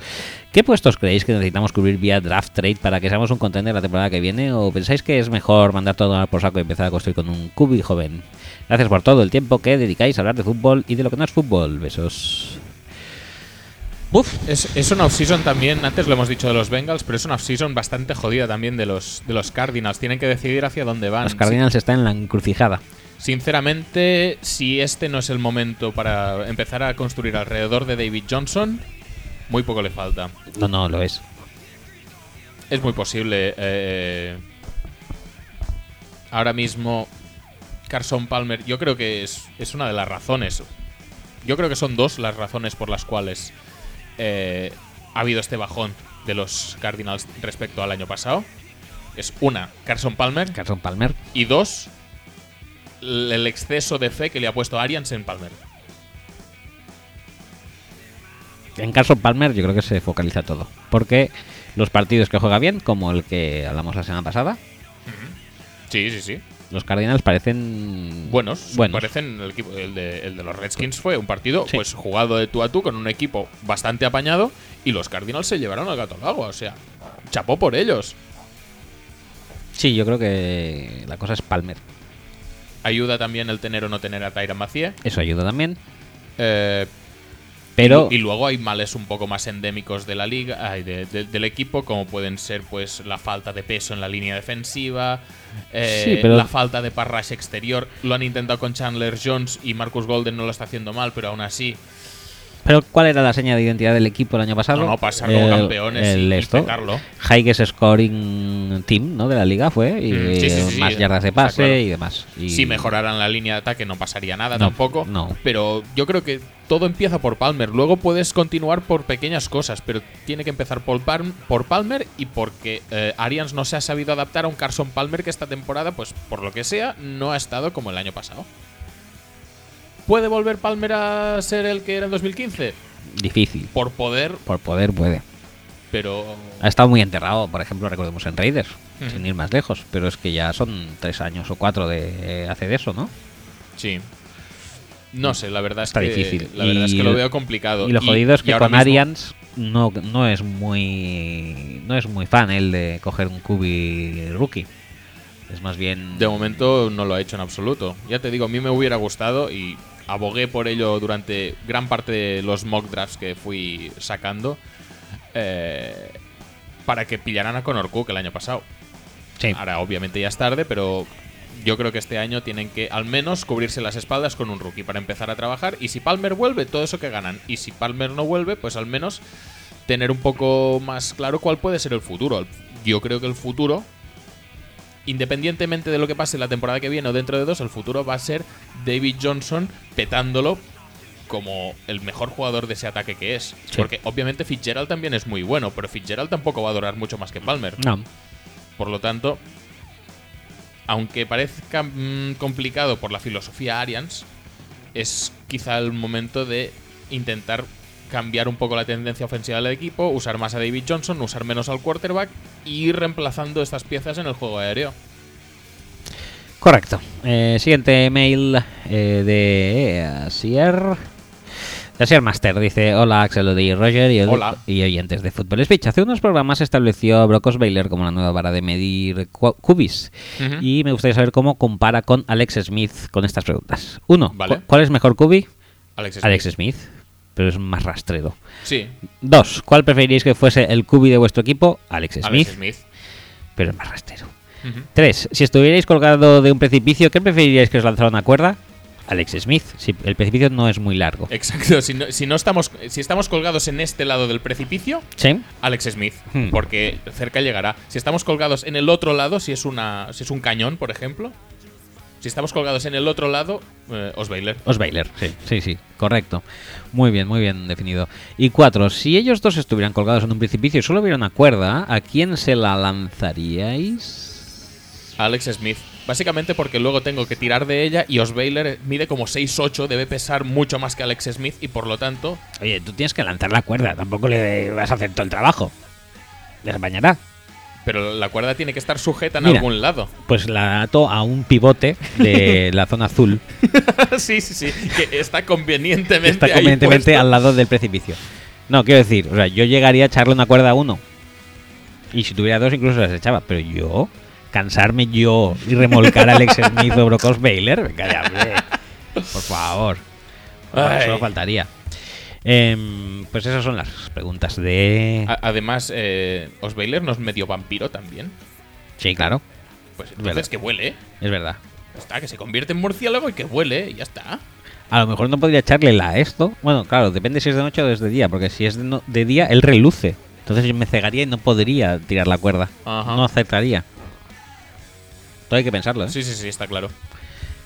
¿Qué puestos creéis que necesitamos cubrir vía draft trade para que seamos un contender la temporada que viene? ¿O pensáis que es mejor mandar todo por saco y empezar a construir con un cubi joven? Gracias por todo el tiempo que dedicáis a hablar de fútbol y de lo que no es fútbol. Besos. Uf, es, es una off-season también, antes lo hemos dicho de los Bengals, pero es una off-season bastante jodida también de los, de los Cardinals. Tienen que decidir hacia dónde van. Los Cardinals están en la encrucijada. Sinceramente, si este no es el momento para empezar a construir alrededor de David Johnson, muy poco le falta. No, no, lo es. Es muy posible. eh, ahora mismo, Carson Palmer, yo creo que es, es una de las razones. Yo creo que son dos las razones por las cuales eh, ha habido este bajón de los Cardinals respecto al año pasado. Es una, Carson Palmer, Carson Palmer. y dos, el exceso de fe que le ha puesto Arians en Palmer. En Carson Palmer yo creo que se focaliza todo. Porque los partidos que juega bien, como el que hablamos la semana pasada, Sí, sí, sí. los Cardinals parecen Buenos, buenos. parecen el equipo el de, el de los Redskins fue un partido Sí. pues jugado de tú a tú con un equipo bastante apañado y los Cardinals se llevaron al gato al agua, o sea, chapó por ellos. Sí, yo creo que la cosa es Palmer. Ayuda también el tener o no tener a Tyra Macie. Eso ayuda también. Eh, Pero y, y luego hay males un poco más endémicos de la liga, de- de- del equipo, como pueden ser pues la falta de peso en la línea defensiva, eh, Sí, pero- la falta de parrash exterior. Lo han intentado con Chandler Jones y Marcus Golden no lo está haciendo mal, pero aún así Pero ¿cuál era la seña de identidad del equipo el año pasado? No, no, pasar como campeones y- y esto. Highest scoring team, ¿no? De la liga fue y Mm, sí, sí, sí, más yardas de pase claro. y demás. Y si mejoraran la línea de ataque no pasaría nada No, tampoco. no. Pero yo creo que todo empieza por Palmer. Luego puedes continuar por pequeñas cosas, pero tiene que empezar por, Palm- por Palmer y porque eh, Arians no se ha sabido adaptar a un Carson Palmer que esta temporada, pues por lo que sea, no ha estado como el año pasado. ¿Puede volver Palmer a ser el que era en 2015? difícil. Por poder, Por poder puede. pero Ha estado muy enterrado, por ejemplo, recordemos en Raiders, sin ir más lejos. Pero es que ya son tres años o cuatro de hacer eso, ¿no? sí. No sé, la verdad es Está que difícil. la verdad es que lo veo complicado. Y lo jodido es que con mismo- Arians no, no es muy no es muy fan él de coger un cubi rookie. Es más bien De momento no lo ha hecho en absoluto. Ya te digo, a mí me hubiera gustado y abogué por ello durante gran parte de los mock drafts que fui sacando eh, para que pillaran a Connor Cook el año pasado. Sí. Ahora, obviamente ya es tarde, pero yo creo que este año tienen que al menos cubrirse las espaldas con un rookie para empezar a trabajar. Y si Palmer vuelve, todo eso que ganan. Y si Palmer no vuelve, pues al menos tener un poco más claro cuál puede ser el futuro. Yo creo que el futuro, independientemente de lo que pase la temporada que viene o dentro de dos, el futuro va a ser David Johnson petándolo como el mejor jugador de ese ataque que es. Sí. Porque obviamente Fitzgerald también es muy bueno, pero Fitzgerald tampoco va a durar mucho más que Palmer. No. Por lo tanto, aunque parezca mm, complicado por la filosofía Arians, es quizá el momento de intentar cambiar un poco la tendencia ofensiva del equipo, usar más a David Johnson, usar menos al quarterback y ir reemplazando estas piezas en el juego aéreo. Correcto. Eh, siguiente mail eh, de Asier. Asier Master dice: Hola Axel Odi y Roger y, Hola. y oyentes de Fútbol Speech. Hace unos programas estableció Brock Osweiler como la nueva vara de medir cu- cubis. Y me gustaría saber cómo compara con Alex Smith con estas preguntas. Uno, Vale. ¿cu- ¿cuál es mejor cubi? Alex Smith. Alex Smith. Pero es más rastrero. Sí, Dos, ¿cuál preferiríais que fuese el cubi de vuestro equipo? Alex Smith. Alex Smith. Pero es más rastrero. 3. Si estuvierais colgado de un precipicio, ¿qué preferiríais que os lanzara una cuerda? Alex Smith. Sí, el precipicio no es muy largo. Exacto, si no, si no estamos si estamos colgados en este lado del precipicio, Sí. Alex Smith, Hmm. porque cerca llegará. Si estamos colgados en el otro lado, si es una si es un cañón, por ejemplo, si estamos colgados en el otro lado, eh, Osweiler. Osweiler, sí, sí, sí, correcto. Muy bien, muy bien definido. Y cuatro, si ellos dos estuvieran colgados en un precipicio y solo hubiera una cuerda, ¿a quién se la lanzaríais? Alex Smith. Básicamente porque luego tengo que tirar de ella y Osweiler mide como 6'8, debe pesar mucho más que Alex Smith y por lo tanto Oye, tú tienes que lanzar la cuerda, tampoco le vas a hacer todo el trabajo. Les bañará. Pero la cuerda tiene que estar sujeta en Mira. algún lado. Pues la ato a un pivote de la zona azul, sí, sí, sí. Que está convenientemente. está ahí convenientemente puesto. al lado del precipicio. No, quiero decir, o sea, yo llegaría a echarle una cuerda a uno. Y si tuviera dos, incluso las echaba. Pero yo, cansarme yo y remolcar a Alex Smith o Brock Osweiler, venga ya, hombre. Por favor. Ay. Solo faltaría. Em, pues esas son las preguntas de. A- Además, eh, Osweiler no es medio vampiro también. Sí, claro, Pues Verdad. entonces que huele. es verdad. Está, que se convierte en murciélago y que huele, y ya está. A lo mejor no podría echarle la a esto. Bueno, claro, depende si es de noche o es de día, porque si es de, no- de día, él reluce. Entonces yo me cegaría y no podría tirar la cuerda. Ajá. No acertaría. Todo hay que pensarlo, ¿eh? Sí, sí, sí, está claro.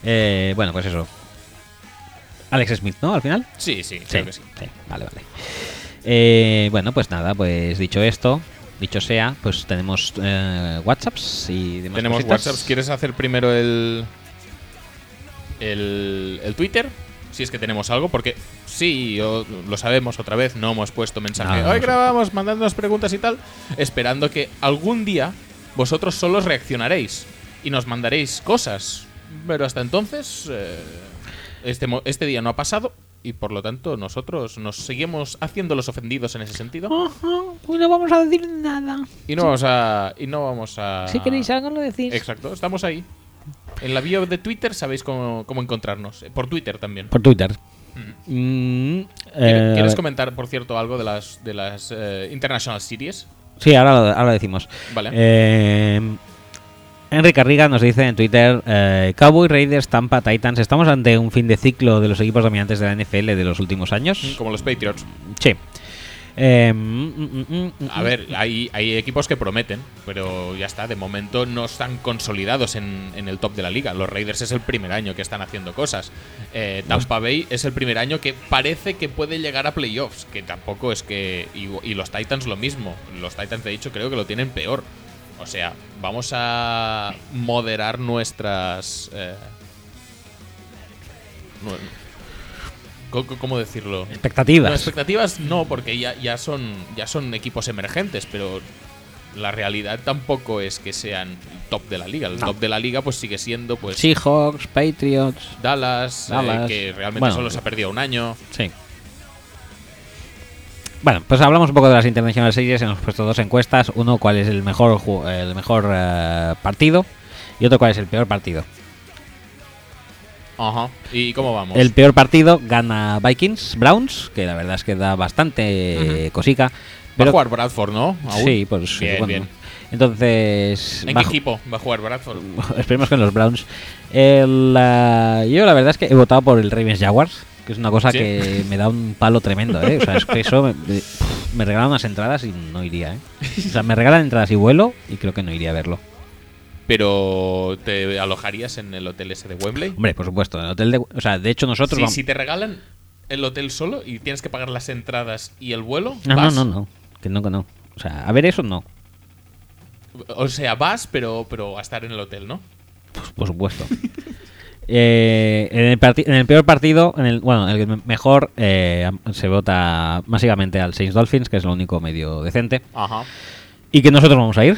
Eh, bueno, pues eso. Alex Smith, ¿no? Al final. Sí, sí, creo que sí. Vale, vale. Eh, bueno, pues nada, pues dicho esto, dicho sea, pues tenemos eh, WhatsApps y demás Tenemos cositas. WhatsApp. ¿Quieres hacer primero el, el. el Twitter? Si es que tenemos algo, porque sí, o- lo sabemos otra vez, no hemos puesto mensaje. No, Hoy grabamos mandándonos preguntas y tal, esperando que algún día vosotros solos reaccionaréis y nos mandaréis cosas. Pero hasta entonces, eh, este, este día no ha pasado y por lo tanto nosotros nos seguimos haciendo los ofendidos en ese sentido Pues no vamos a decir nada. y no vamos a y no vamos a Si queréis algo, lo decís. Exacto, estamos ahí. En la bio de Twitter sabéis cómo, cómo encontrarnos. Eh, Por Twitter también. Por Twitter. Mm. Mm, ¿Quieres- eh, ¿Quieres comentar, por cierto, algo de las de las eh, International Series? Sí, ahora, lo- ahora lo decimos. Vale. Eh, Enrique Carriga nos dice en Twitter: eh, Cowboy, Raiders, Tampa, Titans. ¿Estamos ante un fin de ciclo de los equipos dominantes de la NFL de los últimos años? Como los Patriots. Sí. Eh, mm, mm, mm, mm, A ver, hay, hay equipos que prometen, pero ya está, de momento no están consolidados en, en el top de la liga. Los Raiders es el primer año que están haciendo cosas. Eh, Tampa Bay es el primer año que parece que puede llegar a playoffs, que tampoco es que... Y, y los Titans lo mismo. Los Titans, de hecho, creo que lo tienen peor. O sea, vamos a moderar nuestras... eh, ¿Cómo decirlo? Expectativas. No, expectativas no, porque ya, ya, son, ya son equipos emergentes, pero la realidad tampoco es que sean top de la liga. El No. top de la liga pues sigue siendo pues Seahawks, Patriots. Dallas, eh, Dallas. que realmente Bueno. solo se ha perdido un año. Sí. Bueno, pues hablamos un poco de las International Series. Hemos puesto dos encuestas. Uno, cuál es el mejor, el mejor eh, partido. Y otro, cuál es el peor partido. Ajá. ¿Y cómo vamos? El peor partido gana Vikings, Browns, que la verdad es que da bastante eh, cosica. Va Pero a jugar Bradford, ¿no? ¿Aún? Sí, pues Bien, bueno. bien. Entonces, ¿En va qué equipo va a jugar Bradford? esperemos que en los Browns. El, ah, yo la verdad es que he votado por el Ravens Jaguars, que es una cosa ¿Sí? que me da un palo tremendo, ¿eh? O sea, es que eso me, regalan unas entradas y no iría, ¿eh? O sea, me regalan entradas y vuelo y creo que no iría a verlo. Pero ¿te alojarías en el hotel ese de Wembley? Hombre, por supuesto, en el hotel de, o sea, de hecho nosotros Sí, vamos- si te regalan el hotel solo y tienes que pagar las entradas y el vuelo, No, no, vas. no, no, que no, que no. O sea, a ver eso no, O sea, vas, pero, pero a estar en el hotel, ¿no? pues, por supuesto. Eh, en, el en el peor partido, en el, bueno, el me- mejor eh, se vota básicamente al Saints Dolphins, que es lo único medio decente. Ajá. Y que nosotros vamos a ir.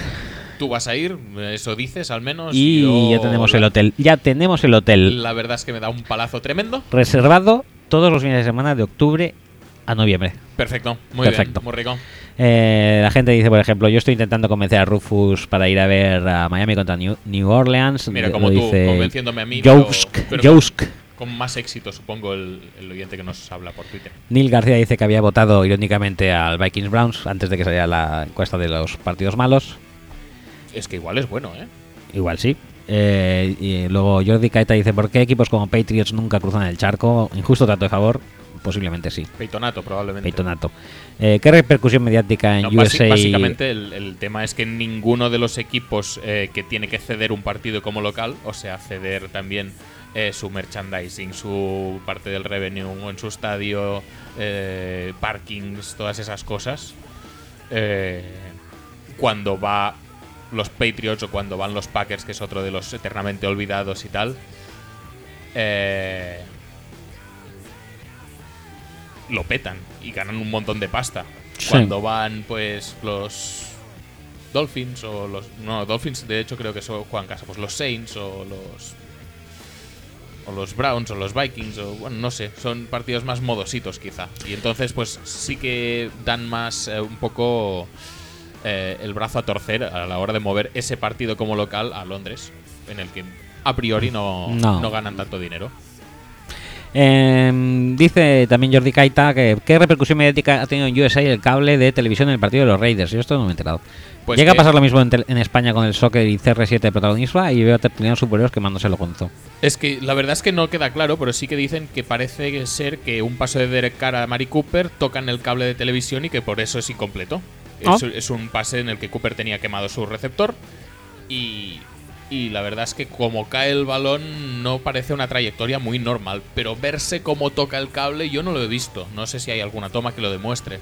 Tú vas a ir, eso dices al menos. Y yo- ya tenemos el hotel. Ya tenemos el hotel La verdad es que me da un palazo tremendo. reservado todos los fines de semana de octubre a noviembre. Perfecto, muy Perfecto. bien, muy rico. Eh, la gente dice, por ejemplo, yo estoy intentando convencer a Rufus para ir a ver a Miami contra New, New Orleans. Mira, como tú, dice convenciéndome a mí. pero- Jousk, pero Jousk. Con, con más éxito, supongo, el, el oyente que nos habla por Twitter. Neil García dice que había votado irónicamente al Vikings Browns antes de que saliera la encuesta de los partidos malos. Es que igual es bueno, ¿eh? Igual sí. Eh, y luego Jordi Caeta dice, ¿por qué equipos como Patriots nunca cruzan el charco? Injusto trato de favor, posiblemente sí. Peitonato, probablemente. Peitonato. Eh, ¿Qué repercusión mediática en No, USA? básicamente el, el tema es que ninguno de los equipos eh, que tiene que ceder un partido como local, o sea, ceder también eh, su merchandising, su parte del revenue en su estadio, eh, parkings, todas esas cosas, cuando va los Patriots o cuando van los Packers, que es otro de los eternamente olvidados y tal, eh, lo petan y ganan un montón de pasta. Sí. Cuando van, pues, los Dolphins o los. No, Dolphins, de hecho, creo que son juegan casa. Pues los Saints o los. O los Browns o los Vikings o. Bueno, no sé. Son partidos más modositos, quizá. Y entonces, pues, sí que dan más. eh, un poco. eh, el brazo a torcer a la hora de mover ese partido como local a Londres. En el que a priori no, No. no ganan tanto dinero. Eh, dice también Jordi Caita que qué repercusión mediática ha tenido en USA el cable de televisión en el partido de los Raiders. Yo esto no me he enterado. Pues Llega a pasar lo mismo en, en España con el soccer y CR7 de protagonista y veo a tertulianos superiores quemándoselo gonzo. Es que la verdad es que no queda claro, pero sí que dicen que parece ser que un paso de Derek Carr a Mari Cooper tocan el cable de televisión y que por eso es incompleto. Ah. Es, es un pase en el que Cooper tenía quemado su receptor y, y la verdad es que como cae el balón no parece una trayectoria muy normal, pero verse cómo toca el cable yo no lo he visto. No sé si hay alguna toma que lo demuestre.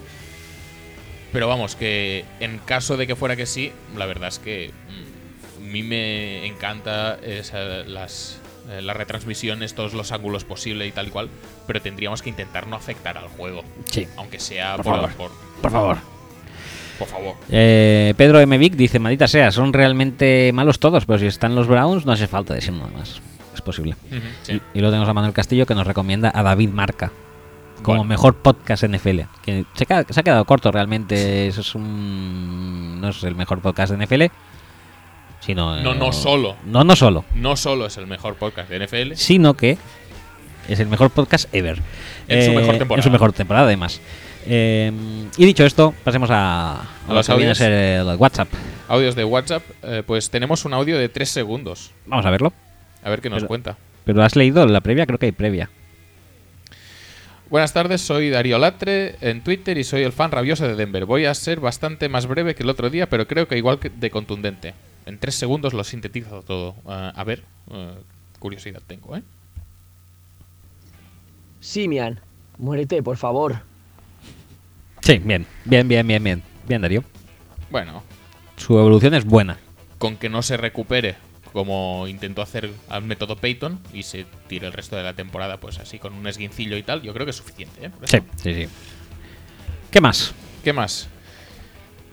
Pero vamos, que en caso de que fuera que sí, la verdad es que mm, a mí me encanta esa- las, eh, las retransmisiones, todos los ángulos posibles y tal y cual, pero tendríamos que intentar no afectar al juego. Sí. Aunque sea Por por, favor. por, Por favor. Por favor. Eh, Pedro M. Vic dice, maldita sea, son realmente malos todos, pero si están los Browns no hace falta decir nada más. Es posible. Sí. Y, y luego tenemos a Manuel Castillo que nos recomienda a David Marca como Bueno. mejor podcast NFL. Que se, ha quedado corto realmente. Eso es un, no es el mejor podcast de NFL. Sino, No, eh, no solo. No, no solo. No solo es el mejor podcast de NFL, Sino que es el mejor podcast ever. En su mejor En temporada. su mejor temporada, además. Eh, y dicho esto, pasemos a, a lo los que viene a audios? ser el WhatsApp. audios de WhatsApp, eh, pues tenemos un audio de 3 segundos. Vamos a verlo. A ver qué nos Pero- cuenta. Pero has leído la previa, creo que hay previa. Buenas tardes, soy Darío Latre en Twitter y soy el fan rabioso de Denver. Voy a ser bastante más breve que el otro día, pero creo que igual que de contundente. En tres segundos lo sintetizo todo. Ah, a ver, eh, curiosidad tengo, ¿eh? Simian, muérete, por favor. Sí, bien, bien, bien, bien, bien. Bien, Darío. Bueno, Su evolución es buena. con que no se recupere como intentó hacer al método Peyton y se tire el resto de la temporada, pues así con un esguincillo y tal, yo creo que es suficiente, ¿eh? Sí, sí, sí. ¿Qué más? ¿Qué más?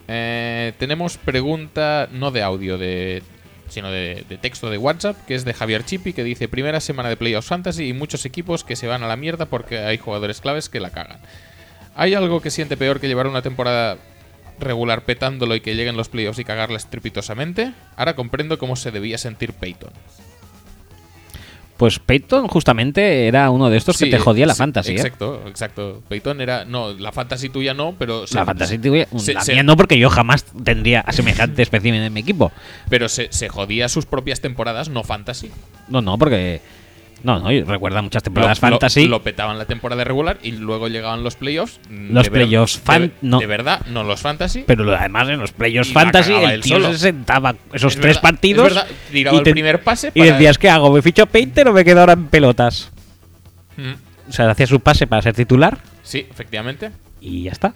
Eh, tenemos pregunta no de audio, de sino de, de texto de WhatsApp, que es de Javier Chipi, que dice primera semana de Playoffs Fantasy y muchos equipos que se van a la mierda porque hay jugadores claves que la cagan. ¿Hay algo que siente peor que llevar una temporada regular petándolo y que lleguen los playoffs y cagarla estrepitosamente? Ahora comprendo cómo se debía sentir Peyton. Pues Peyton justamente era uno de estos que te jodía la sí, fantasy, ¿eh? Exacto, exacto. Peyton era. No, la fantasy tuya no, pero. se- La fantasy, tuya- se- la se- mía no, porque yo jamás tendría a semejante espécimen en mi equipo. Pero se, se jodía sus propias temporadas, no fantasy. No, no, porque. No, no, recuerda muchas temporadas Lo- fantasy. Lo, petaban la temporada regular y luego llegaban los playoffs. Los playoffs fan- de, no. de verdad, no los fantasy. Pero lo- además en los playoffs Y la fantasy, el tío solo. se sentaba esos Es tres verdad, partidos. es verdad, tiraba el primer pase Y decías, ¿qué hago? ¿Me ficho Painter o me quedo ahora en pelotas? Mm, O sea, hacía su pase para ser titular Sí, efectivamente. y ya está.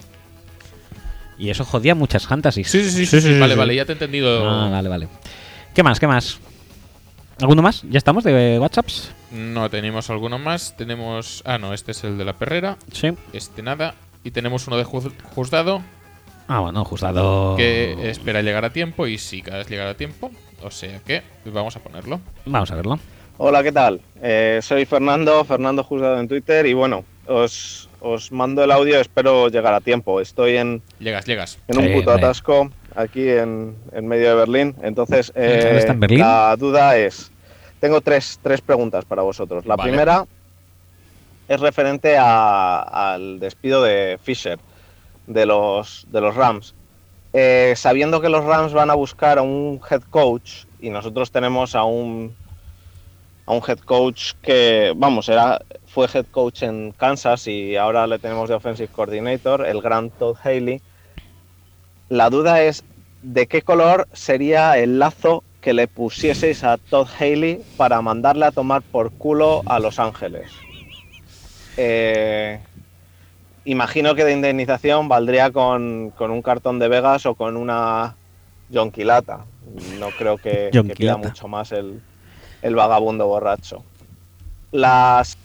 Y eso jodía muchas fantasies. Sí, sí, sí, sí, sí, vale, vale, ya te he entendido. Ah, vale, vale. ¿Qué más? ¿Qué más? ¿Alguno más? ¿Ya estamos de WhatsApps? No, tenemos alguno más. Tenemos. Ah, no, este es el de la perrera. Sí. Este nada. Y tenemos uno de Juz- Juzgado Ah, bueno, Justado. que espera llegar a tiempo. Y sí, cada vez llegar a tiempo. O sea que vamos a ponerlo. Vamos a verlo. Hola, ¿qué tal? Eh, soy Fernando, Fernando Juzgado en Twitter y bueno, os, os mando el audio, espero llegar a tiempo. Estoy en, Llegas, llegas. en un Sí, puto hombre. Aquí en, en medio de Berlín. Entonces, eh, ¿Dónde está en Berlín? la duda es, tengo tres, tres preguntas para vosotros. La Vale. primera es referente a- al despido de Fisher de los, de los Rams. Eh, sabiendo que los Rams van a buscar a un head coach y nosotros tenemos a un a un head coach que, vamos, era fue head coach en Kansas y ahora le tenemos de offensive coordinator, el gran Todd Haley. La duda es de qué color sería el lazo que le pusieseis a Todd Haley para mandarle a tomar por culo a Los Ángeles. Eh, imagino que de indemnización valdría con, con un cartón de Vegas o con una jonquilata. No creo que, que pida mucho más el, el vagabundo borracho. Las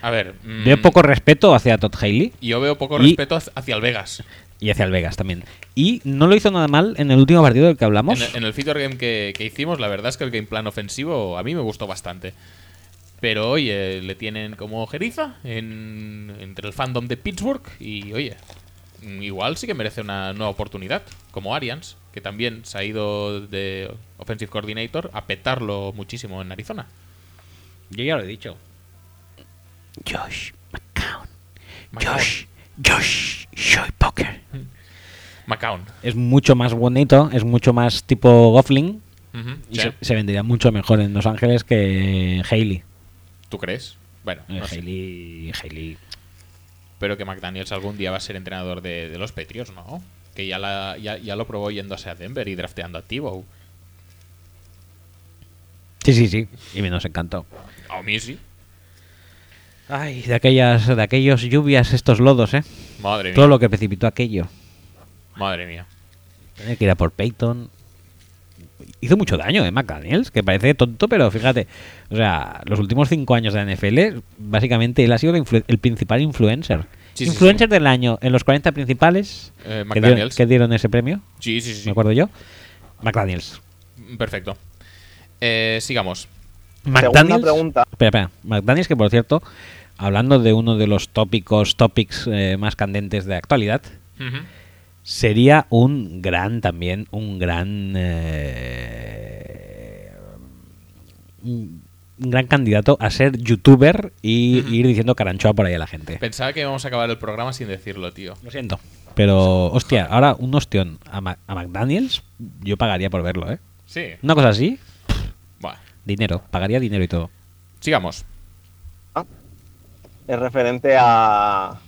A ver. mm, Veo poco respeto hacia Todd Haley Yo veo poco Y- respeto hacia el Vegas. Y hacia el Vegas también. Y no lo hizo nada mal en el último partido del que hablamos. En, el- en el feature game que, que hicimos, la verdad es que el game plan ofensivo a mí me gustó bastante. Pero oye, le tienen como jeriza en- entre el fandom de Pittsburgh y oye, igual sí que merece una nueva oportunidad, como Arians, que también se ha ido de Offensive Coordinator a petarlo muchísimo en Arizona. Yo ya lo he dicho. Josh McCown. McCown. Josh, Josh, Shoy Poker. McCown. Es mucho más bonito, es mucho más tipo Goffling. Y sí. se, se vendería mucho mejor en Los Ángeles que Haley. ¿Tú crees? Bueno, Eh, no sé. Haley, Haley. Pero que McDaniels algún día va a ser entrenador de, de los Patriots, ¿no? Que ya, la, ya, ya lo probó yéndose a Denver y drafteando a Tebow. Sí, sí, sí. Y me nos encantó. A mí sí. Ay, de aquellas, de aquellos lluvias, estos lodos, ¿eh? Madre mía. Todo lo que precipitó aquello. Madre mía. Tenía que ir a por Peyton. Hizo mucho daño, ¿eh? McDaniels, que parece tonto, pero fíjate. O sea, los últimos cinco años de la NFL, básicamente él ha sido el, influ- el principal influencer. Sí, sí, influencer del año en los 40 principales Eh, que, dieron, McDaniels. que dieron ese premio. Sí, sí, sí. Me acuerdo yo. McDaniels. Perfecto. Eh, sigamos. McDaniels. pregunta. Espera, espera. McDaniels, que por cierto, hablando de uno de los tópicos, topics eh, más candentes de actualidad, sería un gran también, un gran. eh, un gran candidato a ser youtuber y ir diciendo caranchoa por ahí a la gente. Pensaba que íbamos a acabar el programa sin decirlo, tío. Lo siento. Pero, hostia, ahora un ostión a, Ma- a McDaniels, yo pagaría por verlo, ¿eh? Sí. Una cosa así, dinero, pagaría dinero y todo. Sigamos. Es referente a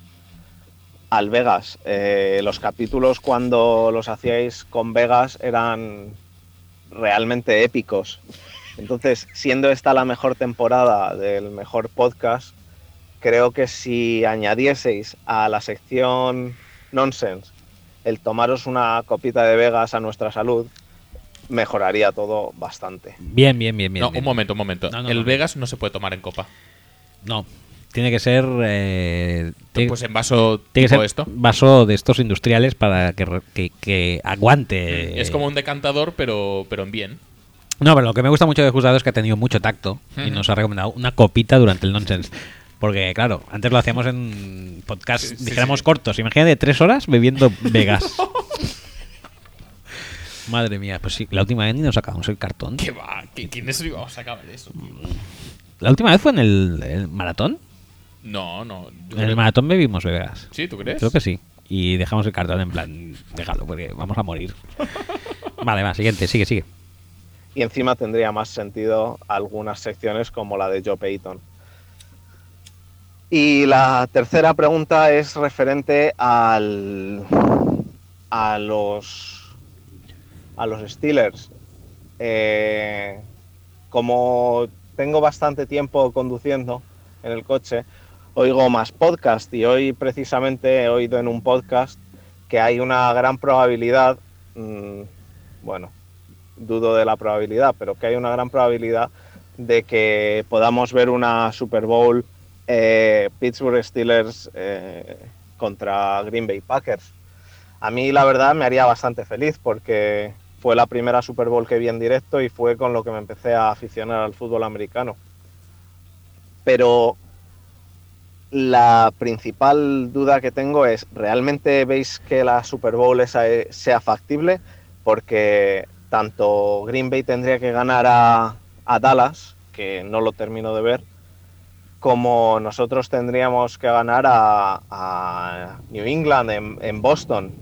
al Vegas. Eh, los capítulos cuando los hacíais con Vegas eran realmente épicos. Entonces, siendo esta la mejor temporada del mejor podcast, creo que si añadieseis a la sección Nonsense el tomaros una copita de Vegas a nuestra salud, mejoraría todo bastante. Bien, bien, bien, bien. no, bien. un momento, un momento. No, no, el no. Vegas no se puede tomar en copa. No, tiene que ser. eh, Pues en vaso tiene que ser esto. vaso de estos industriales para que, que, que aguante. Es como un decantador, pero, pero en bien. No, pero lo que me gusta mucho de Juzgado es que ha tenido mucho tacto y nos ha recomendado una copita durante el nonsense. Porque, claro, antes lo hacíamos en podcast, Sí, dijéramos sí. cortos. Imagínate tres horas bebiendo Vegas. Madre mía, pues sí, la última vez ni nos sacamos el cartón. ¿Qué va? ¿Qué- ¿Quiénes íbamos a acabar eso? La última vez fue en el, el maratón. No, no. yo En el maratón bebimos Vegas. ¿Sí, tú crees? Creo que sí. Y dejamos el cartón en plan, déjalo, porque vamos a morir. vale, va, siguiente, sigue, sigue. y encima tendría más sentido algunas secciones como la de Joe Payton. Y la tercera pregunta es referente al, a los a los Steelers. Eh, como tengo bastante tiempo conduciendo en el coche, oigo más podcast y hoy precisamente he oído en un podcast que hay una gran probabilidad, mm, bueno, dudo de la probabilidad, pero que hay una gran probabilidad de que podamos ver una Super Bowl eh, Pittsburgh Steelers eh, contra Green Bay Packers. A mí la verdad me haría bastante feliz porque fue la primera Super Bowl que vi en directo y fue con lo que me empecé a aficionar al fútbol americano. Pero la principal duda que tengo es, ¿realmente veis que la Super Bowl eh, sea factible? Porque tanto Green Bay tendría que ganar a, a Dallas, que no lo termino de ver, como nosotros tendríamos que ganar a, a New England en, en Boston.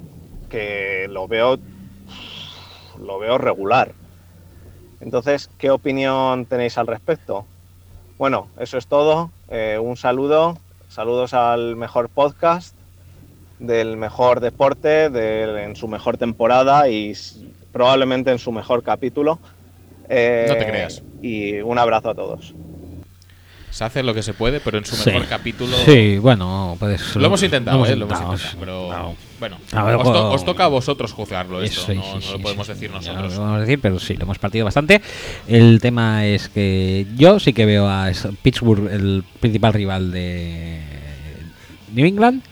que lo veo lo veo regular. Entonces, ¿qué opinión tenéis al respecto? Bueno, eso es todo. Eh, un saludo. Saludos al mejor podcast, del mejor deporte, en su mejor temporada y probablemente en su mejor capítulo. Eh, No te creas. Y un abrazo a todos. Se hace lo que se puede, pero en su Sí. mejor capítulo. Sí, bueno, puedes. Lo hemos intentado, ¿eh? Lo hemos intentado, intentado. Pero bueno, A ver, os, to- os toca a vosotros juzgarlo esto. Eso, sí, no sí, no lo podemos decir nosotros. lo vamos a decir, pero sí, lo hemos partido bastante. El tema es que yo sí que veo a Pittsburgh el principal rival de New England.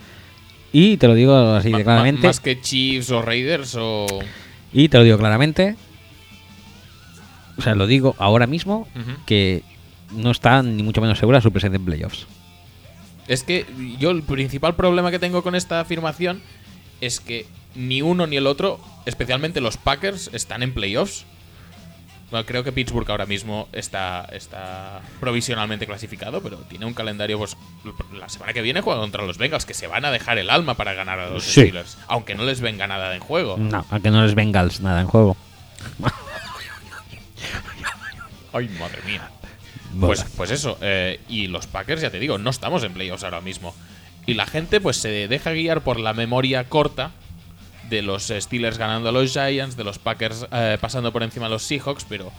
Y te lo digo así de claramente. Más que Chiefs o Raiders o. Y te lo digo claramente. O sea, lo digo ahora mismo que no está ni mucho menos segura su presencia en playoffs. Es que yo el principal problema que tengo con esta afirmación es que ni uno ni el otro, especialmente los Packers, están en playoffs. Bueno, creo que Pittsburgh ahora mismo está, está provisionalmente clasificado, pero tiene un calendario, pues la semana que viene juega contra los Bengals, que se van a dejar el alma para ganar a los Sí. Steelers, aunque no les venga nada en juego. No, aunque no les Bengals nada en juego. Ay, madre mía. Pues, pues eso, eh, y los Packers, ya te digo, no estamos en playoffs ahora mismo. Y la gente pues se deja guiar por la memoria corta de los Steelers ganando a los Giants, de los Packers eh, pasando por encima a los Seahawks, pero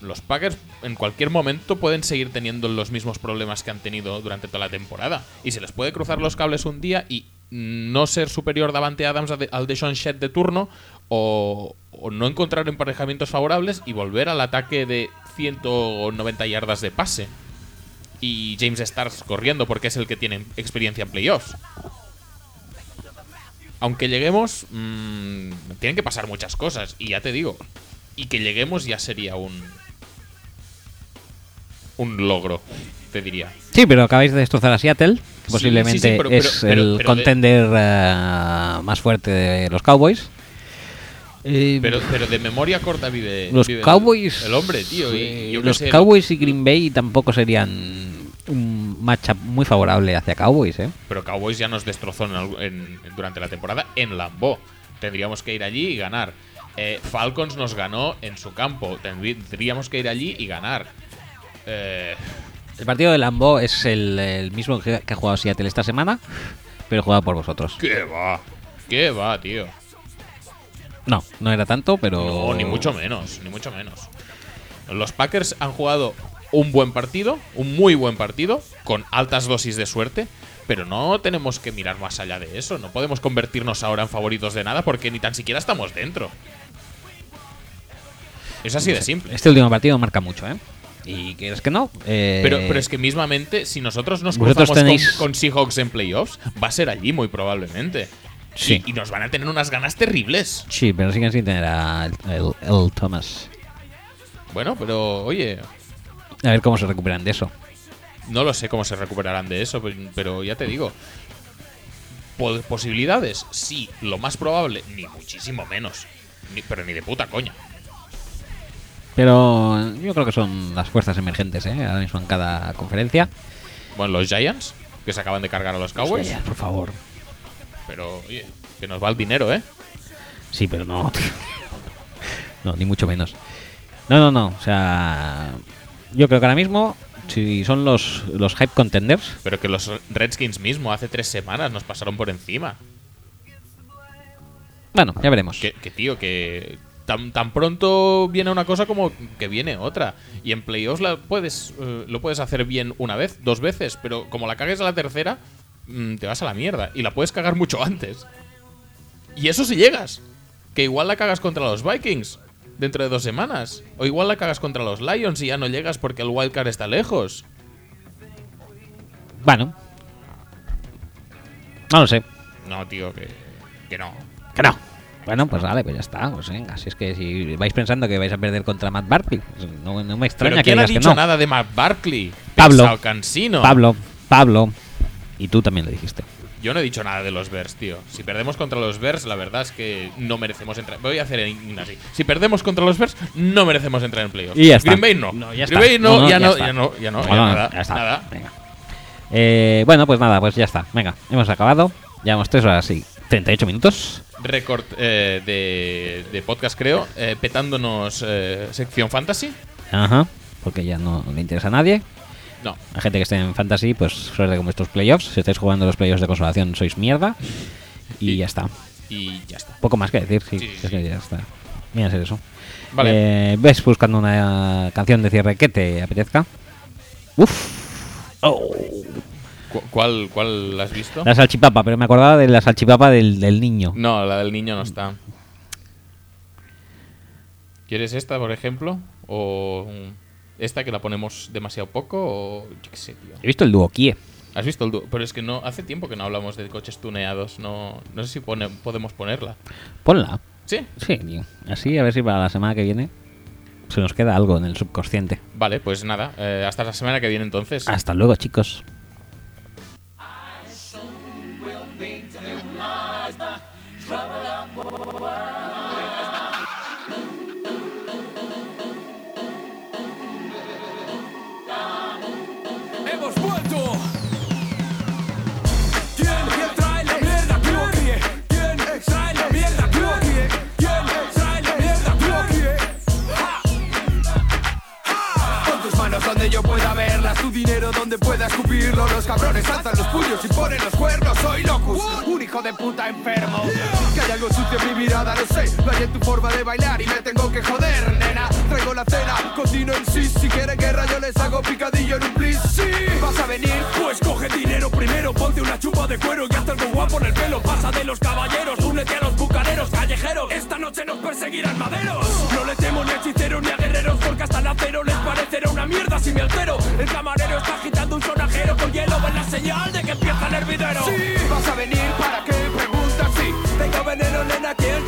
los Packers en cualquier momento pueden seguir teniendo los mismos problemas que han tenido durante toda la temporada. Y se les puede cruzar los cables un día y no ser superior Davante Adams al Deshaun Shed de turno o, o no encontrar emparejamientos favorables y volver al ataque de 190 yardas de pase. Y James Stars corriendo porque es el que tiene experiencia en playoffs. Aunque lleguemos, mm, tienen que pasar muchas cosas. Y ya te digo, y que lleguemos ya sería un. Un logro, te diría. Sí, pero acabáis de destrozar a Seattle, que posiblemente sí, sí, pero- es pero- pero- el de- contender eh, más fuerte de los Cowboys. Eh, Pero, pero de memoria corta vive. los vive Cowboys. El, hombre, tío. Y, yo qué los sé, Cowboys y Green Bay tampoco serían un matchup muy favorable hacia Cowboys, ¿eh? Pero Cowboys ya nos destrozó en algu- en- durante la temporada en Lambeau. Tendríamos que ir allí y ganar. Eh, Falcons nos ganó en su campo. Tendríamos que ir allí y ganar. Eh, El partido de Lambeau es el, el mismo que, que ha jugado Seattle esta semana, pero jugado por vosotros. ¿Qué va? ¿Qué va, tío? No, no era tanto, pero. No, ni mucho menos, ni mucho menos. Los Packers han jugado un buen partido, un muy buen partido, con altas dosis de suerte, pero no tenemos que mirar más allá de eso. No podemos convertirnos ahora en favoritos de nada porque ni tan siquiera estamos dentro. Es así de simple. Este último partido marca mucho, ¿eh? Y quieres que no. eh, Pero, pero es que mismamente, si nosotros nos cruzamos con- tenéis- con, Seahawks en playoffs, va a ser allí muy probablemente. Sí. Y, y nos van a tener unas ganas terribles. Sí, pero siguen sin tener a el, Thomas. Bueno, pero oye, A ver cómo se recuperan de eso. No lo sé cómo se recuperarán de eso, pe- pero ya te digo. Po- ¿Posibilidades? Sí. Lo más probable, ni muchísimo menos. Ni- pero ni de puta coña. Pero yo creo que son las fuerzas emergentes, ¿eh? Ahora mismo en cada conferencia. Bueno, los Giants, que se acaban de cargar a los Cowboys. Giants, por favor. Pero, oye, que nos va el dinero, ¿eh? Sí, pero no. no, ni mucho menos. No, no, no. O sea, yo creo que ahora mismo, si son los, los hype contenders, Pero que los Redskins mismo hace tres semanas nos pasaron por encima. bueno, ya veremos. Que, que, tío, que tan, tan pronto viene una cosa como que viene otra. Y en playoffs la puedes, eh, lo puedes hacer bien una vez, dos veces, pero como la cagues a la tercera, te vas a la mierda. Y la puedes cagar mucho antes. Y eso si llegas. Que igual la cagas contra los Vikings dentro de dos semanas. O igual la cagas contra los Lions y ya no llegas porque el wildcard está lejos. Bueno. No lo sé. No, tío, que, que no. Que no. Bueno, pues vale, pues ya está. Pues venga, si es que si vais pensando que vais a perder contra Matt Barkley, pues no, no me extraña Pero que ¿quién ha que dicho no. nada de Matt Barkley? Pablo. Cansino. Pablo, Pablo. Y tú también lo dijiste. Yo no he dicho nada de los Bears, tío. Si perdemos contra los Bears, la verdad es que no merecemos entrar. Voy a hacer en- así. Si perdemos contra los Bears, no merecemos entrar en playoffs. Y ya está. Green Bay no. No, ya Green. Bay no, No, no, ya, ya no ya no, ya no, No, ya no, nada. ya está. nada. Venga. Eh, bueno, pues nada, pues ya está. Venga, hemos acabado. Llevamos tres horas y 38 minutos. récord eh, de, de podcast, creo, eh, petándonos eh, sección fantasy. Ajá, porque ya no le interesa a nadie. No. La gente que esté en fantasy, pues suerte como estos playoffs. Si estáis jugando los playoffs de consolación, sois mierda. Y, ya está. Y ya está. Poco más que decir, sí. Sí, sí, es sí. que ya está. Mira ser eso. Vale. Eh, ¿Ves buscando una canción de cierre que te apetezca? Uf. Oh. ¿Cu- ¿Cuál, ¿Cuál has visto? La salchipapa, pero me acordaba de la salchipapa del, del niño. No, la del niño no está. ¿Quieres esta, por ejemplo? ¿O mm, esta que la ponemos demasiado poco? ¿O yo qué sé, tío? He visto el dúo Kie. ¿Has visto el dúo? Pero es que no hace tiempo que no hablamos de coches tuneados. No, no sé si pone- podemos ponerla. Ponla. ¿Sí? Sí, tío. Así a ver si para la semana que viene se nos queda algo en el subconsciente. Vale, pues nada. eh, hasta la semana que viene entonces. Hasta luego, chicos. Yo pueda verlas, tu dinero donde pueda escupirlo. Los cabrones saltan los puños y ponen los cuernos. Soy locus, un hijo de puta enfermo. Que hay algo sucio en mi mirada, no sé. No hay en tu forma de bailar y me tengo que joder, nena. Traigo la cena, cocino en sí. Si quieren guerra, yo les hago picadillo en un please. Sí, vas a venir. Pues coge dinero primero, ponte una chupa de cuero y hazte algo guapo en el pelo. Pasa de los caballeros, únete a los bucaneros callejeros. Esta noche nos perseguirán maderos. No le temo ni a hechiceros ni a guerreros, porque hasta el acero les parecerá una mierda si me altero. El camarero está agitando un sonajero con hielo, ven la señal de que empieza el hervidero. Sí, vas a venir para qué preguntas, sí. Tengo veneno, nena, ¿quién